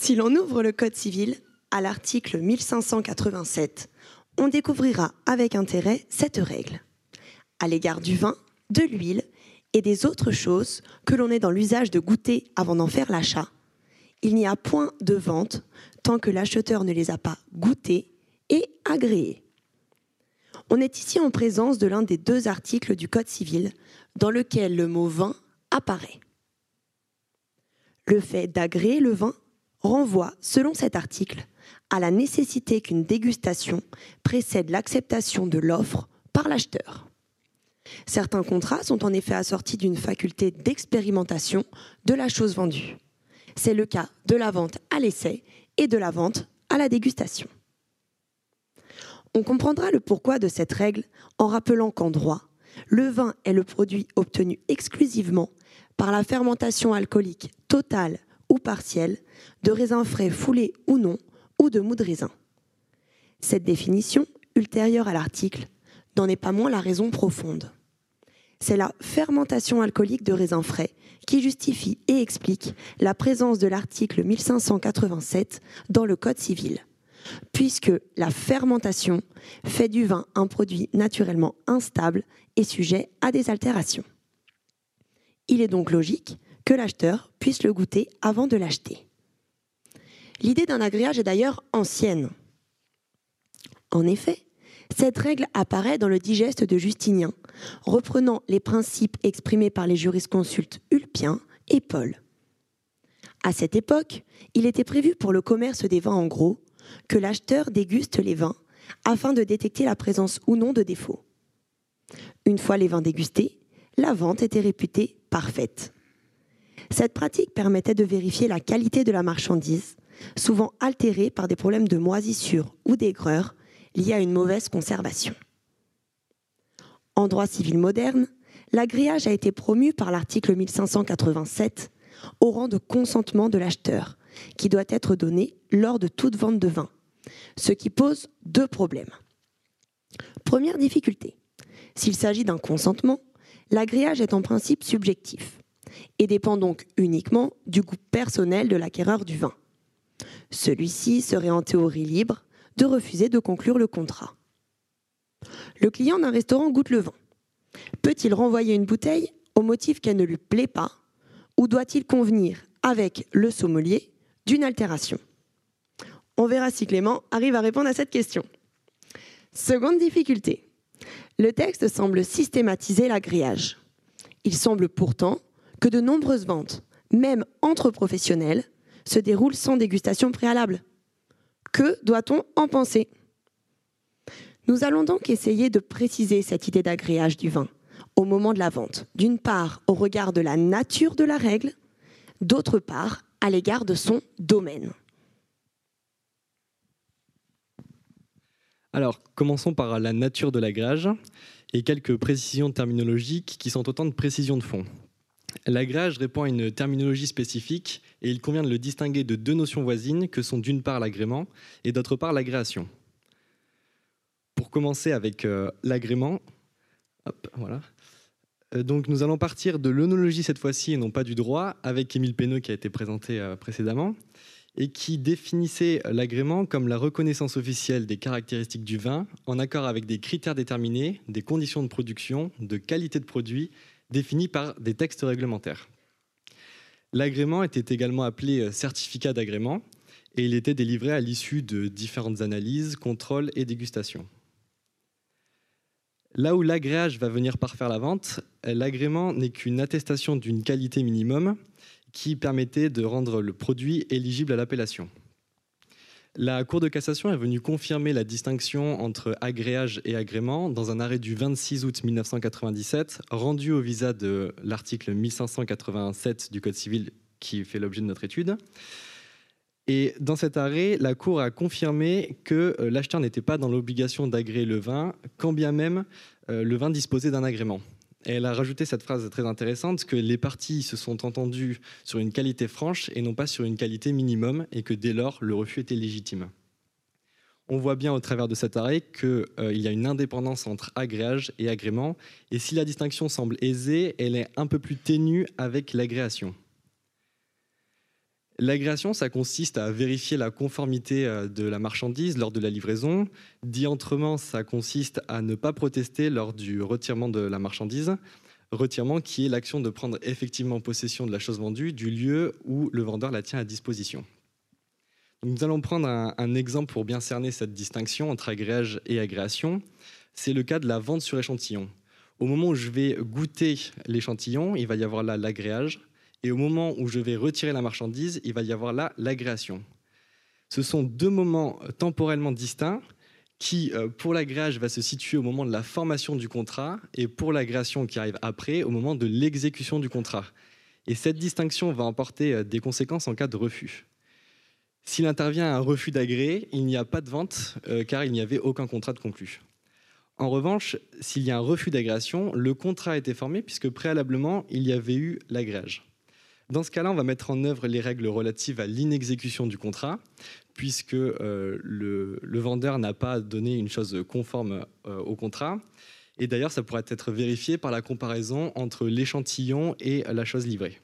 Si l'on ouvre le Code civil à l'article 1587, on découvrira avec intérêt cette règle. À l'égard du vin, de l'huile et des autres choses que l'on est dans l'usage de goûter avant d'en faire l'achat, il n'y a point de vente tant que l'acheteur ne les a pas goûtés et agréés. On est ici en présence de l'un des deux articles du Code civil dans lequel le mot vin apparaît. Le fait d'agréer le vin renvoie, selon cet article, à la nécessité qu'une dégustation précède l'acceptation de l'offre par l'acheteur. Certains contrats sont en effet assortis d'une faculté d'expérimentation de la chose vendue. C'est le cas de la vente à l'essai et de la vente à la dégustation. On comprendra le pourquoi de cette règle en rappelant qu'en droit, le vin est le produit obtenu exclusivement par la fermentation alcoolique totale ou partielle de raisins frais foulés ou non, ou de mou de raisin. Cette définition, ultérieure à l'article, n'en est pas moins la raison profonde. C'est la fermentation alcoolique de raisins frais qui justifie et explique la présence de l'article 1587 dans le Code civil, puisque la fermentation fait du vin un produit naturellement instable et sujet à des altérations. Il est donc logique que l'acheteur puisse le goûter avant de l'acheter. L'idée d'un agréage est d'ailleurs ancienne. En effet, cette règle apparaît dans le digeste de Justinien, reprenant les principes exprimés par les jurisconsultes Ulpien et Paul. À cette époque, il était prévu pour le commerce des vins en gros que l'acheteur déguste les vins afin de détecter la présence ou non de défauts. Une fois les vins dégustés, la vente était réputée parfaite. Cette pratique permettait de vérifier la qualité de la marchandise, souvent altérée par des problèmes de moisissure ou d'aigreur liés à une mauvaise conservation. En droit civil moderne, l'agréage a été promu par l'article 1587 au rang de consentement de l'acheteur, qui doit être donné lors de toute vente de vin, ce qui pose deux problèmes. Première difficulté, s'il s'agit d'un consentement, l'agréage est en principe subjectif et dépend donc uniquement du goût personnel de l'acquéreur du vin. Celui-ci serait en théorie libre de refuser de conclure le contrat. Le client d'un restaurant goûte le vin. Peut-il renvoyer une bouteille au motif qu'elle ne lui plaît pas ou doit-il convenir avec le sommelier d'une altération? On verra si Clément arrive à répondre à cette question. Seconde difficulté. Le texte semble systématiser l'agréage. Il semble pourtant que de nombreuses ventes, même entre professionnels, se déroulent sans dégustation préalable. Que doit-on en penser? Nous allons donc essayer de préciser cette idée d'agréage du vin au moment de la vente, d'une part au regard de la nature de la règle, d'autre part à l'égard de son domaine. Alors, commençons par la nature de l'agréage et quelques précisions terminologiques qui sont autant de précisions de fond. L'agréage répond à une terminologie spécifique et il convient de le distinguer de deux notions voisines que sont d'une part l'agrément et d'autre part l'agréation. Pour commencer avec euh, l'agrément, voilà. Euh, donc nous allons partir de l'onologie cette fois-ci et non pas du droit avec Émile Péneux qui a été présenté euh, précédemment et qui définissait l'agrément comme la reconnaissance officielle des caractéristiques du vin en accord avec des critères déterminés, des conditions de production, de qualité de produit définis par des textes réglementaires. L'agrément était également appelé euh, certificat d'agrément et il était délivré à l'issue de différentes analyses, contrôles et dégustations. Là où l'agréage va venir parfaire la vente, l'agrément n'est qu'une attestation d'une qualité minimum qui permettait de rendre le produit éligible à l'appellation. La Cour de cassation est venue confirmer la distinction entre agréage et agrément dans un arrêt du 26 août 1997 rendu au visa de l'article 1587 du Code civil qui fait l'objet de notre étude. Et dans cet arrêt, la Cour a confirmé que euh, l'acheteur n'était pas dans l'obligation d'agréer le vin, quand bien même euh, le vin disposait d'un agrément. Elle a rajouté cette phrase très intéressante que les parties se sont entendues sur une qualité franche et non pas sur une qualité minimum, et que dès lors, le refus était légitime. On voit bien au travers de cet arrêt qu'il euh, y a une indépendance entre agréage et agrément, et si la distinction semble aisée, elle est un peu plus ténue avec l'agréation. L'agréation, ça consiste à vérifier la conformité euh, de la marchandise lors de la livraison. Dit autrement, ça consiste à ne pas protester lors du retirement de la marchandise. Retirement qui est l'action de prendre effectivement possession de la chose vendue du lieu où le vendeur la tient à disposition. nous allons prendre un, exemple pour bien cerner cette distinction entre agréage et agréation. C'est le cas de la vente sur échantillon. Au moment où je vais goûter l'échantillon, il va y avoir là l'agréage. Et au moment où je vais retirer la marchandise, il va y avoir là l'agréation. Ce sont deux moments temporellement distincts qui, euh, pour l'agréage, va se situer au moment de la formation du contrat et pour l'agréation qui arrive après, au moment de l'exécution du contrat. Et cette distinction va emporter euh, des conséquences en cas de refus. S'il intervient un refus d'agréé, il n'y a pas de vente euh, car il n'y avait aucun contrat de conclu. En revanche, s'il y a un refus d'agréation, le contrat a été formé puisque préalablement, il y avait eu l'agréage. Dans ce cas-là, on va mettre en œuvre les règles relatives à l'inexécution du contrat, puisque euh, le, vendeur n'a pas donné une chose conforme euh, au contrat. Et d'ailleurs, ça pourrait être vérifié par la comparaison entre l'échantillon et la chose livrée.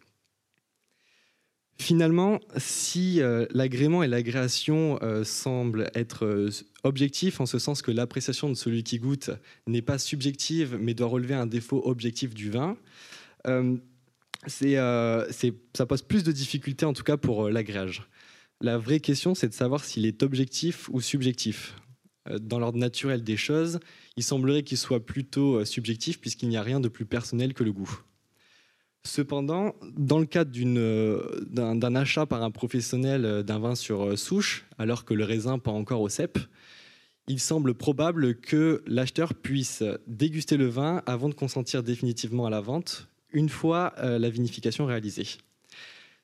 Finalement, si euh, l'agrément et l'agréation semblent être objectifs, en ce sens que l'appréciation de celui qui goûte n'est pas subjective, mais doit relever un défaut objectif du vin, euh, ça pose plus de difficultés en tout cas pour euh, l'agréage. La vraie question, c'est de savoir s'il est objectif ou subjectif. Euh, dans l'ordre naturel des choses, il semblerait qu'il soit plutôt subjectif puisqu'il n'y a rien de plus personnel que le goût. Cependant, dans le cadre d'un achat par un professionnel d'un vin sur souche, alors que le raisin pas encore au cep, il semble probable que l'acheteur puisse déguster le vin avant de consentir définitivement à la vente, une fois euh, la vinification réalisée.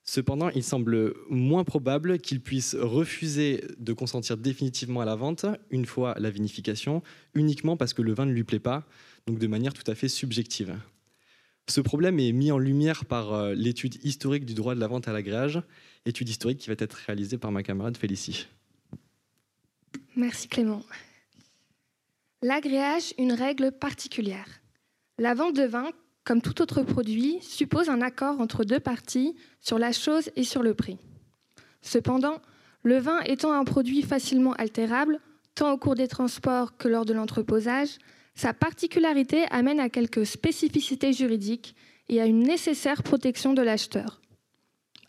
Cependant, il semble moins probable qu'il puisse refuser de consentir définitivement à la vente une fois la vinification, uniquement parce que le vin ne lui plaît pas, donc de manière tout à fait subjective. Ce problème est mis en lumière par euh, l'étude historique du droit de la vente à l'agréage, étude historique qui va être réalisée par ma camarade Félicie. Merci Clément. L'agréage, une règle particulière. La vente de vin comme tout autre produit, suppose un accord entre deux parties sur la chose et sur le prix. Cependant, le vin étant un produit facilement altérable, tant au cours des transports que lors de l'entreposage, sa particularité amène à quelques spécificités juridiques et à une nécessaire protection de l'acheteur.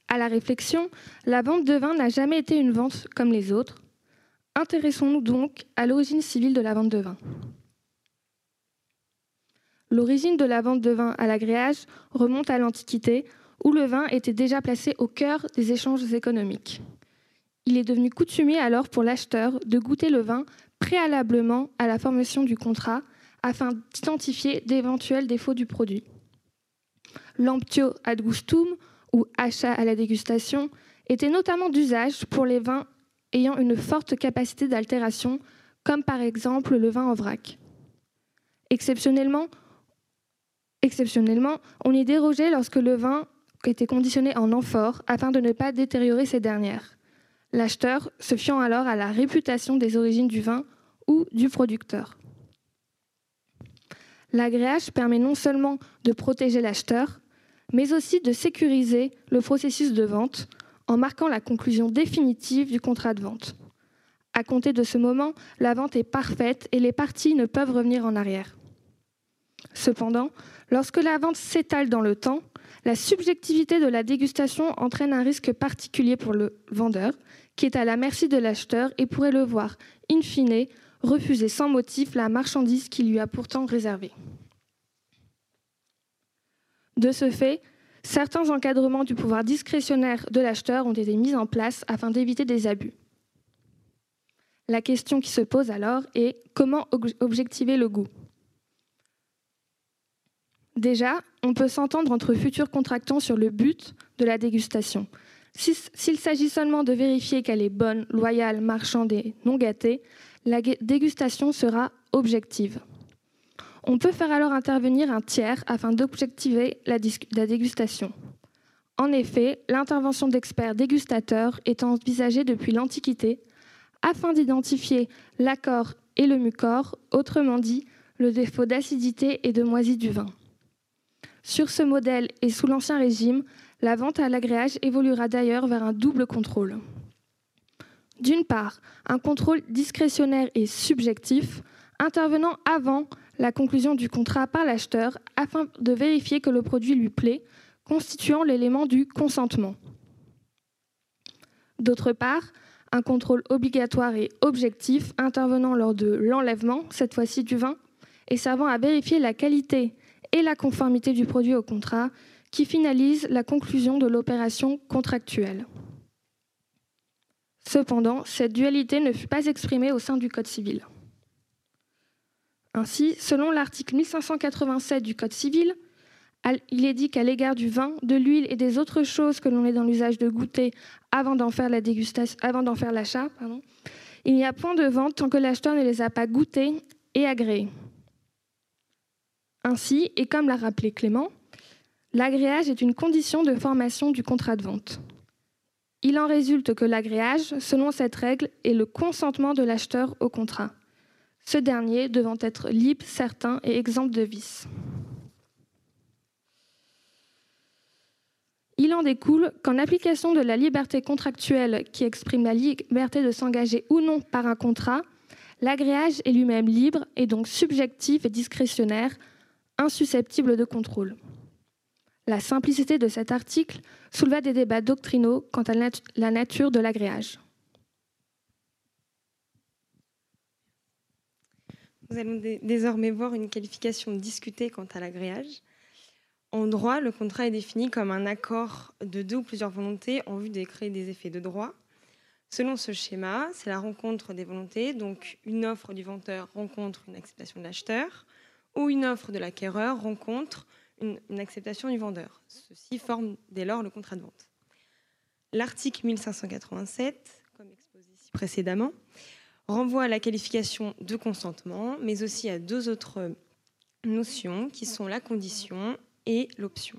À la réflexion, la vente de vin n'a jamais été une vente comme les autres. Intéressons-nous donc à l'origine civile de la vente de vin. L'origine de la vente de vin à l'agréage remonte à l'Antiquité, où le vin était déjà placé au cœur des échanges économiques. Il est devenu coutumier alors pour l'acheteur de goûter le vin préalablement à la formation du contrat afin d'identifier d'éventuels défauts du produit. L'emptio ad gustum, ou achat à la dégustation, était notamment d'usage pour les vins ayant une forte capacité d'altération, comme par exemple le vin en vrac. Exceptionnellement, Exceptionnellement, on y dérogeait lorsque le vin était conditionné en amphore afin de ne pas détériorer ces dernières. L'acheteur se fiant alors à la réputation des origines du vin ou du producteur. L'agréage permet non seulement de protéger l'acheteur, mais aussi de sécuriser le processus de vente en marquant la conclusion définitive du contrat de vente. À compter de ce moment, la vente est parfaite et les parties ne peuvent revenir en arrière. Cependant, Lorsque la vente s'étale dans le temps, la subjectivité de la dégustation entraîne un risque particulier pour le vendeur, qui est à la merci de l'acheteur et pourrait le voir, in fine, refuser sans motif la marchandise qui lui a pourtant réservée. De ce fait, certains encadrements du pouvoir discrétionnaire de l'acheteur ont été mis en place afin d'éviter des abus. La question qui se pose alors est comment objectiver le goût? Déjà, on peut s'entendre entre futurs contractants sur le but de la dégustation. S'il s'agit seulement de vérifier qu'elle est bonne, loyale, marchande et non gâtée, la dégustation sera objective. On peut faire alors intervenir un tiers afin d'objectiver la, dégustation. En effet, l'intervention d'experts dégustateurs est envisagée depuis l'Antiquité afin d'identifier l'accord et le mucor, autrement dit, le défaut d'acidité et de moisie du vin. Sur ce modèle et sous l'Ancien Régime, la vente à l'agréage évoluera d'ailleurs vers un double contrôle. D'une part, un contrôle discrétionnaire et subjectif intervenant avant la conclusion du contrat par l'acheteur afin de vérifier que le produit lui plaît, constituant l'élément du consentement. D'autre part, un contrôle obligatoire et objectif intervenant lors de l'enlèvement, cette fois-ci du vin, et servant à vérifier la qualité et la conformité du produit au contrat, qui finalise la conclusion de l'opération contractuelle. Cependant, cette dualité ne fut pas exprimée au sein du Code civil. Ainsi, selon l'article 1587 du Code civil, il est dit qu'à l'égard du vin, de l'huile et des autres choses que l'on est dans l'usage de goûter avant d'en faire la dégustation, avant d'en faire l'achat, il n'y a point de vente tant que l'acheteur ne les a pas goûtés et agréés. Ainsi, et comme l'a rappelé Clément, l'agréage est une condition de formation du contrat de vente. Il en résulte que l'agréage, selon cette règle, est le consentement de l'acheteur au contrat, ce dernier devant être libre, certain et exempt de vices. Il en découle qu'en application de la liberté contractuelle qui exprime la liberté de s'engager ou non par un contrat, l'agréage est lui-même libre et donc subjectif et discrétionnaire, insusceptible de contrôle. La simplicité de cet article souleva des débats doctrinaux quant à la nature de l'agréage. Nous allons désormais voir une qualification discutée quant à l'agréage. En droit, le contrat est défini comme un accord de deux ou plusieurs volontés en vue de créer des effets de droit. Selon ce schéma, c'est la rencontre des volontés, donc une offre du vendeur rencontre une acceptation de l'acheteur, ou une offre de l'acquéreur rencontre une, acceptation du vendeur. Ceci forme dès lors le contrat de vente. L'article 1587, comme exposé ici précédemment, renvoie à la qualification de consentement, mais aussi à deux autres notions qui sont la condition et l'option.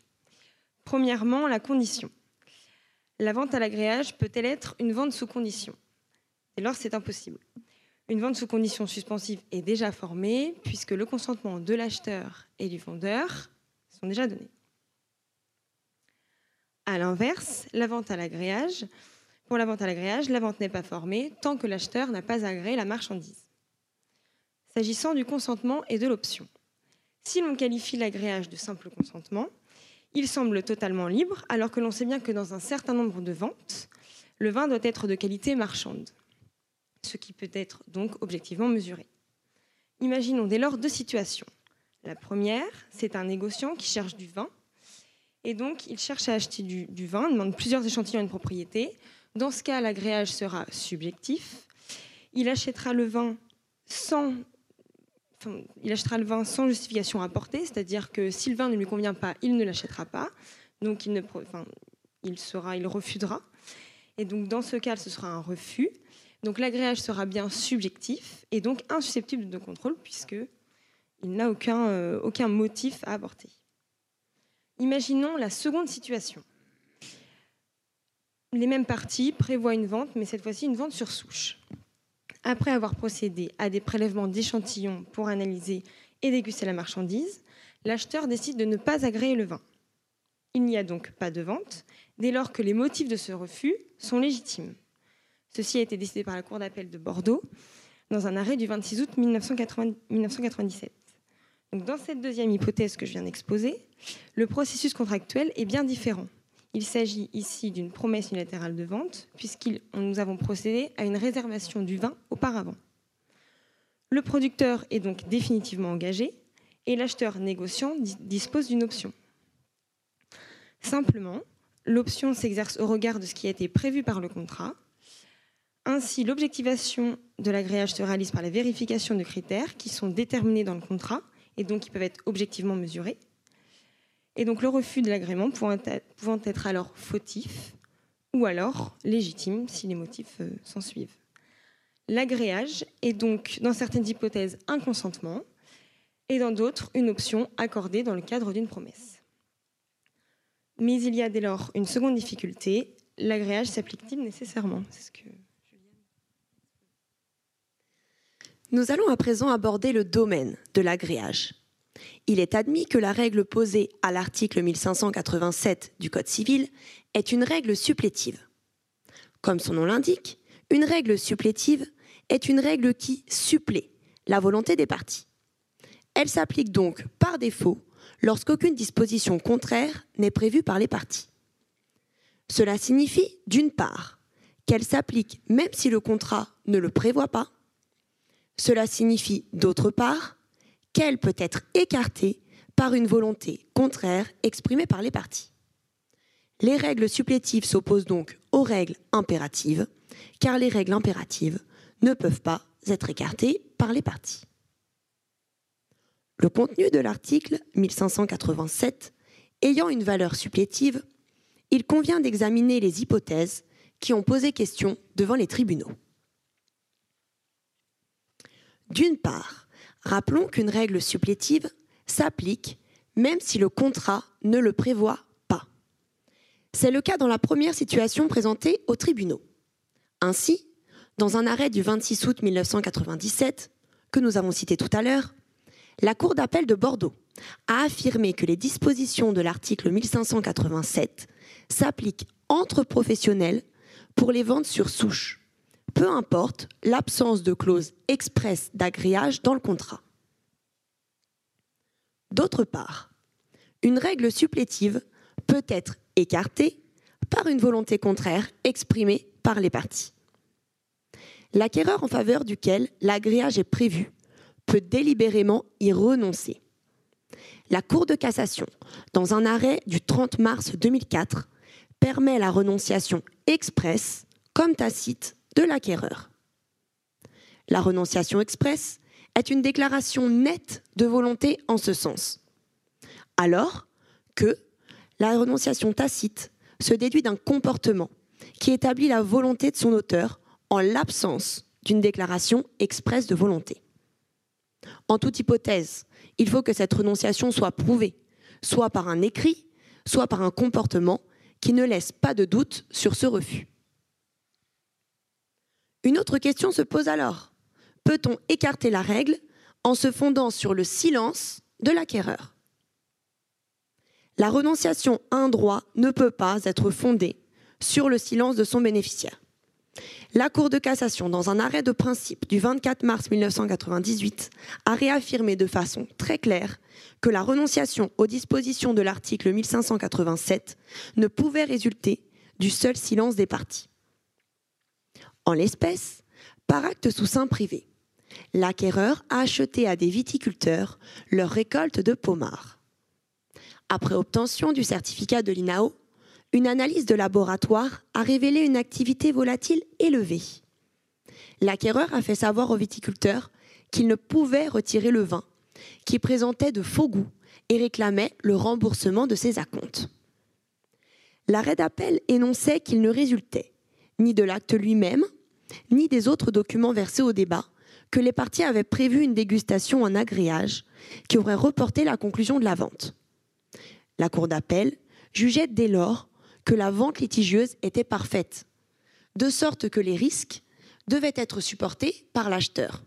Premièrement, la condition. La vente à l'agréage peut-elle être une vente sous condition? Et lors, c'est impossible. Une vente sous condition suspensive est déjà formée puisque le consentement de l'acheteur et du vendeur sont déjà donnés. À l'inverse, la à l'agréage, pour la vente à l'agréage, la vente n'est pas formée tant que l'acheteur n'a pas agréé la marchandise. S'agissant du consentement et de l'option, si l'on qualifie l'agréage de simple consentement, il semble totalement libre, alors que l'on sait bien que dans un certain nombre de ventes, le vin doit être de qualité marchande, ce qui peut être donc objectivement mesuré. Imaginons dès lors deux situations. La première, c'est un négociant qui cherche du vin, et donc il cherche à acheter du, du vin, demande plusieurs échantillons à une propriété. Dans ce cas, l'agréage sera subjectif. Il achètera le vin sans justification apportée, c'est-à-dire que si le vin ne lui convient pas, il ne l'achètera pas, donc il, ne, il, sera, il refusera. Et donc dans ce cas, ce sera un refus. Donc l'agréage sera bien subjectif et donc insusceptible de contrôle puisque il n'a aucun, euh, aucun motif à apporter. Imaginons la seconde situation. Les mêmes parties prévoient une vente, mais cette fois-ci une vente sur souche. Après avoir procédé à des prélèvements d'échantillons pour analyser et déguster la marchandise, l'acheteur décide de ne pas agréer le vin. Il n'y a donc pas de vente, dès lors que les motifs de ce refus sont légitimes. Ceci a été décidé par la Cour d'appel de Bordeaux dans un arrêt du 26 août 1997. dans cette deuxième hypothèse que je viens d'exposer, le processus contractuel est bien différent. Il s'agit ici d'une promesse unilatérale de vente, puisque nous avons procédé à une réservation du vin auparavant. Le producteur est donc définitivement engagé et l'acheteur négociant dispose d'une option. Simplement, l'option s'exerce au regard de ce qui a été prévu par le contrat. Ainsi, l'objectivation de l'agréage se réalise par la vérification de critères qui sont déterminés dans le contrat et donc qui peuvent être objectivement mesurés. et donc le refus de l'agrément pouvant être alors fautif ou alors légitime si les motifs euh, s'en suivent. L'agréage est donc, dans certaines hypothèses, un consentement et dans d'autres, une option accordée dans le cadre d'une promesse. Mais il y a dès lors une seconde difficulté, l'agréage s'applique-t-il nécessairement? Nous allons à présent aborder le domaine de l'agréage. Il est admis que la règle posée à l'article 1587 du Code civil est une règle supplétive. Comme son nom l'indique, une règle supplétive est une règle qui supplée la volonté des parties. Elle s'applique donc par défaut lorsqu'aucune disposition contraire n'est prévue par les parties. Cela signifie, d'une part, qu'elle s'applique même si le contrat ne le prévoit pas. Cela signifie, d'autre part, qu'elle peut être écartée par une volonté contraire exprimée par les parties. Les règles supplétives s'opposent donc aux règles impératives, car les règles impératives ne peuvent pas être écartées par les parties. Le contenu de l'article 1587 ayant une valeur supplétive, il convient d'examiner les hypothèses qui ont posé question devant les tribunaux. D'une part, rappelons qu'une règle supplétive s'applique même si le contrat ne le prévoit pas. C'est le cas dans la première situation présentée aux tribunaux. Ainsi, dans un arrêt du 26 août 1997, que nous avons cité tout à l'heure, la Cour d'appel de Bordeaux a affirmé que les dispositions de l'article 1587 s'appliquent entre professionnels pour les ventes sur souche, peu importe l'absence de clause expresse d'agréage dans le contrat. D'autre part, une règle supplétive peut être écartée par une volonté contraire exprimée par les parties. L'acquéreur en faveur duquel l'agréage est prévu peut délibérément y renoncer. La Cour de cassation, dans un arrêt du 30 mars 2004, permet la renonciation expresse comme tacite de l'acquéreur. La renonciation expresse est une déclaration nette de volonté en ce sens. Alors que la renonciation tacite se déduit d'un comportement qui établit la volonté de son auteur en l'absence d'une déclaration expresse de volonté. En toute hypothèse, il faut que cette renonciation soit prouvée, soit par un écrit, soit par un comportement qui ne laisse pas de doute sur ce refus. Une autre question se pose alors. Peut-on écarter la règle en se fondant sur le silence de l'acquéreur? La renonciation à un droit ne peut pas être fondée sur le silence de son bénéficiaire. La Cour de cassation, dans un arrêt de principe du 24 mars 1998, a réaffirmé de façon très claire que la renonciation aux dispositions de l'article 1587 ne pouvait résulter du seul silence des parties. En l'espèce, par acte sous sein privé, l'acquéreur a acheté à des viticulteurs leur récolte de pommard. Après obtention du certificat de l'INAO, une analyse de laboratoire a révélé une activité volatile élevée. L'acquéreur a fait savoir aux viticulteurs qu'il ne pouvait retirer le vin, qui présentait de faux goûts et réclamait le remboursement de ses acomptes. L'arrêt d'appel énonçait qu'il ne résultait ni de l'acte lui-même, ni des autres documents versés au débat, que les parties avaient prévu une dégustation en agréage qui aurait reporté la conclusion de la vente. La Cour d'appel jugeait dès lors que la vente litigieuse était parfaite, de sorte que les risques devaient être supportés par l'acheteur.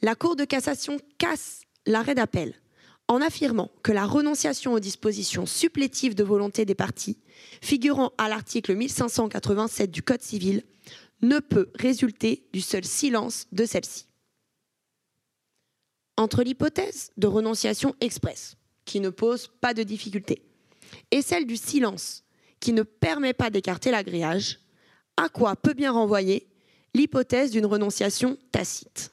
La Cour de cassation casse l'arrêt d'appel en affirmant que la renonciation aux dispositions supplétives de volonté des parties, figurant à l'article 1587 du Code civil, ne peut résulter du seul silence de celle-ci. Entre l'hypothèse de renonciation expresse, qui ne pose pas de difficulté, et celle du silence, qui ne permet pas d'écarter l'agréage, à quoi peut bien renvoyer l'hypothèse d'une renonciation tacite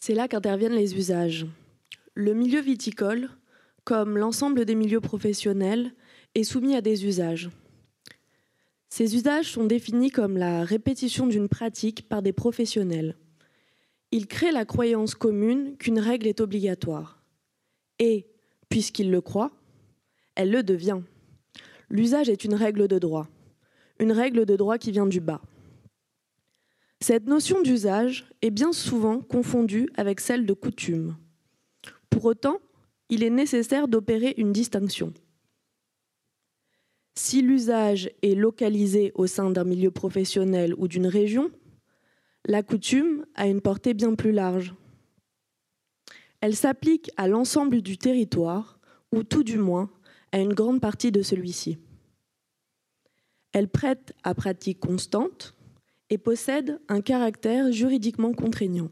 C'est là qu'interviennent les usages. Le milieu viticole, comme l'ensemble des milieux professionnels, est soumis à des usages. Ces usages sont définis comme la répétition d'une pratique par des professionnels. Ils créent la croyance commune qu'une règle est obligatoire. Et, puisqu'il le croit, elle le devient. L'usage est une règle de droit, une règle de droit qui vient du bas. Cette notion d'usage est bien souvent confondue avec celle de coutume. Pour autant, il est nécessaire d'opérer une distinction. Si l'usage est localisé au sein d'un milieu professionnel ou d'une région, la coutume a une portée bien plus large. Elle s'applique à l'ensemble du territoire, ou tout du moins à une grande partie de celui-ci. Elle prête à pratique constante et possède un caractère juridiquement contraignant.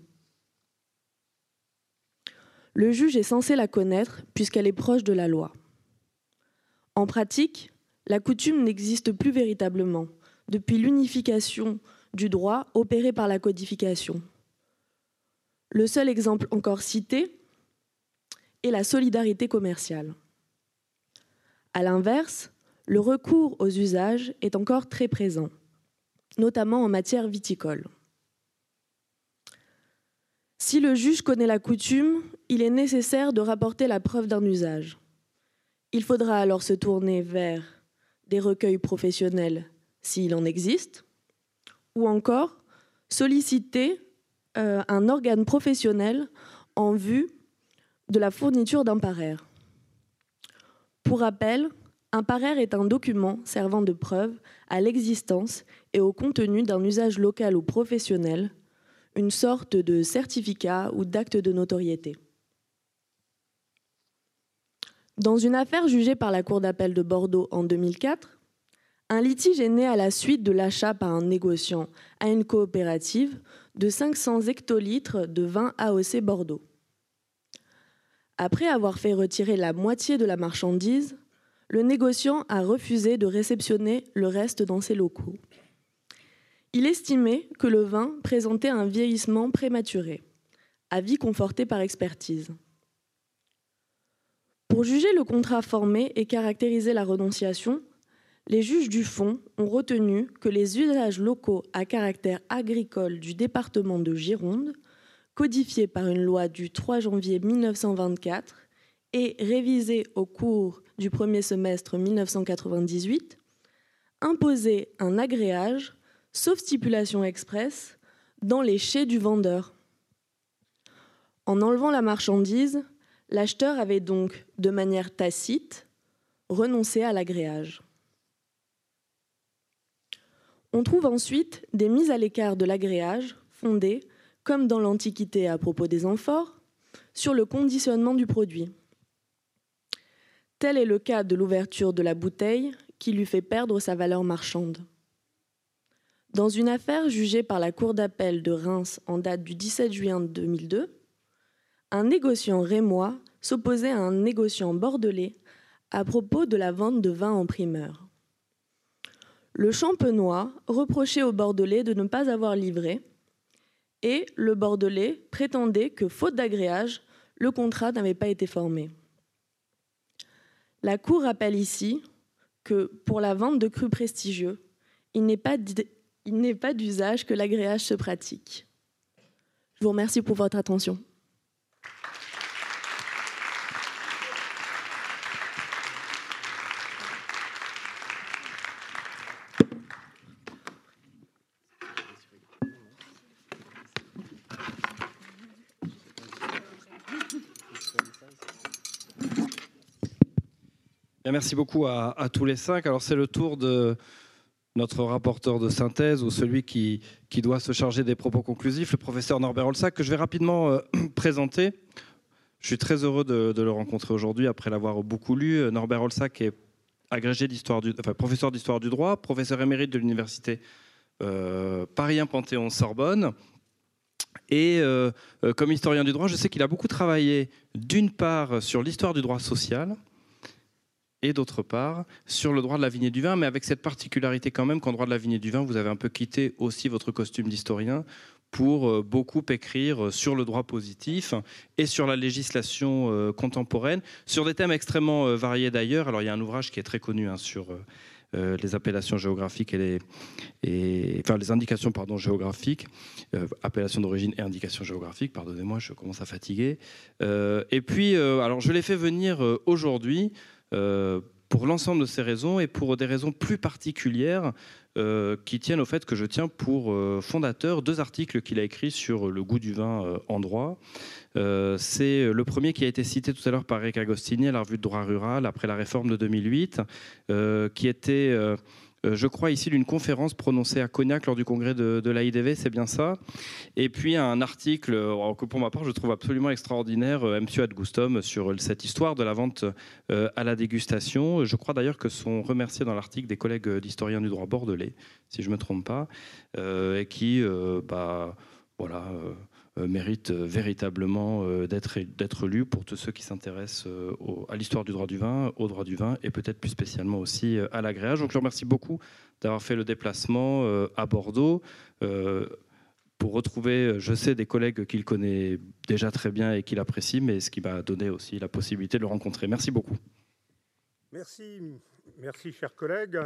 Le juge est censé la connaître puisqu'elle est proche de la loi. En pratique, la coutume n'existe plus véritablement depuis l'unification du droit opérée par la codification. Le seul exemple encore cité est la solidarité commerciale. A l'inverse, le recours aux usages est encore très présent, notamment en matière viticole. Si le juge connaît la coutume, il est nécessaire de rapporter la preuve d'un usage. Il faudra alors se tourner vers des recueils professionnels s'il en existe, ou encore solliciter euh, un organe professionnel en vue de la fourniture d'un paraire. Pour rappel, un paraire est un document servant de preuve à l'existence et au contenu d'un usage local ou professionnel, une sorte de certificat ou d'acte de notoriété. Dans une affaire jugée par la Cour d'appel de Bordeaux en 2004, un litige est né à la suite de l'achat par un négociant à une coopérative de 500 hectolitres de vin AOC Bordeaux. Après avoir fait retirer la moitié de la marchandise, le négociant a refusé de réceptionner le reste dans ses locaux. Il estimait que le vin présentait un vieillissement prématuré, avis conforté par expertise. Pour juger le contrat formé et caractériser la renonciation, les juges du fond ont retenu que les usages locaux à caractère agricole du département de Gironde, codifiés par une loi du 3 janvier 1924 et révisés au cours du premier semestre 1998, imposaient un agréage, sauf stipulation expresse, dans les chais du vendeur. En enlevant la marchandise, L'acheteur avait donc, de manière tacite, renoncé à l'agréage. On trouve ensuite des mises à l'écart de l'agréage fondées, comme dans l'Antiquité à propos des amphores, sur le conditionnement du produit. Tel est le cas de l'ouverture de la bouteille qui lui fait perdre sa valeur marchande. Dans une affaire jugée par la Cour d'appel de Reims en date du 17 juin 2002, un négociant rémois s'opposait à un négociant bordelais à propos de la vente de vin en primeur. Le champenois reprochait au bordelais de ne pas avoir livré et le bordelais prétendait que, faute d'agréage, le contrat n'avait pas été formé. La Cour rappelle ici que pour la vente de crus prestigieux, il n'est pas d'usage que l'agréage se pratique. Je vous remercie pour votre attention. Merci beaucoup à, tous les cinq. Alors c'est le tour de notre rapporteur de synthèse ou celui qui, qui doit se charger des propos conclusifs, le professeur Norbert Olsac, que je vais rapidement euh, présenter. Je suis très heureux de, le rencontrer aujourd'hui après l'avoir beaucoup lu. Norbert Olsac est agrégé d'histoire du, enfin, professeur d'histoire du droit, professeur émérite de l'université euh, Paris 1 Panthéon Sorbonne. Et euh, comme historien du droit, je sais qu'il a beaucoup travaillé d'une part sur l'histoire du droit social, et d'autre part sur le droit de la vigne et du vin, mais avec cette particularité quand même qu'en droit de la vigne et du vin, vous avez un peu quitté aussi votre costume d'historien pour euh, beaucoup écrire euh, sur le droit positif et sur la législation euh, contemporaine, sur des thèmes extrêmement variés d'ailleurs. Alors il y a un ouvrage qui est très connu hein, sur les appellations géographiques et les, enfin, les indications pardon, géographiques, appellations d'origine et indications géographiques, pardonnez-moi, je commence à fatiguer. et puis, alors je l'ai fait venir aujourd'hui pour l'ensemble de ces raisons et pour des raisons plus particulières euh, qui tiennent au fait que je tiens pour euh, fondateur deux articles qu'il a écrits sur le goût du vin euh, en droit. C'est le premier qui a été cité tout à l'heure par Eric Agostini à la revue de droit rural après la réforme de 2008, qui était euh, je crois, ici d'une conférence prononcée à Cognac lors du congrès de, de l'AIDV, c'est bien ça. Et puis un article euh, que pour ma part je trouve absolument extraordinaire, euh, M. Ad Gustum, sur cette histoire de la vente à la dégustation. Je crois d'ailleurs que sont remerciés dans l'article des collègues d'historiens du droit bordelais, si je ne me trompe pas, et qui, bah, voilà euh, mérite euh, véritablement euh, d'être lu pour tous ceux qui s'intéressent à l'histoire du droit du vin, au droit du vin et peut-être plus spécialement aussi à l'agréage. Donc je remercie beaucoup d'avoir fait le déplacement à Bordeaux pour retrouver, je sais, des collègues qu'il connaît déjà très bien et qu'il apprécie, mais ce qui m'a donné aussi la possibilité de le rencontrer. Merci beaucoup. Merci, merci chers collègues.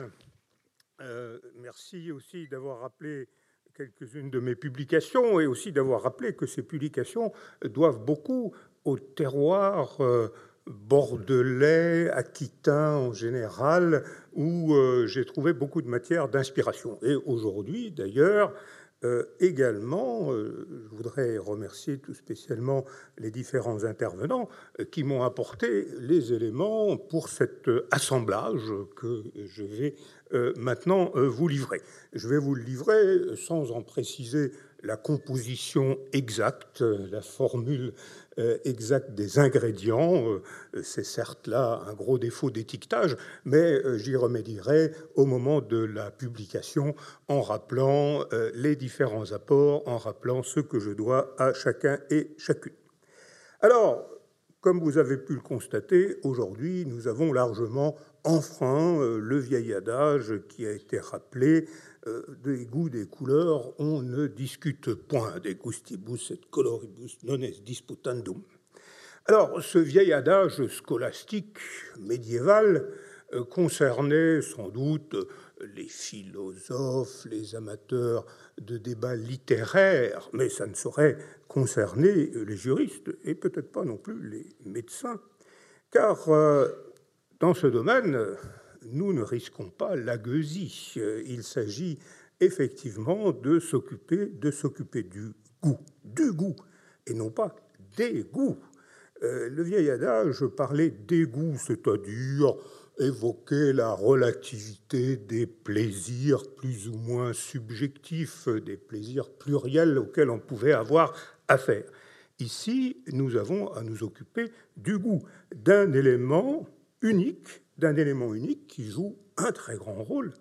merci aussi d'avoir rappelé quelques-unes de mes publications et aussi d'avoir rappelé que ces publications doivent beaucoup au terroir euh, bordelais, aquitain en général, où euh, j'ai trouvé beaucoup de matière d'inspiration. Et aujourd'hui, d'ailleurs, également, je voudrais remercier tout spécialement les différents intervenants qui m'ont apporté les éléments pour cet assemblage que je vais euh, maintenant euh, vous livrer. Je vais vous le livrer sans en préciser la composition exacte, la formule euh, exacte des ingrédients. C'est certes là un gros défaut d'étiquetage, mais j'y remédierai au moment de la publication en rappelant les différents apports, en rappelant ce que je dois à chacun et chacune. Alors, comme vous avez pu le constater, aujourd'hui, nous avons largement enfreint euh, le vieil adage qui a été rappelé euh, des goûts, des couleurs, on ne discute point des gustibus et coloribus non est disputandum. Alors, ce vieil adage scolastique médiéval euh, concernait sans doute les philosophes, les amateurs de débats littéraires, mais ça ne saurait concerner les juristes et peut-être pas non plus les médecins, car dans ce domaine, nous ne risquons pas la gueusie. Il s'agit effectivement de s'occuper de s'occuper du goût, du goût, et non pas des goûts. Euh, le vieil adage parlait des goûts, c'est-à-dire évoquer la relativité des plaisirs plus ou moins subjectifs, des plaisirs pluriels auxquels on pouvait avoir affaire. Ici, nous avons à nous occuper du goût, d'un élément unique, d'un élément unique qui joue un très grand rôle,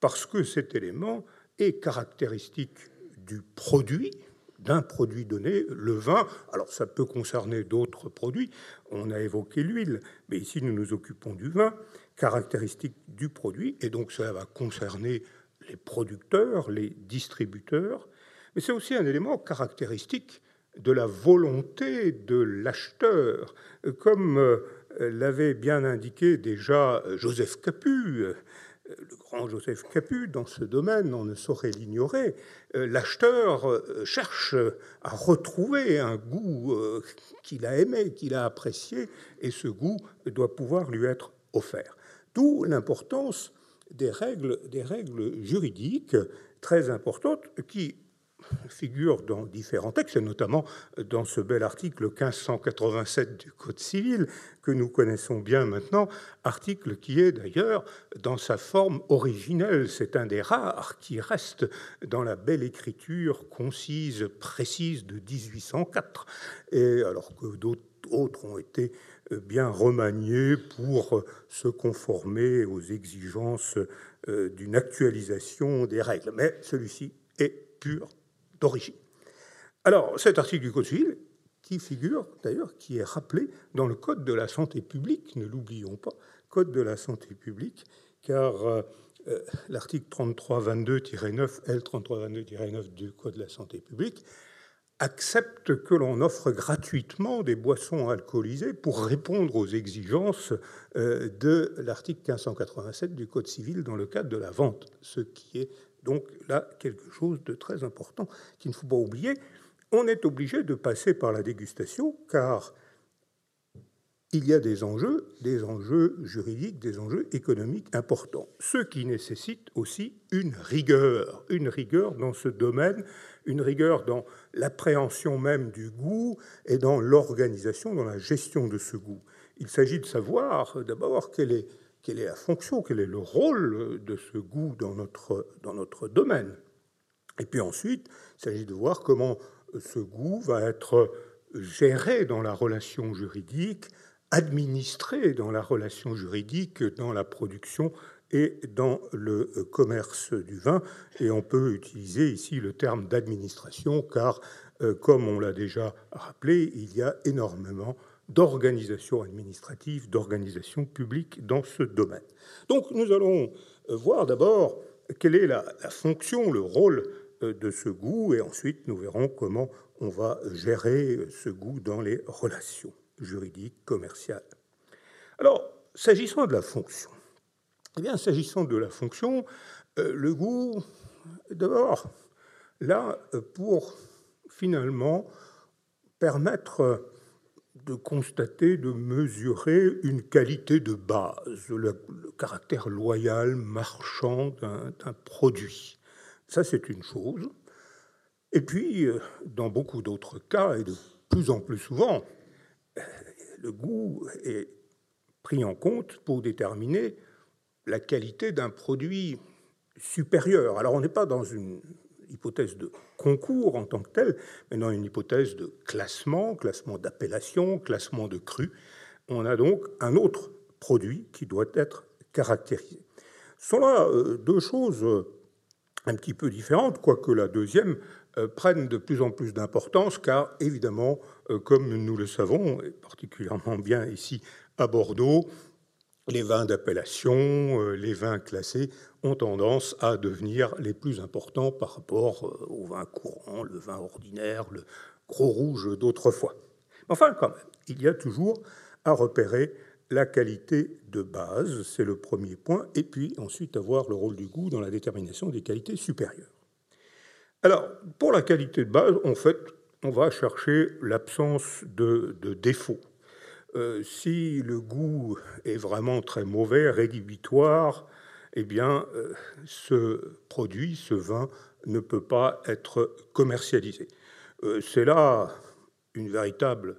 parce que cet élément est caractéristique du produit, d'un produit donné, le vin. Alors ça peut concerner d'autres produits, on a évoqué l'huile, mais ici nous nous occupons du vin, caractéristique du produit, et donc cela va concerner les producteurs, les distributeurs, mais c'est aussi un élément caractéristique de la volonté de l'acheteur, comme euh, l'avait bien indiqué déjà Joseph Capu, euh, le grand Joseph Capu, dans ce domaine, on ne saurait l'ignorer, euh, l'acheteur euh, cherche à retrouver un goût qu'il a aimé, qu'il a apprécié, et ce goût doit pouvoir lui être offert. D'où l'importance des règles, des règles juridiques très importantes qui figure dans différents textes, et notamment dans ce bel article 1587 du Code civil que nous connaissons bien maintenant, article qui est d'ailleurs dans sa forme originelle. C'est un des rares qui reste dans la belle écriture concise, précise de 1804, et alors que d'autres ont été bien remaniés pour se conformer aux exigences euh, d'une actualisation des règles. Mais celui-ci est pur Alors, cet article du Code civil, qui figure d'ailleurs, qui est rappelé dans le Code de la santé publique, ne l'oublions pas, Code de la santé publique, car euh, euh, l'article 3322-9, L3322-9 du Code de la santé publique, accepte que l'on offre gratuitement des boissons alcoolisées pour répondre aux exigences euh, de l'article 1587 du Code civil dans le cadre de la vente, ce qui est donc là quelque chose de très important qu'il ne faut pas oublier. On est obligé de passer par la dégustation car il y a des enjeux, des enjeux juridiques, des enjeux économiques importants, ce qui nécessite aussi une rigueur, une rigueur dans ce domaine, une rigueur dans l'appréhension même du goût et dans l'organisation, dans la gestion de ce goût. Il s'agit de savoir d'abord quelle est, quelle est la fonction, quel est le rôle de ce goût dans notre, dans notre domaine. Et puis ensuite, il s'agit de voir comment ce goût va être géré dans la relation juridique, administré dans la relation juridique, dans la production et dans le commerce du vin. Et on peut utiliser ici le terme d'administration, car, euh, comme on l'a déjà rappelé, il y a énormément d'organisations administratives, d'organisations publiques dans ce domaine. Donc nous allons euh, voir d'abord quelle est la, fonction, le rôle euh, de ce goût, et ensuite nous verrons comment on va gérer ce goût dans les relations juridique, commercial. Alors, s'agissant de la fonction, eh bien, s'agissant de la fonction, euh, le goût, d'abord, là, pour finalement permettre de constater, de mesurer une qualité de base, le, le caractère loyal, marchand d'un produit. Ça, c'est une chose. Et puis, euh, dans beaucoup d'autres cas, et de plus en plus souvent, le goût est pris en compte pour déterminer la qualité d'un produit supérieur. Alors on n'est pas dans une hypothèse de concours en tant que tel, mais dans une hypothèse de classement, classement d'appellation, classement de cru. On a donc un autre produit qui doit être caractérisé. Ce sont là euh, deux choses euh, un petit peu différentes, quoique la deuxième euh, prennent de plus en plus d'importance, car évidemment, comme nous le savons, et particulièrement bien ici à Bordeaux, les vins d'appellation, euh, les vins classés ont tendance à devenir les plus importants par rapport au vin courant, le vin ordinaire, le gros rouge d'autrefois. Enfin, quand même, il y a toujours à repérer la qualité de base, c'est le premier point, et puis ensuite avoir le rôle du goût dans la détermination des qualités supérieures. Alors, pour la qualité de base, en fait, on va chercher l'absence de, de défauts. Euh, si le goût est vraiment très mauvais, rédhibitoire, eh bien, euh, ce produit, ce vin, ne peut pas être commercialisé. Euh, c'est là une véritable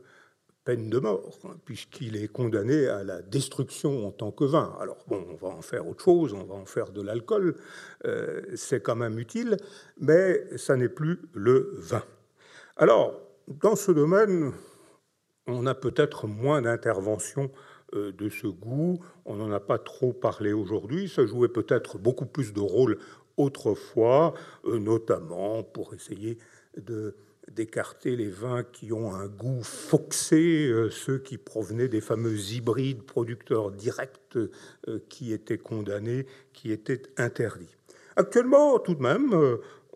peine de mort, hein, puisqu'il est condamné à la destruction en tant que vin. Alors bon, on va en faire autre chose, on va en faire de l'alcool, c'est quand même utile, mais ça n'est plus le vin. Alors, dans ce domaine, on a peut-être moins d'intervention euh, de ce goût, on n'en a pas trop parlé aujourd'hui, ça jouait peut-être beaucoup plus de rôle autrefois, euh, notamment pour essayer de d'écarter les vins qui ont un goût foxé, euh, ceux qui provenaient des fameux hybrides producteurs directs qui étaient condamnés, qui étaient interdits. Actuellement, tout de même,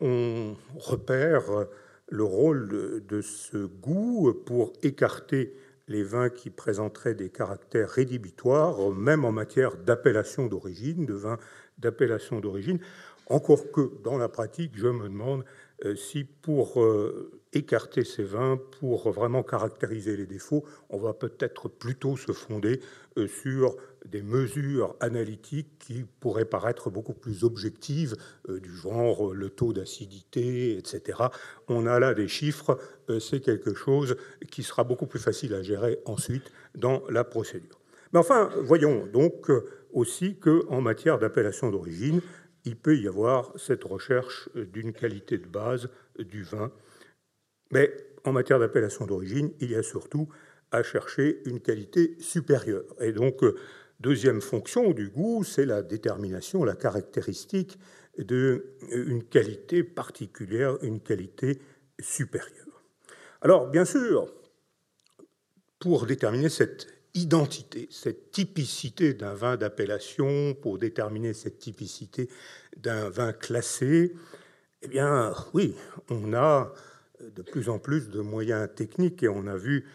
on repère le rôle de, ce goût pour écarter les vins qui présenteraient des caractères rédhibitoires, même en matière d'appellation d'origine, de vins d'appellation d'origine. Encore que dans la pratique, je me demande si pour écarter ces vins pour vraiment caractériser les défauts, on va peut-être plutôt se fonder euh, sur des mesures analytiques qui pourraient paraître beaucoup plus objectives, euh, du genre euh, le taux d'acidité, etc. On a là des chiffres, c'est quelque chose qui sera beaucoup plus facile à gérer ensuite dans la procédure. Mais enfin, voyons donc aussi qu'en matière d'appellation d'origine, il peut y avoir cette recherche d'une qualité de base du vin mais en matière d'appellation d'origine, il y a surtout à chercher une qualité supérieure. Et donc, euh, deuxième fonction du goût, c'est la détermination, la caractéristique d'une euh, qualité particulière, une qualité supérieure. Alors, bien sûr, pour déterminer cette identité, cette typicité d'un vin d'appellation, pour déterminer cette typicité d'un vin classé, eh bien, oui, on a de plus en plus de moyens techniques et on a vu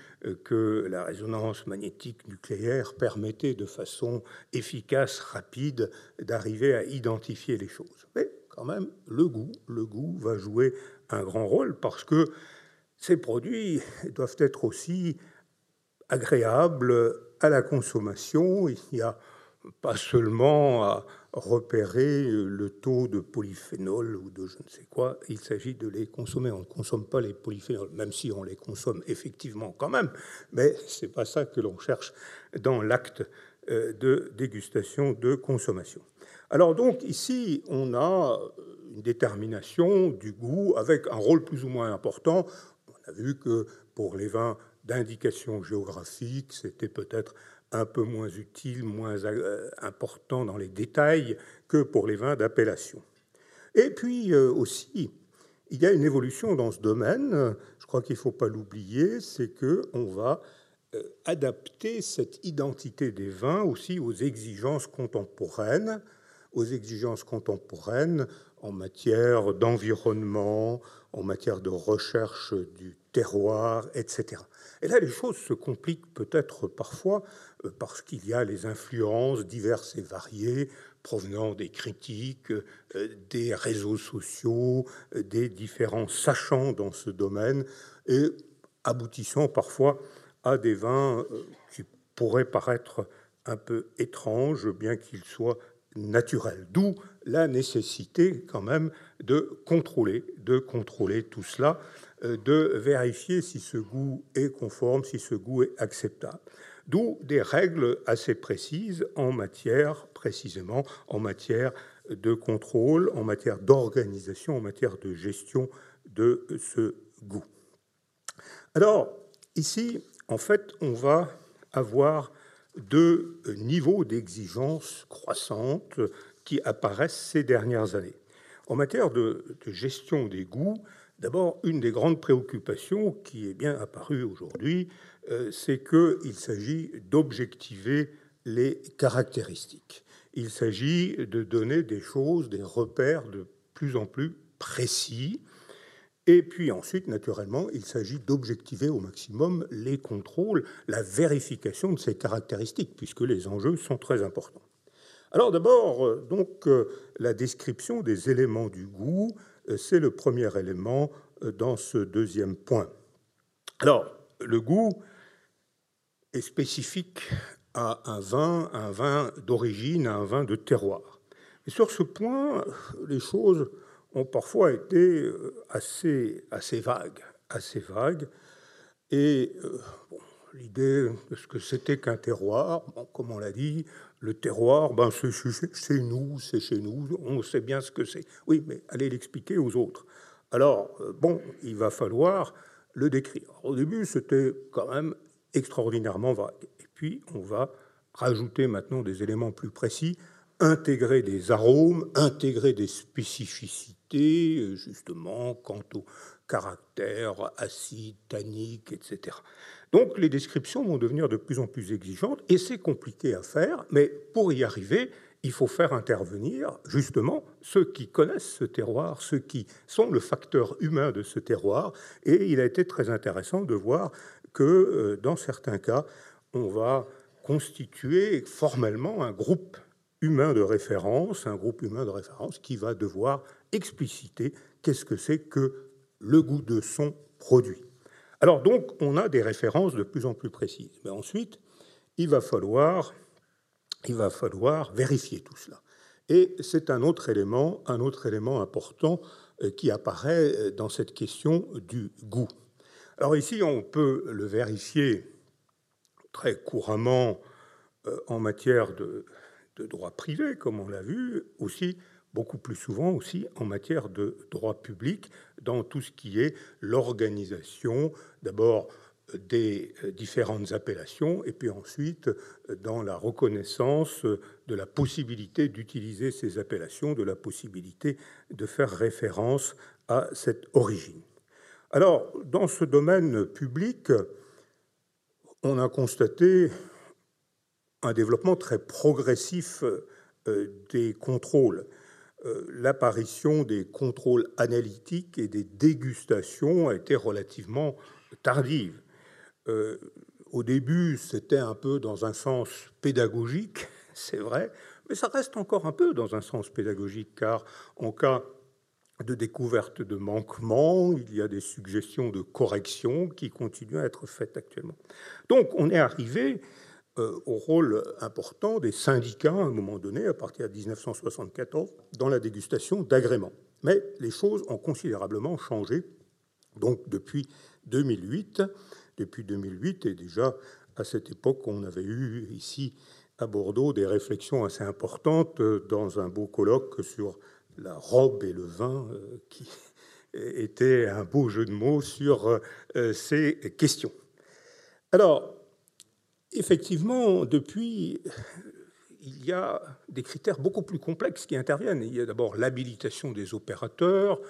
que la résonance magnétique nucléaire permettait de façon efficace, rapide, d'arriver à identifier les choses. Mais quand même, le goût, le goût va jouer un grand rôle parce que ces produits doivent être aussi agréables à la consommation. Il n'y a pas seulement à repérer le taux de polyphénol ou de je ne sais quoi, il s'agit de les consommer. On ne consomme pas les polyphénols, même si on les consomme effectivement quand même, mais ce n'est pas ça que l'on cherche dans l'acte euh, de dégustation de consommation. Alors donc ici, on a une détermination du goût avec un rôle plus ou moins important. On a vu que pour les vins d'indication géographique, c'était peut-être un peu moins utile, moins euh, important dans les détails que pour les vins d'appellation. Et puis euh, aussi, il y a une évolution dans ce domaine, je crois qu'il ne faut pas l'oublier, c'est qu'on va euh, adapter cette identité des vins aussi aux exigences contemporaines, aux exigences contemporaines en matière d'environnement, en matière de recherche du terroir, etc. Et là, les choses se compliquent peut-être parfois euh, parce qu'il y a les influences diverses et variées provenant des critiques, euh, des réseaux sociaux, euh, des différents sachants dans ce domaine, et aboutissant parfois à des vins qui pourraient paraître un peu étranges, bien qu'ils soient naturels. D'où la nécessité quand même de contrôler, de contrôler tout cela, de vérifier si ce goût est conforme, si ce goût est acceptable. D'où des règles assez précises en matière, précisément, en matière de contrôle, en matière d'organisation, en matière de gestion de ce goût. Alors, ici, en fait, on va avoir deux niveaux d'exigence croissantes qui apparaissent ces dernières années. En matière de, de gestion des goûts, d'abord, une des grandes préoccupations qui est bien apparue aujourd'hui, euh, c'est qu'il s'agit d'objectiver les caractéristiques. Il s'agit de donner des choses, des repères de plus en plus précis. Et puis ensuite, naturellement, il s'agit d'objectiver au maximum les contrôles, la vérification de ces caractéristiques, puisque les enjeux sont très importants. Alors d'abord, euh, donc, euh, la description des éléments du goût, c'est le premier élément dans ce deuxième point. Alors, le goût, est spécifique à un vin, un vin d'origine, un vin de terroir. Et sur ce point, les choses ont parfois été euh, assez, assez vagues, assez vagues. Et euh, l'idée de ce que c'était qu'un terroir, comme on l'a dit, le terroir, ben c'est chez nous, c'est chez nous, on sait bien ce que c'est. Oui, mais allez l'expliquer aux autres. Alors, euh, bon, il va falloir le décrire. Au début, c'était quand même extraordinairement vague. Et puis, on va rajouter maintenant des éléments plus précis, intégrer des arômes, intégrer des spécificités, justement, quant au caractère acide, tannique, etc. Donc, les descriptions vont devenir de plus en plus exigeantes, et c'est compliqué à faire, mais pour y arriver, il faut faire intervenir justement ceux qui connaissent ce terroir, ceux qui sont le facteur humain de ce terroir. Et il a été très intéressant de voir que euh, dans certains cas, on va constituer formellement un groupe humain de référence, un groupe humain de référence qui va devoir expliciter qu'est-ce que c'est que le goût de son produit. Alors donc, on a des références de plus en plus précises. Mais ensuite, il va falloir, il va falloir vérifier tout cela. Et c'est un autre élément, un autre élément important euh, qui apparaît euh, dans cette question du goût. Alors ici, on peut le vérifier très couramment euh, en matière de, droit privé, comme on l'a vu, aussi beaucoup plus souvent aussi en matière de droit public, dans tout ce qui est l'organisation, d'abord des euh, différentes appellations, et puis ensuite dans la reconnaissance de la possibilité d'utiliser ces appellations, de la possibilité de faire référence à cette origine. Alors, dans ce domaine public, on a constaté un développement très progressif euh, des contrôles. Euh, l'apparition des contrôles analytiques et des dégustations a été relativement tardive. Euh, au début, c'était un peu dans un sens pédagogique, c'est vrai, mais ça reste encore un peu dans un sens pédagogique, car en cas de découverte de manquements, il y a des suggestions de correction qui continuent à être faites actuellement. Donc on est arrivé au rôle important des syndicats à un moment donné, à partir de 1974, dans la dégustation d'agréments. Mais les choses ont considérablement changé. Donc depuis 2008, depuis 2008, et déjà à cette époque, on avait eu ici à Bordeaux des réflexions assez importantes dans un beau colloque sur la robe et le vin, euh, qui était un beau jeu de mots sur euh, ces questions. Alors, effectivement, depuis, il y a des critères beaucoup plus complexes qui interviennent. Il y a d'abord l'habilitation des opérateurs,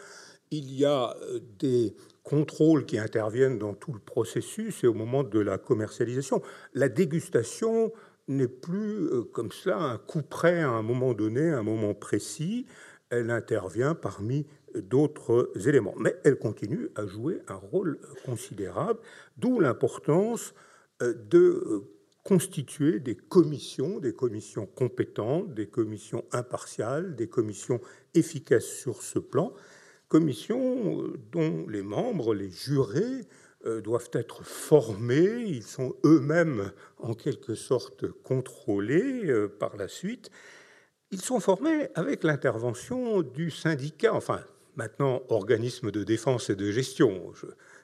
il y a euh, des contrôles qui interviennent dans tout le processus et au moment de la commercialisation. La dégustation n'est plus euh, comme cela un coup près à un moment donné, à un moment précis. Elle intervient parmi d'autres éléments. Mais elle continue à jouer un rôle considérable, d'où l'importance de euh, constituer des commissions, des commissions compétentes, des commissions impartiales, des commissions efficaces sur ce plan, commissions euh, dont les membres, les jurés, doivent être formés, ils sont eux-mêmes en quelque sorte contrôlés par la suite. Ils sont formés avec l'intervention du syndicat, enfin maintenant organisme de défense et de gestion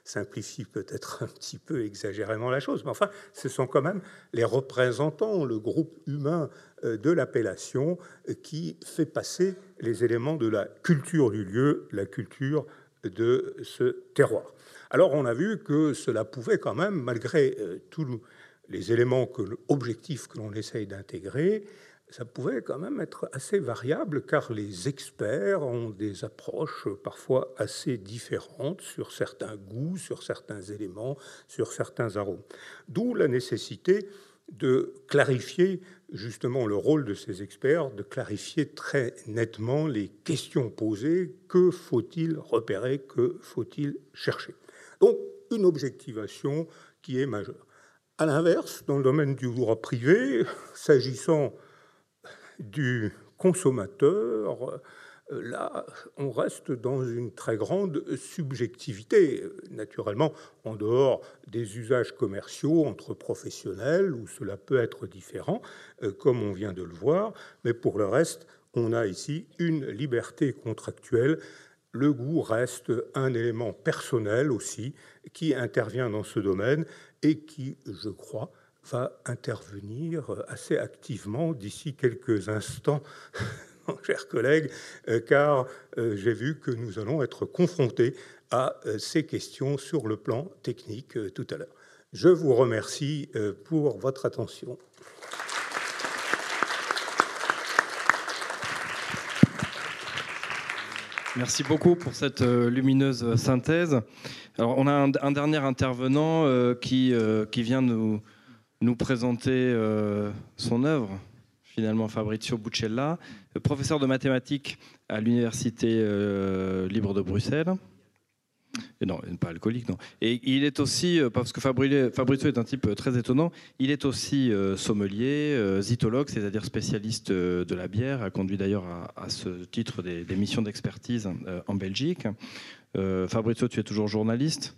simplifie peut-être un petit peu exagérément la chose, mais enfin, ce sont quand même les représentants, le groupe humain euh, de l'appellation euh, qui fait passer les éléments de la culture du lieu, la culture de ce terroir. Alors on a vu que cela pouvait quand même, malgré euh, tous les éléments que, objectifs que l'on essaye d'intégrer, ça pouvait quand même être assez variable car les experts ont des approches parfois assez différentes sur certains goûts, sur certains éléments, sur certains arômes. D'où la nécessité de clarifier justement le rôle de ces experts, de clarifier très nettement les questions posées, que faut-il repérer, que faut-il chercher? Donc une objectivation qui est majeure. À l'inverse, dans le domaine du droit privé, s'agissant du consommateur, euh, là, on reste dans une très grande subjectivité, naturellement, en dehors des usages commerciaux entre professionnels, où cela peut être différent, euh, comme on vient de le voir, mais pour le reste, on a ici une liberté contractuelle. Le goût reste un élément personnel aussi, qui intervient dans ce domaine et qui, je crois, va intervenir assez activement d'ici quelques instants, mon cher collègue, euh, car euh, j'ai vu que nous allons être confrontés à euh, ces questions sur le plan technique tout à l'heure. Je vous remercie pour votre attention. Merci beaucoup pour cette lumineuse synthèse. Alors, on a un, dernier intervenant qui, qui vient nous, nous présenter euh, son œuvre, finalement Fabrizio Buccella, professeur de mathématiques à l'Université euh, libre de Bruxelles. Non, pas alcoolique, non. Et il est aussi, euh, parce que Fabrizio est un type très étonnant, il est aussi sommelier, zytologue, c'est-à-dire spécialiste de la bière, a conduit d'ailleurs à, ce titre des missions d'expertise en Belgique. Fabrizio, tu es toujours journaliste?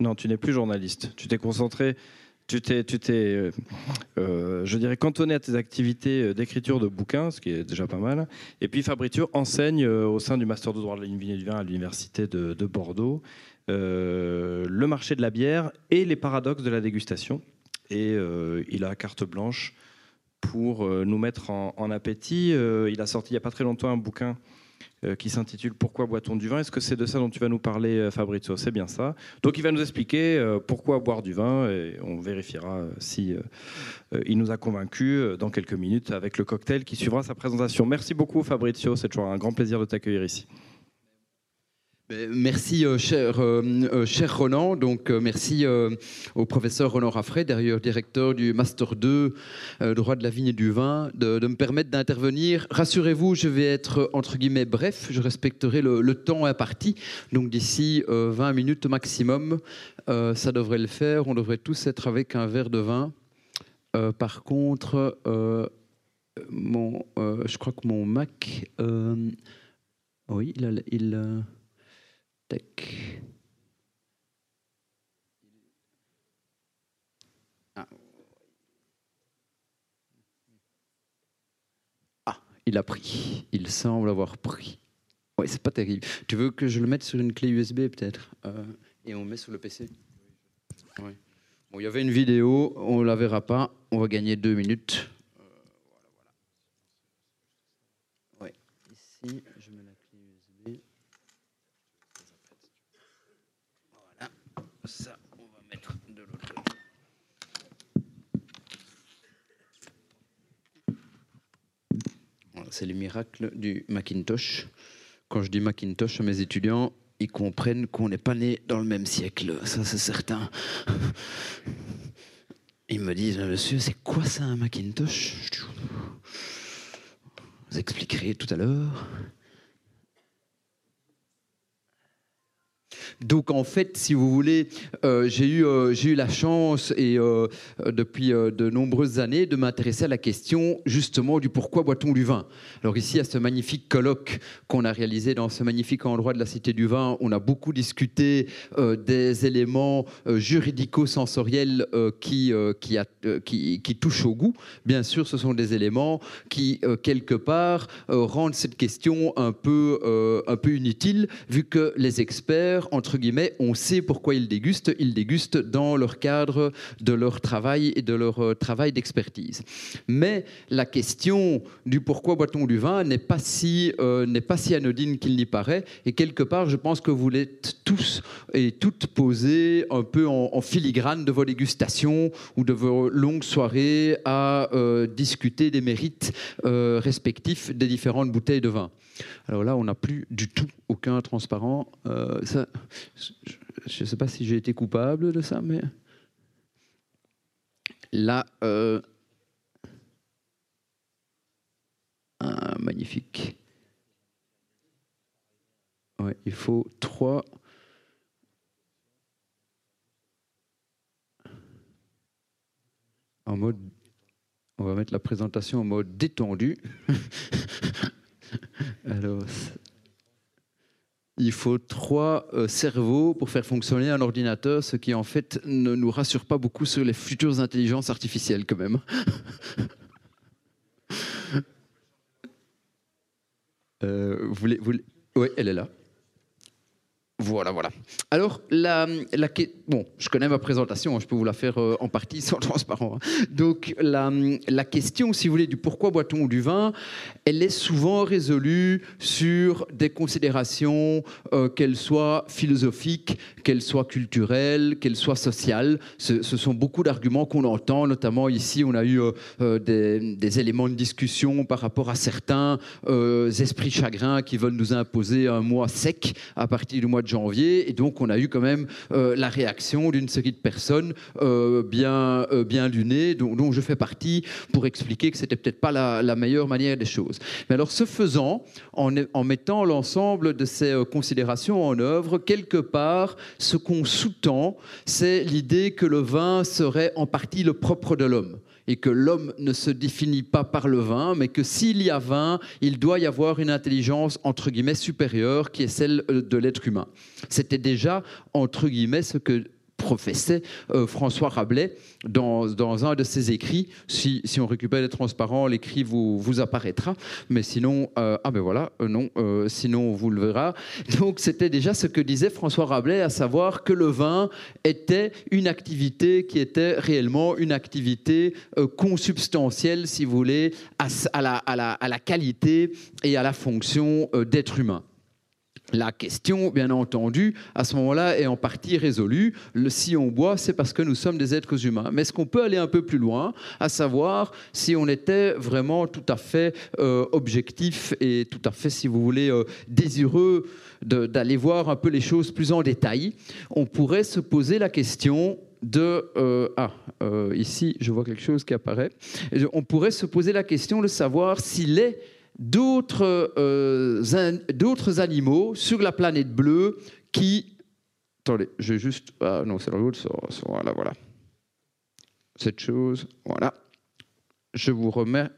Non, tu n'es plus journaliste. Tu t'es concentré tu t'es, euh, euh, je dirais, cantonné à tes activités euh, d'écriture de bouquins, ce qui est déjà pas mal. Et puis Fabrizio enseigne au sein du Master de droit de la du vin à l'Université de, Bordeaux le marché de la bière et les paradoxes de la dégustation. Et il a carte blanche pour nous mettre en, en appétit. il a sorti il n'y a pas très longtemps un bouquin qui s'intitule Pourquoi boit-on du vin? Est-ce que c'est de ça dont tu vas nous parler, euh, Fabrizio? C'est bien ça. Donc il va nous expliquer euh, pourquoi boire du vin et on vérifiera si il nous a convaincus dans quelques minutes avec le cocktail qui suivra sa présentation. Merci beaucoup, Fabrizio. C'est toujours un grand plaisir de t'accueillir ici. Ben, Merci, euh, cher, euh, euh, cher Ronan. Donc, euh, merci au professeur Ronan Raffray, d'ailleurs directeur du Master 2 euh, droit de la vigne et du vin, de, me permettre d'intervenir. Rassurez-vous, je vais être entre guillemets bref. Je respecterai le, temps imparti. Donc, d'ici euh, 20 minutes maximum, ça devrait le faire. On devrait tous être avec un verre de vin. Par contre, mon, je crois que mon Mac, oui, il, Ah. Ah, il a pris. Il semble avoir pris. Oui, c'est pas terrible. Tu veux que je le mette sur une clé USB peut-être? Euh, Et on met sur le PC. Bon, il y avait une vidéo, on la verra pas. On va gagner deux minutes. Euh, voilà, voilà. Ouais. Ici, je mets la clé USB. Voilà. Ça, on va mettre de l'autre côté. Voilà, C'est le miracle du Macintosh. Quand je dis Macintosh à mes étudiants, ils comprennent qu'on n'est pas né dans le même siècle, ça c'est certain. Ils me disent, monsieur, c'est quoi ça un Macintosh? Vous expliquerez tout à l'heure. Donc en fait, si vous voulez, euh, j'ai eu, euh, eu la chance et euh, depuis de nombreuses années de m'intéresser à la question justement du pourquoi boit-on du vin? Alors ici, à ce magnifique colloque qu'on a réalisé dans ce magnifique endroit de la Cité du Vin, on a beaucoup discuté des éléments juridico-sensoriels qui, qui, qui, touchent au goût. Bien sûr, ce sont des éléments qui, quelque part, rendent cette question un peu, un peu inutile, vu que les experts, entre guillemets, on sait pourquoi ils dégustent. Ils dégustent dans leur cadre de leur travail et de leur euh, travail d'expertise. Mais la question du pourquoi boit-on du vin n'est pas si, euh, pas si anodine qu'il n'y paraît. Et quelque part, je pense que vous l'êtes tous et toutes posés un peu en, filigrane de vos dégustations ou de vos longues soirées à euh, discuter des mérites respectifs des différentes bouteilles de vin. Alors là, on n'a plus du tout aucun transparent. Euh, je ne sais pas si j'ai été coupable de ça, mais là, euh, ah, magnifique. Il faut trois. En mode. On va mettre la présentation en mode détendu. Alors, il faut trois euh, cerveaux pour faire fonctionner un ordinateur, ce qui en fait ne nous rassure pas beaucoup sur les futures intelligences artificielles quand même. Euh, vous voulez, Oui, elle est là. Voilà, voilà. Alors, la, la, bon, je connais ma présentation, hein, je peux vous la faire euh, en partie sans transparent. hein. Donc, la, la question, si vous voulez, du pourquoi boit-on du vin, elle est souvent résolue sur des considérations, euh, qu'elles soient philosophiques, qu'elles soient culturelles, qu'elles soient sociales. Ce, sont beaucoup d'arguments qu'on entend, notamment ici, on a eu euh, des, des éléments de discussion par rapport à certains esprits chagrins qui veulent nous imposer un mois sec à partir du mois de janvier. Et donc, on a eu quand même euh, la réaction d'une série de personnes euh, bien, euh, bien lunées, dont, dont je fais partie, pour expliquer que c'était peut-être pas la, meilleure manière des choses. Mais alors, ce faisant, en, mettant l'ensemble de ces considérations en œuvre, quelque part, ce qu'on sous-tend, c'est l'idée que le vin serait en partie le propre de l'homme et que l'homme ne se définit pas par le vin, mais que s'il y a vin, il doit y avoir une intelligence entre guillemets supérieure qui est celle euh, de l'être humain. C'était déjà entre guillemets ce que professait euh, François Rabelais dans, dans un de ses écrits. Si, on récupère les transparents, l'écrit vous, vous apparaîtra. Mais sinon, euh, ah ben voilà, euh, non, sinon on vous le verra. Donc c'était déjà ce que disait François Rabelais, à savoir que le vin était une activité qui était réellement une activité consubstantielle, si vous voulez, la, à la- qualité et à la fonction d'être humain. La question, bien entendu, à ce moment-là, est en partie résolue. Si on boit, c'est parce que nous sommes des êtres humains. Mais est-ce qu'on peut aller un peu plus loin, à savoir si on était vraiment tout à fait euh, objectif et tout à fait, si vous voulez, euh, désireux d'aller voir un peu les choses plus en détail? On pourrait se poser la question de... euh, ah, ici, je vois quelque chose qui apparaît. On pourrait se poser la question de savoir s'il est d'autres euh, animaux sur la planète bleue qui... Attendez, je vais juste... Ah non, c'est l'autre. Voilà, voilà. Cette chose, voilà. Je vous remets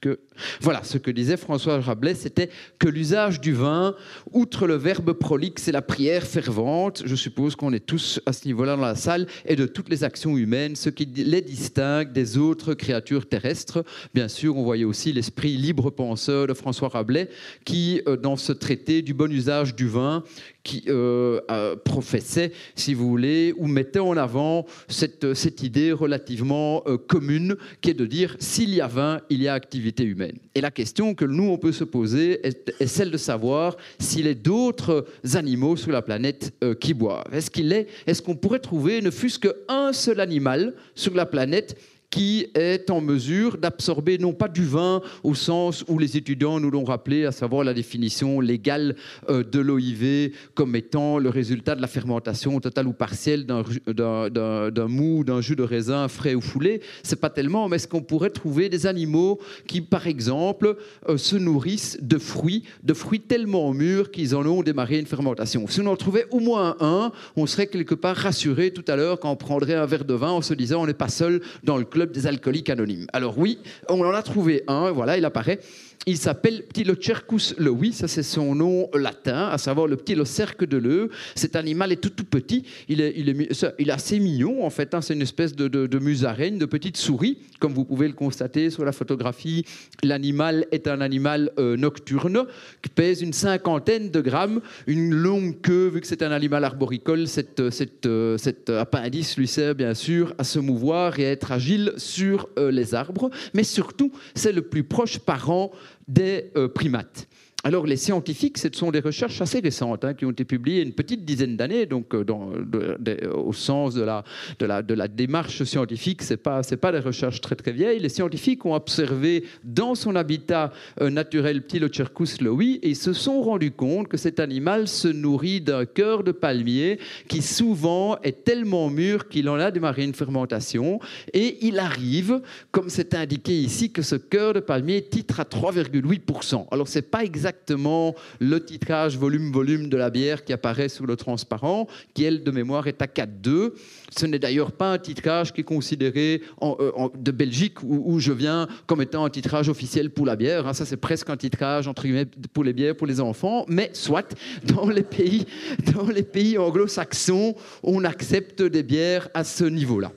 que... Voilà, ce que disait François Rabelais, c'était que l'usage du vin, outre le verbe prolixe et la prière fervente, je suppose qu'on est tous à ce niveau-là dans la salle, et de toutes les actions humaines, ce qui les distingue des autres créatures terrestres. Bien sûr, on voyait aussi l'esprit libre penseur de François Rabelais, qui, euh, dans ce traité du bon usage du vin, qui euh, professait, si vous voulez, ou mettait en avant cette, idée relativement euh, commune qui est de dire s'il y a vin, il y a activité humaine. Et la question que nous, on peut se poser est, est celle de savoir s'il a d'autres animaux sur la planète euh, qui boivent. Est-ce qu'il est, est-ce qu'on pourrait trouver ne fût-ce qu'un seul animal sur la planète qui est en mesure d'absorber non pas du vin au sens où les étudiants nous l'ont rappelé, à savoir la définition légale euh, de l'OIV comme étant le résultat de la fermentation totale ou partielle d'un mou, d'un jus de raisin frais ou foulé. C'est pas tellement, mais est-ce qu'on pourrait trouver des animaux qui, par exemple, euh, se nourrissent de fruits, de fruits tellement mûrs qu'ils en ont démarré une fermentation? Si on en trouvait au moins un, on serait quelque part rassuré tout à l'heure quand on prendrait un verre de vin en se disant on n'est pas seul dans le club des alcooliques anonymes. Alors oui, on en a trouvé un, voilà, il apparaît. Il s'appelle Ptilocercus lewi, ça c'est son nom latin, à savoir le ptilocerque de l'œuf. Cet animal est tout tout petit, il est, il est, assez mignon en fait, hein. c'est une espèce de, de, de musaraigne, de petite souris, comme vous pouvez le constater sur la photographie. L'animal est un animal euh, nocturne qui pèse une cinquantaine de grammes, une longue queue, vu que c'est un animal arboricole, cette, cette, euh, cet appendice lui sert bien sûr à se mouvoir et à être agile sur euh, les arbres, mais surtout c'est le plus proche parent des euh, primates. Alors, les scientifiques, ce sont des recherches assez récentes hein, qui ont été publiées une petite dizaine d'années, donc euh, de- au sens de la, démarche scientifique, ce n'est pas, c'est pas des recherches très très vieilles. Les scientifiques ont observé dans son habitat euh, naturel Ptilocercus lewi et se sont rendus compte que cet animal se nourrit d'un cœur de palmier qui souvent est tellement mûr qu'il en a démarré une fermentation et il arrive, comme c'est indiqué ici, que ce cœur de palmier titre à 3,8%. Alors, ce n'est pas exactement le titrage volume-volume de la bière qui apparaît sur le transparent, qui, elle, de mémoire, est à 4,2. Ce n'est d'ailleurs pas un titrage qui est considéré euh, de Belgique, où, où je viens, comme étant un titrage officiel pour la bière. hein. Ça, c'est presque un titrage, entre guillemets, pour les bières, pour les enfants. Mais soit, dans les pays, dans les pays anglo-saxons, on accepte des bières à ce niveau-là.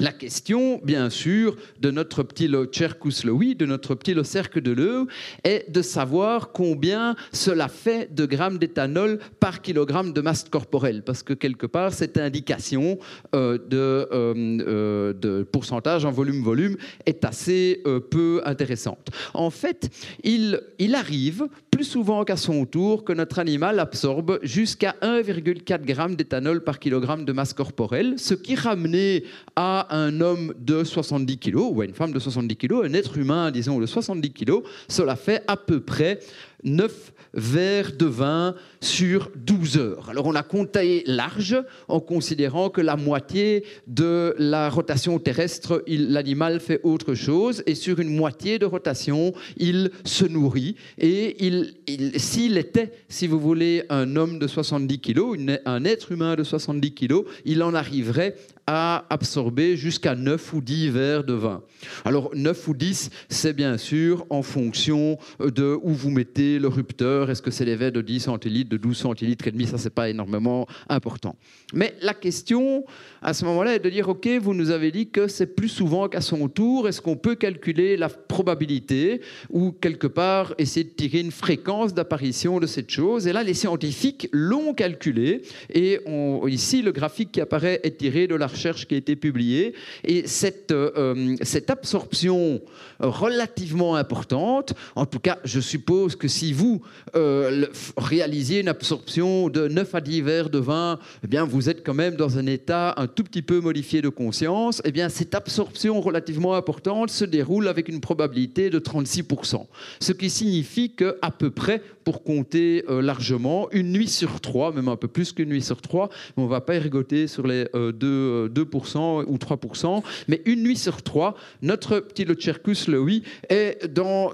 La question, bien sûr, de notre petit Locercus lewi, de notre petit Locerque de l'œuf, est de savoir combien cela fait de grammes d'éthanol par kilogramme de masse corporelle. Parce que quelque part, cette indication euh, de, euh, euh, de pourcentage en volume-volume est assez peu intéressante. En fait, il arrive plus souvent qu'à son tour que notre animal absorbe jusqu'à 1,4 g d'éthanol par kilogramme de masse corporelle, ce qui ramené à un homme de 70 kg ou à une femme de 70 kg, un être humain, disons, de 70 kg, cela fait à peu près 9 verres de vin sur 12 heures. Alors on a compté large en considérant que la moitié de la rotation terrestre, l'animal fait autre chose et sur une moitié de rotation, il se nourrit et il, il- s'il était, si vous voulez, un homme de 70 kg, un être humain de 70 kg, il en arriverait à absorber jusqu'à 9 ou 10 verres de vin. Alors 9 ou 10, c'est bien sûr en fonction de où vous mettez le rupteur. Est-ce que c'est des verres de 10 centilitres, de 12 centilitres et demi? Ça, c'est pas énormément important. Mais la question à ce moment-là est de dire, OK, vous nous avez dit que c'est plus souvent qu'à son tour. Est-ce qu'on peut calculer la probabilité ou quelque part essayer de tirer une fréquence d'apparition de cette chose? Et là, les scientifiques l'ont calculé. Et on- ici, le graphique qui apparaît est tiré de la recherche qui a été publiée. Et cette, euh, cette absorption relativement importante, en tout cas, je suppose que si vous euh, réalisiez une absorption de 9 à 10 verres de vin, eh bien, vous êtes quand même dans un état un tout petit peu modifié de conscience. Eh bien, cette absorption relativement importante se déroule avec une probabilité de 36%. Ce qui signifie que à peu près, pour compter euh, largement, une nuit sur trois, même un peu plus qu'une nuit sur trois, on ne va pas ergoter sur les euh, 2, euh, 2% ou 3%, mais une nuit sur trois, notre petit Lochercus Louis est dans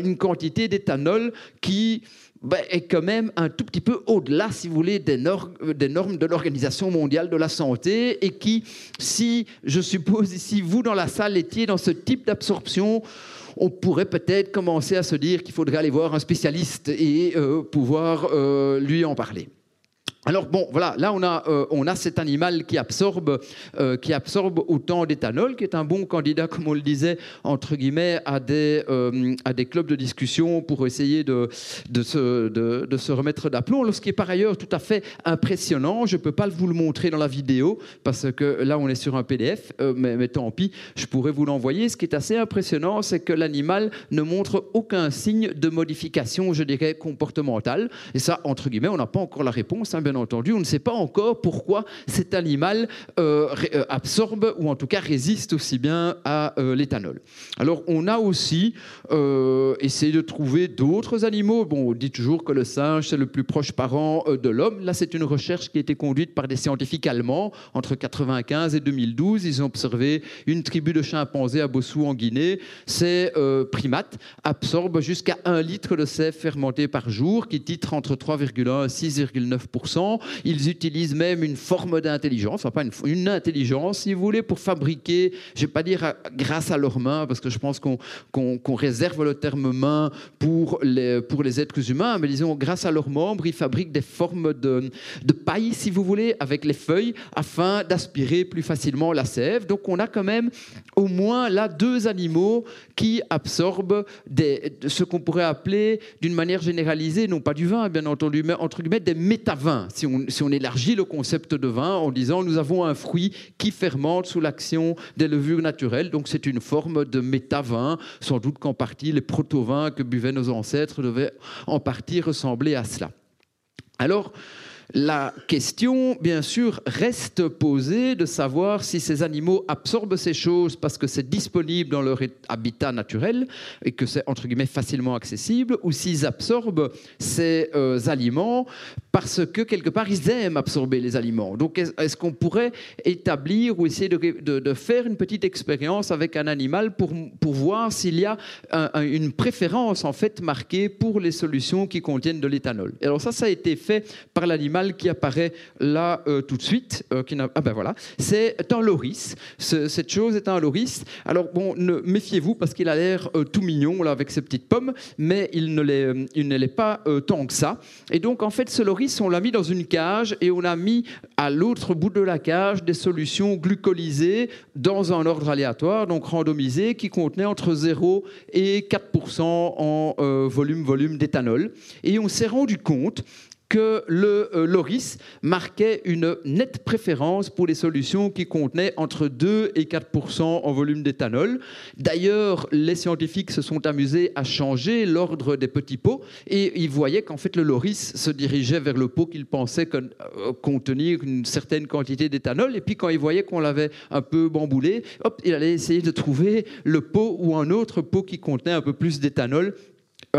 une quantité d'éthanol qui ben, est quand même un tout petit peu au-delà, si vous voulez, des normes de l'Organisation mondiale de la santé et qui, si, je suppose, ici, vous dans la salle étiez dans ce type d'absorption, on pourrait peut-être commencer à se dire qu'il faudrait aller voir un spécialiste et euh, pouvoir euh, lui en parler. Alors bon, voilà, là on a, euh, on a cet animal qui absorbe, euh, qui absorbe autant d'éthanol, qui est un bon candidat, comme on le disait, entre guillemets, à des, euh, à des clubs de discussion pour essayer de, de, se, de, se remettre d'aplomb. Ce qui est par ailleurs tout à fait impressionnant, je ne peux pas vous le montrer dans la vidéo, parce que là on est sur un PDF, mais, tant pis, je pourrais vous l'envoyer. Ce qui est assez impressionnant, c'est que l'animal ne montre aucun signe de modification, je dirais, comportementale. Et ça, entre guillemets, on n'a pas encore la réponse, hein, entendu. On ne sait pas encore pourquoi cet animal euh, euh, absorbe ou en tout cas résiste aussi bien à euh, l'éthanol. Alors, on a aussi essayé de trouver d'autres animaux. Bon, on dit toujours que le singe, c'est le plus proche parent de l'homme. Là, c'est une recherche qui a été conduite par des scientifiques allemands entre 1995 et 2012. Ils ont observé une tribu de chimpanzés à Bossou en Guinée. Ces primates absorbent jusqu'à 1 litre de sève fermentée par jour, qui titre entre 3,1 et 6,9%. Ils utilisent même une forme d'intelligence, enfin pas une, intelligence, si vous voulez, pour fabriquer, je ne vais pas dire à- grâce à leurs mains, parce que je pense qu'on réserve le terme main pour les, pour les êtres humains, mais disons, grâce à leurs membres, ils fabriquent des formes de, de paille, si vous voulez, avec les feuilles, afin d'aspirer plus facilement la sève. Donc on a quand même au moins là deux animaux qui absorbent des, ce qu'on pourrait appeler d'une manière généralisée, non pas du vin bien entendu, mais entre guillemets des métavins, si on, si on élargit le concept de vin en disant nous avons un fruit qui fermente sous l'action des levures naturelles, donc c'est une forme de métavin, sans doute qu'en partie les protovins que buvaient nos ancêtres devaient en partie ressembler à cela. Alors, la question, bien sûr, reste posée de savoir si ces animaux absorbent ces choses parce que c'est disponible dans leur habitat naturel et que c'est, entre guillemets, facilement accessible, ou s'ils absorbent ces euh, aliments parce que, quelque part, ils aiment absorber les aliments. Donc, est- est-ce qu'on pourrait établir ou essayer de, faire une petite expérience avec un animal pour, pour voir s'il y a un- un- une préférence, en fait, marquée pour les solutions qui contiennent de l'éthanol? Alors ça, ça a été fait par l'animal qui apparaît là euh, tout de suite. euh, qui ah ben voilà, c'est un loris. Ce- cette chose est un loris. Alors bon, ne méfiez-vous parce qu'il a l'air euh, tout mignon là avec ses petites pommes, mais il ne l'est, euh, il ne l'est pas tant que ça. Et donc en fait, ce loris, on l'a mis dans une cage et on a mis à l'autre bout de la cage des solutions glucolisées dans un ordre aléatoire, donc randomisé, qui contenaient entre 0 et 4% en volume volume d'éthanol. Et on s'est rendu compte que le euh, Loris marquait une nette préférence pour les solutions qui contenaient entre 2 et 4% en volume d'éthanol. D'ailleurs, les scientifiques se sont amusés à changer l'ordre des petits pots et ils voyaient qu'en fait le Loris se dirigeait vers le pot qu'il pensait con- euh, contenir une certaine quantité d'éthanol et puis quand il voyait qu'on l'avait un peu bamboulé, hop, il allait essayer de trouver le pot ou un autre pot qui contenait un peu plus d'éthanol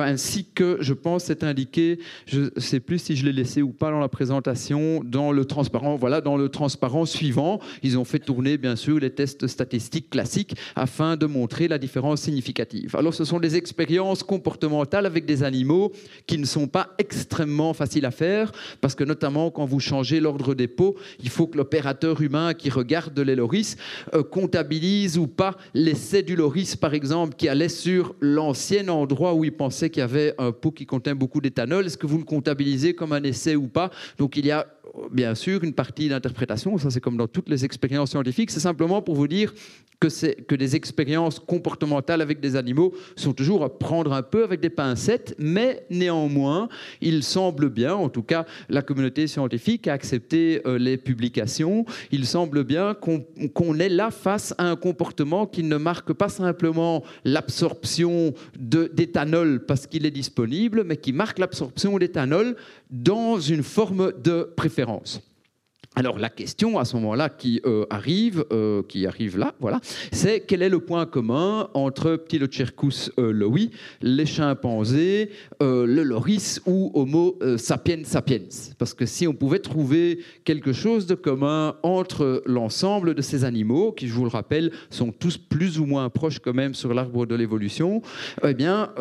ainsi que, je pense, c'est indiqué, je ne sais plus si je l'ai laissé ou pas dans la présentation, dans le transparent, voilà, dans le transparent suivant, ils ont fait tourner, bien sûr, les tests statistiques classiques afin de montrer la différence significative. Alors, ce sont des expériences comportementales avec des animaux qui ne sont pas extrêmement faciles à faire, parce que notamment quand vous changez l'ordre des pots, il faut que l'opérateur humain qui regarde les loris euh, comptabilise ou pas l'essai du loris, par exemple, qui allait sur l'ancien endroit où il pensait qu'il y avait un pot qui contenait beaucoup d'éthanol. Est-ce que vous le comptabilisez comme un essai ou pas? Donc il y a bien sûr une partie d'interprétation, ça c'est comme dans toutes les expériences scientifiques, c'est simplement pour vous dire que, des expériences comportementales avec des animaux sont toujours à prendre un peu avec des pincettes, mais néanmoins, il semble bien, en tout cas la communauté scientifique a accepté euh, les publications, il semble bien qu'on, qu'on est là face à un comportement qui ne marque pas simplement l'absorption d'éthanol parce qu'il est disponible, mais qui marque l'absorption d'éthanol dans une forme de préférence. Homes. Alors la question à ce moment-là qui euh, arrive, euh, qui arrive là, voilà, c'est quel est le point commun entre Ptilocercus euh, les chimpanzés, euh, le loris ou Homo sapiens sapiens? Parce que si on pouvait trouver quelque chose de commun entre l'ensemble de ces animaux, qui je vous le rappelle sont tous plus ou moins proches quand même sur l'arbre de l'évolution, eh bien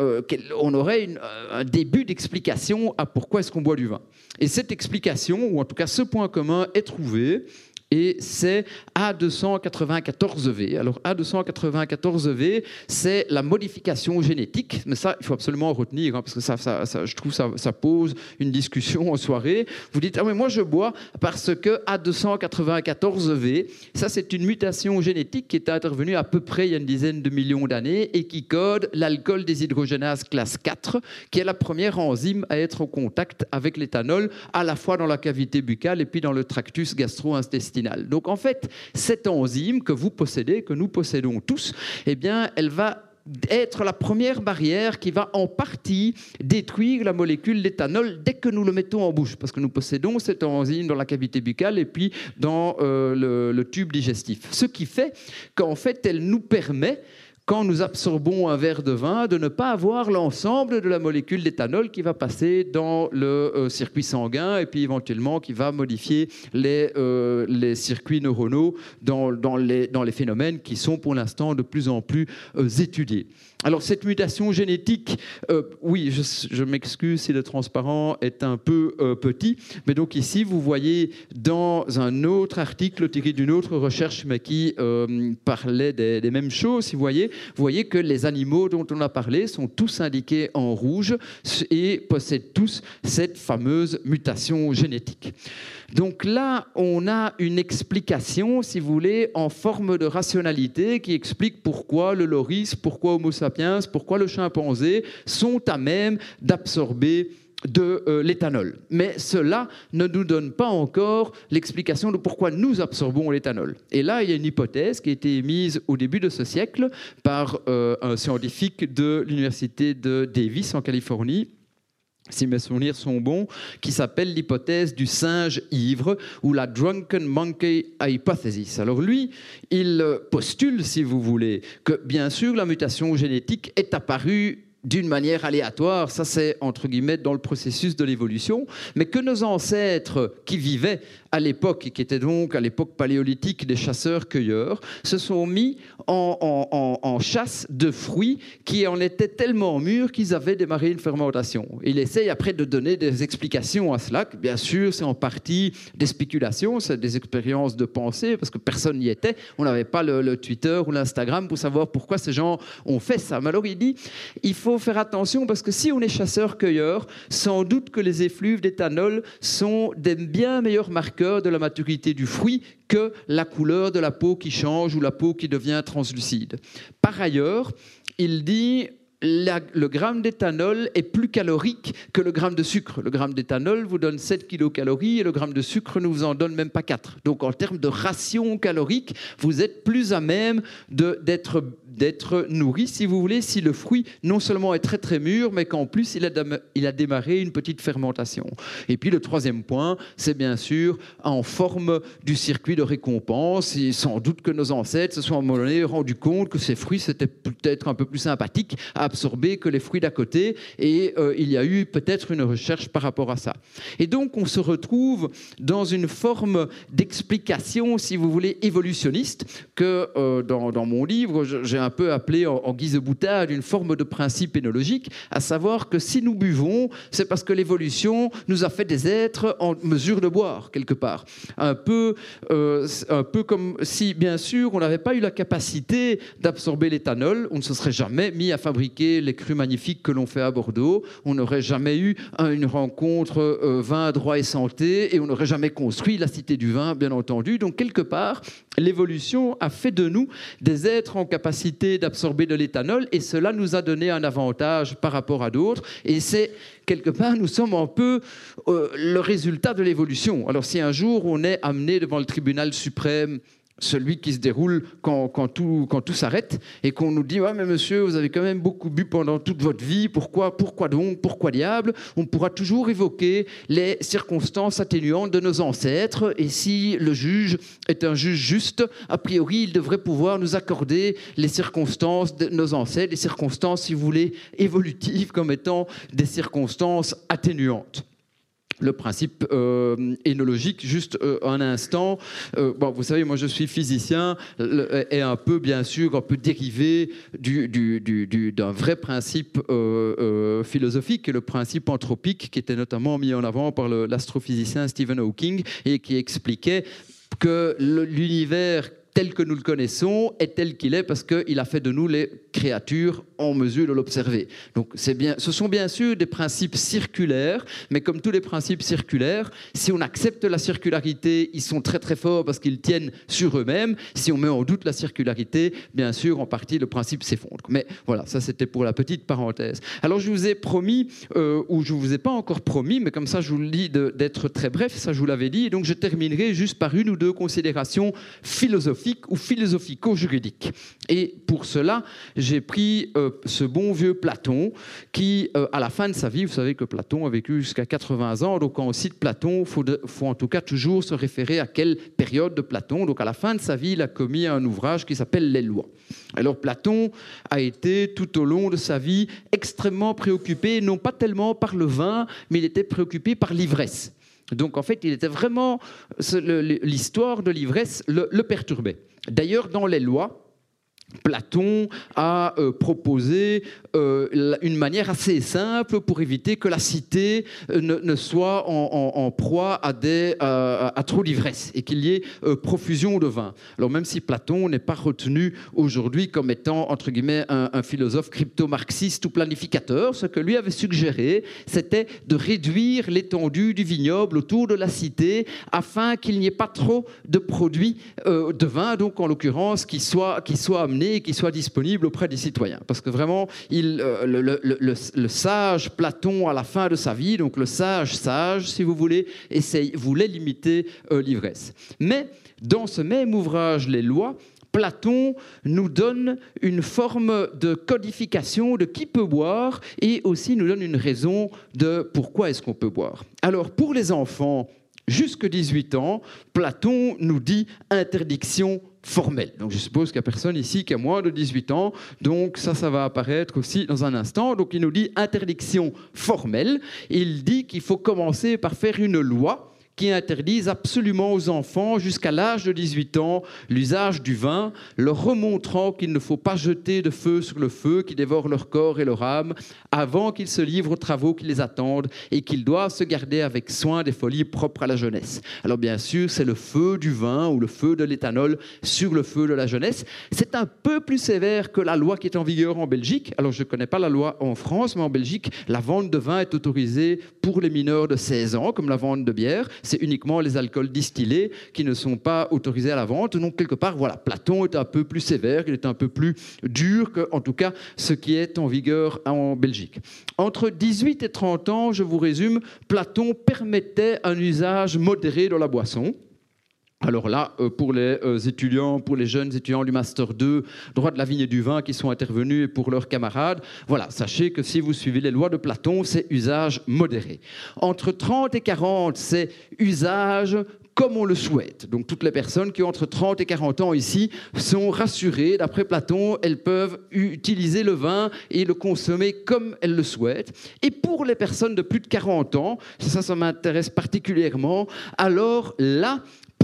on aurait un début d'explication à pourquoi est-ce qu'on boit du vin. Et cette explication, ou en tout cas ce point commun, est trouvé. Et c'est A294V. Alors A294V, c'est la modification génétique, mais ça, il faut absolument retenir, hein, parce que ça- je trouve ça, ça pose une discussion en soirée. Vous dites, ah mais moi je bois parce que A294V, ça c'est une mutation génétique qui est intervenue à peu près il y a une dizaine de millions d'années et qui code l'alcool déshydrogénase classe 4, qui est la première enzyme à être en contact avec l'éthanol, à la fois dans la cavité buccale et puis dans le tractus gastro-intestinal. Donc en fait, cette enzyme que vous possédez, que nous possédons tous, eh elle va être la première barrière qui va en partie détruire la molécule d'éthanol dès que nous le mettons en bouche, parce que nous possédons cette enzyme dans la cavité buccale et puis dans euh, le tube digestif. Ce qui fait qu'en fait, elle nous permet quand nous absorbons un verre de vin, de ne pas avoir l'ensemble de la molécule d'éthanol qui va passer dans le euh, circuit sanguin et puis éventuellement qui va modifier les, euh, circuits neuronaux dans, dans les, dans les phénomènes qui sont pour l'instant de plus en plus euh, étudiés. Alors cette mutation génétique, euh, oui, je, m'excuse si le transparent est un peu euh, petit, mais donc ici vous voyez dans un autre article tiré d'une autre recherche, mais qui euh, parlait des, des mêmes choses, si vous voyez, vous voyez que les animaux dont on a parlé sont tous indiqués en rouge et possèdent tous cette fameuse mutation génétique. Donc là, on a une explication, si vous voulez, en forme de rationalité qui explique pourquoi le loris, pourquoi Homo sapiens, pourquoi le chimpanzé sont à même d'absorber de euh, l'éthanol. Mais cela ne nous donne pas encore l'explication de pourquoi nous absorbons l'éthanol. Et là, il y a une hypothèse qui a été émise au début de ce siècle par euh, un scientifique de l'université de Davis en Californie, si mes souvenirs sont bons, qui s'appelle l'hypothèse du singe ivre ou la drunken monkey hypothesis. Alors lui, il postule, si vous voulez, que bien sûr la mutation génétique est apparue d'une manière aléatoire, ça c'est entre guillemets dans le processus de l'évolution, mais que nos ancêtres qui vivaient à l'époque, et qui étaient donc à l'époque paléolithique des chasseurs-cueilleurs, se sont mis en, chasse de fruits qui en étaient tellement mûrs qu'ils avaient démarré une fermentation. Il essaye après de donner des explications à cela, bien sûr c'est en partie des spéculations, c'est des expériences de pensée, parce que personne n'y était, on n'avait pas le, le Twitter ou l'Instagram pour savoir pourquoi ces gens ont fait ça. Mais alors il dit, il faut faire attention parce que si on est chasseur-cueilleur, sans doute que les effluves d'éthanol sont des bien meilleurs marqueurs de la maturité du fruit que la couleur de la peau qui change ou la peau qui devient translucide. Par ailleurs, il dit le gramme d'éthanol est plus calorique que le gramme de sucre. Le gramme d'éthanol vous donne 7 kilocalories et le gramme de sucre ne vous en donne même pas 4. Donc en termes de ration calorique, vous êtes plus à même d'être nourri, si vous voulez, si le fruit non seulement est très très mûr, mais qu'en plus il a, démarré une petite fermentation. Et puis le troisième point, c'est bien sûr en forme du circuit de récompense. Et sans doute que nos ancêtres se sont à un rendus compte que ces fruits c'était peut-être un peu plus sympathique absorber que les fruits d'à côté. Et euh, il y a eu peut-être une recherche par rapport à ça. Et donc on se retrouve dans une forme d'explication, si vous voulez, évolutionniste, que euh, dans, mon livre, j'ai un peu appelé en, en guise de boutade une forme de principe énologique, à savoir que si nous buvons, c'est parce que l'évolution nous a fait des êtres en mesure de boire, quelque part. Un peu, euh, un peu comme si, bien sûr, on n'avait pas eu la capacité d'absorber l'éthanol, on ne se serait jamais mis à fabriquer les crus magnifiques que l'on fait à Bordeaux. On n'aurait jamais eu une rencontre euh, vin, droit et santé et on n'aurait jamais construit la cité du vin, bien entendu. Donc, quelque part, l'évolution a fait de nous des êtres en capacité d'absorber de l'éthanol et cela nous a donné un avantage par rapport à d'autres. Et c'est quelque part, nous sommes un peu euh, le résultat de l'évolution. Alors si un jour on est amené devant le tribunal suprême celui qui se déroule quand, tout s'arrête et qu'on nous dit ouais, mais monsieur vous avez quand même beaucoup bu pendant toute votre vie. Pourquoi pourquoi donc? Pourquoi diable? On pourra toujours évoquer les circonstances atténuantes de nos ancêtres. Et si le juge est un juge juste a priori il devrait pouvoir nous accorder les circonstances de nos ancêtres les circonstances si vous voulez évolutives comme étant des circonstances atténuantes le principe euh, énologique, juste euh, un instant. Euh, bon, vous savez, moi je suis physicien le, et un peu, bien sûr, un peu dérivé du, du, du, d'un vrai principe philosophique, le principe anthropique, qui était notamment mis en avant par l'astrophysicien Stephen Hawking et qui expliquait que l'univers tel que nous le connaissons est tel qu'il est parce qu'il a fait de nous les créatures en mesure de l'observer. Donc bien, ce sont bien sûr des principes circulaires, mais comme tous les principes circulaires, si on accepte la circularité, ils sont très très forts parce qu'ils tiennent sur eux-mêmes. Si on met en doute la circularité, bien sûr, en partie, le principe s'effondre. Mais voilà, ça c'était pour la petite parenthèse. Alors je vous ai promis, euh, ou je vous ai pas encore promis, mais comme ça je vous le dis d'être très bref, ça je vous l'avais dit, et donc je terminerai juste par une ou deux considérations philosophiques ou philosophico-juridique. Et pour cela, j'ai pris euh, ce bon vieux Platon qui, euh, à la fin de sa vie, vous savez que Platon a vécu jusqu'à 80 ans, donc quand on cite Platon, il faut, en tout cas toujours se référer à quelle période de Platon. Donc à la fin de sa vie, il a commis un ouvrage qui s'appelle Les lois. Alors Platon a été tout au long de sa vie extrêmement préoccupé, non pas tellement par le vin, mais il était préoccupé par l'ivresse. Donc en fait, il était vraiment l'histoire de l'ivresse le perturbait. D'ailleurs, dans les lois, Platon a euh, proposé euh, une manière assez simple pour éviter que la cité euh, ne, soit en, proie à, des, trop d'ivresse et qu'il y ait profusion de vin. Alors même si Platon n'est pas retenu aujourd'hui comme étant, entre guillemets, un, philosophe crypto-marxiste ou planificateur, ce que lui avait suggéré, c'était de réduire l'étendue du vignoble autour de la cité afin qu'il n'y ait pas trop de produits de vin, donc en l'occurrence, qui soient, qui soient amenés et qui soit disponible auprès des citoyens. Parce que vraiment, euh, le, sage Platon, à la fin de sa vie, donc le sage sage, si vous voulez, essaye, voulait limiter euh, l'ivresse. Mais dans ce même ouvrage, Les lois, Platon nous donne une forme de codification de qui peut boire et aussi nous donne une raison de pourquoi est-ce qu'on peut boire. Alors pour les enfants jusque 18 ans, Platon nous dit interdiction formelle. Donc je suppose qu'il n'y a personne ici qui a moins de 18 ans, donc ça, ça va apparaître aussi dans un instant. Donc il nous dit interdiction formelle. Il dit qu'il faut commencer par faire une loi qui interdisent absolument aux enfants jusqu'à l'âge de 18 ans l'usage du vin, leur remontrant qu'il ne faut pas jeter de feu sur le feu qui dévore leur corps et leur âme avant qu'ils se livrent aux travaux qui les attendent et qu'ils doivent se garder avec soin des folies propres à la jeunesse. Alors bien sûr, c'est le feu du vin ou le feu de l'éthanol sur le feu de la jeunesse. C'est un peu plus sévère que la loi qui est en vigueur en Belgique. Alors je ne connais pas la loi en France, mais en Belgique, la vente de vin est autorisée pour les mineurs de 16 ans, comme la vente de bière c'est uniquement les alcools distillés qui ne sont pas autorisés à la vente. Donc, quelque part, voilà, Platon est un peu plus sévère, il est un peu plus dur que, en tout cas, ce qui est en vigueur en Belgique. Entre 18 et 30 ans, je vous résume, Platon permettait un usage modéré de la boisson. Alors là, euh, pour les euh, étudiants, pour les jeunes étudiants du Master 2, droit de la vigne et du vin qui sont intervenus et pour leurs camarades, voilà, sachez que si vous suivez les lois de Platon, c'est usage modéré. Entre 30 et 40, c'est usage comme on le souhaite. Donc toutes les personnes qui ont entre 30 et 40 ans ici sont rassurées. D'après Platon, elles peuvent utiliser le vin et le consommer comme elles le souhaitent. Et pour les personnes de plus de 40 ans, ça, ça m'intéresse particulièrement, alors là,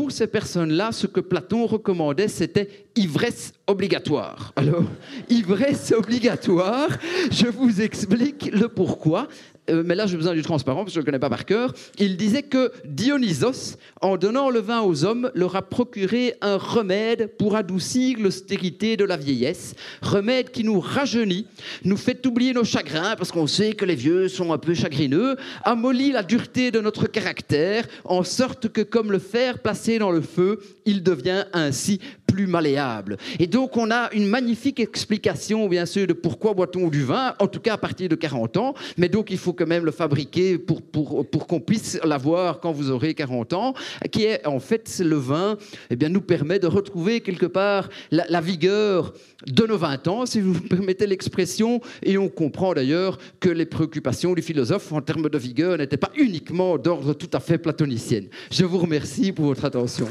ces personnes-là, ce que Platon recommandait, c'était ivresse obligatoire. Alors, ivresse obligatoire, je vous explique le pourquoi. Euh, mais là j'ai besoin du transparent parce que je ne le connais pas par cœur, il disait que Dionysos, en donnant le vin aux hommes, leur a procuré un remède pour adoucir l'austérité de la vieillesse, remède qui nous rajeunit, nous fait oublier nos chagrins parce qu'on sait que les vieux sont un peu chagrineux, amollit la dureté de notre caractère, en sorte que comme le fer placé dans le feu, il devient ainsi plus malléable. Et donc on a une magnifique explication, bien sûr, de pourquoi boit-on du vin, en tout cas à partir de 40 ans, mais donc il faut quand même le fabriquer pour, pour, pour qu'on puisse l'avoir quand vous aurez 40 ans, qui est en fait le vin, eh bien, nous permet de retrouver quelque part la, vigueur de nos 20 ans, si vous me permettez l'expression, et on comprend d'ailleurs que les préoccupations du philosophe en termes de vigueur n'étaient pas uniquement d'ordre tout à fait platonicienne. Je vous remercie pour votre attention.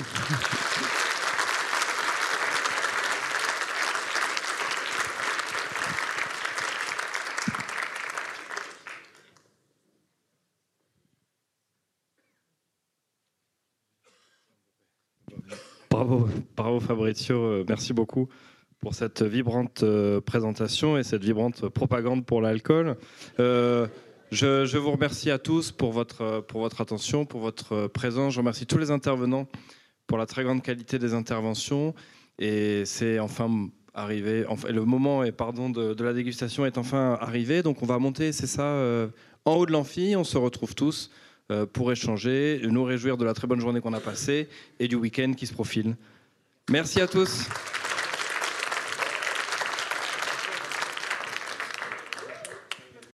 Bravo, Fabrizio, euh, merci beaucoup pour cette vibrante euh, présentation et cette vibrante propagande pour l'alcool. Euh, je, vous remercie à tous pour votre, pour votre attention, pour votre présence. Je remercie tous les intervenants pour la très grande qualité des interventions. Et c'est enfin arrivé, enfin, le moment et pardon, de, la dégustation est enfin arrivé. Donc on va monter, c'est ça, en haut de l'amphi. On se retrouve tous pour échanger, nous réjouir de la très bonne journée qu'on a passée et du week-end qui se profile. Merci à tous.